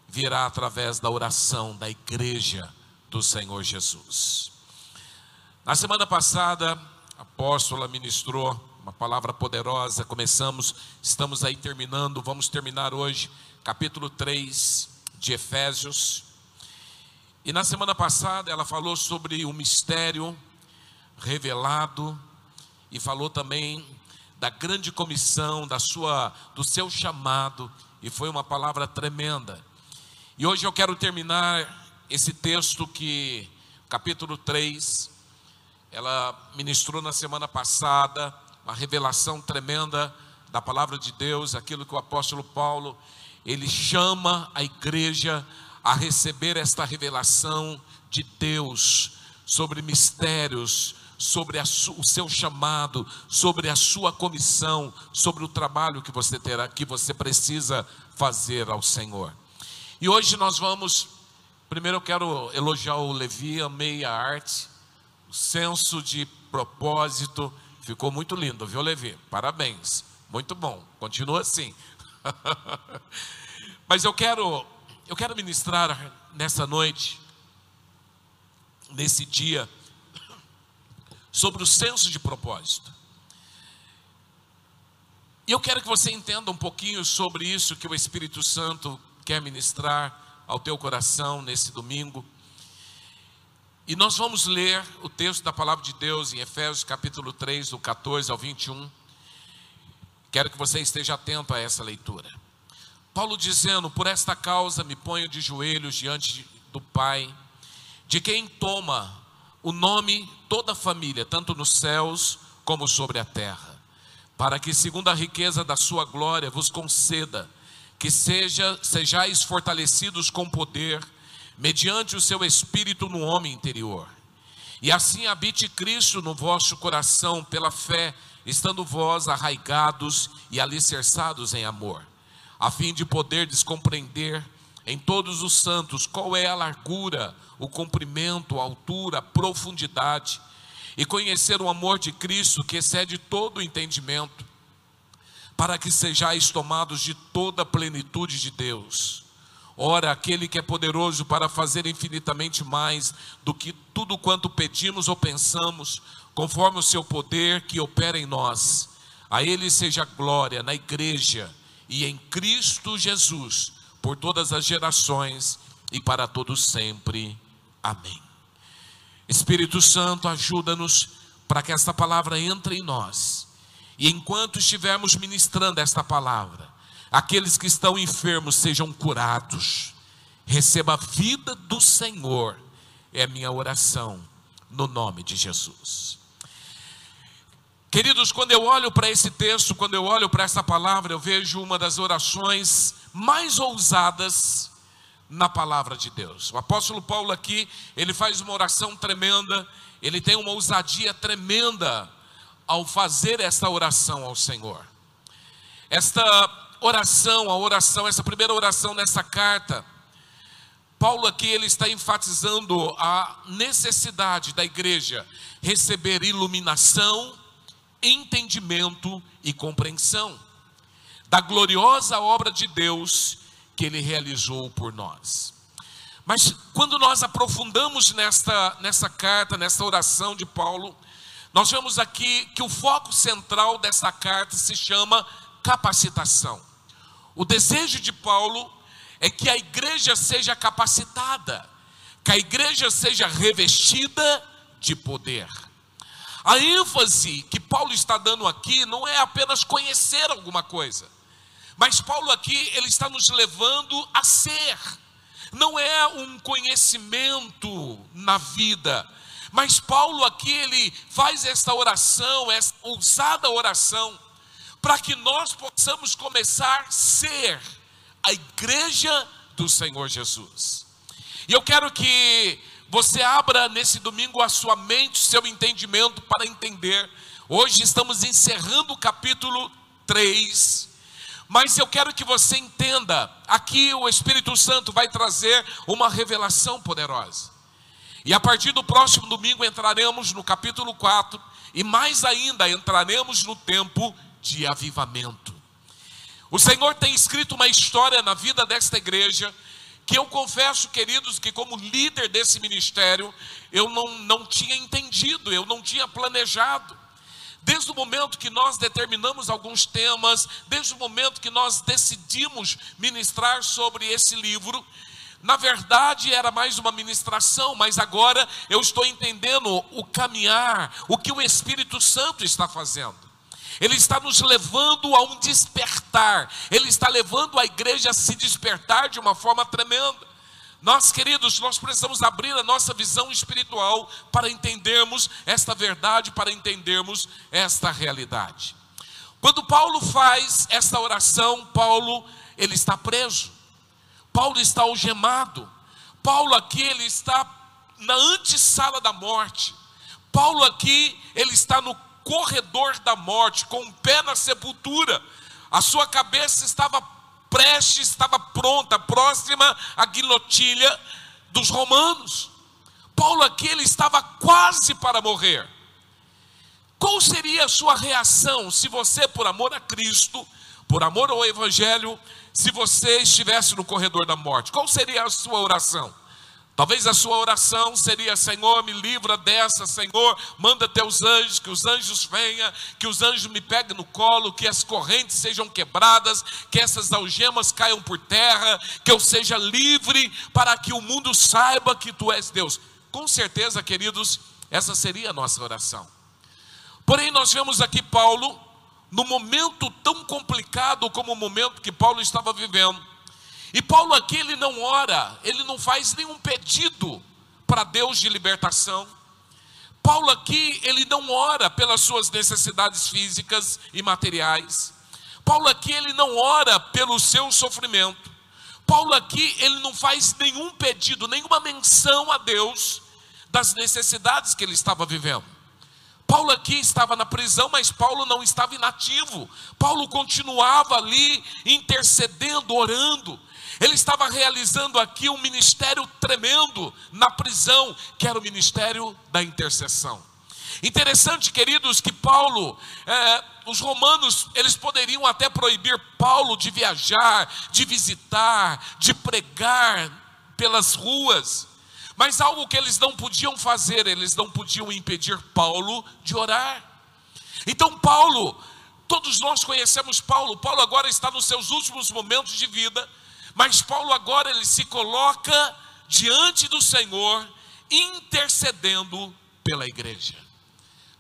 virá através da oração da igreja do Senhor Jesus. Na semana passada, a apóstola ministrou uma palavra poderosa. Começamos, estamos aí terminando, vamos terminar hoje, capítulo 3 de Efésios. E na semana passada ela falou sobre o mistério revelado e falou também da grande comissão, da sua, do seu chamado, e foi uma palavra tremenda. E hoje eu quero terminar esse texto que, capítulo 3, ela ministrou na semana passada, uma revelação tremenda da palavra de Deus, aquilo que o apóstolo Paulo, ele chama a igreja a receber esta revelação de Deus sobre mistérios, sobre o seu chamado, sobre a sua comissão, sobre o trabalho que você terá, que você precisa fazer ao Senhor. E hoje nós vamos, primeiro eu quero elogiar o Levi, amei a arte, o senso de propósito, ficou muito lindo, viu Levi? Parabéns, muito bom, continua assim. Mas eu quero, eu quero ministrar nessa noite, nesse dia, sobre o senso de propósito. E eu quero que você entenda um pouquinho sobre isso que o Espírito Santo quer ministrar ao teu coração nesse domingo. E nós vamos ler o texto da palavra de Deus em Efésios capítulo 3, do 14 ao 21. Quero que você esteja atento a essa leitura. Paulo dizendo: Por esta causa me ponho de joelhos diante do Pai, de quem toma o nome toda a família, tanto nos céus como sobre a terra, para que, segundo a riqueza da sua glória, vos conceda que seja, sejais fortalecidos com poder, mediante o seu espírito no homem interior. E assim habite Cristo no vosso coração pela fé, estando vós arraigados e alicerçados em amor, a fim de poder descompreender em todos os santos qual é a largura, o comprimento, a altura, a profundidade, e conhecer o amor de Cristo que excede todo o entendimento, para que sejais tomados de toda a plenitude de Deus. Ora, aquele que é poderoso para fazer infinitamente mais do que tudo quanto pedimos ou pensamos, conforme o seu poder que opera em nós. A ele seja glória na igreja e em Cristo Jesus, por todas as gerações e para todos sempre. Amém. Espírito Santo, ajuda-nos para que esta palavra entre em nós. E enquanto estivermos ministrando esta palavra, aqueles que estão enfermos sejam curados. Receba a vida do Senhor. É minha oração no nome de Jesus. Queridos, quando eu olho para esse texto, quando eu olho para essa palavra, eu vejo uma das orações mais ousadas na palavra de Deus. O apóstolo Paulo aqui, ele faz uma oração tremenda, ele tem uma ousadia tremenda ao fazer esta oração ao Senhor. Esta oração, a oração, essa primeira oração nessa carta, Paulo aqui ele está enfatizando a necessidade da igreja receber iluminação, entendimento e compreensão da gloriosa obra de Deus que ele realizou por nós. Mas quando nós aprofundamos nesta, nessa carta, nessa oração de Paulo, nós vemos aqui que o foco central dessa carta se chama capacitação. O desejo de Paulo é que a igreja seja capacitada, que a igreja seja revestida de poder. A ênfase que Paulo está dando aqui não é apenas conhecer alguma coisa, mas Paulo aqui, ele está nos levando a ser. Não é um conhecimento na vida, mas Paulo aqui ele faz esta oração, essa ousada oração, para que nós possamos começar a ser a igreja do Senhor Jesus. E eu quero que você abra nesse domingo a sua mente, seu entendimento para entender. Hoje estamos encerrando o capítulo 3 mas eu quero que você entenda, aqui o Espírito Santo vai trazer uma revelação poderosa. E a partir do próximo domingo entraremos no capítulo 4 e mais ainda entraremos no tempo de avivamento. O Senhor tem escrito uma história na vida desta igreja que eu confesso, queridos, que como líder desse ministério, eu não, não tinha entendido, eu não tinha planejado. Desde o momento que nós determinamos alguns temas, desde o momento que nós decidimos ministrar sobre esse livro, na verdade era mais uma ministração, mas agora eu estou entendendo o caminhar, o que o Espírito Santo está fazendo. Ele está nos levando a um despertar, ele está levando a igreja a se despertar de uma forma tremenda. Nós, queridos, nós precisamos abrir a nossa visão espiritual para entendermos esta verdade, para entendermos esta realidade. Quando Paulo faz esta oração, Paulo, ele está preso. Paulo está algemado. Paulo aqui, ele está na antessala da morte. Paulo aqui, ele está no corredor da morte, com o pé na sepultura. A sua cabeça estava prestes, estava pronta, próxima à guilhotilha dos romanos. Paulo aqui ele estava quase para morrer. Qual seria a sua reação se você, por amor a Cristo, por amor ao Evangelho, se você estivesse no corredor da morte? Qual seria a sua oração? Talvez a sua oração seria: Senhor, me livra dessa, Senhor, manda teus anjos, que os anjos venham, que os anjos me peguem no colo, que as correntes sejam quebradas, que essas algemas caiam por terra, que eu seja livre, para que o mundo saiba que tu és Deus. Com certeza, queridos, essa seria a nossa oração. Porém, nós vemos aqui Paulo, no momento tão complicado como o momento que Paulo estava vivendo e Paulo aqui ele não ora, ele não faz nenhum pedido para Deus de libertação. Paulo aqui, ele não ora pelas suas necessidades físicas e materiais. Paulo aqui, ele não ora pelo seu sofrimento. Paulo aqui, ele não faz nenhum pedido, nenhuma menção a Deus das necessidades que ele estava vivendo. Paulo aqui estava na prisão, mas Paulo não estava inativo. Paulo continuava ali intercedendo, orando. Ele estava realizando aqui um ministério tremendo na prisão, que era o ministério da intercessão. Interessante, queridos, que Paulo, é, os romanos, eles poderiam até proibir Paulo de viajar, de visitar, de pregar pelas ruas. Mas algo que eles não podiam fazer, eles não podiam impedir Paulo de orar. Então, Paulo, todos nós conhecemos Paulo, Paulo agora está nos seus últimos momentos de vida, mas Paulo agora ele se coloca diante do Senhor, intercedendo pela igreja.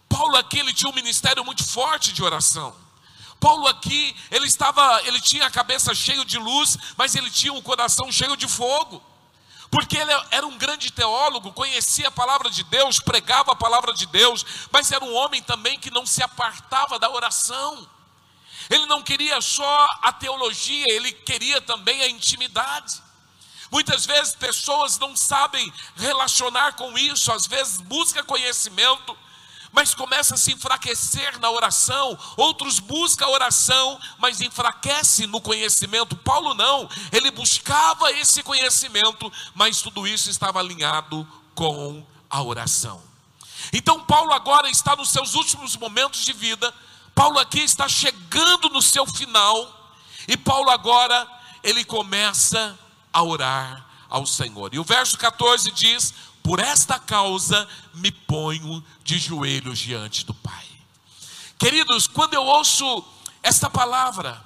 Paulo aqui ele tinha um ministério muito forte de oração. Paulo aqui, ele estava, ele tinha a cabeça cheia de luz, mas ele tinha o um coração cheio de fogo porque ele era um grande teólogo, conhecia a palavra de Deus, pregava a palavra de Deus, mas era um homem também que não se apartava da oração. Ele não queria só a teologia, ele queria também a intimidade. Muitas vezes pessoas não sabem relacionar com isso, às vezes busca conhecimento, mas começa a se enfraquecer na oração. Outros buscam a oração, mas enfraquece no conhecimento. Paulo não, ele buscava esse conhecimento, mas tudo isso estava alinhado com a oração. Então Paulo agora está nos seus últimos momentos de vida. Paulo aqui está chegando no seu final e Paulo agora ele começa a orar ao Senhor. E o verso 14 diz: por esta causa me ponho de joelhos diante do Pai. Queridos, quando eu ouço esta palavra,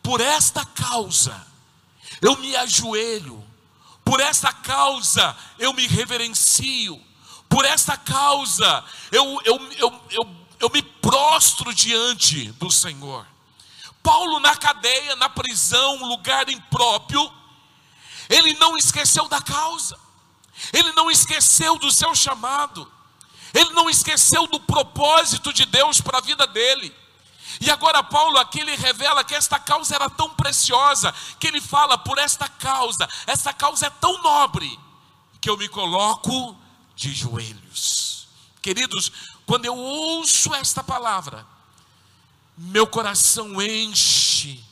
por esta causa, eu me ajoelho, por esta causa, eu me reverencio, por esta causa, eu, eu, eu, eu, eu me prostro diante do Senhor. Paulo, na cadeia, na prisão, lugar impróprio, ele não esqueceu da causa. Ele não esqueceu do seu chamado, ele não esqueceu do propósito de Deus para a vida dele. E agora Paulo aqui ele revela que esta causa era tão preciosa, que ele fala por esta causa, essa causa é tão nobre, que eu me coloco de joelhos. Queridos, quando eu ouço esta palavra, meu coração enche,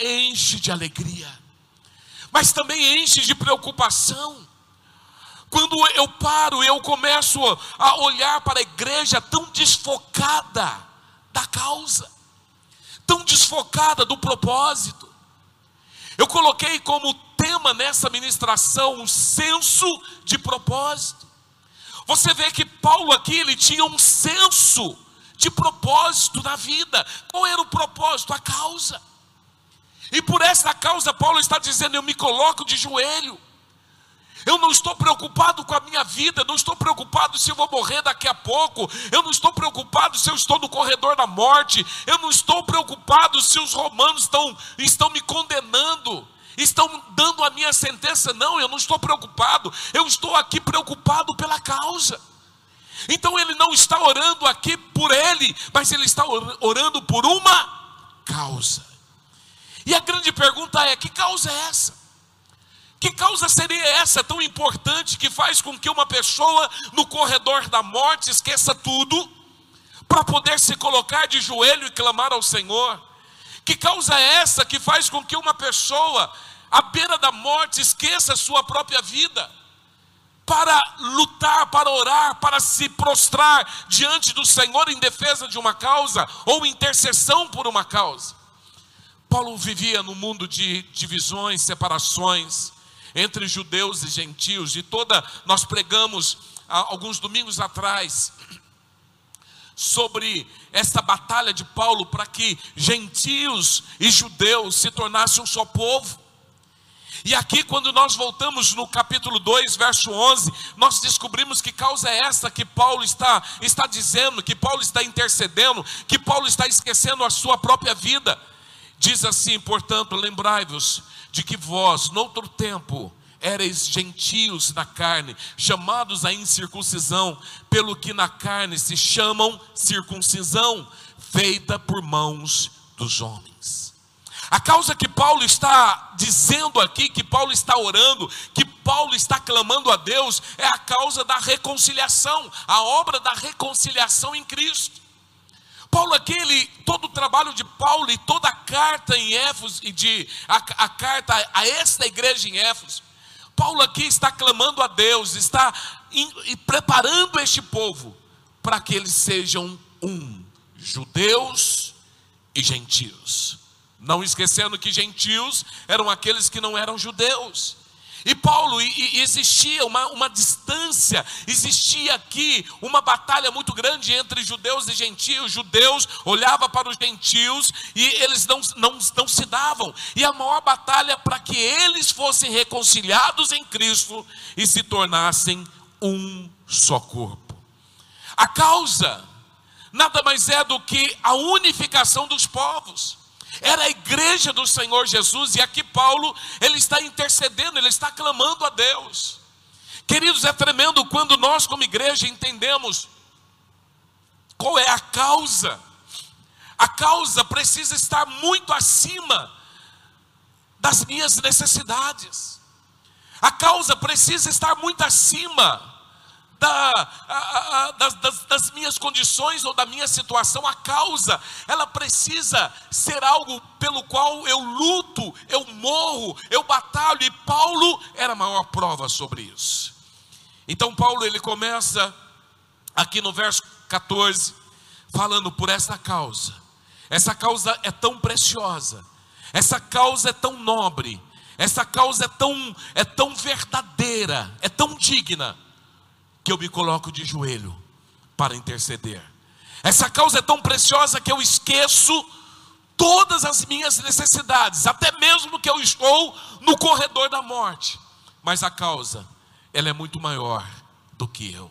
enche de alegria, mas também enche de preocupação. Quando eu paro, eu começo a olhar para a igreja tão desfocada da causa, tão desfocada do propósito. Eu coloquei como tema nessa ministração um senso de propósito. Você vê que Paulo aqui ele tinha um senso de propósito na vida. Qual era o propósito? A causa. E por essa causa Paulo está dizendo: eu me coloco de joelho. Eu não estou preocupado com a minha vida, não estou preocupado se eu vou morrer daqui a pouco, eu não estou preocupado se eu estou no corredor da morte, eu não estou preocupado se os romanos estão, estão me condenando, estão dando a minha sentença, não, eu não estou preocupado, eu estou aqui preocupado pela causa. Então ele não está orando aqui por ele, mas ele está orando por uma causa. E a grande pergunta é: que causa é essa? Que causa seria essa tão importante que faz com que uma pessoa no corredor da morte esqueça tudo para poder se colocar de joelho e clamar ao Senhor? Que causa é essa que faz com que uma pessoa à beira da morte esqueça a sua própria vida? Para lutar, para orar, para se prostrar diante do Senhor em defesa de uma causa ou intercessão por uma causa. Paulo vivia no mundo de divisões, separações, entre judeus e gentios, e toda nós pregamos alguns domingos atrás sobre essa batalha de Paulo para que gentios e judeus se tornassem um só povo. E aqui, quando nós voltamos no capítulo 2, verso 11, nós descobrimos que causa é essa que Paulo está, está dizendo, que Paulo está intercedendo, que Paulo está esquecendo a sua própria vida. Diz assim, portanto, lembrai-vos de que vós, noutro tempo, éreis gentios na carne, chamados à incircuncisão, pelo que na carne se chamam circuncisão, feita por mãos dos homens. A causa que Paulo está dizendo aqui, que Paulo está orando, que Paulo está clamando a Deus, é a causa da reconciliação, a obra da reconciliação em Cristo. Paulo aquele, todo o trabalho de Paulo e toda a carta em Éfeso de a, a carta a esta igreja em Éfeso, Paulo aqui está clamando a Deus, está in, preparando este povo para que eles sejam um, judeus e gentios. Não esquecendo que gentios eram aqueles que não eram judeus. E Paulo, e, e existia uma, uma distância, existia aqui uma batalha muito grande entre judeus e gentios. Judeus olhavam para os gentios e eles não, não, não se davam. E a maior batalha para que eles fossem reconciliados em Cristo e se tornassem um só corpo. A causa nada mais é do que a unificação dos povos era a igreja do Senhor Jesus, e aqui Paulo, ele está intercedendo, ele está clamando a Deus. Queridos, é tremendo quando nós, como igreja, entendemos qual é a causa. A causa precisa estar muito acima das minhas necessidades. A causa precisa estar muito acima da, a, a, das, das, das minhas condições ou da minha situação, a causa, ela precisa ser algo pelo qual eu luto, eu morro, eu batalho, e Paulo era a maior prova sobre isso. Então, Paulo ele começa aqui no verso 14, falando por essa causa. Essa causa é tão preciosa, essa causa é tão nobre, essa causa é tão, é tão verdadeira, é tão digna que eu me coloco de joelho para interceder. Essa causa é tão preciosa que eu esqueço todas as minhas necessidades, até mesmo que eu estou no corredor da morte. Mas a causa, ela é muito maior do que eu.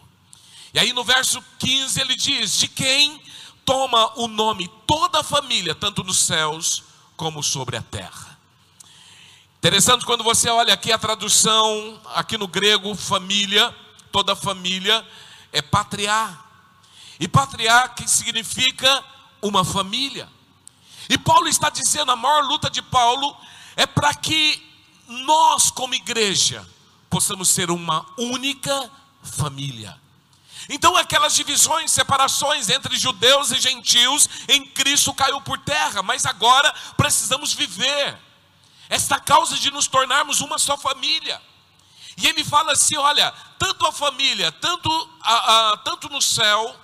E aí no verso 15 ele diz: De quem toma o nome toda a família, tanto nos céus como sobre a terra. Interessante quando você olha aqui a tradução, aqui no grego, família, toda família é patriar. E patriar que significa uma família. E Paulo está dizendo, a maior luta de Paulo é para que nós, como igreja, possamos ser uma única família. Então, aquelas divisões, separações entre judeus e gentios em Cristo caiu por terra, mas agora precisamos viver esta causa de nos tornarmos uma só família. E ele fala assim: olha, tanto a família, tanto, a, a, tanto no céu,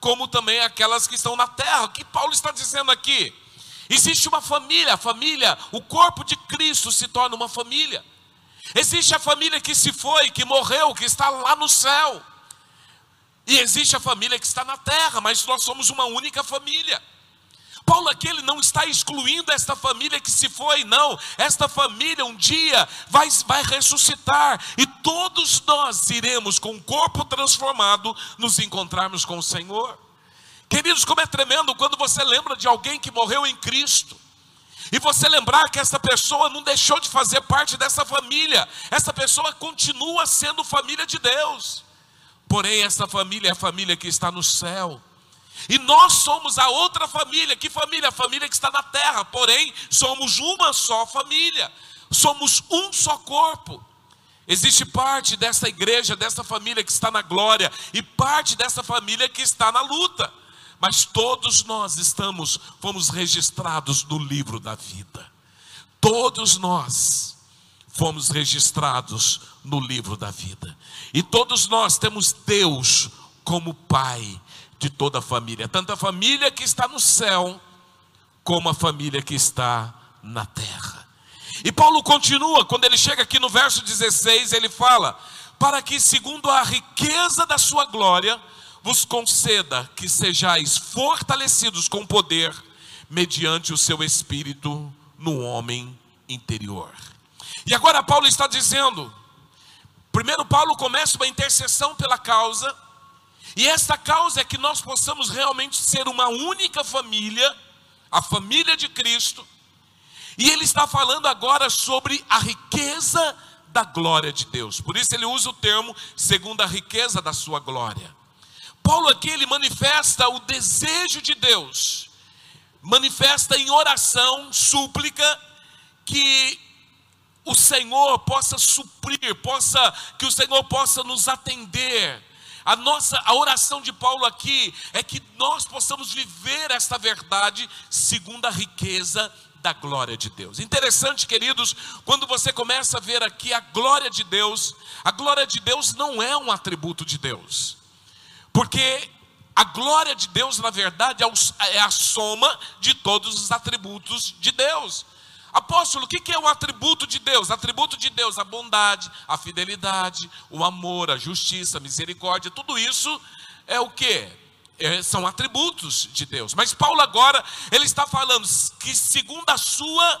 como também aquelas que estão na terra. O que Paulo está dizendo aqui? Existe uma família, a família, o corpo de Cristo se torna uma família. Existe a família que se foi, que morreu, que está lá no céu. E existe a família que está na terra, mas nós somos uma única família. Paulo aqui ele não está excluindo esta família que se foi, não. Esta família um dia vai, vai ressuscitar e todos nós iremos com o corpo transformado nos encontrarmos com o Senhor. Queridos, como é tremendo quando você lembra de alguém que morreu em Cristo. E você lembrar que essa pessoa não deixou de fazer parte dessa família, essa pessoa continua sendo família de Deus. Porém, essa família é a família que está no céu. E nós somos a outra família. Que família? A família que está na terra. Porém, somos uma só família. Somos um só corpo. Existe parte dessa igreja, dessa família que está na glória, e parte dessa família que está na luta. Mas todos nós estamos, fomos registrados no livro da vida. Todos nós fomos registrados no livro da vida. E todos nós temos Deus como Pai de toda a família, tanto a família que está no céu, como a família que está na terra. E Paulo continua, quando ele chega aqui no verso 16, ele fala: Para que, segundo a riqueza da sua glória, vos conceda que sejais fortalecidos com poder, mediante o seu espírito no homem interior. E agora Paulo está dizendo, primeiro Paulo começa uma intercessão pela causa, e esta causa é que nós possamos realmente ser uma única família, a família de Cristo. E ele está falando agora sobre a riqueza da glória de Deus. Por isso ele usa o termo segundo a riqueza da sua glória. Paulo aqui ele manifesta o desejo de Deus, manifesta em oração, súplica, que o Senhor possa suprir, possa que o Senhor possa nos atender. A nossa a oração de Paulo aqui é que nós possamos viver esta verdade segundo a riqueza da glória de Deus. Interessante, queridos, quando você começa a ver aqui a glória de Deus, a glória de Deus não é um atributo de Deus. Porque a glória de Deus, na verdade, é, é a soma de todos os atributos de Deus. Apóstolo, o que é um atributo de Deus? Atributo de Deus, a bondade, a fidelidade, o amor, a justiça, a misericórdia, tudo isso é o que? É, são atributos de Deus. Mas Paulo agora, ele está falando que segundo a sua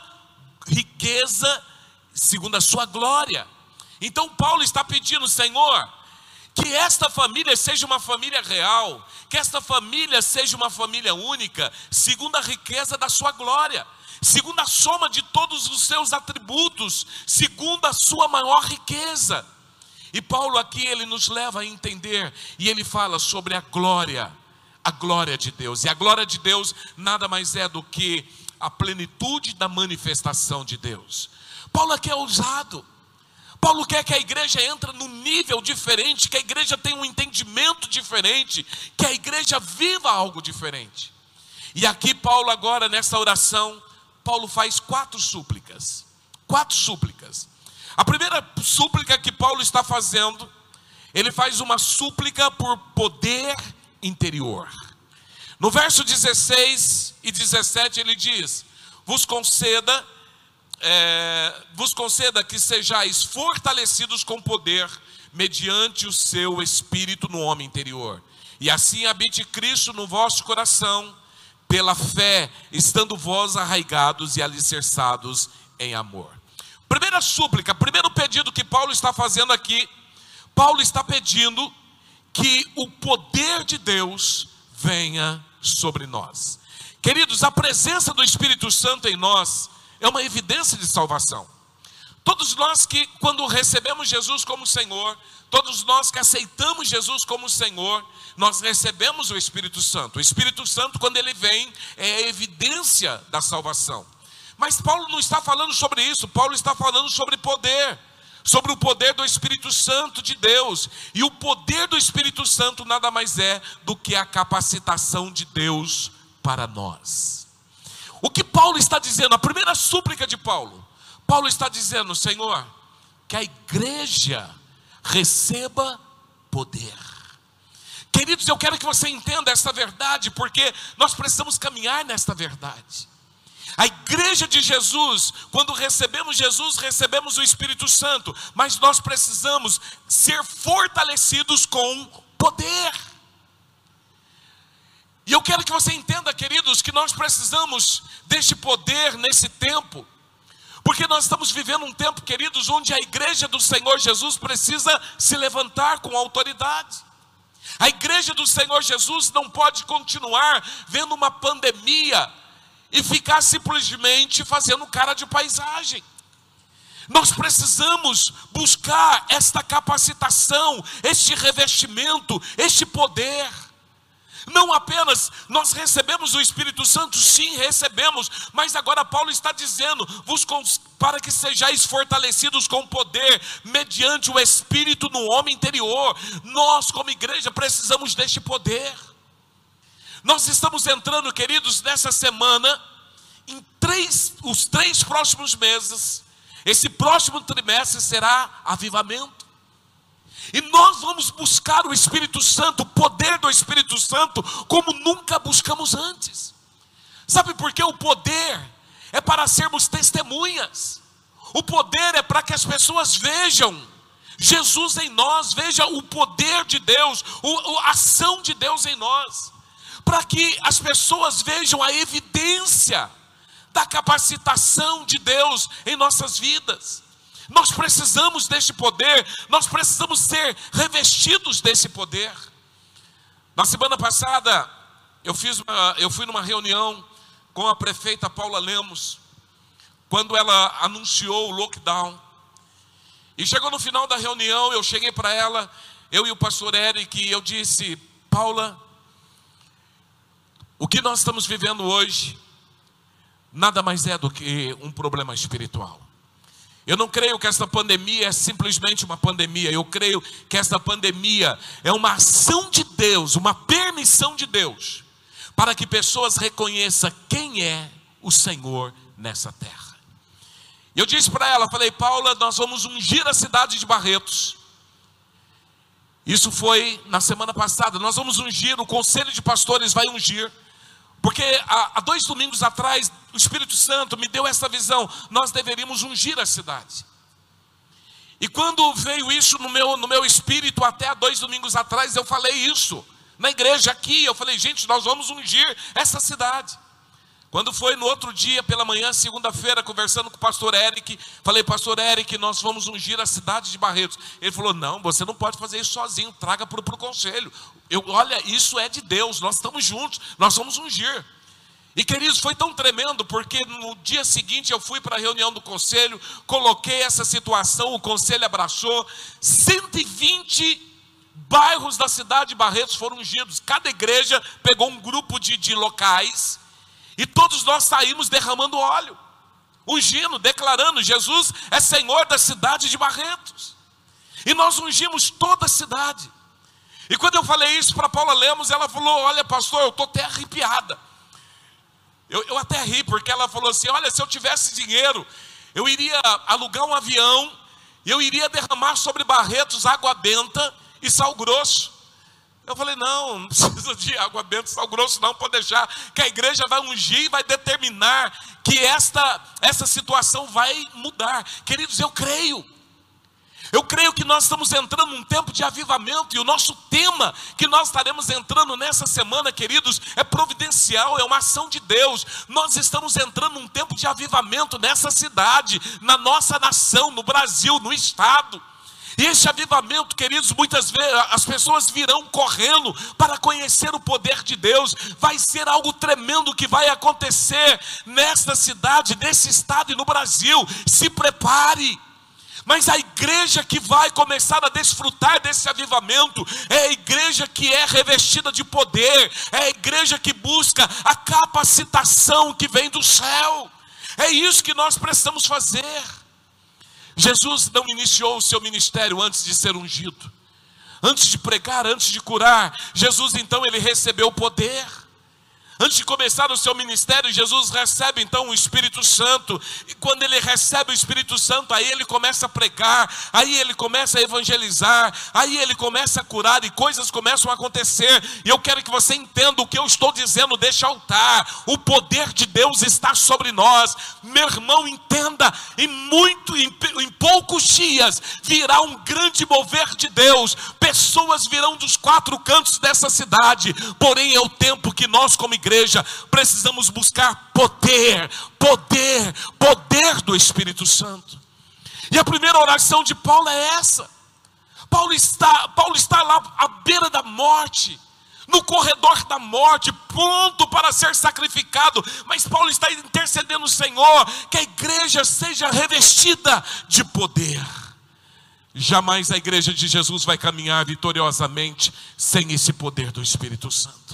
riqueza, segundo a sua glória. Então Paulo está pedindo, Senhor, que esta família seja uma família real, que esta família seja uma família única, segundo a riqueza da sua glória, segundo a soma de todos os seus atributos, segundo a sua maior riqueza. E Paulo aqui ele nos leva a entender e ele fala sobre a glória, a glória de Deus. E a glória de Deus nada mais é do que a plenitude da manifestação de Deus. Paulo aqui é ousado. Paulo quer que a igreja entre num nível diferente, que a igreja tenha um entendimento diferente, que a igreja viva algo diferente. E aqui Paulo agora nessa oração, Paulo faz quatro súplicas. Quatro súplicas. A primeira súplica que Paulo está fazendo, ele faz uma súplica por poder interior. No verso 16 e 17 ele diz: Vos conceda é, vos conceda que sejais fortalecidos com poder, mediante o seu espírito no homem interior. E assim habite Cristo no vosso coração, pela fé, estando vós arraigados e alicerçados em amor. Primeira súplica, primeiro pedido que Paulo está fazendo aqui, Paulo está pedindo que o poder de Deus venha sobre nós. Queridos, a presença do Espírito Santo em nós é uma evidência de salvação. Todos nós que, quando recebemos Jesus como Senhor, todos nós que aceitamos Jesus como Senhor, nós recebemos o Espírito Santo. O Espírito Santo, quando ele vem, é a evidência da salvação. Mas Paulo não está falando sobre isso, Paulo está falando sobre poder, sobre o poder do Espírito Santo de Deus. E o poder do Espírito Santo nada mais é do que a capacitação de Deus para nós. O que Paulo está dizendo, a primeira súplica de Paulo, Paulo está dizendo, Senhor, que a igreja receba poder. Queridos, eu quero que você entenda essa verdade, porque nós precisamos caminhar nesta verdade. A igreja de Jesus, quando recebemos Jesus, recebemos o Espírito Santo, mas nós precisamos ser fortalecidos com poder. E eu quero que você entenda, queridos, que nós precisamos deste poder nesse tempo, porque nós estamos vivendo um tempo, queridos, onde a igreja do Senhor Jesus precisa se levantar com autoridade. A igreja do Senhor Jesus não pode continuar vendo uma pandemia e ficar simplesmente fazendo cara de paisagem. Nós precisamos buscar esta capacitação, este revestimento, este poder. Não apenas nós recebemos o Espírito Santo, sim, recebemos, mas agora Paulo está dizendo: para que sejais fortalecidos com poder, mediante o Espírito no homem interior. Nós, como igreja, precisamos deste poder. Nós estamos entrando, queridos, nessa semana, em três, os três próximos meses. Esse próximo trimestre será avivamento. E nós vamos buscar o Espírito Santo, o poder do Espírito Santo, como nunca buscamos antes. Sabe por que o poder é para sermos testemunhas? O poder é para que as pessoas vejam Jesus em nós, veja o poder de Deus, a ação de Deus em nós, para que as pessoas vejam a evidência da capacitação de Deus em nossas vidas. Nós precisamos deste poder, nós precisamos ser revestidos desse poder. Na semana passada, eu, fiz uma, eu fui numa reunião com a prefeita Paula Lemos, quando ela anunciou o lockdown. E chegou no final da reunião, eu cheguei para ela, eu e o pastor Eric, e eu disse: Paula, o que nós estamos vivendo hoje nada mais é do que um problema espiritual. Eu não creio que esta pandemia é simplesmente uma pandemia, eu creio que esta pandemia é uma ação de Deus, uma permissão de Deus, para que pessoas reconheçam quem é o Senhor nessa terra. Eu disse para ela, falei, Paula, nós vamos ungir a cidade de Barretos. Isso foi na semana passada. Nós vamos ungir, o conselho de pastores vai ungir. Porque há, há dois domingos atrás, o Espírito Santo me deu essa visão. Nós deveríamos ungir a cidade. E quando veio isso no meu, no meu espírito, até há dois domingos atrás, eu falei isso. Na igreja aqui, eu falei, gente, nós vamos ungir essa cidade. Quando foi no outro dia, pela manhã, segunda-feira, conversando com o pastor Eric, falei, pastor Eric, nós vamos ungir a cidade de Barretos. Ele falou: não, você não pode fazer isso sozinho, traga para o conselho. Eu, olha, isso é de Deus, nós estamos juntos, nós vamos ungir. E queridos, foi tão tremendo, porque no dia seguinte eu fui para a reunião do conselho, coloquei essa situação, o conselho abraçou, 120 bairros da cidade de Barretos foram ungidos, cada igreja pegou um grupo de, de locais e todos nós saímos derramando óleo, ungindo, declarando: Jesus é Senhor da cidade de Barretos. E nós ungimos toda a cidade. E quando eu falei isso para Paula Lemos, ela falou: Olha, pastor, eu estou até arrepiada. Eu, eu até ri, porque ela falou assim: Olha, se eu tivesse dinheiro, eu iria alugar um avião, eu iria derramar sobre Barretos água benta e sal grosso. Eu falei, não, não precisa de água benta, sal grosso, não, pode deixar, que a igreja vai ungir e vai determinar que esta, essa situação vai mudar. Queridos, eu creio. Eu creio que nós estamos entrando num tempo de avivamento e o nosso tema que nós estaremos entrando nessa semana, queridos, é providencial, é uma ação de Deus. Nós estamos entrando num tempo de avivamento nessa cidade, na nossa nação, no Brasil, no estado. E esse avivamento, queridos, muitas vezes as pessoas virão correndo para conhecer o poder de Deus. Vai ser algo tremendo que vai acontecer nesta cidade, nesse estado e no Brasil. Se prepare. Mas a igreja que vai começar a desfrutar desse avivamento é a igreja que é revestida de poder, é a igreja que busca a capacitação que vem do céu. É isso que nós precisamos fazer. Jesus não iniciou o seu ministério antes de ser ungido, antes de pregar, antes de curar. Jesus então ele recebeu poder. Antes de começar o seu ministério, Jesus recebe então o Espírito Santo. E quando ele recebe o Espírito Santo, aí ele começa a pregar, aí ele começa a evangelizar, aí ele começa a curar e coisas começam a acontecer. E eu quero que você entenda o que eu estou dizendo deste altar. O poder de Deus está sobre nós. Meu irmão, entenda, em muito em, em poucos dias virá um grande mover de Deus. Pessoas virão dos quatro cantos dessa cidade. Porém é o tempo que nós como igreja, precisamos buscar poder, poder, poder do Espírito Santo. E a primeira oração de Paulo é essa. Paulo está, Paulo está lá à beira da morte, no corredor da morte, pronto para ser sacrificado. Mas Paulo está intercedendo o Senhor que a igreja seja revestida de poder. Jamais a igreja de Jesus vai caminhar vitoriosamente sem esse poder do Espírito Santo.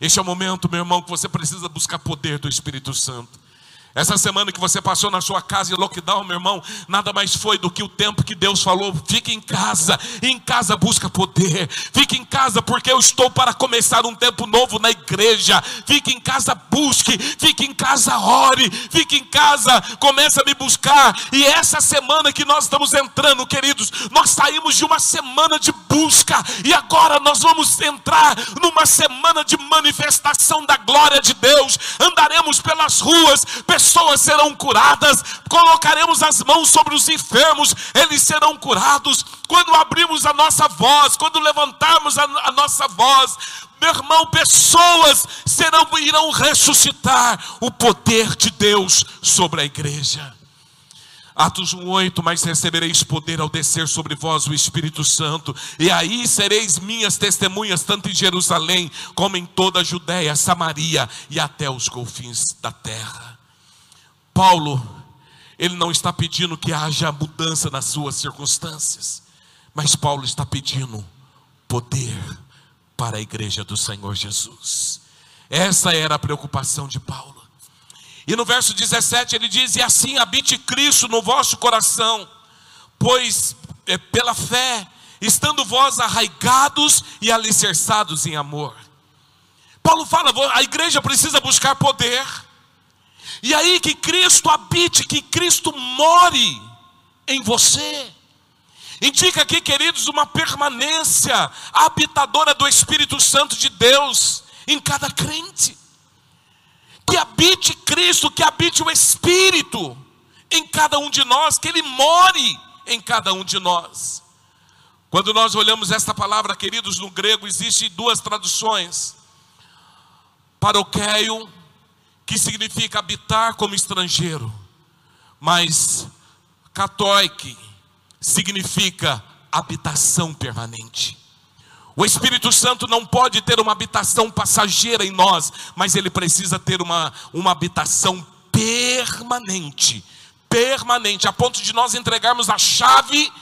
Este é o momento, meu irmão, que você precisa buscar poder do Espírito Santo. Essa semana que você passou na sua casa em lockdown, meu irmão, nada mais foi do que o tempo que Deus falou: fique em casa, em casa busca poder, fique em casa porque eu estou para começar um tempo novo na igreja. Fique em casa, busque, fique em casa, ore, fique em casa, comece a me buscar. E essa semana que nós estamos entrando, queridos, nós saímos de uma semana de busca, e agora nós vamos entrar numa semana de manifestação da glória de Deus. Andaremos pelas ruas, pessoas pessoas serão curadas, colocaremos as mãos sobre os enfermos, eles serão curados. Quando abrimos a nossa voz, quando levantarmos a, a nossa voz, meu irmão, pessoas serão irão ressuscitar o poder de Deus sobre a igreja. Atos 1:8, mas recebereis poder ao descer sobre vós o Espírito Santo, e aí sereis minhas testemunhas tanto em Jerusalém como em toda a Judéia, Samaria e até os confins da terra. Paulo, Ele não está pedindo que haja mudança nas suas circunstâncias, mas Paulo está pedindo poder para a igreja do Senhor Jesus. Essa era a preocupação de Paulo. E no verso 17 ele diz: E assim habite Cristo no vosso coração, pois é, pela fé, estando vós arraigados e alicerçados em amor. Paulo fala: a igreja precisa buscar poder, e aí que Cristo habite, que Cristo more em você. Indica aqui, queridos, uma permanência habitadora do Espírito Santo de Deus em cada crente que habite Cristo, que habite o Espírito em cada um de nós, que Ele more em cada um de nós. Quando nós olhamos esta palavra, queridos, no grego existem duas traduções. Paroqueio, que significa habitar como estrangeiro, mas catoique significa habitação permanente. O Espírito Santo não pode ter uma habitação passageira em nós, mas ele precisa ter uma, uma habitação permanente permanente, a ponto de nós entregarmos a chave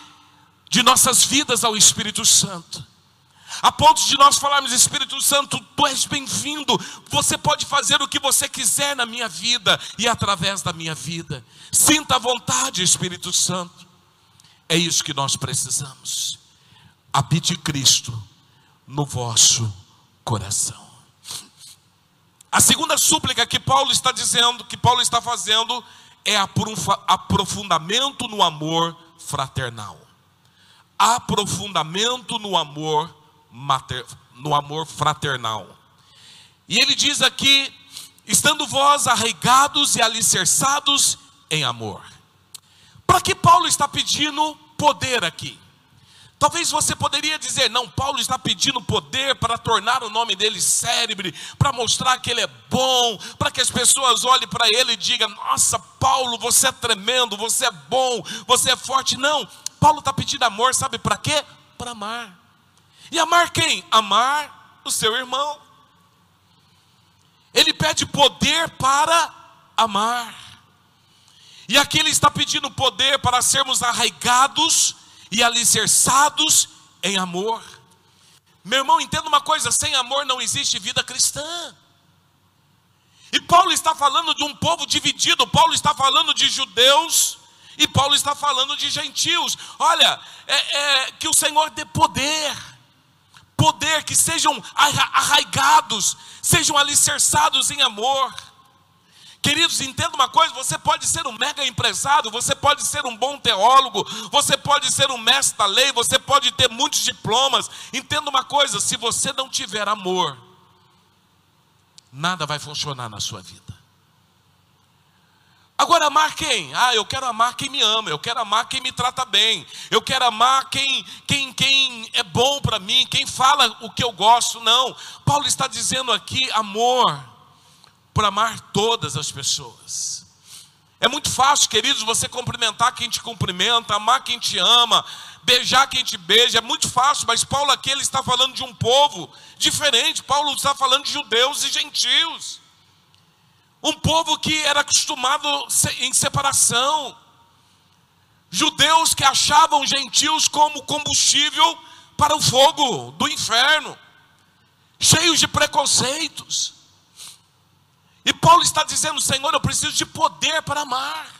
de nossas vidas ao Espírito Santo. A ponto de nós falarmos, Espírito Santo, tu és bem-vindo, você pode fazer o que você quiser na minha vida e através da minha vida. Sinta a vontade, Espírito Santo. É isso que nós precisamos. Habite Cristo no vosso coração. A segunda súplica que Paulo está dizendo, que Paulo está fazendo, é aprofundamento no amor fraternal. Aprofundamento no amor no amor fraternal. E ele diz aqui: estando vós arraigados e alicerçados em amor. Para que Paulo está pedindo poder aqui? Talvez você poderia dizer, não, Paulo está pedindo poder para tornar o nome dele célebre, para mostrar que ele é bom, para que as pessoas olhem para ele e digam, nossa, Paulo, você é tremendo, você é bom, você é forte. Não, Paulo está pedindo amor, sabe para quê? Para amar. E amar quem? Amar o seu irmão. Ele pede poder para amar. E aqui ele está pedindo poder para sermos arraigados e alicerçados em amor. Meu irmão, entenda uma coisa: sem amor não existe vida cristã. E Paulo está falando de um povo dividido, Paulo está falando de judeus e Paulo está falando de gentios. Olha, é, é, que o Senhor dê poder, poder que sejam arraigados, sejam alicerçados em amor. Queridos, entenda uma coisa: você pode ser um mega empresário, você pode ser um bom teólogo, você pode ser um mestre da lei, você pode ter muitos diplomas. Entenda uma coisa: se você não tiver amor, nada vai funcionar na sua vida. Agora, amar quem? Ah, eu quero amar quem me ama, eu quero amar quem me trata bem, eu quero amar quem, quem, quem é bom para mim, quem fala o que eu gosto. Não, Paulo está dizendo aqui: amor por amar todas as pessoas. É muito fácil, queridos, você cumprimentar quem te cumprimenta, amar quem te ama, beijar quem te beija, é muito fácil, mas Paulo aqui ele está falando de um povo diferente. Paulo está falando de judeus e gentios. Um povo que era acostumado em separação. Judeus que achavam gentios como combustível para o fogo do inferno, cheios de preconceitos. E Paulo está dizendo: Senhor, eu preciso de poder para amar.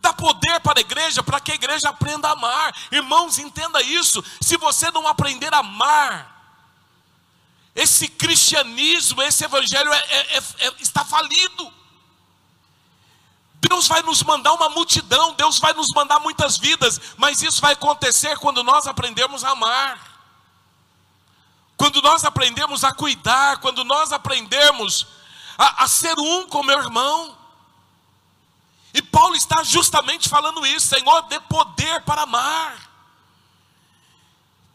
Dá poder para a igreja, para que a igreja aprenda a amar. Irmãos, entenda isso. Se você não aprender a amar, esse cristianismo, esse evangelho é, é, é, é está falido. Deus vai nos mandar uma multidão, Deus vai nos mandar muitas vidas, mas isso vai acontecer quando nós aprendermos a amar. Quando nós aprendemos a cuidar, quando nós aprendemos a, a ser um com meu irmão. E Paulo está justamente falando isso, Senhor, dê poder para amar.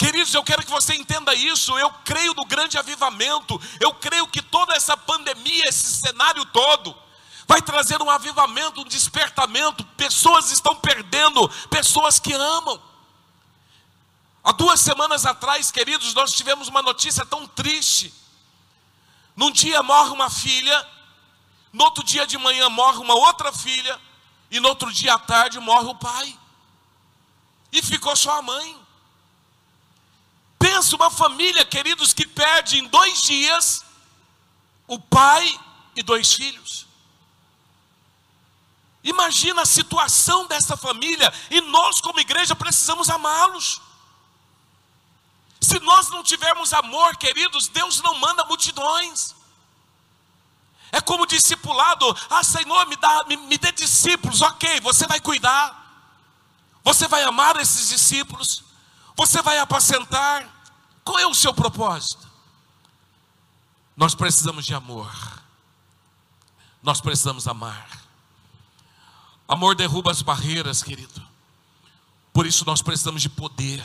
Queridos, eu quero que você entenda isso. Eu creio no grande avivamento. Eu creio que toda essa pandemia, esse cenário todo, vai trazer um avivamento, um despertamento. Pessoas estão perdendo, pessoas que amam. Há duas semanas atrás, queridos, nós tivemos uma notícia tão triste. Num dia morre uma filha, no outro dia de manhã morre uma outra filha, e no outro dia à tarde morre o pai. E ficou só a mãe. Pensa uma família, queridos, que perde em dois dias o pai e dois filhos. Imagina a situação dessa família e nós, como igreja, precisamos amá-los. Se nós não tivermos amor, queridos, Deus não manda multidões. É como discipulado: ah, Senhor, me, dá, me, me dê discípulos, ok, você vai cuidar, você vai amar esses discípulos, você vai apacentar. Qual é o seu propósito? Nós precisamos de amor, nós precisamos amar. Amor derruba as barreiras, querido. Por isso nós precisamos de poder.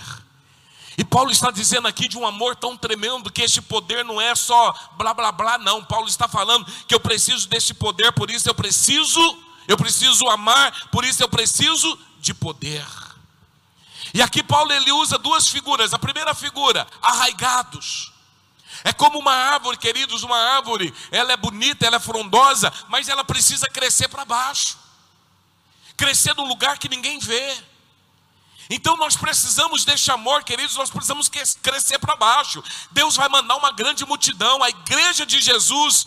E Paulo está dizendo aqui de um amor tão tremendo que este poder não é só blá blá blá, não. Paulo está falando que eu preciso deste poder, por isso eu preciso, eu preciso amar, por isso eu preciso de poder. E aqui Paulo ele usa duas figuras. A primeira figura, arraigados. É como uma árvore, queridos, uma árvore, ela é bonita, ela é frondosa, mas ela precisa crescer para baixo. Crescer num lugar que ninguém vê. Então nós precisamos deste amor, queridos, nós precisamos crescer para baixo. Deus vai mandar uma grande multidão, a igreja de Jesus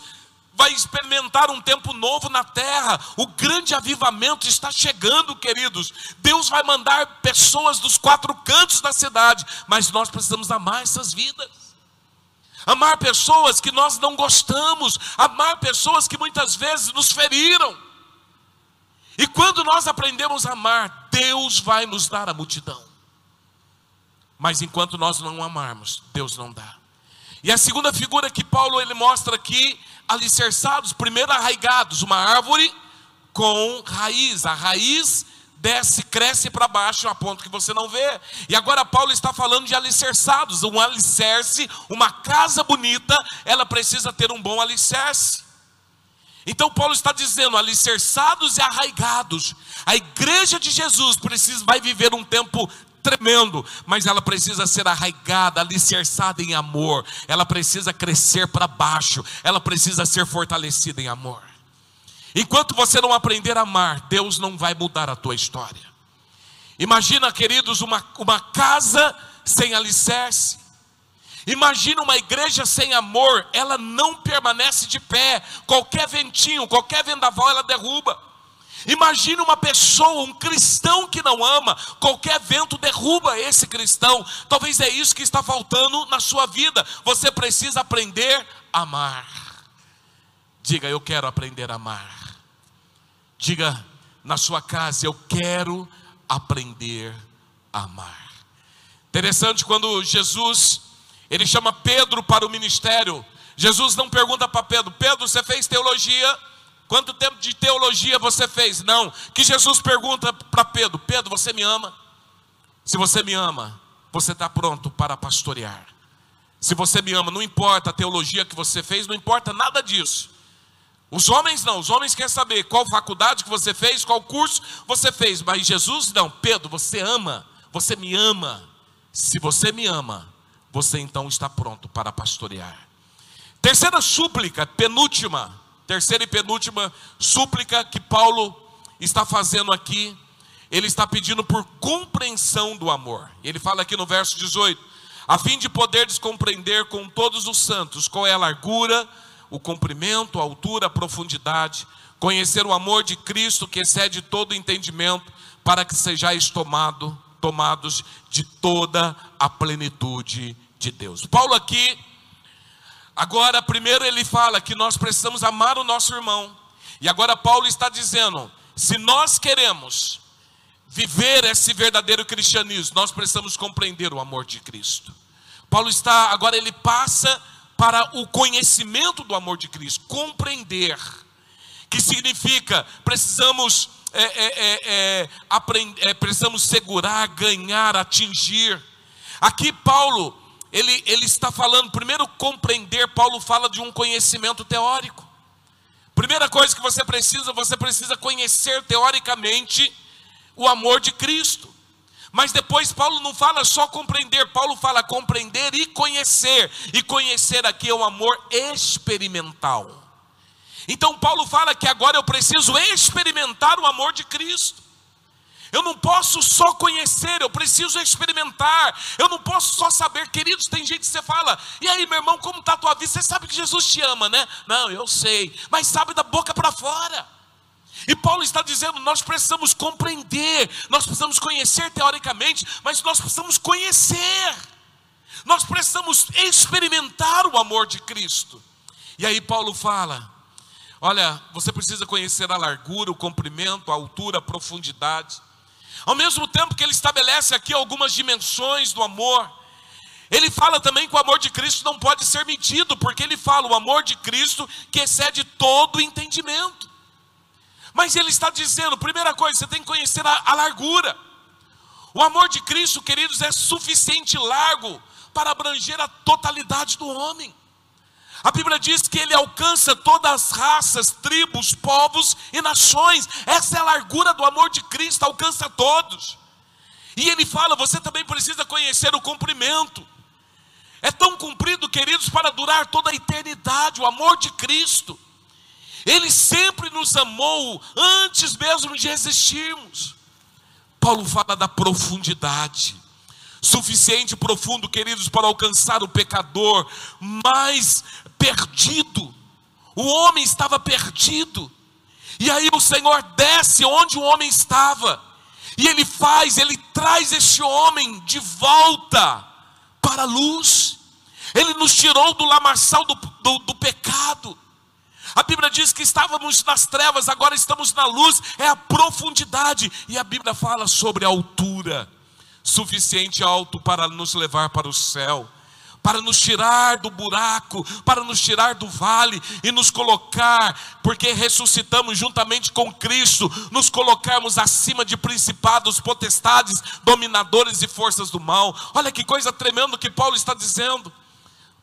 vai experimentar um tempo novo na terra. O grande avivamento está chegando, queridos. Deus vai mandar pessoas dos quatro cantos da cidade, mas nós precisamos amar essas vidas. Amar pessoas que nós não gostamos, amar pessoas que muitas vezes nos feriram. E quando nós aprendemos a amar, Deus vai nos dar a multidão. Mas enquanto nós não amarmos, Deus não dá. E a segunda figura que Paulo ele mostra aqui, alicerçados, primeiro arraigados, uma árvore com raiz. A raiz desce, cresce para baixo a ponto que você não vê. E agora Paulo está falando de alicerçados, um alicerce, uma casa bonita, ela precisa ter um bom alicerce. Então Paulo está dizendo, alicerçados e arraigados. A igreja de Jesus precisa vai viver um tempo tremendo, mas ela precisa ser arraigada, alicerçada em amor. Ela precisa crescer para baixo, ela precisa ser fortalecida em amor. Enquanto você não aprender a amar, Deus não vai mudar a tua história. Imagina, queridos, uma, uma casa sem alicerce, Imagina uma igreja sem amor, ela não permanece de pé. Qualquer ventinho, qualquer vendaval, ela derruba. Imagina uma pessoa, um cristão que não ama, qualquer vento derruba esse cristão. Talvez é isso que está faltando na sua vida. Você precisa aprender a amar. Diga, eu quero aprender a amar. Diga na sua casa, eu quero aprender a amar. Interessante quando Jesus ele chama Pedro para o ministério. Jesus não pergunta para Pedro: Pedro, você fez teologia? Quanto tempo de teologia você fez? Não. Que Jesus pergunta para Pedro: Pedro, você me ama? Se você me ama, você está pronto para pastorear. Se você me ama, não importa a teologia que você fez, não importa nada disso. Os homens não, os homens querem saber qual faculdade que você fez, qual curso você fez, mas Jesus não. Pedro, você ama, você me ama. Se você me ama, você então está pronto para pastorear. Terceira súplica, penúltima, terceira e penúltima súplica que Paulo está fazendo aqui, ele está pedindo por compreensão do amor. Ele fala aqui no verso 18: a fim de poderes compreender com todos os santos qual é a largura, o comprimento, a altura, a profundidade, conhecer o amor de Cristo que excede todo entendimento, para que sejais tomado, tomados de toda a plenitude de Deus. Paulo aqui, agora, primeiro ele fala que nós precisamos amar o nosso irmão, e agora Paulo está dizendo: se nós queremos viver esse verdadeiro cristianismo, nós precisamos compreender o amor de Cristo. Paulo está, agora ele passa para o conhecimento do amor de Cristo, compreender, que significa precisamos é, é, é, é é, precisamos segurar, ganhar, atingir. Aqui Paulo ele, ele está falando, primeiro compreender, Paulo fala de um conhecimento teórico. Primeira coisa que você precisa, você precisa conhecer teoricamente o amor de Cristo. Mas depois Paulo não fala só compreender, Paulo fala compreender e conhecer. E conhecer aqui é um amor experimental. Então Paulo fala que agora eu preciso experimentar o amor de Cristo. Eu não posso só conhecer, eu preciso experimentar. Eu não posso só saber, queridos. Tem gente que você fala, e aí, meu irmão, como está a tua vida? Você sabe que Jesus te ama, né? Não, eu sei, mas sabe da boca para fora. E Paulo está dizendo: nós precisamos compreender, nós precisamos conhecer teoricamente, mas nós precisamos conhecer, nós precisamos experimentar o amor de Cristo. E aí Paulo fala: olha, você precisa conhecer a largura, o comprimento, a altura, a profundidade. Ao mesmo tempo que ele estabelece aqui algumas dimensões do amor, ele fala também que o amor de Cristo não pode ser medido, porque ele fala o amor de Cristo que excede todo o entendimento. Mas ele está dizendo, primeira coisa, você tem que conhecer a, a largura. O amor de Cristo, queridos, é suficiente largo para abranger a totalidade do homem. A Bíblia diz que ele alcança todas as raças, tribos, povos e nações. Essa é a largura do amor de Cristo, alcança todos. E ele fala: você também precisa conhecer o cumprimento. É tão cumprido, queridos, para durar toda a eternidade, o amor de Cristo. Ele sempre nos amou antes mesmo de existirmos. Paulo fala da profundidade suficiente e profundo, queridos, para alcançar o pecador mais perdido. O homem estava perdido. E aí o Senhor desce onde o homem estava. E ele faz, ele traz este homem de volta para a luz. Ele nos tirou do lamaçal do, do, do pecado. A Bíblia diz que estávamos nas trevas, agora estamos na luz, é a profundidade. E a Bíblia fala sobre a altura suficiente alto para nos levar para o céu, para nos tirar do buraco, para nos tirar do vale e nos colocar, porque ressuscitamos juntamente com Cristo, nos colocarmos acima de principados, potestades, dominadores e forças do mal. Olha que coisa tremenda que Paulo está dizendo.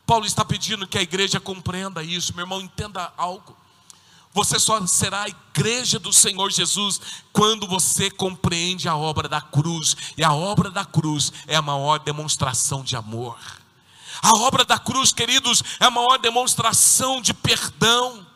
Paulo está pedindo que a igreja compreenda isso, meu irmão, entenda algo. Você só será a igreja do Senhor Jesus quando você compreende a obra da cruz. E a obra da cruz é a maior demonstração de amor. A obra da cruz, queridos, é a maior demonstração de perdão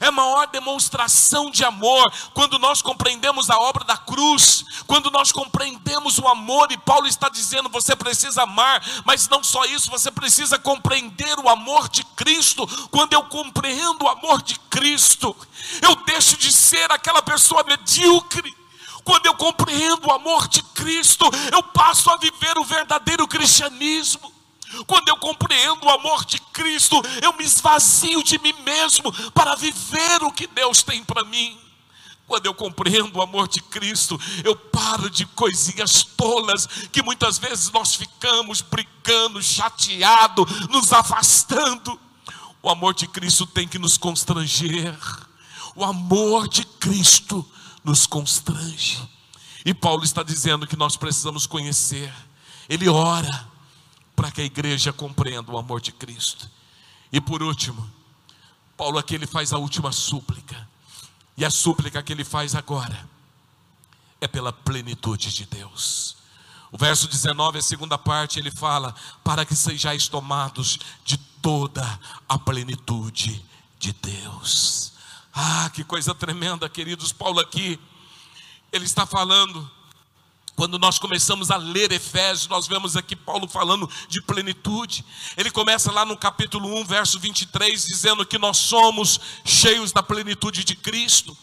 é a maior demonstração de amor quando nós compreendemos a obra da cruz, quando nós compreendemos o amor, e Paulo está dizendo: você precisa amar, mas não só isso, você precisa compreender o amor de Cristo. Quando eu compreendo o amor de Cristo, eu deixo de ser aquela pessoa medíocre. Quando eu compreendo o amor de Cristo, eu passo a viver o verdadeiro cristianismo. Quando eu compreendo o amor de Cristo, eu me esvazio de mim mesmo para viver o que Deus tem para mim. Quando eu compreendo o amor de Cristo, eu paro de coisinhas tolas que muitas vezes nós ficamos brigando, chateado, nos afastando. O amor de Cristo tem que nos constranger. O amor de Cristo nos constrange. E Paulo está dizendo que nós precisamos conhecer. Ele ora para que a igreja compreenda o amor de Cristo. E por último, Paulo aqui ele faz a última súplica. E a súplica que ele faz agora é pela plenitude de Deus. O verso 19, a segunda parte, ele fala: para que sejais tomados de toda a plenitude de Deus. Ah, que coisa tremenda, queridos. Paulo aqui, ele está falando quando nós começamos a ler Efésios, nós vemos aqui Paulo falando de plenitude. Ele começa lá no capítulo 1, verso 23, dizendo que nós somos cheios da plenitude de Cristo.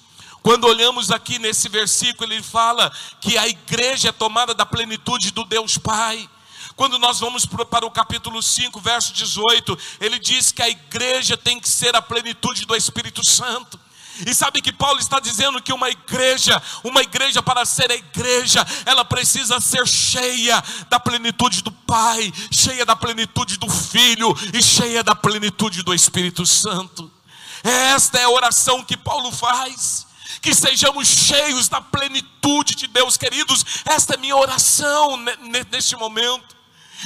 Quando olhamos aqui nesse versículo, ele fala que a igreja é tomada da plenitude do Deus Pai. Quando nós vamos para o capítulo 5, verso 18, ele diz que a igreja tem que ser a plenitude do Espírito Santo. E sabe que Paulo está dizendo que uma igreja, uma igreja para ser a igreja, ela precisa ser cheia da plenitude do Pai, cheia da plenitude do Filho e cheia da plenitude do Espírito Santo. Esta é a oração que Paulo faz. Que sejamos cheios da plenitude de Deus, queridos. Esta é minha oração neste momento.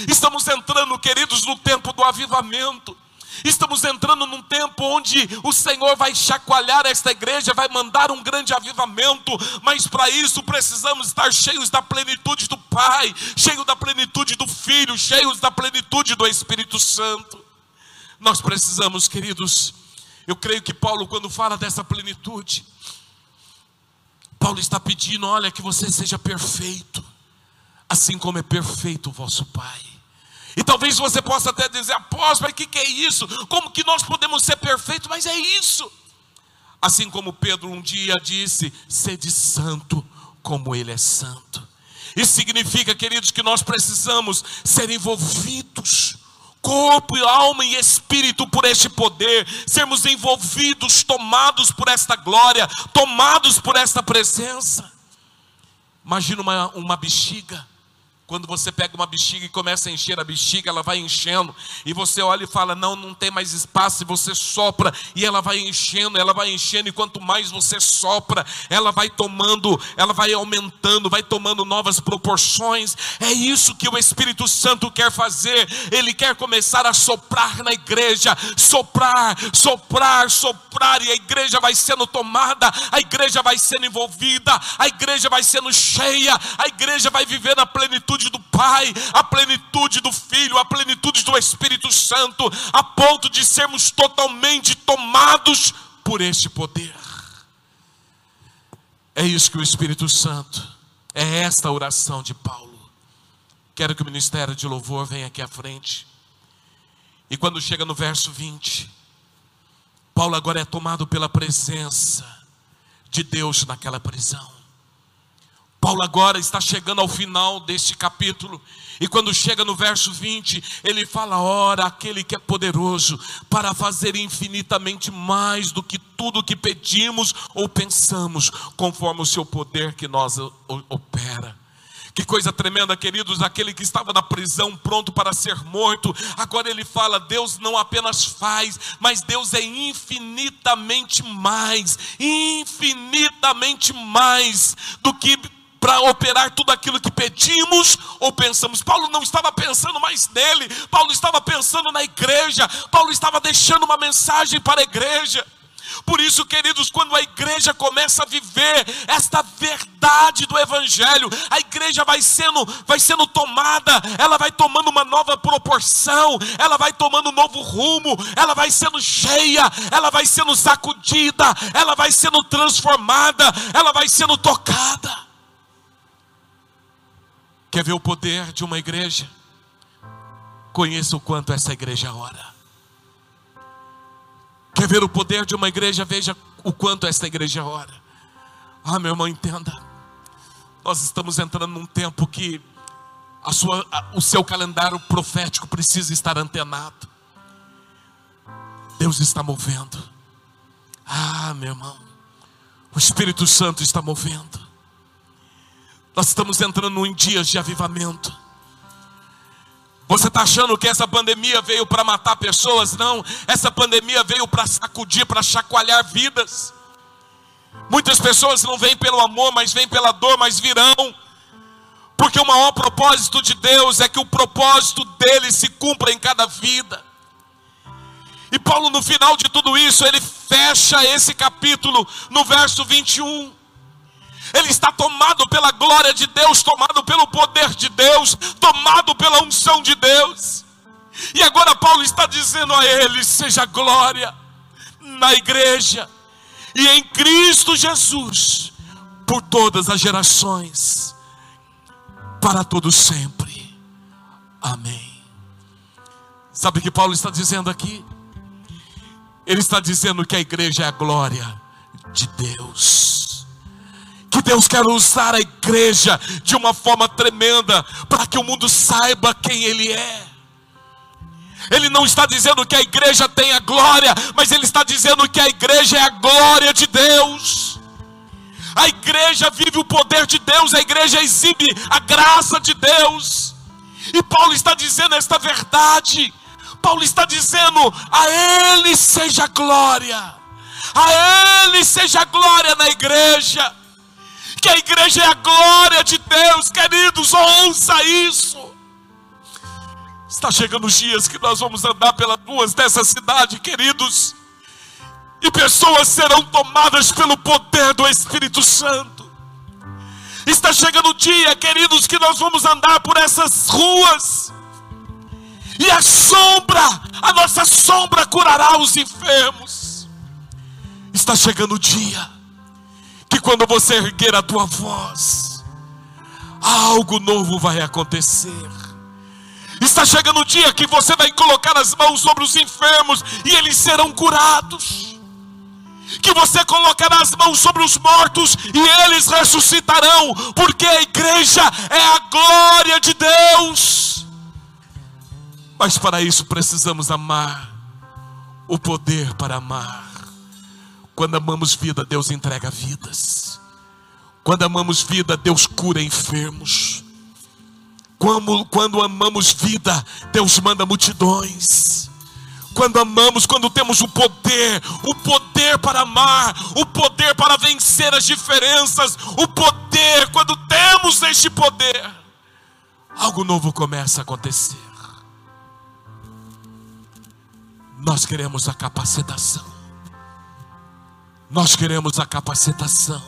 Estamos entrando, queridos, no tempo do avivamento. Estamos entrando num tempo onde o Senhor vai chacoalhar esta igreja, vai mandar um grande avivamento, mas para isso precisamos estar cheios da plenitude do Pai, cheios da plenitude do Filho, cheios da plenitude do Espírito Santo. Nós precisamos, queridos, Eu creio que Paulo, quando fala dessa plenitude, Paulo está pedindo: olha, que você seja perfeito, assim como é perfeito o vosso Pai. E talvez você possa até dizer, apóstolo, o que, que é isso? Como que nós podemos ser perfeitos? Mas é isso. Assim como Pedro um dia disse: sede santo, como Ele é santo. Isso significa, queridos, que nós precisamos ser envolvidos, corpo, alma e espírito, por este poder, sermos envolvidos, tomados por esta glória, tomados por esta presença. Imagina uma, uma bexiga quando você pega uma bexiga e começa a encher a bexiga, ela vai enchendo, e você olha e fala: Não, não tem mais espaço, e você sopra, e ela vai enchendo, ela vai enchendo, e quanto mais você sopra, ela vai tomando, ela vai aumentando, vai tomando novas proporções. É isso que o Espírito Santo quer fazer, ele quer começar a soprar na igreja, soprar, soprar, soprar, e a igreja vai sendo tomada, a igreja vai sendo envolvida, a igreja vai sendo cheia, a igreja vai viver na plenitude plenitude do Pai, a plenitude do Filho, a plenitude do Espírito Santo, a ponto de sermos totalmente tomados por este poder. É isso que o Espírito Santo, é esta oração de Paulo. Quero que o ministério de louvor venha aqui à frente. E quando chega no verso 20, Paulo agora é tomado pela presença de Deus naquela prisão. Paulo agora está chegando ao final deste capítulo, e quando chega no verso 20, ele fala: Ora, aquele que é poderoso para fazer infinitamente mais do que tudo que pedimos ou pensamos, conforme o seu poder que nós opera. Que coisa tremenda, queridos, aquele que estava na prisão pronto para ser morto, agora ele fala: Deus não apenas faz, mas Deus é infinitamente mais, infinitamente mais do que para operar tudo aquilo que pedimos ou pensamos. Paulo não estava pensando mais nele, Paulo estava pensando na igreja, Paulo estava deixando uma mensagem para a igreja. Por isso, queridos, quando a igreja começa a viver esta verdade do evangelho, a igreja vai sendo vai sendo tomada, ela vai tomando uma nova proporção, ela vai tomando um novo rumo, ela vai sendo cheia, ela vai sendo sacudida, ela vai sendo transformada, ela vai sendo tocada. Quer ver o poder de uma igreja? Conheça o quanto essa igreja ora. Quer ver o poder de uma igreja? Veja o quanto essa igreja ora. Ah, meu irmão, entenda. Nós estamos entrando num tempo que a sua, a, o seu calendário profético precisa estar antenado. Deus está movendo. Ah, meu irmão, o Espírito Santo está movendo. Nós estamos entrando em dias de avivamento. Você está achando que essa pandemia veio para matar pessoas? Não, essa pandemia veio para sacudir, para chacoalhar vidas. Muitas pessoas não vêm pelo amor, mas vêm pela dor, mas virão. Porque o maior propósito de Deus é que o propósito dele se cumpra em cada vida. E Paulo, no final de tudo isso, ele fecha esse capítulo no verso 21 ele está tomado pela glória de Deus, tomado pelo poder de Deus, tomado pela unção de Deus. E agora Paulo está dizendo a ele: seja glória na igreja e em Cristo Jesus por todas as gerações, para todos sempre. Amém. Sabe o que Paulo está dizendo aqui? Ele está dizendo que a igreja é a glória de Deus Deus quer usar a igreja de uma forma tremenda para que o mundo saiba quem Ele é. Ele não está dizendo que a igreja tem a glória, mas ele está dizendo que a igreja é a glória de Deus. A igreja vive o poder de Deus, a igreja exibe a graça de Deus. E Paulo está dizendo esta verdade. Paulo está dizendo: a Ele seja glória, a Ele seja glória na igreja que a igreja é a glória de Deus, queridos, ouça isso. Está chegando os dias que nós vamos andar pelas ruas dessa cidade, queridos, e pessoas serão tomadas pelo poder do Espírito Santo. Está chegando o dia, queridos, que nós vamos andar por essas ruas, e a sombra, a nossa sombra curará os enfermos. Está chegando o dia quando você erguer a tua voz, algo novo vai acontecer. Está chegando o dia que você vai colocar as mãos sobre os enfermos e eles serão curados. Que você colocará as mãos sobre os mortos e eles ressuscitarão, porque a igreja é a glória de Deus. Mas para isso precisamos amar o poder para amar. Quando amamos vida, Deus entrega vidas. Quando amamos vida, Deus cura enfermos. Quando, quando amamos vida, Deus manda multidões. Quando amamos, quando temos o poder, o poder para amar, o poder para vencer as diferenças, o poder, quando temos este poder, algo novo começa a acontecer. Nós queremos a capacitação. Nós queremos a capacitação.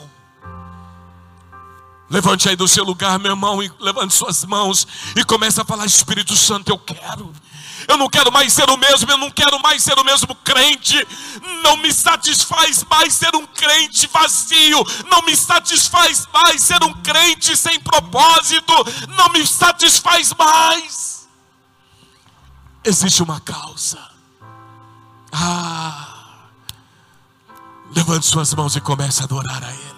Levante aí do seu lugar, meu irmão, e levante suas mãos e comece a falar: Espírito Santo, eu quero. Eu não quero mais ser o mesmo, eu não quero mais ser o mesmo crente. Não me satisfaz mais ser um crente vazio. Não me satisfaz mais ser um crente sem propósito. Não me satisfaz mais. Existe uma causa. Ah. Levante suas mãos e comece a adorar a Ele.